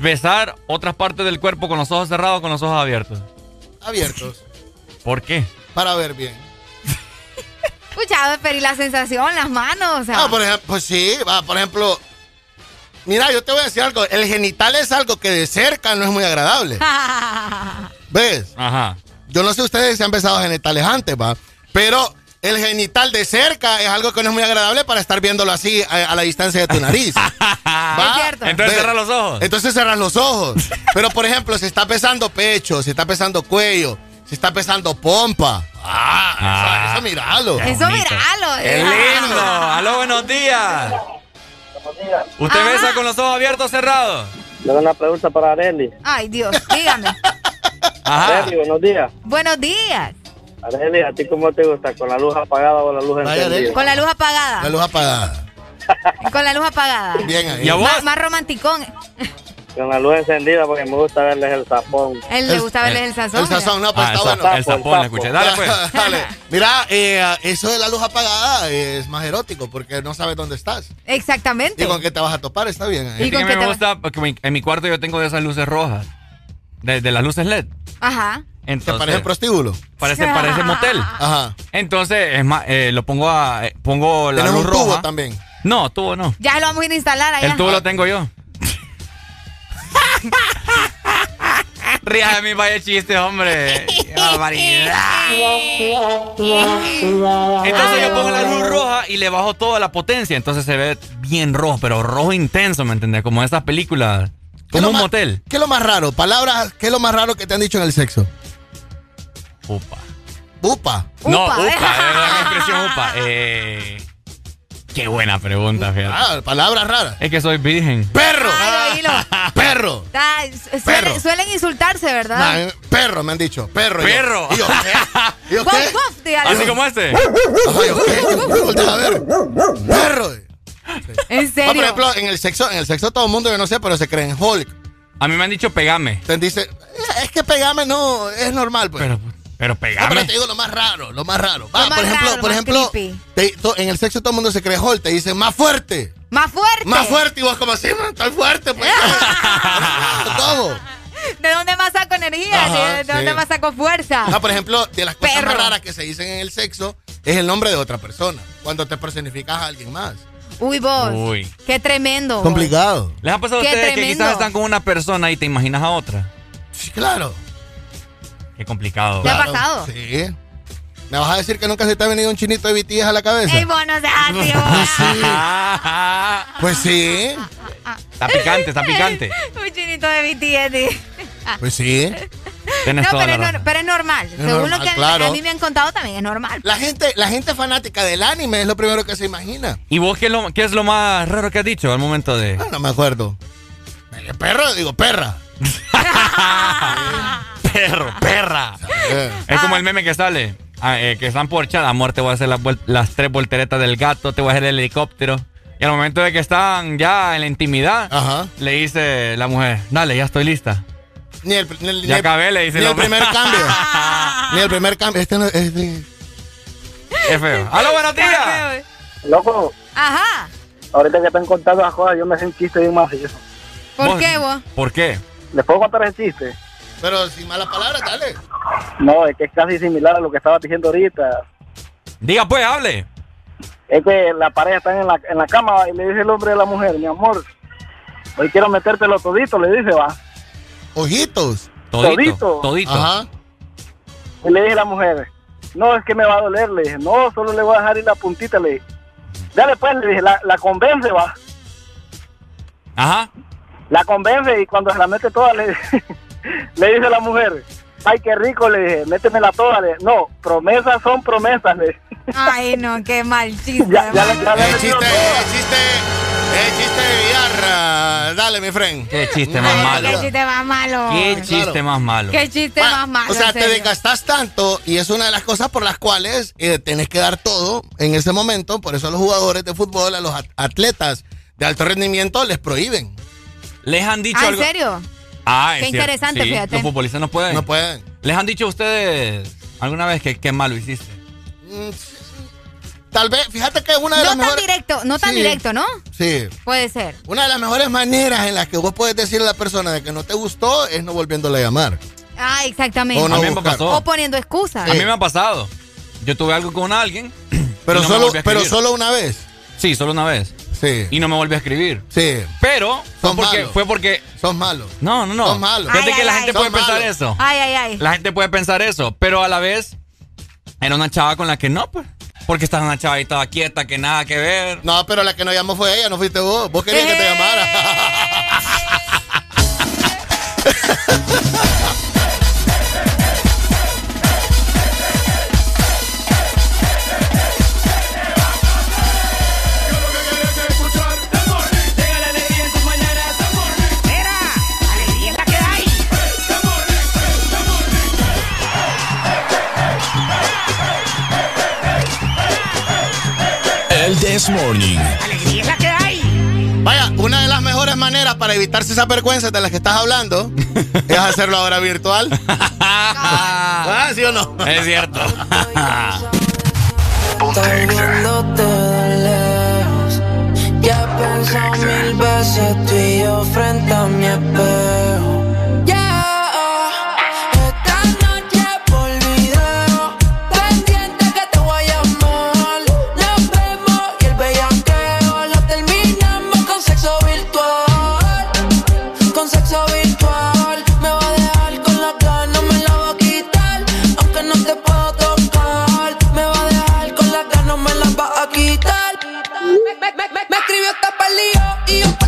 [SPEAKER 5] Besar otras partes del cuerpo con los ojos cerrados o con los ojos abiertos.
[SPEAKER 44] Abiertos.
[SPEAKER 5] ¿Por qué?
[SPEAKER 44] Para ver bien.
[SPEAKER 4] Escuchado, pero y la sensación, las manos, o sea.
[SPEAKER 44] Ah, por ejemplo, pues sí, va, por ejemplo. Mira, yo te voy a decir algo. El genital es algo que de cerca no es muy agradable. ¿Ves?
[SPEAKER 5] Ajá.
[SPEAKER 44] Yo no sé ustedes si han besado genitales antes, va. Pero el genital de cerca es algo que no es muy agradable para estar viéndolo así a, a la distancia de tu nariz. ¿Va?
[SPEAKER 4] Es cierto.
[SPEAKER 5] Entonces cerrar los ojos.
[SPEAKER 44] Entonces cerras los ojos. Pero por ejemplo, si está pesando pecho, si está pesando cuello, si está pesando pompa. Ah, eso, eso míralo.
[SPEAKER 4] Eso míralo.
[SPEAKER 5] ¡Qué lindo! ¡Aló, buenos días! ¿Usted
[SPEAKER 4] Ajá.
[SPEAKER 5] besa con los ojos abiertos o cerrados?
[SPEAKER 39] Tengo una pregunta para Areli.
[SPEAKER 4] Ay, Dios, dígame.
[SPEAKER 5] Ajá.
[SPEAKER 39] Areli, buenos días.
[SPEAKER 4] Buenos días.
[SPEAKER 39] Areli, ¿a ti cómo te gusta? ¿Con la luz apagada o la luz
[SPEAKER 44] Vaya,
[SPEAKER 39] encendida?
[SPEAKER 4] Con la luz apagada.
[SPEAKER 44] La luz apagada.
[SPEAKER 4] Con la luz apagada.
[SPEAKER 44] Bien ahí.
[SPEAKER 5] ¿Y a vos?
[SPEAKER 4] Más, más romanticón.
[SPEAKER 39] Con la luz encendida porque me gusta verles el zapón.
[SPEAKER 4] Él le gusta verles el sazón.
[SPEAKER 44] El sazón, no, pues
[SPEAKER 5] Ah, el,
[SPEAKER 44] está
[SPEAKER 5] zap-
[SPEAKER 44] bueno.
[SPEAKER 5] el zapón, le escuché. Dale, pues.
[SPEAKER 44] Dale. Mira, eh, eso de la luz apagada es más erótico porque no sabes dónde estás.
[SPEAKER 4] Exactamente.
[SPEAKER 44] Y con qué te vas a topar, está bien.
[SPEAKER 4] ¿Y.
[SPEAKER 5] Fíjate que
[SPEAKER 4] con
[SPEAKER 5] mí me
[SPEAKER 4] te-
[SPEAKER 5] gusta porque mi- en mi cuarto yo tengo de esas luces rojas. De, de las luces LED.
[SPEAKER 4] Ajá.
[SPEAKER 44] ¿Te
[SPEAKER 5] Entonces,
[SPEAKER 44] parece prostíbulo?
[SPEAKER 5] parece, parece motel.
[SPEAKER 44] Ajá.
[SPEAKER 5] Entonces, es más, eh, lo pongo a. eh, pongo la
[SPEAKER 44] ¿Tienes
[SPEAKER 5] luz
[SPEAKER 44] un tubo
[SPEAKER 5] roja.
[SPEAKER 44] también?
[SPEAKER 5] No, tubo no.
[SPEAKER 4] Ya lo vamos a ir a instalar allá.
[SPEAKER 5] El tubo lo tengo yo. Ría de mi vaya chiste, hombre. Qué barbaridad. Entonces yo pongo la luz roja y le bajo toda la potencia. Entonces se ve bien rojo, pero rojo intenso, ¿me entiendes? Como esas películas.
[SPEAKER 44] ¿Qué
[SPEAKER 5] Como un
[SPEAKER 44] más-
[SPEAKER 5] motel.
[SPEAKER 44] ¿Qué es lo más raro? Palabras, ¿qué es lo más raro que te han dicho en el sexo?
[SPEAKER 5] Upa.
[SPEAKER 44] Upa.
[SPEAKER 5] No,
[SPEAKER 4] Upa,
[SPEAKER 5] upa,
[SPEAKER 4] ¿eh?
[SPEAKER 5] es la expresión upa. Eh, qué buena pregunta, fíjate.
[SPEAKER 44] Ah, palabras raras.
[SPEAKER 5] Es que soy virgen.
[SPEAKER 44] Perro.
[SPEAKER 4] Ay, oílo.
[SPEAKER 44] Perro. Perro.
[SPEAKER 4] suelen, insultarse, ¿verdad?
[SPEAKER 44] Nah, eh, perro, me han dicho. Perro. Yo-
[SPEAKER 5] Perro.
[SPEAKER 44] ¿Y yo qué? ¿Y yo
[SPEAKER 4] Guau,
[SPEAKER 44] qué?
[SPEAKER 4] dígalo.
[SPEAKER 5] Así como este.
[SPEAKER 44] Yo, ¿qué? Voltea a ver. Perro.
[SPEAKER 4] En
[SPEAKER 44] No,
[SPEAKER 4] serio.
[SPEAKER 44] por ejemplo, en el sexo, en el sexo todo el mundo, yo no sé, pero se creen Hulk.
[SPEAKER 5] A mí me han dicho pegame.
[SPEAKER 44] Te dice, "Eh, es que pegame no, es normal, pues.
[SPEAKER 5] Pero, pero
[SPEAKER 44] No, pero
[SPEAKER 5] pegame.
[SPEAKER 44] te digo lo más raro, lo más raro. Va,
[SPEAKER 4] Lo más
[SPEAKER 44] por ejemplo,
[SPEAKER 4] raro,
[SPEAKER 44] por ejemplo,
[SPEAKER 4] creepy.
[SPEAKER 44] te- to- en el sexo todo el mundo se cree Hulk, te dicen más fuerte.
[SPEAKER 4] Más fuerte.
[SPEAKER 44] Más fuerte y vos como así, "Man, estoy fuerte, pues. ¿Cómo?
[SPEAKER 4] ¿De dónde más saco energía?
[SPEAKER 44] Ajá,
[SPEAKER 4] ¿De, de dónde
[SPEAKER 44] sí.
[SPEAKER 4] más saco fuerza?
[SPEAKER 44] No, por ejemplo, de las cosas
[SPEAKER 4] Perro.
[SPEAKER 44] más raras que se dicen en el sexo es el nombre de otra persona. Cuando te personificas a alguien más.
[SPEAKER 4] Uy, vos.
[SPEAKER 5] Uy.
[SPEAKER 4] Qué tremendo. vos.
[SPEAKER 44] Complicado.
[SPEAKER 5] ¿Les ha pasado a ustedes que quizás están con una persona y te imaginas a otra?
[SPEAKER 44] Sí, claro.
[SPEAKER 5] Qué complicado.
[SPEAKER 4] ¿Te ha
[SPEAKER 44] Claro,
[SPEAKER 4] pasado?
[SPEAKER 44] Sí. ¿Me vas a decir que nunca se te ha venido un chinito de BTS a la cabeza?
[SPEAKER 4] Ey, vos no seas así.
[SPEAKER 44] Pues sí.
[SPEAKER 5] está picante, está picante.
[SPEAKER 4] Un chinito de BTS.
[SPEAKER 44] Pues sí.
[SPEAKER 5] Tienes
[SPEAKER 4] No,
[SPEAKER 5] toda
[SPEAKER 4] pero
[SPEAKER 5] la
[SPEAKER 4] es,
[SPEAKER 5] razón.
[SPEAKER 4] nor- pero es normal. Según
[SPEAKER 44] normal,
[SPEAKER 4] lo que a mí-
[SPEAKER 44] claro.
[SPEAKER 4] a mí me han contado también es normal.
[SPEAKER 44] La gente, la gente fanática del anime es lo primero que se imagina.
[SPEAKER 5] ¿Y vos qué es, lo, qué es lo más raro que has dicho al momento de...?
[SPEAKER 44] Ah, no me acuerdo. Eh, Perro, digo perra.
[SPEAKER 5] Perro, perra.
[SPEAKER 44] Eh,
[SPEAKER 5] Es como el meme que sale. ah, eh, que están por chat. Amor, te voy a hacer las, las tres volteretas del gato. Te voy a hacer el helicóptero. Y al momento de que están ya en la intimidad, le dice la mujer, dale, ya estoy lista.
[SPEAKER 44] Ni el, ni el-
[SPEAKER 5] Ya
[SPEAKER 44] ni
[SPEAKER 5] acabé, le dice
[SPEAKER 44] Ni
[SPEAKER 5] el
[SPEAKER 44] primer cambio. ni el primer cambio. Este no es de-
[SPEAKER 5] Es feo. ¡Aló, buenos días!
[SPEAKER 22] Loco,
[SPEAKER 4] Ajá.
[SPEAKER 22] ahorita que están contando las cosas, yo me hice un chiste bien macizo.
[SPEAKER 4] ¿Por
[SPEAKER 5] Vos-
[SPEAKER 4] qué vos?
[SPEAKER 5] ¿Por qué?
[SPEAKER 22] ¿Les puedo contar ese chiste?
[SPEAKER 44] Pero sin malas palabras, dale.
[SPEAKER 22] No, es que es casi similar a lo que estaba diciendo ahorita.
[SPEAKER 5] Diga pues, hable.
[SPEAKER 22] Es que la pareja está en la, en la cama y le dice el hombre a la mujer, mi amor, hoy quiero metértelo todito, le dice, va.
[SPEAKER 44] Ojitos.
[SPEAKER 5] Todito.
[SPEAKER 22] Todito.
[SPEAKER 5] Todito.
[SPEAKER 44] Ajá.
[SPEAKER 22] Y le dije a la mujer, no, es que me va a doler, le dije, no, solo le voy a dejar ir la puntita, le dije. Dale pues, le dije, la, la convence, va.
[SPEAKER 5] Ajá.
[SPEAKER 22] La convence y cuando se la mete toda, le, le dice a la mujer, ay, qué rico, le dije, métemela toda, le dije, no, promesas son promesas, le dije.
[SPEAKER 4] Ay, no, qué mal chiste.
[SPEAKER 22] Ya, ya ya metido
[SPEAKER 44] chiste, chiste, el chiste de Villarra. Dale, mi friend.
[SPEAKER 5] Qué chiste más malo.
[SPEAKER 4] Qué chiste más malo.
[SPEAKER 5] Qué chiste más malo.
[SPEAKER 4] Qué chiste más malo.
[SPEAKER 44] O sea,
[SPEAKER 4] en
[SPEAKER 44] te desgastas tanto y es una de las cosas por las cuales eh, tenés que dar todo en ese momento. Por eso a los jugadores de fútbol, a los at- atletas de alto rendimiento les prohíben.
[SPEAKER 5] ¿Les han dicho
[SPEAKER 4] Ah, ¿en
[SPEAKER 5] algo?
[SPEAKER 4] serio?
[SPEAKER 5] Ah, es
[SPEAKER 4] Qué
[SPEAKER 5] cierto.
[SPEAKER 4] interesante,
[SPEAKER 5] Sí,
[SPEAKER 4] fíjate.
[SPEAKER 5] Los futbolistas no pueden.
[SPEAKER 44] No pueden.
[SPEAKER 5] ¿Les han dicho a ustedes alguna vez que qué malo hiciste?
[SPEAKER 44] Mm, Tal vez, fíjate que una de
[SPEAKER 4] No
[SPEAKER 44] las
[SPEAKER 4] tan
[SPEAKER 44] mejores...
[SPEAKER 4] directo, no tan
[SPEAKER 44] Sí.
[SPEAKER 4] directo, ¿no?
[SPEAKER 44] Sí.
[SPEAKER 4] Puede ser.
[SPEAKER 44] Una de las mejores maneras en las que vos puedes decirle a la persona de que no te gustó es no volviéndole a llamar.
[SPEAKER 4] Ah, exactamente.
[SPEAKER 44] O no
[SPEAKER 5] a mí me pasó.
[SPEAKER 4] O poniendo excusas.
[SPEAKER 5] A mí me ha pasado. Yo tuve algo con alguien.
[SPEAKER 44] Pero
[SPEAKER 5] no
[SPEAKER 44] solo, pero solo una vez.
[SPEAKER 5] Sí, solo una vez.
[SPEAKER 44] Sí.
[SPEAKER 5] Y no me volvió a escribir.
[SPEAKER 44] Sí.
[SPEAKER 5] Pero fue
[SPEAKER 44] Son
[SPEAKER 5] porque, fue porque.
[SPEAKER 44] Son malos.
[SPEAKER 5] No, no, no.
[SPEAKER 44] Son malos.
[SPEAKER 5] Fíjate
[SPEAKER 4] Ay,
[SPEAKER 5] que
[SPEAKER 4] ay,
[SPEAKER 5] la
[SPEAKER 4] ay.
[SPEAKER 5] gente
[SPEAKER 44] Son
[SPEAKER 5] puede pensar eso.
[SPEAKER 4] Ay, ay, ay.
[SPEAKER 5] La gente puede pensar eso. Pero a la vez, era una chava con la que no, pues. Porque estaba una chava y estaba quieta, que nada que ver.
[SPEAKER 44] No, pero la que nos llamó fue ella, no fuiste vos. Vos querías que te
[SPEAKER 4] Eh.
[SPEAKER 44] llamara.
[SPEAKER 1] This Morning.
[SPEAKER 44] Vaya, una de las mejores maneras para evitarse esas vergüenzas de las que estás hablando es hacerlo ahora virtual. ¿Ah, ¿Sí o no?
[SPEAKER 5] Es cierto.
[SPEAKER 14] Estoy viéndote de lejos. Ya he pensado mil veces tú y yo frente a mi espejo. Lío y yo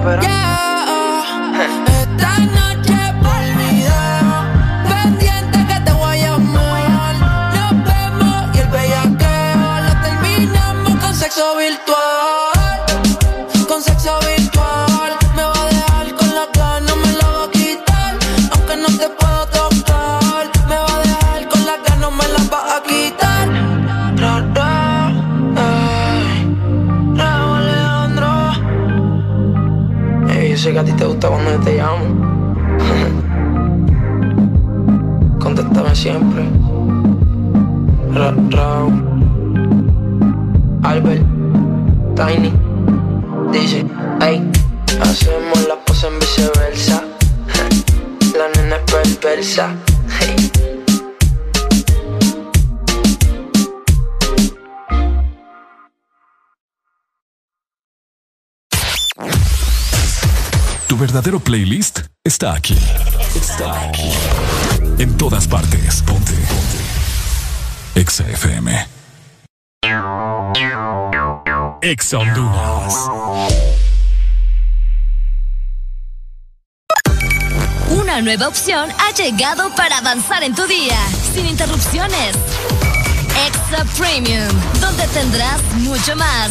[SPEAKER 14] espejo. Yeah,
[SPEAKER 1] está aquí. Está aquí. En todas partes. Ponte. Ponte. Exa FM. Exa Honduras.
[SPEAKER 6] Una nueva opción ha llegado para avanzar en tu día, sin interrupciones. Extra Premium, donde tendrás mucho más,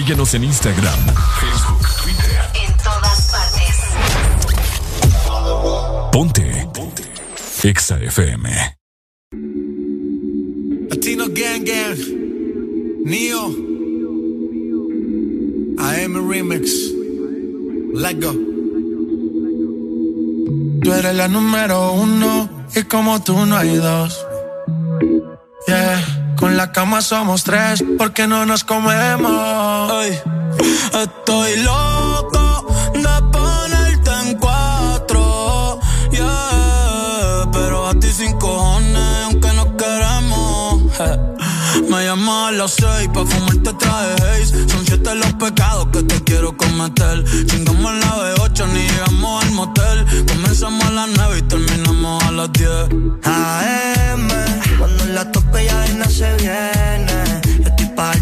[SPEAKER 1] Síguenos en Instagram, Facebook, Twitter.
[SPEAKER 6] En todas partes.
[SPEAKER 1] Ponte. Ponte. Exa FM.
[SPEAKER 9] Latino Gang Gang, Neo, AM Remix, Let go. Tú eres la número uno y como tú no hay dos. Con la cama somos tres porque no nos comemos. Ay, estoy loco las seis pa' fumarte traje haze. Son siete los pecados que te quiero cometer. Chingamos la B8 ni llegamos al motel. Comenzamos a las nueve y terminamos a las diez.
[SPEAKER 14] AM, cuando la toque ya nada se viene. Yo estoy pa'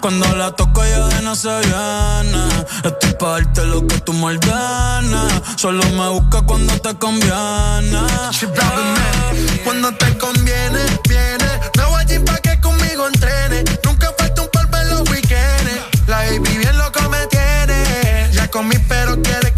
[SPEAKER 14] cuando
[SPEAKER 9] la toco ya de no se viene Estoy pa' darte lo que tú me Solo me busca cuando te conviene
[SPEAKER 7] Cuando te conviene, viene. Me voy allí pa' que conmigo entrene. Nunca falta un polvo en los weekends. La baby bien loco me tiene. Ya comí, pero quiere que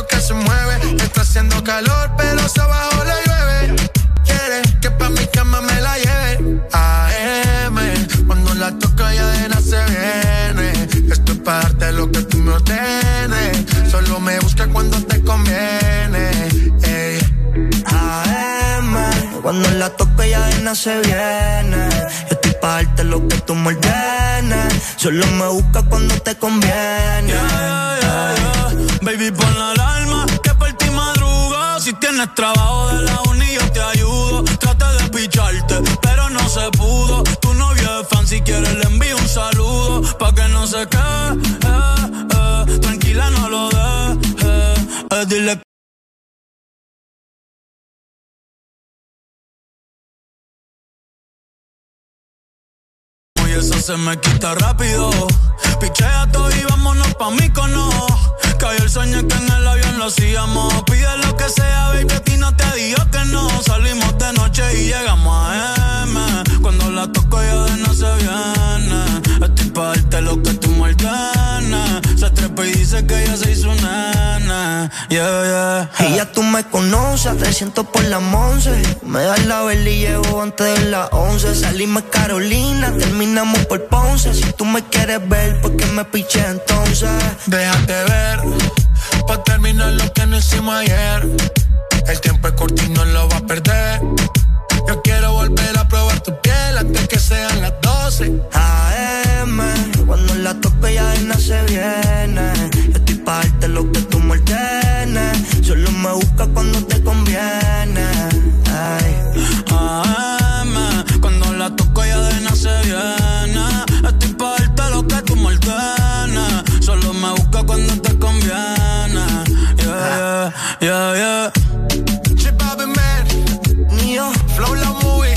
[SPEAKER 7] Que se mueve. Está haciendo calor, pero se abajo le llueve. Quiere que pa' mi cama me la lleve. AM, cuando la toco ya de se viene. Esto es para darte lo que tú me ordenes. Solo me busca cuando te conviene. Ey.
[SPEAKER 14] AM, cuando la toque ya de se viene. Estoy pa' darte lo que tú me ordenes. Solo me busca cuando te conviene.
[SPEAKER 9] Baby, pon la tienes trabajo de la uni, yo te ayudo. Traté de picharte, pero no se pudo. Tu novio es fan, si quieres le envío un saludo. Pa' que no se quede, eh, eh. tranquila no lo dejes. Eh, dile y eso se me quita rápido. Pichea todo y vámonos pa' mí cono. Cayó el sueño que en el avión lo hacíamos. Pide lo que sea, baby, a ti no te digo que no. Salimos de noche y llegamos a M. Cuando la toco ya de no se viene. Estoy pa' darte lo que tú me. Trepa y dice que ella se hizo nana. Yeah, yeah.
[SPEAKER 15] Y ya tú me conoces, 300 por la 11. Me das la vela y llevo antes de las 11. Salimos Carolina, terminamos por Ponce. Si tú me quieres ver, ¿por qué me piché entonces?
[SPEAKER 7] Déjate ver, pa' terminar lo que no hicimos ayer. El tiempo es corto y no lo va a perder. Yo quiero volver a probar tu piel antes que sean las 12.
[SPEAKER 15] La toco ya de no se viene. Yo estoy pa' darte lo que tú me ordenes. Solo me busca cuando te conviene. Ay.
[SPEAKER 9] AM, cuando la toco ya de no se viene. Estoy pa' darte lo que tú me ordenes. Solo me busca cuando te conviene. Yeah, yeah, yeah, yeah.
[SPEAKER 7] Flow La Movie.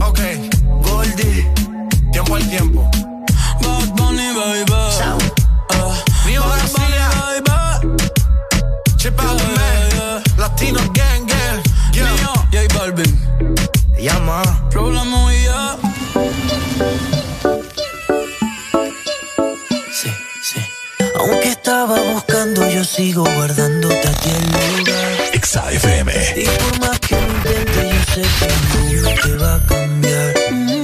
[SPEAKER 7] Ok,
[SPEAKER 15] Goldie,
[SPEAKER 7] tiempo al tiempo.
[SPEAKER 9] Bad Bunny, baby. Ah,
[SPEAKER 7] Mío
[SPEAKER 9] Bad
[SPEAKER 7] García,
[SPEAKER 9] Bunny, baby.
[SPEAKER 7] Chip Bobby Man, Latino Gang Gang. Yeah.
[SPEAKER 9] Mío, J Balvin.
[SPEAKER 15] llama.
[SPEAKER 9] Problema y ya.
[SPEAKER 15] Sí, sí. Aunque estaba buscando, yo sigo guardándote a ti el lugar.
[SPEAKER 1] Exa FM.
[SPEAKER 15] Y por más que lo intente, yo sé que no te va a cambiar.
[SPEAKER 45] Mm,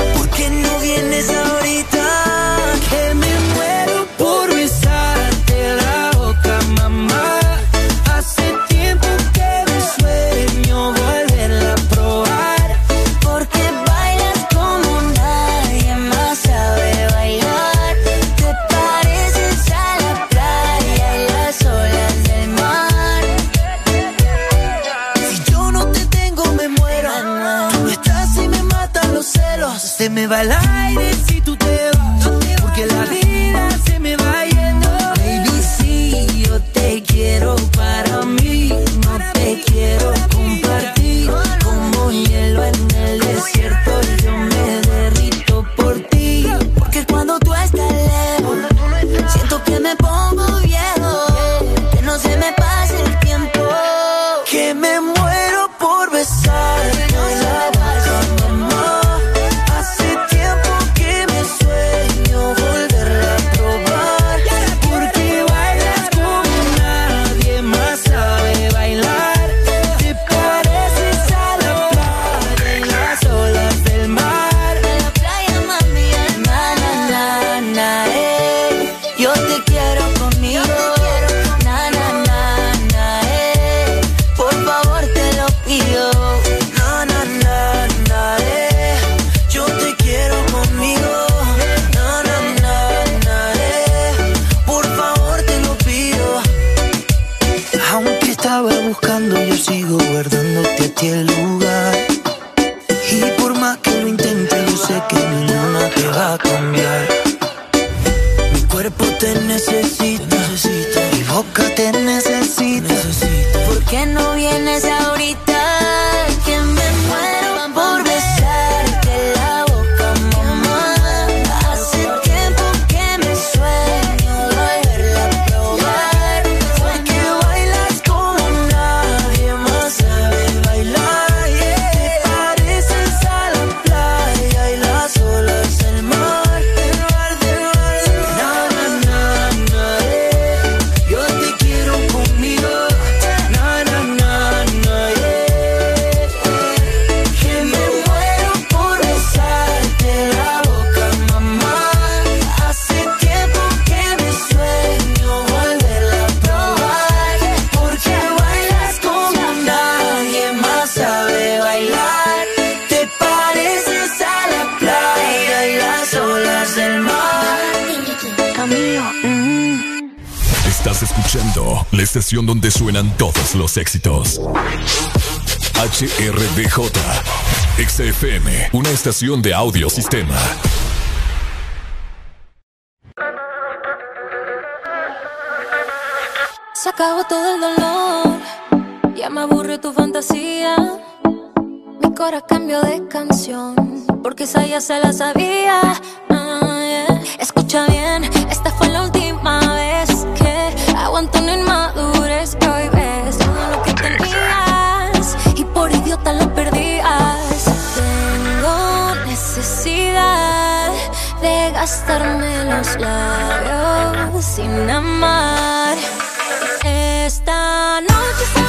[SPEAKER 15] Va el
[SPEAKER 45] ti el
[SPEAKER 15] lugar. Y por más que lo intente, yo sé que ninguna te va a cambiar. Mi cuerpo te necesita, mi boca te necesita.
[SPEAKER 45] ¿Por qué no vienes ahorita? La
[SPEAKER 1] estación donde suenan todos los éxitos. HRDJ. XFM, una estación de audio sistema.
[SPEAKER 20] Se acabó todo el dolor, ya me aburrió tu fantasía. Mi corazón cambió de canción, porque esa ya se la sabía. Ah. Escucha bien, esta fue la última vez aguanto una inmadurez que hoy ves todo lo que tenías y por idiota lo perdías. Tengo necesidad de gastarme los labios sin amar. Esta noche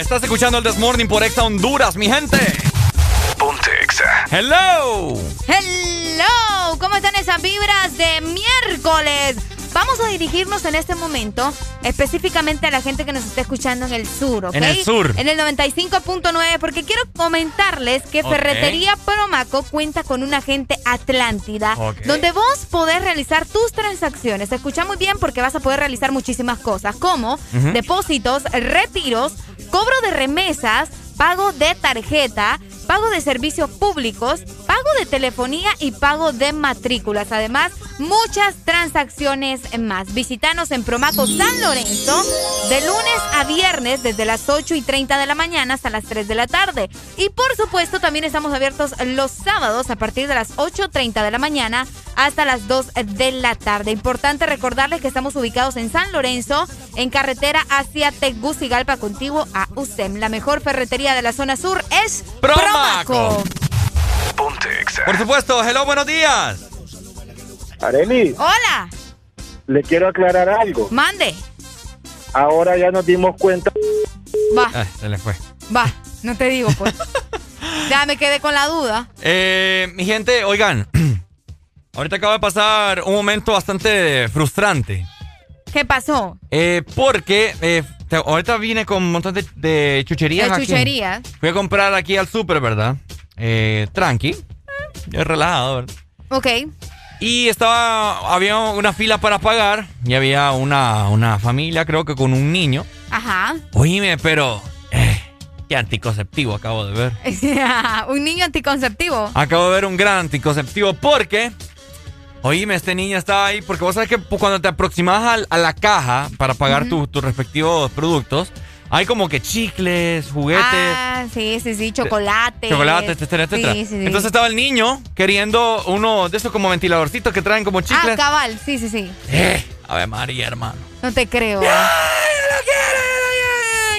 [SPEAKER 5] Estás escuchando el This Morning por Exa Honduras, mi gente.
[SPEAKER 1] Ponte Exa.
[SPEAKER 5] Hello.
[SPEAKER 4] Hello, ¿cómo están esas vibras de miércoles? Vamos a dirigirnos en este momento específicamente a la gente que nos está escuchando en el sur, ¿ok?
[SPEAKER 5] En el sur.
[SPEAKER 4] En el 95.9, porque quiero comentarles que. Ferretería Promaco cuenta con un agente Atlántida, donde vos podés realizar tus transacciones. Escucha muy bien porque vas a poder realizar muchísimas cosas, como depósitos, retiros, cobro de remesas, pago de tarjeta, pago de servicios públicos, pago de telefonía y pago de matrículas. Además, muchas transacciones más. Visítanos en Promaco San Lorenzo de lunes a viernes desde las 8 y 30 de la mañana hasta las 3 de la tarde. Y por supuesto, también estamos abiertos los sábados a partir de las 8.30 de la mañana hasta las 2 de la tarde. Importante recordarles que estamos ubicados en San Lorenzo, en carretera hacia Tegucigalpa, contiguo a USEM. La mejor ferretería de la zona sur es Promaco.
[SPEAKER 1] Exa.
[SPEAKER 5] Por supuesto, hello, buenos días.
[SPEAKER 23] Areli,
[SPEAKER 4] Hola,
[SPEAKER 23] le quiero aclarar algo.
[SPEAKER 4] mande.
[SPEAKER 23] Ahora ya nos dimos cuenta.
[SPEAKER 4] Va,
[SPEAKER 5] Eh, se le fue.
[SPEAKER 4] va, no te digo pues. Ya me quedé con la duda.
[SPEAKER 5] Eh, mi gente, oigan, ahorita acaba de pasar un momento bastante frustrante.
[SPEAKER 4] ¿Qué pasó?
[SPEAKER 5] Eh, porque eh, te- ahorita vine con un montón de, de chucherías.
[SPEAKER 4] De
[SPEAKER 5] aquí.
[SPEAKER 4] chucherías.
[SPEAKER 5] Fui a comprar aquí al súper, ¿verdad? Eh, tranqui. Eh, relajado, ¿verdad?
[SPEAKER 4] Ok.
[SPEAKER 5] Y estaba, había una fila para pagar y había una, una familia, creo que con un niño.
[SPEAKER 4] Ajá.
[SPEAKER 5] Oíme, pero... eh, qué anticonceptivo acabo de ver.
[SPEAKER 4] un niño anticonceptivo.
[SPEAKER 5] Acabo de ver un gran anticonceptivo porque... Oíme, este niño estaba ahí porque vos sabes que cuando te aproximas al- a, la caja para pagar tus- tus respectivos productos, hay como que chicles, juguetes,
[SPEAKER 4] Ah, sí, sí, sí, chocolate.
[SPEAKER 5] chocolates, etcétera, etcétera.
[SPEAKER 4] Sí, sí, sí.
[SPEAKER 5] Entonces estaba el niño queriendo uno de esos como ventiladorcitos que traen como
[SPEAKER 4] Ah,
[SPEAKER 5] chicles.
[SPEAKER 4] cabal, sí, sí, sí.
[SPEAKER 5] Eh, a ver, María, hermano.
[SPEAKER 4] No te creo.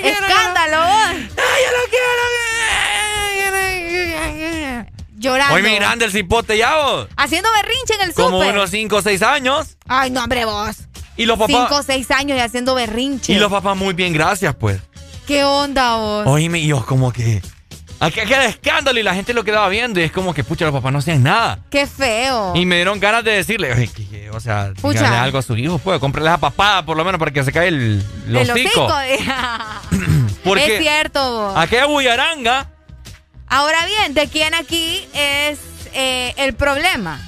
[SPEAKER 4] ¡Escándalo! Llorando.
[SPEAKER 5] Hoy mirando el cipote ya vos.
[SPEAKER 4] Haciendo berrinche en el
[SPEAKER 5] Como
[SPEAKER 4] súper.
[SPEAKER 5] unos 5 o 6 años.
[SPEAKER 4] Ay, no, hombre, vos.
[SPEAKER 5] Y los
[SPEAKER 4] Cinco o
[SPEAKER 5] papás.
[SPEAKER 4] seis años y haciendo berrinche.
[SPEAKER 5] Y los papás muy bien, gracias, pues.
[SPEAKER 4] ¿Qué onda, vos?
[SPEAKER 5] Oíme, y yo como que. Aquí queda escándalo y la gente lo quedaba viendo y es como que, pucha, los papás no hacían nada.
[SPEAKER 4] Qué feo.
[SPEAKER 5] Y me dieron ganas de decirle, "Oye, que- que, o sea,
[SPEAKER 4] Pucha.
[SPEAKER 5] algo a su hijo, pues, cómprele a papá por lo menos para que se caiga el, hocico.
[SPEAKER 4] hocico.
[SPEAKER 5] Porque
[SPEAKER 4] es cierto, vos.
[SPEAKER 5] aquella bullaranga
[SPEAKER 4] Ahora bien, ¿de quién aquí es eh, el problema?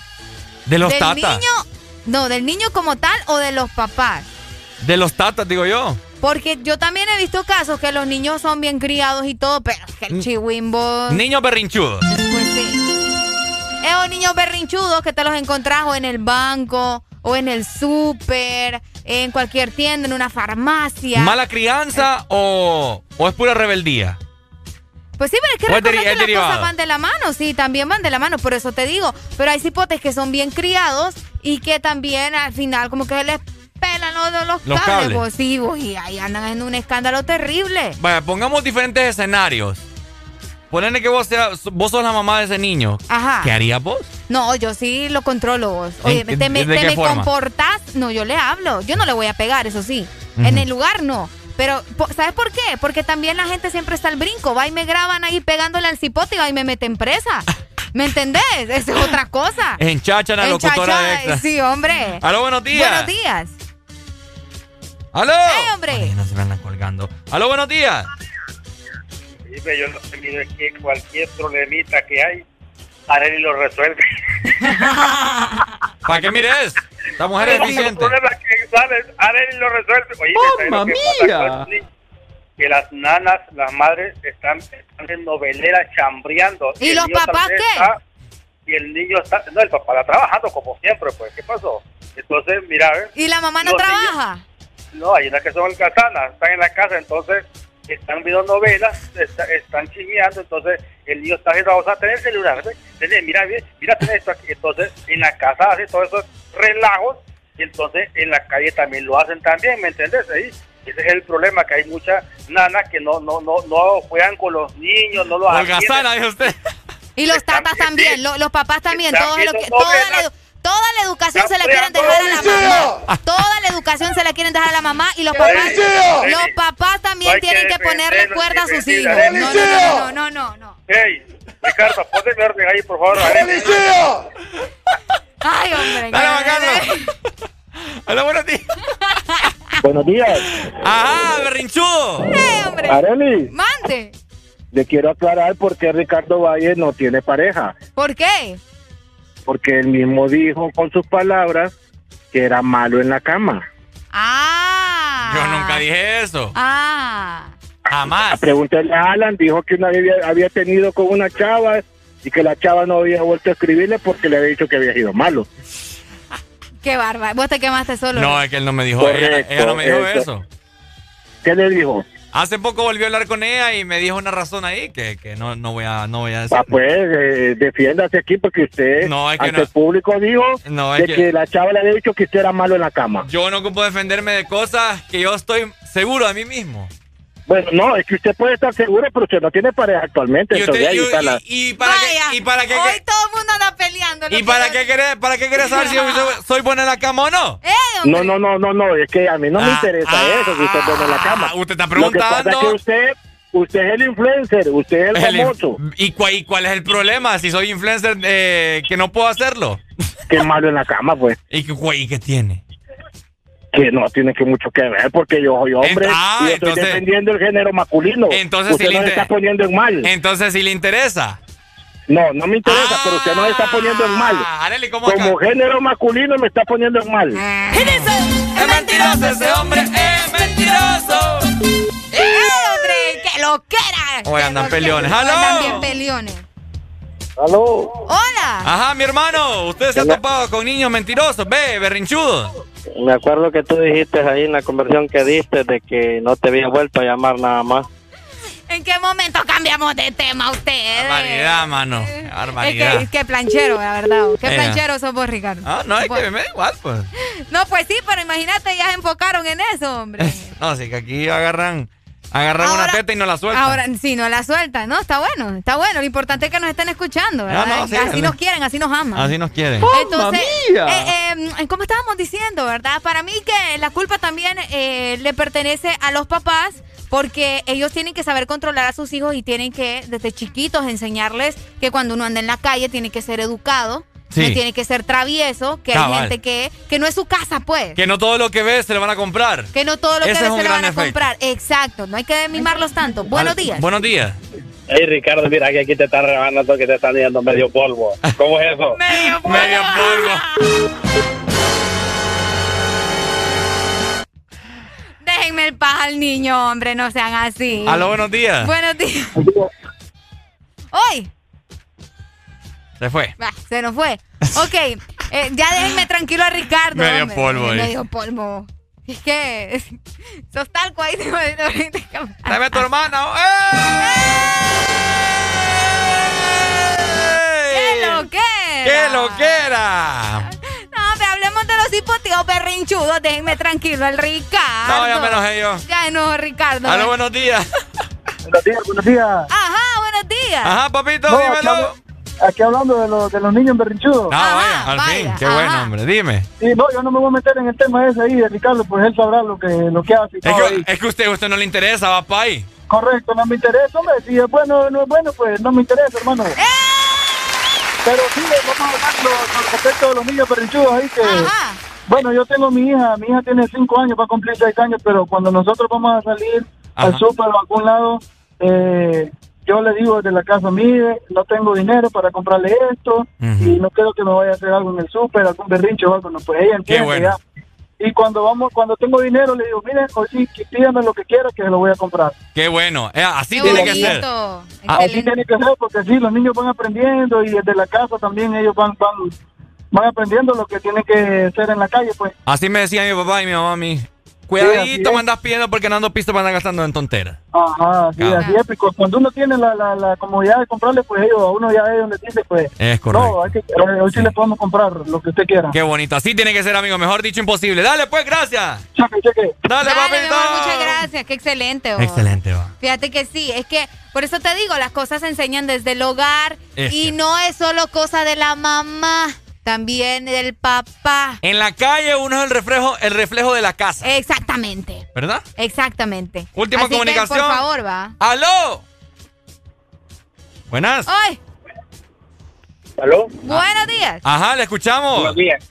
[SPEAKER 5] de los
[SPEAKER 4] ¿Del
[SPEAKER 5] tatas.
[SPEAKER 4] niño? No, del niño como tal o de los papás.
[SPEAKER 5] De los tatas, digo yo.
[SPEAKER 4] Porque yo también he visto casos que los niños son bien criados y todo, pero es que el chihuimbo...
[SPEAKER 5] Niños berrinchudos.
[SPEAKER 4] Pues sí. Esos niños berrinchudos que te los encontrás o en el banco, o en el súper, en cualquier tienda, en una farmacia.
[SPEAKER 5] ¿Mala crianza o, o es pura rebeldía?
[SPEAKER 4] Pues sí, pero es que
[SPEAKER 5] es
[SPEAKER 4] que las
[SPEAKER 5] derivado.
[SPEAKER 4] cosas van de la mano, sí, también van de la mano, por eso te digo. Pero hay cipotes que son bien criados y que también al final como que les pelan los, los,
[SPEAKER 5] Los
[SPEAKER 4] cables,
[SPEAKER 5] cables.
[SPEAKER 4] sí, vos, y ahí andan en un escándalo terrible.
[SPEAKER 5] Vaya, pongamos diferentes escenarios. Ponele que vos, seas, vos sos la mamá de ese niño.
[SPEAKER 4] Ajá.
[SPEAKER 5] ¿Qué harías vos?
[SPEAKER 4] No, yo sí lo controlo vos. Oye,
[SPEAKER 5] ¿En-
[SPEAKER 4] te me,
[SPEAKER 5] de
[SPEAKER 4] te
[SPEAKER 5] qué
[SPEAKER 4] me comportás, no, yo le hablo. Yo no le voy a pegar, eso sí. En el lugar no. Pero, ¿sabes por qué? Porque también la gente siempre está al brinco. Va y me graban ahí pegándole al cipote y va y me meten presa. ¿Me entendés? Esa es otra cosa.
[SPEAKER 5] En Chacha, la
[SPEAKER 4] En
[SPEAKER 5] locutora
[SPEAKER 4] Chacha,
[SPEAKER 5] de Extra.
[SPEAKER 4] Sí, hombre.
[SPEAKER 5] Aló, buenos días.
[SPEAKER 4] Buenos días.
[SPEAKER 5] ¡Aló!
[SPEAKER 4] ¡Ey, hombre!
[SPEAKER 5] Ay, no se me andan colgando. ¡Aló, buenos días!
[SPEAKER 35] Dime, yo no sé, mire, que cualquier problemita que hay, Arely lo resuelve.
[SPEAKER 5] ¿Para qué mires? Esta mujer es
[SPEAKER 35] Los
[SPEAKER 5] eficiente.
[SPEAKER 35] problemas que salen, Arely lo resuelve. Oye, ¿sabes lo
[SPEAKER 5] ¡Mamma
[SPEAKER 35] que las nanas, las madres, están, están en novelera chambreando.
[SPEAKER 4] ¿Y
[SPEAKER 35] el
[SPEAKER 4] los papás qué?
[SPEAKER 35] está- y el niño está... No, el papá está trabajando como siempre, pues. ¿Qué pasó? Entonces, mira.
[SPEAKER 4] ¿Y la mamá no
[SPEAKER 35] niños-
[SPEAKER 4] trabaja?
[SPEAKER 35] No, hay unas que son casanas, están en la casa, entonces están viendo novelas, está- están chismeando, entonces el niño está diciendo, vamos a tener celular. Tenés, mira, mira, tenés esto aquí. Entonces en la casa hace todos esos relajos, y entonces en la calle también lo hacen también, ¿me entendés? Ahí, ese es el problema, que hay muchas nanas que no, no, no, no juegan con los niños, no los
[SPEAKER 5] Holgazana, dijo usted.
[SPEAKER 4] Y los tatas también, lo- los papás también, todos lo
[SPEAKER 35] viendo
[SPEAKER 4] que- toda, la, toda la educación se la quieren dejar a la mamá. Toda la educación se la quieren dejar a la mamá y los papás, los papás también tienen que ponerle cuerda a sus hijos. No, no, no, no, no, no.
[SPEAKER 35] ¡Hey! Ricardo, ponte orden ahí, por favor.
[SPEAKER 4] Ay, hombre.
[SPEAKER 5] Dale, Carlos. Hola, buenos días.
[SPEAKER 23] Buenos días.
[SPEAKER 5] Ajá, berrinchudo.
[SPEAKER 4] Eh, hombre.
[SPEAKER 23] Arely,
[SPEAKER 4] Mande.
[SPEAKER 23] le quiero aclarar por qué Ricardo Valle no tiene pareja.
[SPEAKER 4] ¿Por qué?
[SPEAKER 23] Porque él mismo dijo con sus palabras que era malo en la cama.
[SPEAKER 4] Ah.
[SPEAKER 5] Yo nunca dije eso.
[SPEAKER 4] Ah.
[SPEAKER 5] Jamás.
[SPEAKER 23] Pregúntale a Alan, dijo que una vez había, había tenido con una chava y que la chava no había vuelto a escribirle porque le había dicho que había sido malo.
[SPEAKER 4] Qué bárbaro. Vos te quemaste solo.
[SPEAKER 5] No, es que él no me dijo, ella,
[SPEAKER 23] Correcto,
[SPEAKER 5] ella no me dijo
[SPEAKER 23] eso.
[SPEAKER 5] eso.
[SPEAKER 23] ¿Qué le dijo?
[SPEAKER 5] Hace poco volvió a hablar con ella y me dijo una razón ahí que, que no, no voy a no voy a decir.
[SPEAKER 23] Ah, pues, eh, defiéndase aquí porque usted
[SPEAKER 5] No, es que
[SPEAKER 23] ante
[SPEAKER 5] no.
[SPEAKER 23] el público dijo
[SPEAKER 5] No, es
[SPEAKER 23] de
[SPEAKER 5] que-
[SPEAKER 23] que... la chava le había dicho que usted era malo en la cama.
[SPEAKER 5] Yo no ocupo defenderme de cosas que yo estoy seguro de mí mismo.
[SPEAKER 23] Bueno, no, es que usted puede estar seguro, pero usted no tiene pareja actualmente.
[SPEAKER 5] Y, usted- y-
[SPEAKER 23] la-
[SPEAKER 5] y- y para qué, y para qué,
[SPEAKER 4] Hoy todo el mundo anda peleando.
[SPEAKER 5] y para qué querés, para qué querés saber si yo soy, soy buena en la cama o no.
[SPEAKER 4] Eh,
[SPEAKER 23] No, no, no, no, no, es que a mí no me
[SPEAKER 5] Ah,
[SPEAKER 23] interesa
[SPEAKER 5] ah,
[SPEAKER 23] eso, que usted pone en la cama.
[SPEAKER 5] usted está
[SPEAKER 23] Lo que pasa es
[SPEAKER 5] preguntando.
[SPEAKER 23] que usted
[SPEAKER 46] usted es el influencer, usted es el famoso.
[SPEAKER 5] ¿Y, cuál es el problema? Si soy influencer, eh, que no puedo hacerlo.
[SPEAKER 46] Qué malo en la cama, pues.
[SPEAKER 5] ¿Y qué, qué tiene?
[SPEAKER 46] Que no tiene que mucho que ver, porque yo soy hombre
[SPEAKER 5] Ent- ah,
[SPEAKER 46] y yo estoy
[SPEAKER 5] entonces-
[SPEAKER 46] defendiendo el género masculino.
[SPEAKER 5] Entonces,
[SPEAKER 46] usted
[SPEAKER 5] si le
[SPEAKER 46] no se
[SPEAKER 5] inter-
[SPEAKER 46] está poniendo en mal.
[SPEAKER 5] Entonces, si le interesa.
[SPEAKER 46] No, no me interesa, pero usted no se está poniendo en mal.
[SPEAKER 5] Ah, Arely, ¿cómo
[SPEAKER 46] Como
[SPEAKER 5] acá?
[SPEAKER 46] género masculino me está poniendo en mal.
[SPEAKER 5] Es mentiroso ese hombre, es mentiroso.
[SPEAKER 4] ¡Eh, hombre! ¡Que lo quiera!
[SPEAKER 5] Oye, andan peleones.
[SPEAKER 4] Andan
[SPEAKER 5] ¡Aló!
[SPEAKER 4] bien peleones.
[SPEAKER 46] Aló.
[SPEAKER 4] ¡Hola!
[SPEAKER 5] Ajá, mi hermano, usted se ha topado con niños mentirosos, ve, berrinchudos.
[SPEAKER 34] Me acuerdo que tú dijiste ahí en la conversión que diste de que no te había vuelto a llamar nada más.
[SPEAKER 4] ¿En qué momento cambiamos de tema usted?
[SPEAKER 5] Barbaridad, mano. Qué
[SPEAKER 4] Es
[SPEAKER 5] Barbaridad.
[SPEAKER 4] que, qué planchero, la verdad. Qué
[SPEAKER 5] Ella.
[SPEAKER 4] planchero sos vos, Ricardo.
[SPEAKER 5] Ah, no, es que me da igual, pues.
[SPEAKER 4] No, pues sí, pero imagínate, ya se enfocaron en eso, hombre.
[SPEAKER 5] No, sí, que aquí agarran, agarran una teta y no la sueltan.
[SPEAKER 4] Ahora, sí, no la sueltan, ¿no? Está bueno, está bueno. Lo importante es que nos estén escuchando, ¿verdad?
[SPEAKER 5] No, sí,
[SPEAKER 4] así
[SPEAKER 5] sí.
[SPEAKER 4] nos quieren, así nos aman.
[SPEAKER 5] Así nos quieren.
[SPEAKER 4] Entonces, eh, eh, como estábamos diciendo, ¿verdad? Para mí que la culpa también eh, le pertenece a los papás porque ellos tienen que saber controlar a sus hijos y tienen que desde chiquitos enseñarles que cuando uno anda en la calle tiene que ser educado,
[SPEAKER 5] Sí.
[SPEAKER 4] no tiene que ser travieso, que
[SPEAKER 5] Cabal.
[SPEAKER 4] hay gente que, que no es su casa, pues.
[SPEAKER 5] Que no todo lo que ves se le van a comprar.
[SPEAKER 4] Que no todo lo que
[SPEAKER 5] Ese
[SPEAKER 4] ves
[SPEAKER 5] es un
[SPEAKER 4] se lo van a
[SPEAKER 5] efecto.
[SPEAKER 4] comprar. Exacto, no hay que mimarlos tanto. Buenos días.
[SPEAKER 5] Buenos días.
[SPEAKER 34] Hey Ricardo, mira que aquí te están rebanando que te están yendo medio polvo. ¿Cómo es eso?
[SPEAKER 4] Medio
[SPEAKER 5] Medio polvo.
[SPEAKER 4] Déjenme el paz al niño, hombre, no sean así.
[SPEAKER 5] Aló, buenos días.
[SPEAKER 4] Buenos días. Hoy.
[SPEAKER 5] Se fue.
[SPEAKER 4] Bah, se nos fue. Ok, eh, ya déjenme tranquilo a Ricardo.
[SPEAKER 5] Medio
[SPEAKER 4] hombre.
[SPEAKER 5] polvo ahí.
[SPEAKER 4] Medio polvo. Es que sos talco ahí.
[SPEAKER 5] Dame a tu hermana.
[SPEAKER 4] ¿Qué lo que?
[SPEAKER 5] ¡Qué lo que era!
[SPEAKER 4] No, hombre, hablemos de los hipoteos berrinchudos. Déjenme tranquilo al Ricardo.
[SPEAKER 5] No, ya me enojé yo.
[SPEAKER 4] Ya no, Ricardo.
[SPEAKER 5] Aló, buenos días.
[SPEAKER 46] Buenos días, buenos días.
[SPEAKER 4] Ajá, buenos días.
[SPEAKER 5] Ajá, papito,
[SPEAKER 46] No,
[SPEAKER 5] dímelo.
[SPEAKER 46] Aquí hablando de, los de los niños berrinchudos.
[SPEAKER 5] No, vaya, al fin. Qué bueno, hombre. Dime.
[SPEAKER 46] Sí, no, yo no me voy a meter en el tema ese ahí de Ricardo, pues él sabrá lo que, lo que hace. y
[SPEAKER 5] Es
[SPEAKER 46] todo ahí.
[SPEAKER 5] que, es que usted, usted no le interesa, va pa' ahí.
[SPEAKER 46] Correcto, no me interesa, hombre. Si es bueno o no es bueno, pues no me interesa, hermano.
[SPEAKER 4] ¡Eh!
[SPEAKER 46] Pero sí, vamos a hablar lo- con respecto a los niños berrinchudos ahí que... Bueno, yo tengo mi hija, mi hija tiene cinco años, va a cumplir seis años, pero cuando nosotros vamos a salir al súper o a algún lado, eh, yo le digo desde la casa, mire, no tengo dinero para comprarle esto y no quiero que me vaya a hacer algo en el súper, algún berrinche o algo, no, pues ella entiende
[SPEAKER 5] bueno.
[SPEAKER 46] ya. Y cuando vamos, cuando tengo dinero, le digo, mire, o sí, que pídame lo que quiera que se lo voy a comprar.
[SPEAKER 5] Qué bueno. Eh, así
[SPEAKER 4] Qué
[SPEAKER 5] tiene que ser.
[SPEAKER 4] bonito.
[SPEAKER 46] Así tiene que ser, porque sí, los niños van aprendiendo y desde la casa también ellos van, van, van aprendiendo lo que tienen que ser en la calle, pues.
[SPEAKER 5] Así me decía mi papá y mi mamá a mí. Cuidadito
[SPEAKER 46] es.
[SPEAKER 5] me andas pidiendo porque no ando pisto para andar gastando en tonteras.
[SPEAKER 46] Ajá, sí, así es, porque cuando uno tiene la, la, la comodidad de comprarle, pues ellos, a uno ya ellos les dice, pues,
[SPEAKER 5] Es correcto.
[SPEAKER 46] no, hay que, eh, hoy sí le podemos comprar lo que usted quiera.
[SPEAKER 5] Qué bonito. Así tiene que ser, amigo. Mejor dicho, imposible. Dale, pues, gracias.
[SPEAKER 46] Cheque, cheque.
[SPEAKER 5] Dale,
[SPEAKER 4] Dale, amor, muchas gracias. Qué excelente.
[SPEAKER 5] Excelente, va.
[SPEAKER 4] Fíjate que sí, es que por eso te digo, las cosas se enseñan desde el hogar
[SPEAKER 5] Es
[SPEAKER 4] y
[SPEAKER 5] cierto.
[SPEAKER 4] no es solo cosa de la mamá, también del papá.
[SPEAKER 5] En la calle uno es el reflejo, el reflejo de la casa,
[SPEAKER 4] Exactamente,
[SPEAKER 5] ¿verdad?
[SPEAKER 4] exactamente.
[SPEAKER 5] Última
[SPEAKER 4] Así que,
[SPEAKER 5] comunicación.
[SPEAKER 4] por favor, va.
[SPEAKER 5] ¡Aló! Buenas.
[SPEAKER 4] ¡Ay!
[SPEAKER 46] ¿Aló?
[SPEAKER 4] Buenos días.
[SPEAKER 5] Ajá, le escuchamos.
[SPEAKER 46] Buenos días.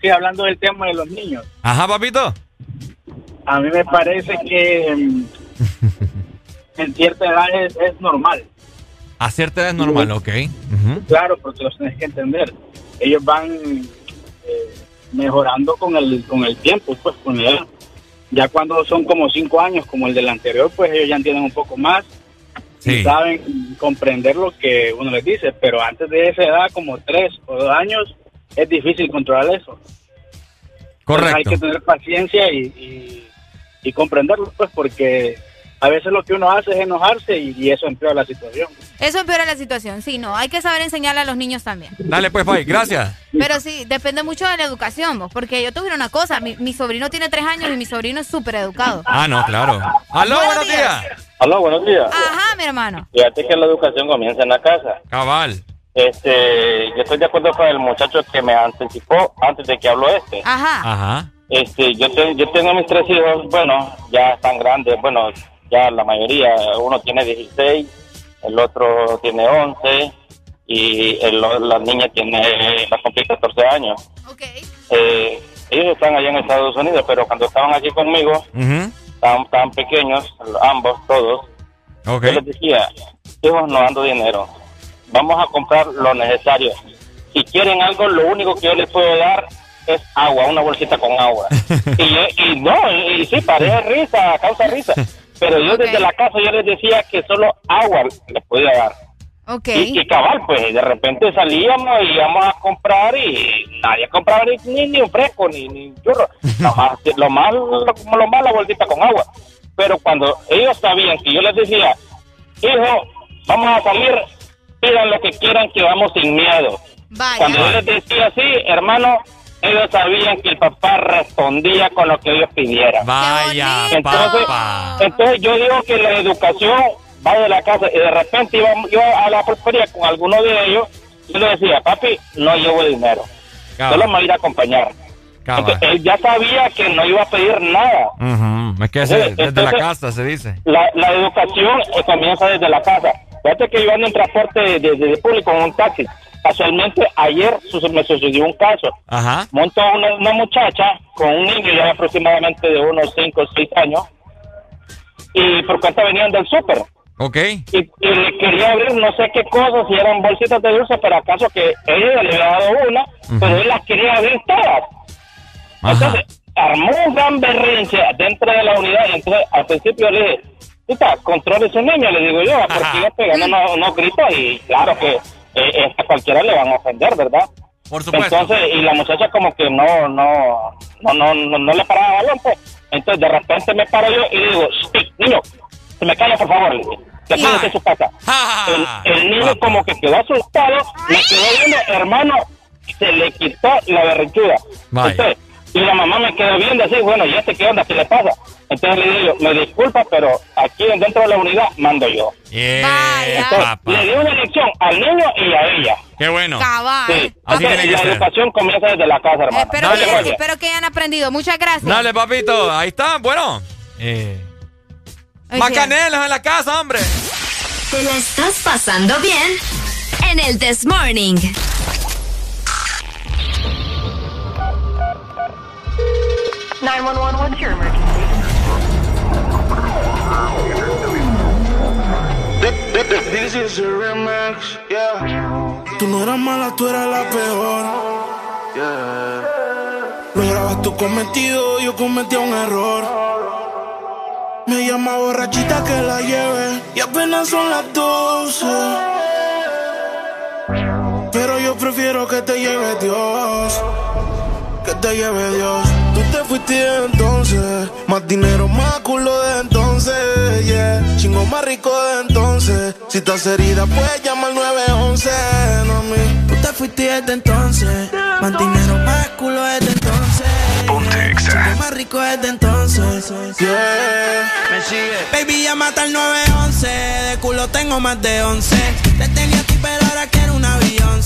[SPEAKER 46] Sí, hablando del tema de los niños,
[SPEAKER 5] Ajá, papito.
[SPEAKER 46] a mí me parece que mm, en cierta edad es, es normal.
[SPEAKER 5] A cierta edad es normal, ok. Ujú.
[SPEAKER 46] Claro, porque los tienes que entender. Ellos van eh, mejorando con el, con el tiempo, pues con la edad. Ya cuando son como cinco años, como el del anterior, pues ellos ya entienden un poco más y saben comprender lo que uno les dice. Pero antes de esa edad, como tres o dos años, es difícil controlar eso. Entonces,
[SPEAKER 5] Correcto.
[SPEAKER 46] hay que tener paciencia y, y, y comprenderlo, pues, porque a veces lo que uno hace es enojarse y, y eso empeora la situación.
[SPEAKER 4] Eso empeora la situación, sí, no, hay que saber enseñarle a los niños también.
[SPEAKER 5] Dale, pues, Pai. Gracias.
[SPEAKER 4] Pero sí, depende mucho de la educación, vos, porque yo te voy a decir una cosa, mi, mi sobrino tiene tres años y mi sobrino es súper educado.
[SPEAKER 5] Ah, no, claro. ¡Aló, buenos días!
[SPEAKER 34] Aló, buenos días.
[SPEAKER 4] Ajá, mi hermano.
[SPEAKER 34] Fíjate que la educación comienza en la casa.
[SPEAKER 5] Cabal.
[SPEAKER 34] Este, yo estoy de acuerdo con el muchacho que me anticipó antes de que habló este.
[SPEAKER 4] Ajá.
[SPEAKER 5] Ajá.
[SPEAKER 34] Este, yo, te- yo tengo mis tres hijos, bueno, ya están grandes, bueno, ya la mayoría, uno tiene 16, el otro tiene 11 y el- la niña tiene, va a cumplir 14 años. Eh, ellos están allá en Estados Unidos, pero cuando estaban aquí conmigo, estaban, estaban pequeños, ambos, todos. Yo les decía, hijos, no ando dinero. Vamos a comprar lo necesario. Si quieren algo, lo único que yo les puedo dar es agua, una bolsita con agua. y, yo- y no, y, y sí, parece risa, causa risa. Pero yo desde la casa yo les decía que solo agua les podía dar.
[SPEAKER 4] Ok.
[SPEAKER 34] Y, cabal, pues de repente salíamos y íbamos a comprar y nadie compraba ni, ni, un fresco, ni, ni un churro. Lo más, lo más, lo, lo más la bolsita con agua. Pero cuando ellos sabían que yo les decía, hijo, vamos a salir, pidan lo que quieran que vamos sin miedo. Cuando yo les decía así, hermano, ellos sabían que el papá respondía con lo que ellos pidieran.
[SPEAKER 5] Vaya,
[SPEAKER 34] Entonces,
[SPEAKER 5] papá.
[SPEAKER 34] entonces yo digo que la educación va de la casa y de repente iba yo a la prosperidad con alguno de ellos yo le decía, papi, no llevo dinero,
[SPEAKER 5] Cabal.
[SPEAKER 34] solo me voy a ir a acompañar. Entonces, él ya sabía que no iba a pedir nada.
[SPEAKER 5] Ujú, Es que
[SPEAKER 34] Entonces,
[SPEAKER 5] desde la casa se dice.
[SPEAKER 34] La, la educación eh, comienza desde la casa. Fíjate que yo ando en transporte de, de- de público en un taxi. Casualmente ayer me sucedió un caso.
[SPEAKER 5] Ajá.
[SPEAKER 34] Montó una, una muchacha con un niño ya aproximadamente de unos 5 o 6 años y por cuenta venían del súper.
[SPEAKER 5] Ok.
[SPEAKER 34] Y, y le quería abrir no sé qué cosas, si eran bolsitas de dulce, pero acaso que ella le había dado una, pero él las quería abrir todas. Entonces, armó un gran berrinche dentro de la unidad y entonces al principio le dije, puta, controle su niño, le digo yo, porque yo pegando unos, unos gritos y claro que eh, a cualquiera le van a ofender, ¿verdad?
[SPEAKER 5] Por supuesto.
[SPEAKER 34] Entonces, y la muchacha como que no, no, no, no, no, no le paraba balón, pues. Entonces de repente me paro yo y le digo, "Shh, niño, se me calla por favor, le dije, que su casa. El, el niño como que quedó asustado, me quedó viendo, hermano, se le quitó la berrinchuda. Entonces, y la mamá me quedó viendo así, bueno, ¿y este qué onda? ¿Qué le pasa? Entonces le digo, me disculpa, pero aquí dentro de la unidad mando yo. Entonces, le di una lección al niño y a ella.
[SPEAKER 5] Qué bueno.
[SPEAKER 4] Cabal.
[SPEAKER 34] Sí.
[SPEAKER 5] Así
[SPEAKER 34] Entonces,
[SPEAKER 5] tiene que
[SPEAKER 34] la
[SPEAKER 5] ser.
[SPEAKER 34] educación comienza desde la casa, hermano.
[SPEAKER 4] Espero,
[SPEAKER 34] Dale,
[SPEAKER 4] que, espero que hayan aprendido. Muchas gracias.
[SPEAKER 5] Dale, papito. Ahí está. Bueno. Eh,
[SPEAKER 4] Ay,
[SPEAKER 5] Macanelos en la casa, hombre.
[SPEAKER 6] ¿Te la estás pasando bien? En el This Morning.
[SPEAKER 47] 911, what's your emergency?
[SPEAKER 11] This is a remix, yeah. Tú no eras mala, tú eras la peor. Yeah. Lograbas tu cometido, yo cometí un error. Me llama borrachita que la lleve y apenas son las 12. Pero yo prefiero que te lleve Dios. Que te lleve Dios. Tú te fuiste de entonces. Más dinero, más culo de entonces. Yeah. Chingo más rico de entonces. Si estás herida, puedes llamar al 911. No, mi. Tú te fuiste desde entonces. Más dinero, más culo desde entonces. Chingo más rico desde entonces. Yeah. Me sigue. Baby, llámate al 911. De culo tengo más de 11. Te tenía a ti, pero ahora quiero un avión.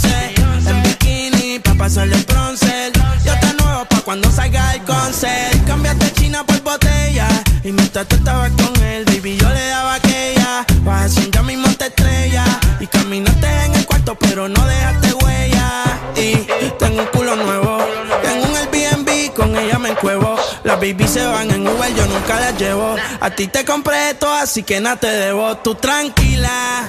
[SPEAKER 11] Pa' pasarle el bronce. Yo te nuevo pa' cuando salga el concert. Cambiaste China por botella. Y mientras tú estabas con él, baby, yo le daba aquella. Vas ya mismo te estrella. Y caminaste en el cuarto, pero no dejaste huella. Y tengo un culo nuevo. Tengo un Airbnb, con ella me encuevo. Las baby se van en Uber, yo nunca las llevo. A ti te compré esto, así que nada te debo. Tú tranquila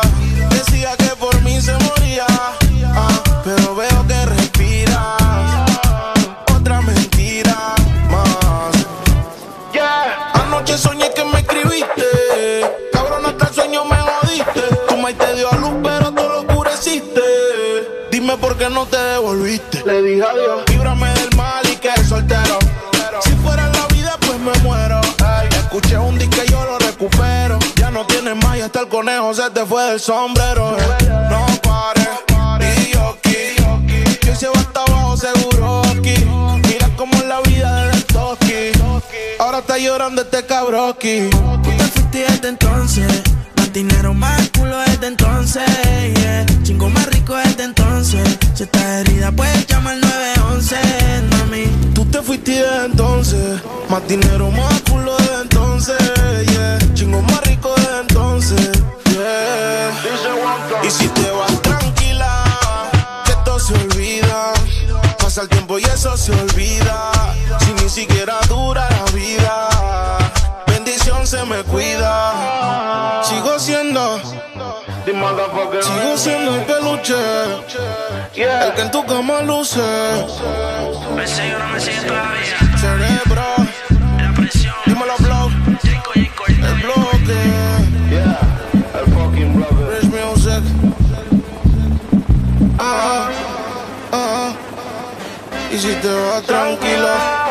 [SPEAKER 11] Dime por qué no te devolviste. Le dije adiós. Líbrame del mal y que soltero. Si fuera la vida, pues me muero. Escuché un disco y yo lo recupero. hasta el conejo se te fue del sombrero. eh. No pares, y yo aquí. Que se va hasta abajo seguro aquí. Mira cómo es la vida de Toki. Ahora está llorando este cabroki.
[SPEAKER 48] Tú te fuiste desde entonces. Más dinero, más culo desde entonces. Yeah. Chingo más desde entonces. Si estás herida, puedes llamar al 911, mami.
[SPEAKER 11] Tú te fuiste desde entonces. Más dinero, más culo desde entonces. Chingo más rico desde entonces. Yeah. Y si te vas tranquila, que todo se olvida. Pasa el tiempo y eso se olvida. Si ni siquiera dura la vida. Bendición se me cuida. Sigo siendo. Sigo siendo el peluche. El que en tu cama luce.
[SPEAKER 48] Me sigue no me sigue todavía.
[SPEAKER 11] Cerebro. Dímelo, blow. El bloque. El fucking brother. Rich music. Ah, ah. Y si te vas tranquilo.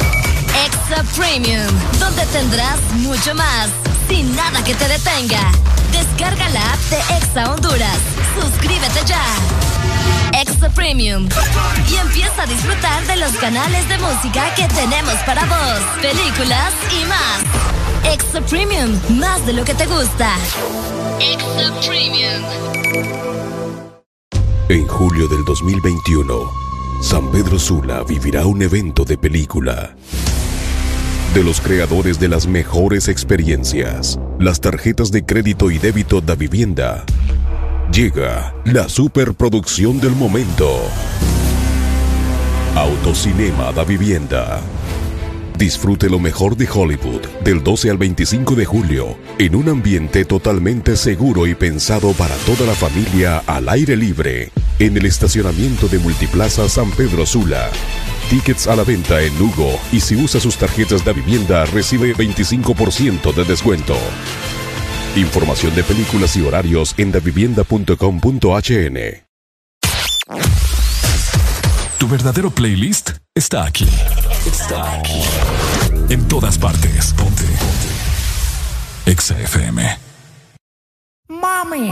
[SPEAKER 6] Extra Premium, donde tendrás mucho más, sin nada que te detenga. Descarga la app de Exa Honduras. Suscríbete ya. Extra Premium. Y empieza a disfrutar de los canales de música que tenemos para vos, películas y más. Extra Premium, más de lo que te gusta. Extra Premium.
[SPEAKER 49] En julio del 2021, San Pedro Sula vivirá un evento de película. De los creadores de las mejores experiencias, las tarjetas de crédito y débito da vivienda, llega la superproducción del momento. Autocinema da vivienda. Disfrute lo mejor de Hollywood del 12 al 25 de julio en un ambiente totalmente seguro y pensado para toda la familia al aire libre en el estacionamiento de Multiplaza San Pedro Sula. Tickets a la venta en Lugo y si usa sus tarjetas de vivienda recibe 25% de descuento. Información de películas y horarios en davivienda.com.hn.
[SPEAKER 1] Tu verdadero playlist está aquí. Está aquí. En todas partes. Ponte. Ponte. Exa FM.
[SPEAKER 50] Mami,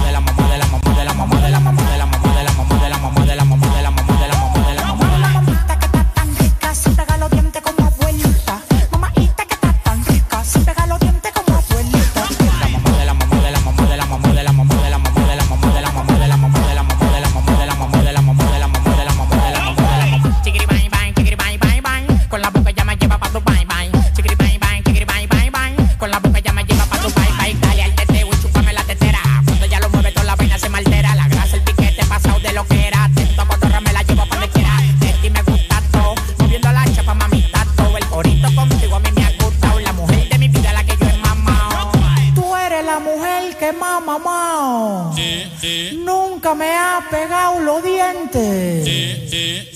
[SPEAKER 51] mamado.
[SPEAKER 50] Sí, sí. Nunca me ha pegado los dientes.
[SPEAKER 51] Sí,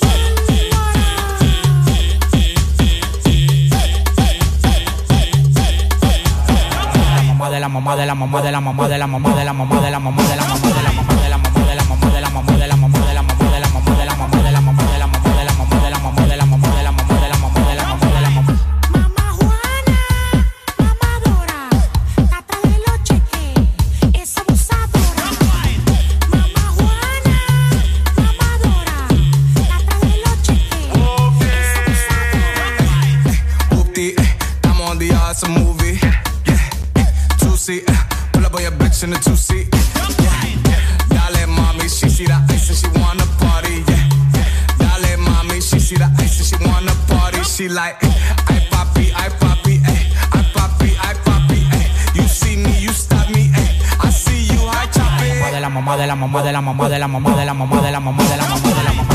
[SPEAKER 51] mamá de la mamá de la mamá de la mamá de la mamá de la mamá de la mamá de la mamá
[SPEAKER 11] she
[SPEAKER 52] like, ay, ay. You see
[SPEAKER 51] De la mamá, de la mamá, de la mamá, de la mamá, de la mamá, de la mamá, de la mamá, de la mamá.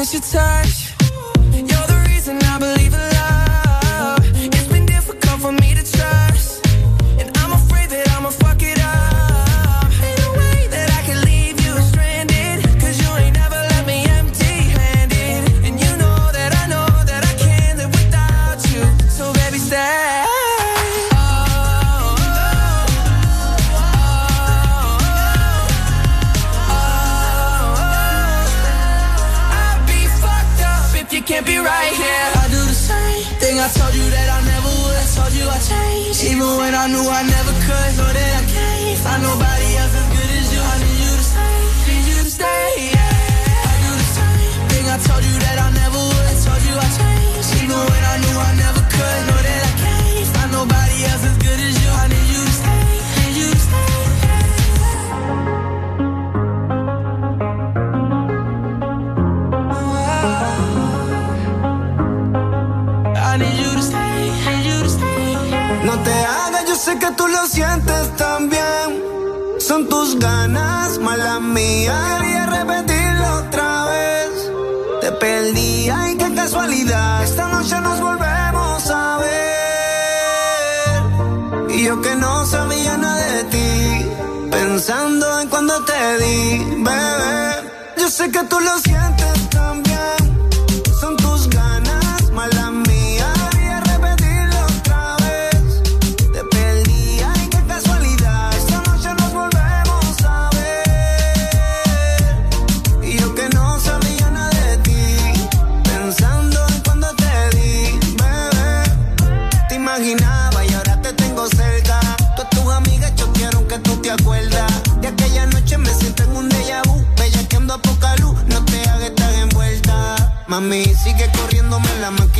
[SPEAKER 53] miss your touch. I knew I never could, so that
[SPEAKER 54] sé que tú lo sientes también. Son tus ganas, mala mía. Quería repetirlo otra vez. Te perdí, ay, qué casualidad. Esta noche nos volvemos a ver. Y yo que no sabía nada de ti. Pensando en cuando te di, bebé. Yo sé que tú lo sientes también. Mami, sigue corriéndome la
[SPEAKER 1] maquilla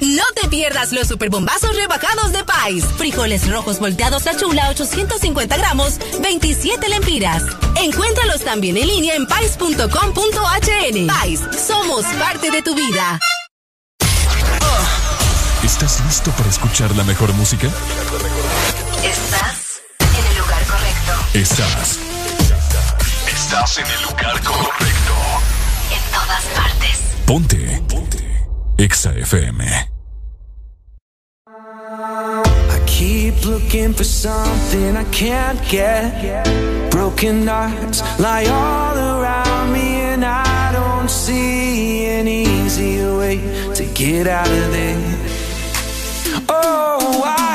[SPEAKER 50] No te pierdas los superbombazos rebajados de Pais. Frijoles rojos volteados a chula 850 gramos, 27 lempiras. Encuéntralos también en línea en pais.com.hn. Pais, somos parte de tu vida.
[SPEAKER 1] ¿Estás listo para escuchar la mejor música?
[SPEAKER 55] Estás en el lugar correcto.
[SPEAKER 1] Estás. Estás en el lugar correcto.
[SPEAKER 55] En todas partes.
[SPEAKER 1] Ponte. Ponte.
[SPEAKER 19] I keep looking for something I can't get. Broken hearts lie all around me, and I don't see an easier way to get out of there. Oh, I,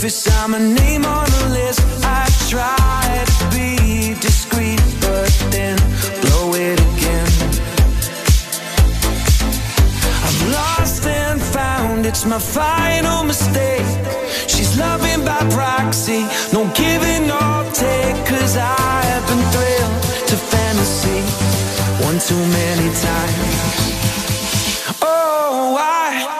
[SPEAKER 19] surface, I'm a name on the list. I try to be discreet, but then blow it again. I've lost and found, it's my final mistake. She's loving by proxy, no giving or take. Cause I've been thrilled to fantasy one too many times. Oh, I,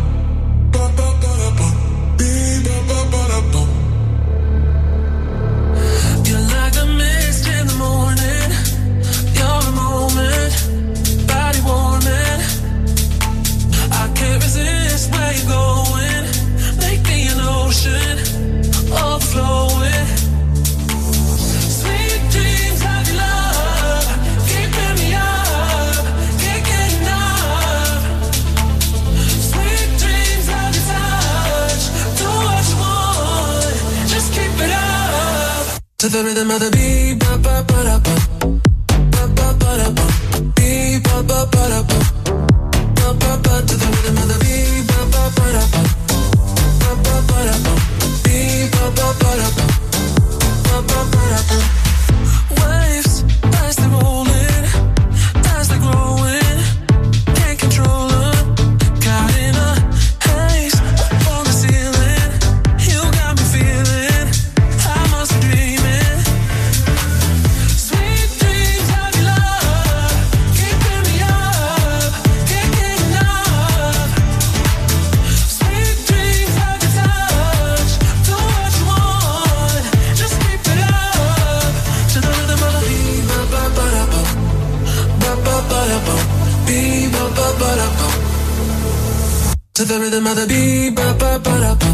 [SPEAKER 16] going, an ocean, overflowing. Of To the rhythm of the beat, ba ba ba da ba, ba ba ba da ba, beat ba ba ba da ba, ba ba ba to the trouble the rhythm of the beat, ba ba ba ba,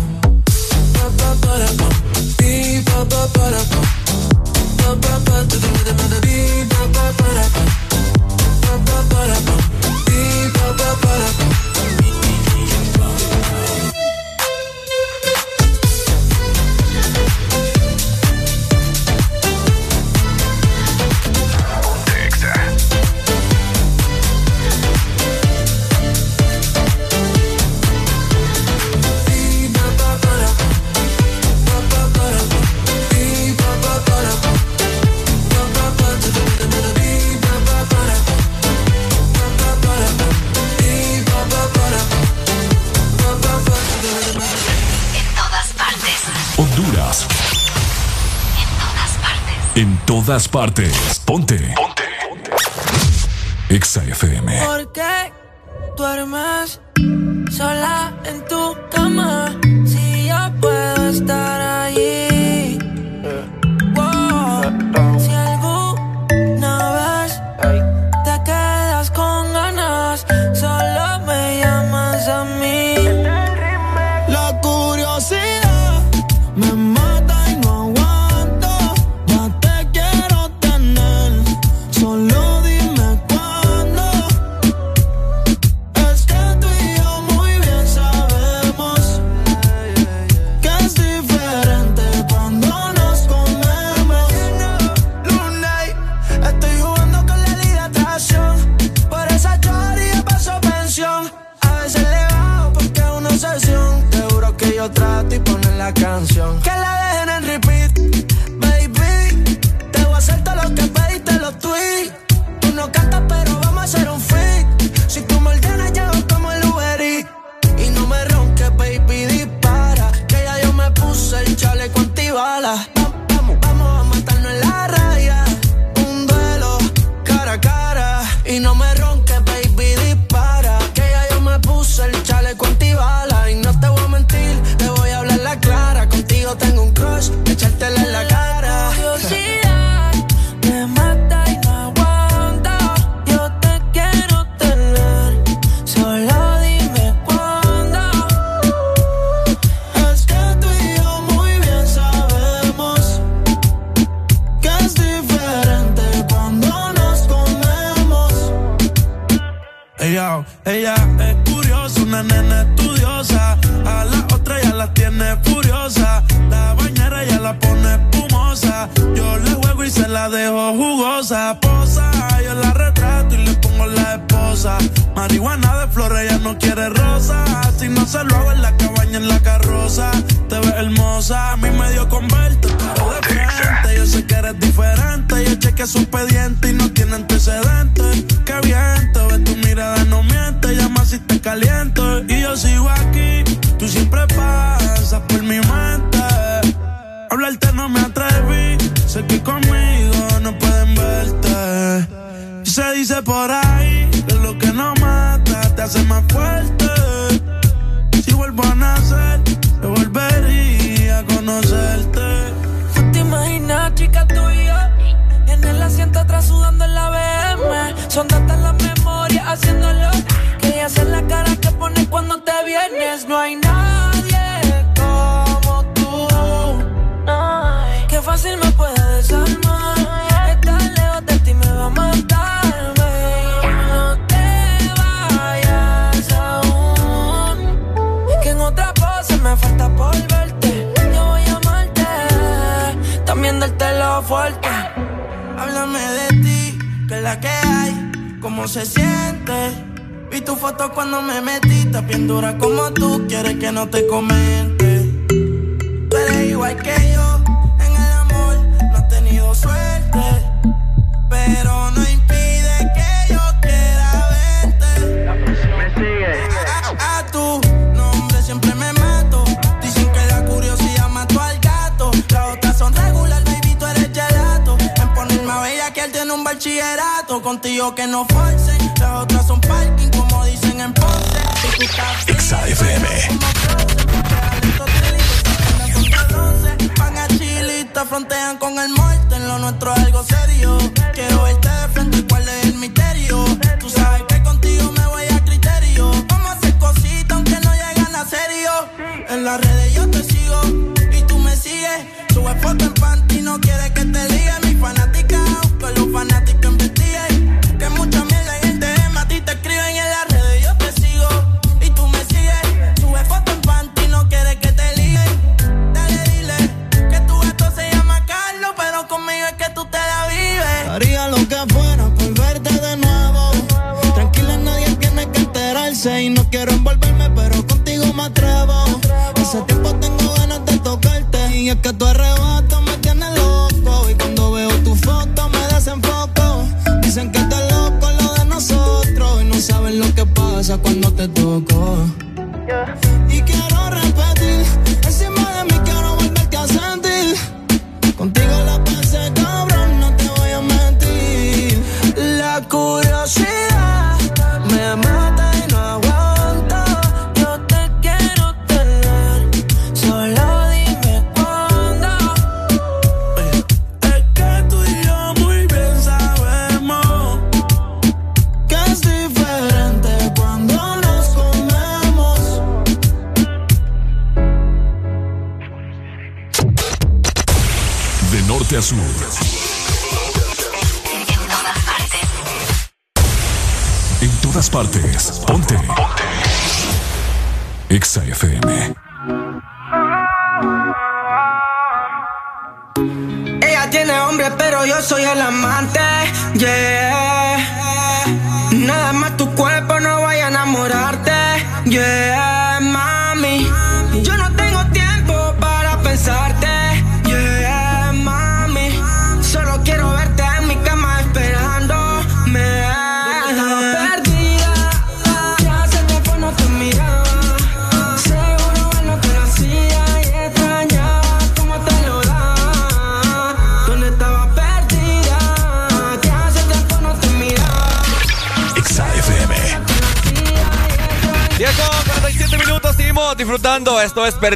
[SPEAKER 16] ba ba ba ba, ba ba
[SPEAKER 56] todas partes.
[SPEAKER 1] Ponte. Ponte. Ponte. Exa FM.
[SPEAKER 53] ¿Por qué duermes sola en tu cama?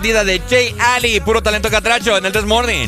[SPEAKER 16] de
[SPEAKER 3] Jay Ali. Puro talento catracho en el This Morning.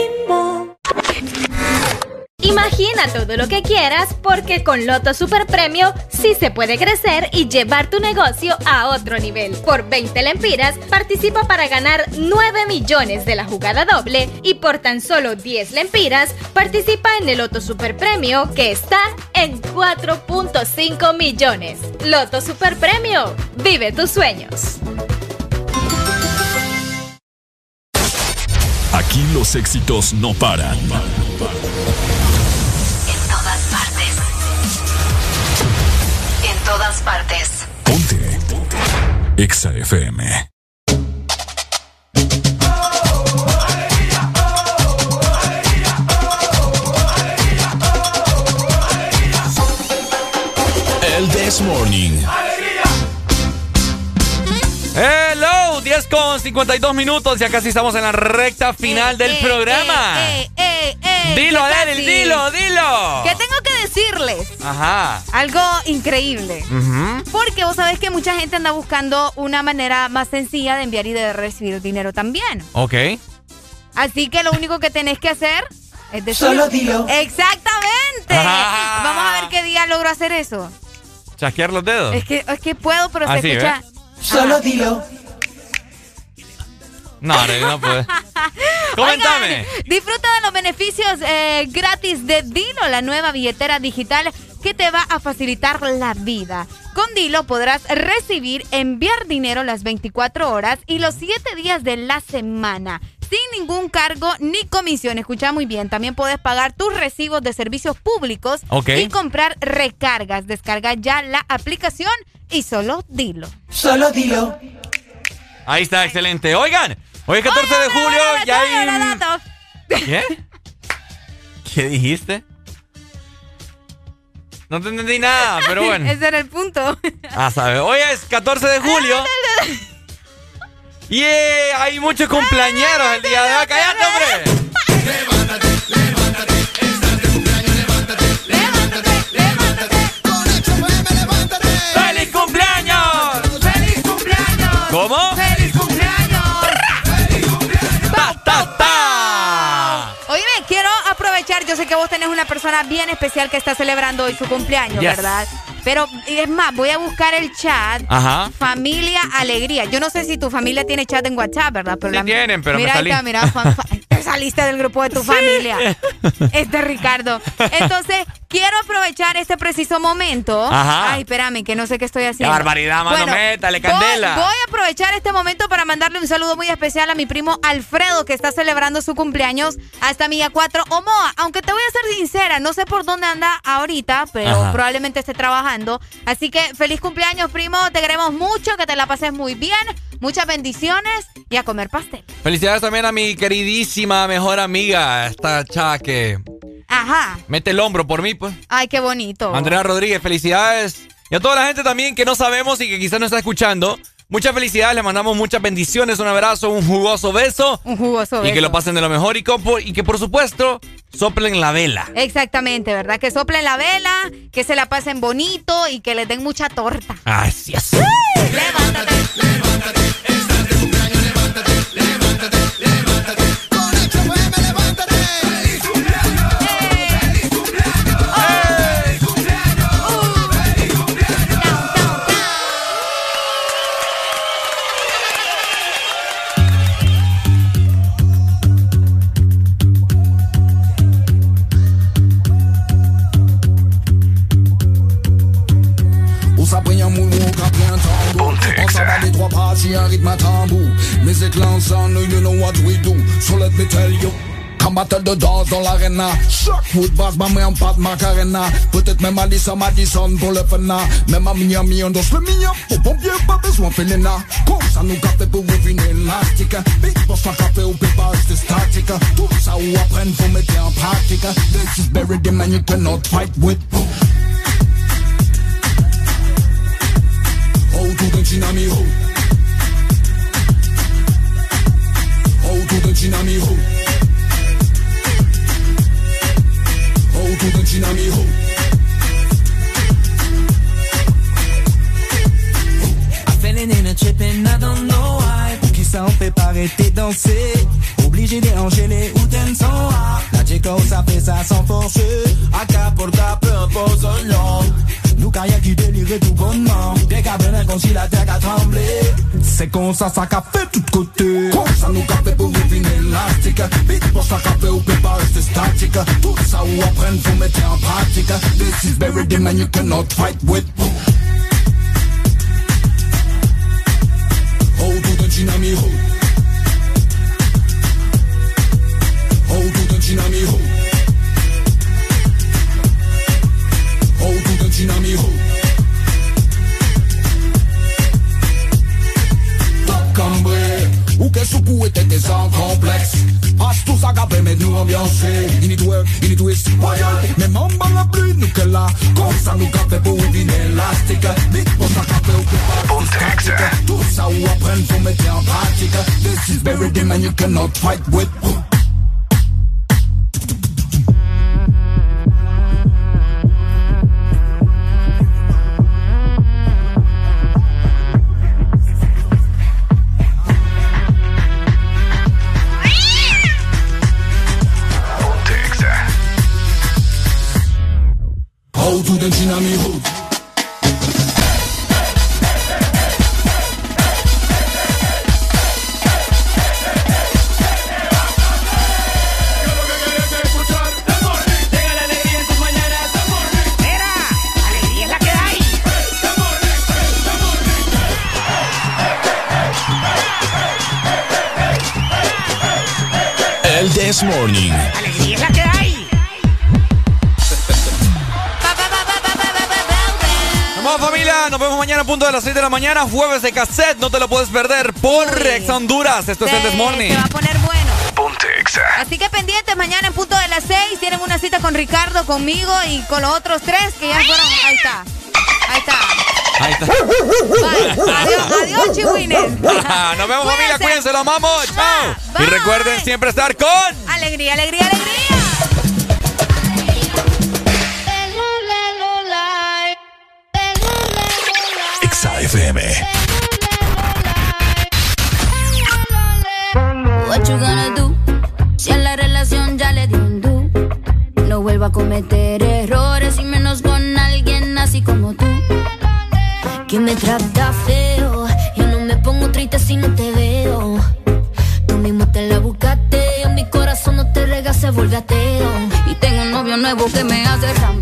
[SPEAKER 57] Imagina todo lo que quieras porque con Loto Super Premio sí se puede crecer y llevar tu negocio a otro nivel. Por 20 lempiras participa para ganar 9 millones de la jugada doble y por tan solo 10 lempiras participa en el Loto Super Premio que está en 4.5 millones. Loto Super Premio, vive tus sueños.
[SPEAKER 1] Aquí los éxitos no paran.
[SPEAKER 58] Todas partes.
[SPEAKER 1] Ponte. EXA FM. El This Morning.
[SPEAKER 5] Hello, 10 con 52 minutos. Ya casi estamos en la recta final del programa.
[SPEAKER 4] Eh, eh, eh,
[SPEAKER 5] Dilo,
[SPEAKER 4] ya
[SPEAKER 5] Adel, dilo, dilo.
[SPEAKER 4] ¿Qué tengo que decirles?
[SPEAKER 5] Ajá.
[SPEAKER 4] Algo increíble. Porque vos sabés que mucha gente anda buscando una manera más sencilla de enviar y de recibir dinero también.
[SPEAKER 5] Ok.
[SPEAKER 4] Así que lo único que tenés que hacer es decir.
[SPEAKER 53] Solo dilo.
[SPEAKER 4] Exactamente.
[SPEAKER 5] Ah.
[SPEAKER 4] Vamos a ver qué día logro hacer eso.
[SPEAKER 5] Chasquear los dedos.
[SPEAKER 4] Es que, es que puedo, pero
[SPEAKER 5] Así,
[SPEAKER 4] se escucha.
[SPEAKER 53] Solo dilo.
[SPEAKER 5] No, no, no puede. Coméntame.
[SPEAKER 4] Oigan, disfruta de los beneficios eh, gratis de Dilo, la nueva billetera digital que te va a facilitar la vida. Con Dilo podrás recibir, enviar dinero las 24 horas y los 7 días de la semana. Sin ningún cargo ni comisión. Escucha muy bien. También puedes pagar tus recibos de servicios públicos y comprar recargas. Descarga ya la aplicación y solo dilo.
[SPEAKER 53] Solo dilo.
[SPEAKER 5] Ahí está, excelente. Oigan, hoy es 14 de julio. Ya hay. ¿Qué? ¿Qué dijiste? No te entendí nada, pero bueno.
[SPEAKER 4] Ese era el punto.
[SPEAKER 5] Ah, sabes. Hoy es 14 de julio. Y eh, hay muchos cumpleañeros el día de hoy. ¡Cállate, hombre! ¡Feliz cumpleaños!
[SPEAKER 4] ¡Feliz cumpleaños!
[SPEAKER 5] ¿Cómo?
[SPEAKER 4] ¡Feliz cumpleaños! Yo sé que vos tenés una persona bien especial que está celebrando hoy su cumpleaños,
[SPEAKER 5] Yes.
[SPEAKER 4] ¿verdad? Pero es más, voy a buscar el chat.
[SPEAKER 5] Ajá.
[SPEAKER 4] Familia Alegría. Yo no sé si tu familia tiene chat en WhatsApp, ¿verdad?
[SPEAKER 5] Pero sí tienen, pero
[SPEAKER 4] mira,
[SPEAKER 5] me salí.
[SPEAKER 4] Mira, te saliste del grupo de tu familia. Este Ricardo. Entonces, quiero aprovechar este preciso momento.
[SPEAKER 5] Ajá.
[SPEAKER 4] Ay, espérame, que no sé qué estoy haciendo.
[SPEAKER 5] Qué barbaridad, mano,
[SPEAKER 4] Bueno,
[SPEAKER 5] métale candela.
[SPEAKER 4] Voy, voy a aprovechar este momento para mandarle un saludo muy especial a mi primo Alfredo, que está celebrando su cumpleaños hasta Milla 4 Omoa. Aunque te voy a ser sincera, no sé por dónde anda ahorita, pero
[SPEAKER 5] Ajá.
[SPEAKER 4] probablemente esté trabajando. Así que feliz cumpleaños, primo. Te queremos mucho, que te la pases muy bien. Muchas bendiciones y a comer pastel.
[SPEAKER 5] Felicidades también a mi queridísima mejor amiga, esta chava que
[SPEAKER 4] Ajá.
[SPEAKER 5] mete el hombro por mí, pues.
[SPEAKER 4] Ay, qué bonito.
[SPEAKER 5] Andrea Rodríguez, felicidades. Y a toda la gente también que no sabemos y que quizás no está escuchando. Muchas felicidades, le mandamos muchas bendiciones, un abrazo, un jugoso beso.
[SPEAKER 4] Un jugoso
[SPEAKER 5] Y que
[SPEAKER 4] beso.
[SPEAKER 5] lo pasen de lo mejor y, y que por supuesto soplen la vela.
[SPEAKER 4] Exactamente, ¿verdad? Que soplen la vela, que se la pasen bonito y que les den mucha torta.
[SPEAKER 5] Así es.
[SPEAKER 59] Où trois parties, un rythme à tambour. Music l'ensemble, you know what we do So let me tell you Comme battle de danse dans l'arena. Shockwood basse, ma main en de macarena Peut-être même Alissa Madison pour le fena Même à Miami on danse le mignon Au pompier pas besoin de Felena Comme ça nous café pour une élastique Big boss un café ou pépas c'est statique Tout ça ou apprendre faut mettre en pratique This is buried in man you cannot fight with. Autour d'un tsunami ho Autour d'un ho Autour d'un ho
[SPEAKER 60] I feeling in a trippin', I don't know why. Pour qui ça on fait pas arrêter danser. Obligé d'enchaîner ou dansant La chico ça fait ça sans forcer. Cap, peu importe son nom carrière qui délire tout bonnement. Dès qu'à venir comme si la terre a tremblé C'est comme ça ça qu'a fait tout côté.
[SPEAKER 59] Comme ça nous café pour une élastique Big boss un café ou pépas c'est statique. Tout ça ou apprendre faut mettre en pratique. This is buried in man you cannot fight with. Autour d'un tsunami ho Autour d'un tsunami ho Autour d'un tsunami ho Top Ou que soukou était sans complexe Passe tout ça qu'après mais nous ambiancer Il need work, il need twist, royal en bas la pluie nous là Comme ça nous café pour une élastique Big boss à café ou. Tout ça ou apprendre faut mettre en This is in man you cannot fight with Autour d'un tsunami ho
[SPEAKER 61] alegría es la que hay.
[SPEAKER 1] El This Morning.
[SPEAKER 5] Nos vemos mañana a punto de las 6 de la mañana, jueves de cassette, no te lo puedes perder por Ex Honduras. Esto es el This Morning.
[SPEAKER 4] Se va a poner bueno.
[SPEAKER 1] Ponte Exa.
[SPEAKER 4] Así que pendientes, mañana en punto de las 6 tienen una cita con Ricardo, conmigo y con los otros tres que ya fueron. Ahí está. Ahí está.
[SPEAKER 5] Ahí está.
[SPEAKER 4] Bye. Adiós, adiós, chihuines.
[SPEAKER 5] Nos vemos familia, cuídense, los amamos. Chao. Y recuerden siempre estar con...
[SPEAKER 4] Alegría, alegría, alegría.
[SPEAKER 6] What you gonna do? Si a la relación ya le di un do. No vuelvo a cometer errores y menos con alguien así.
[SPEAKER 62] como tú, que me trata feo. Yo no me pongo triste si no te veo. Tú mismo te la buscaste, en mi corazón no te rega, se vuelve ateo. Y tengo un novio nuevo que me hace ram,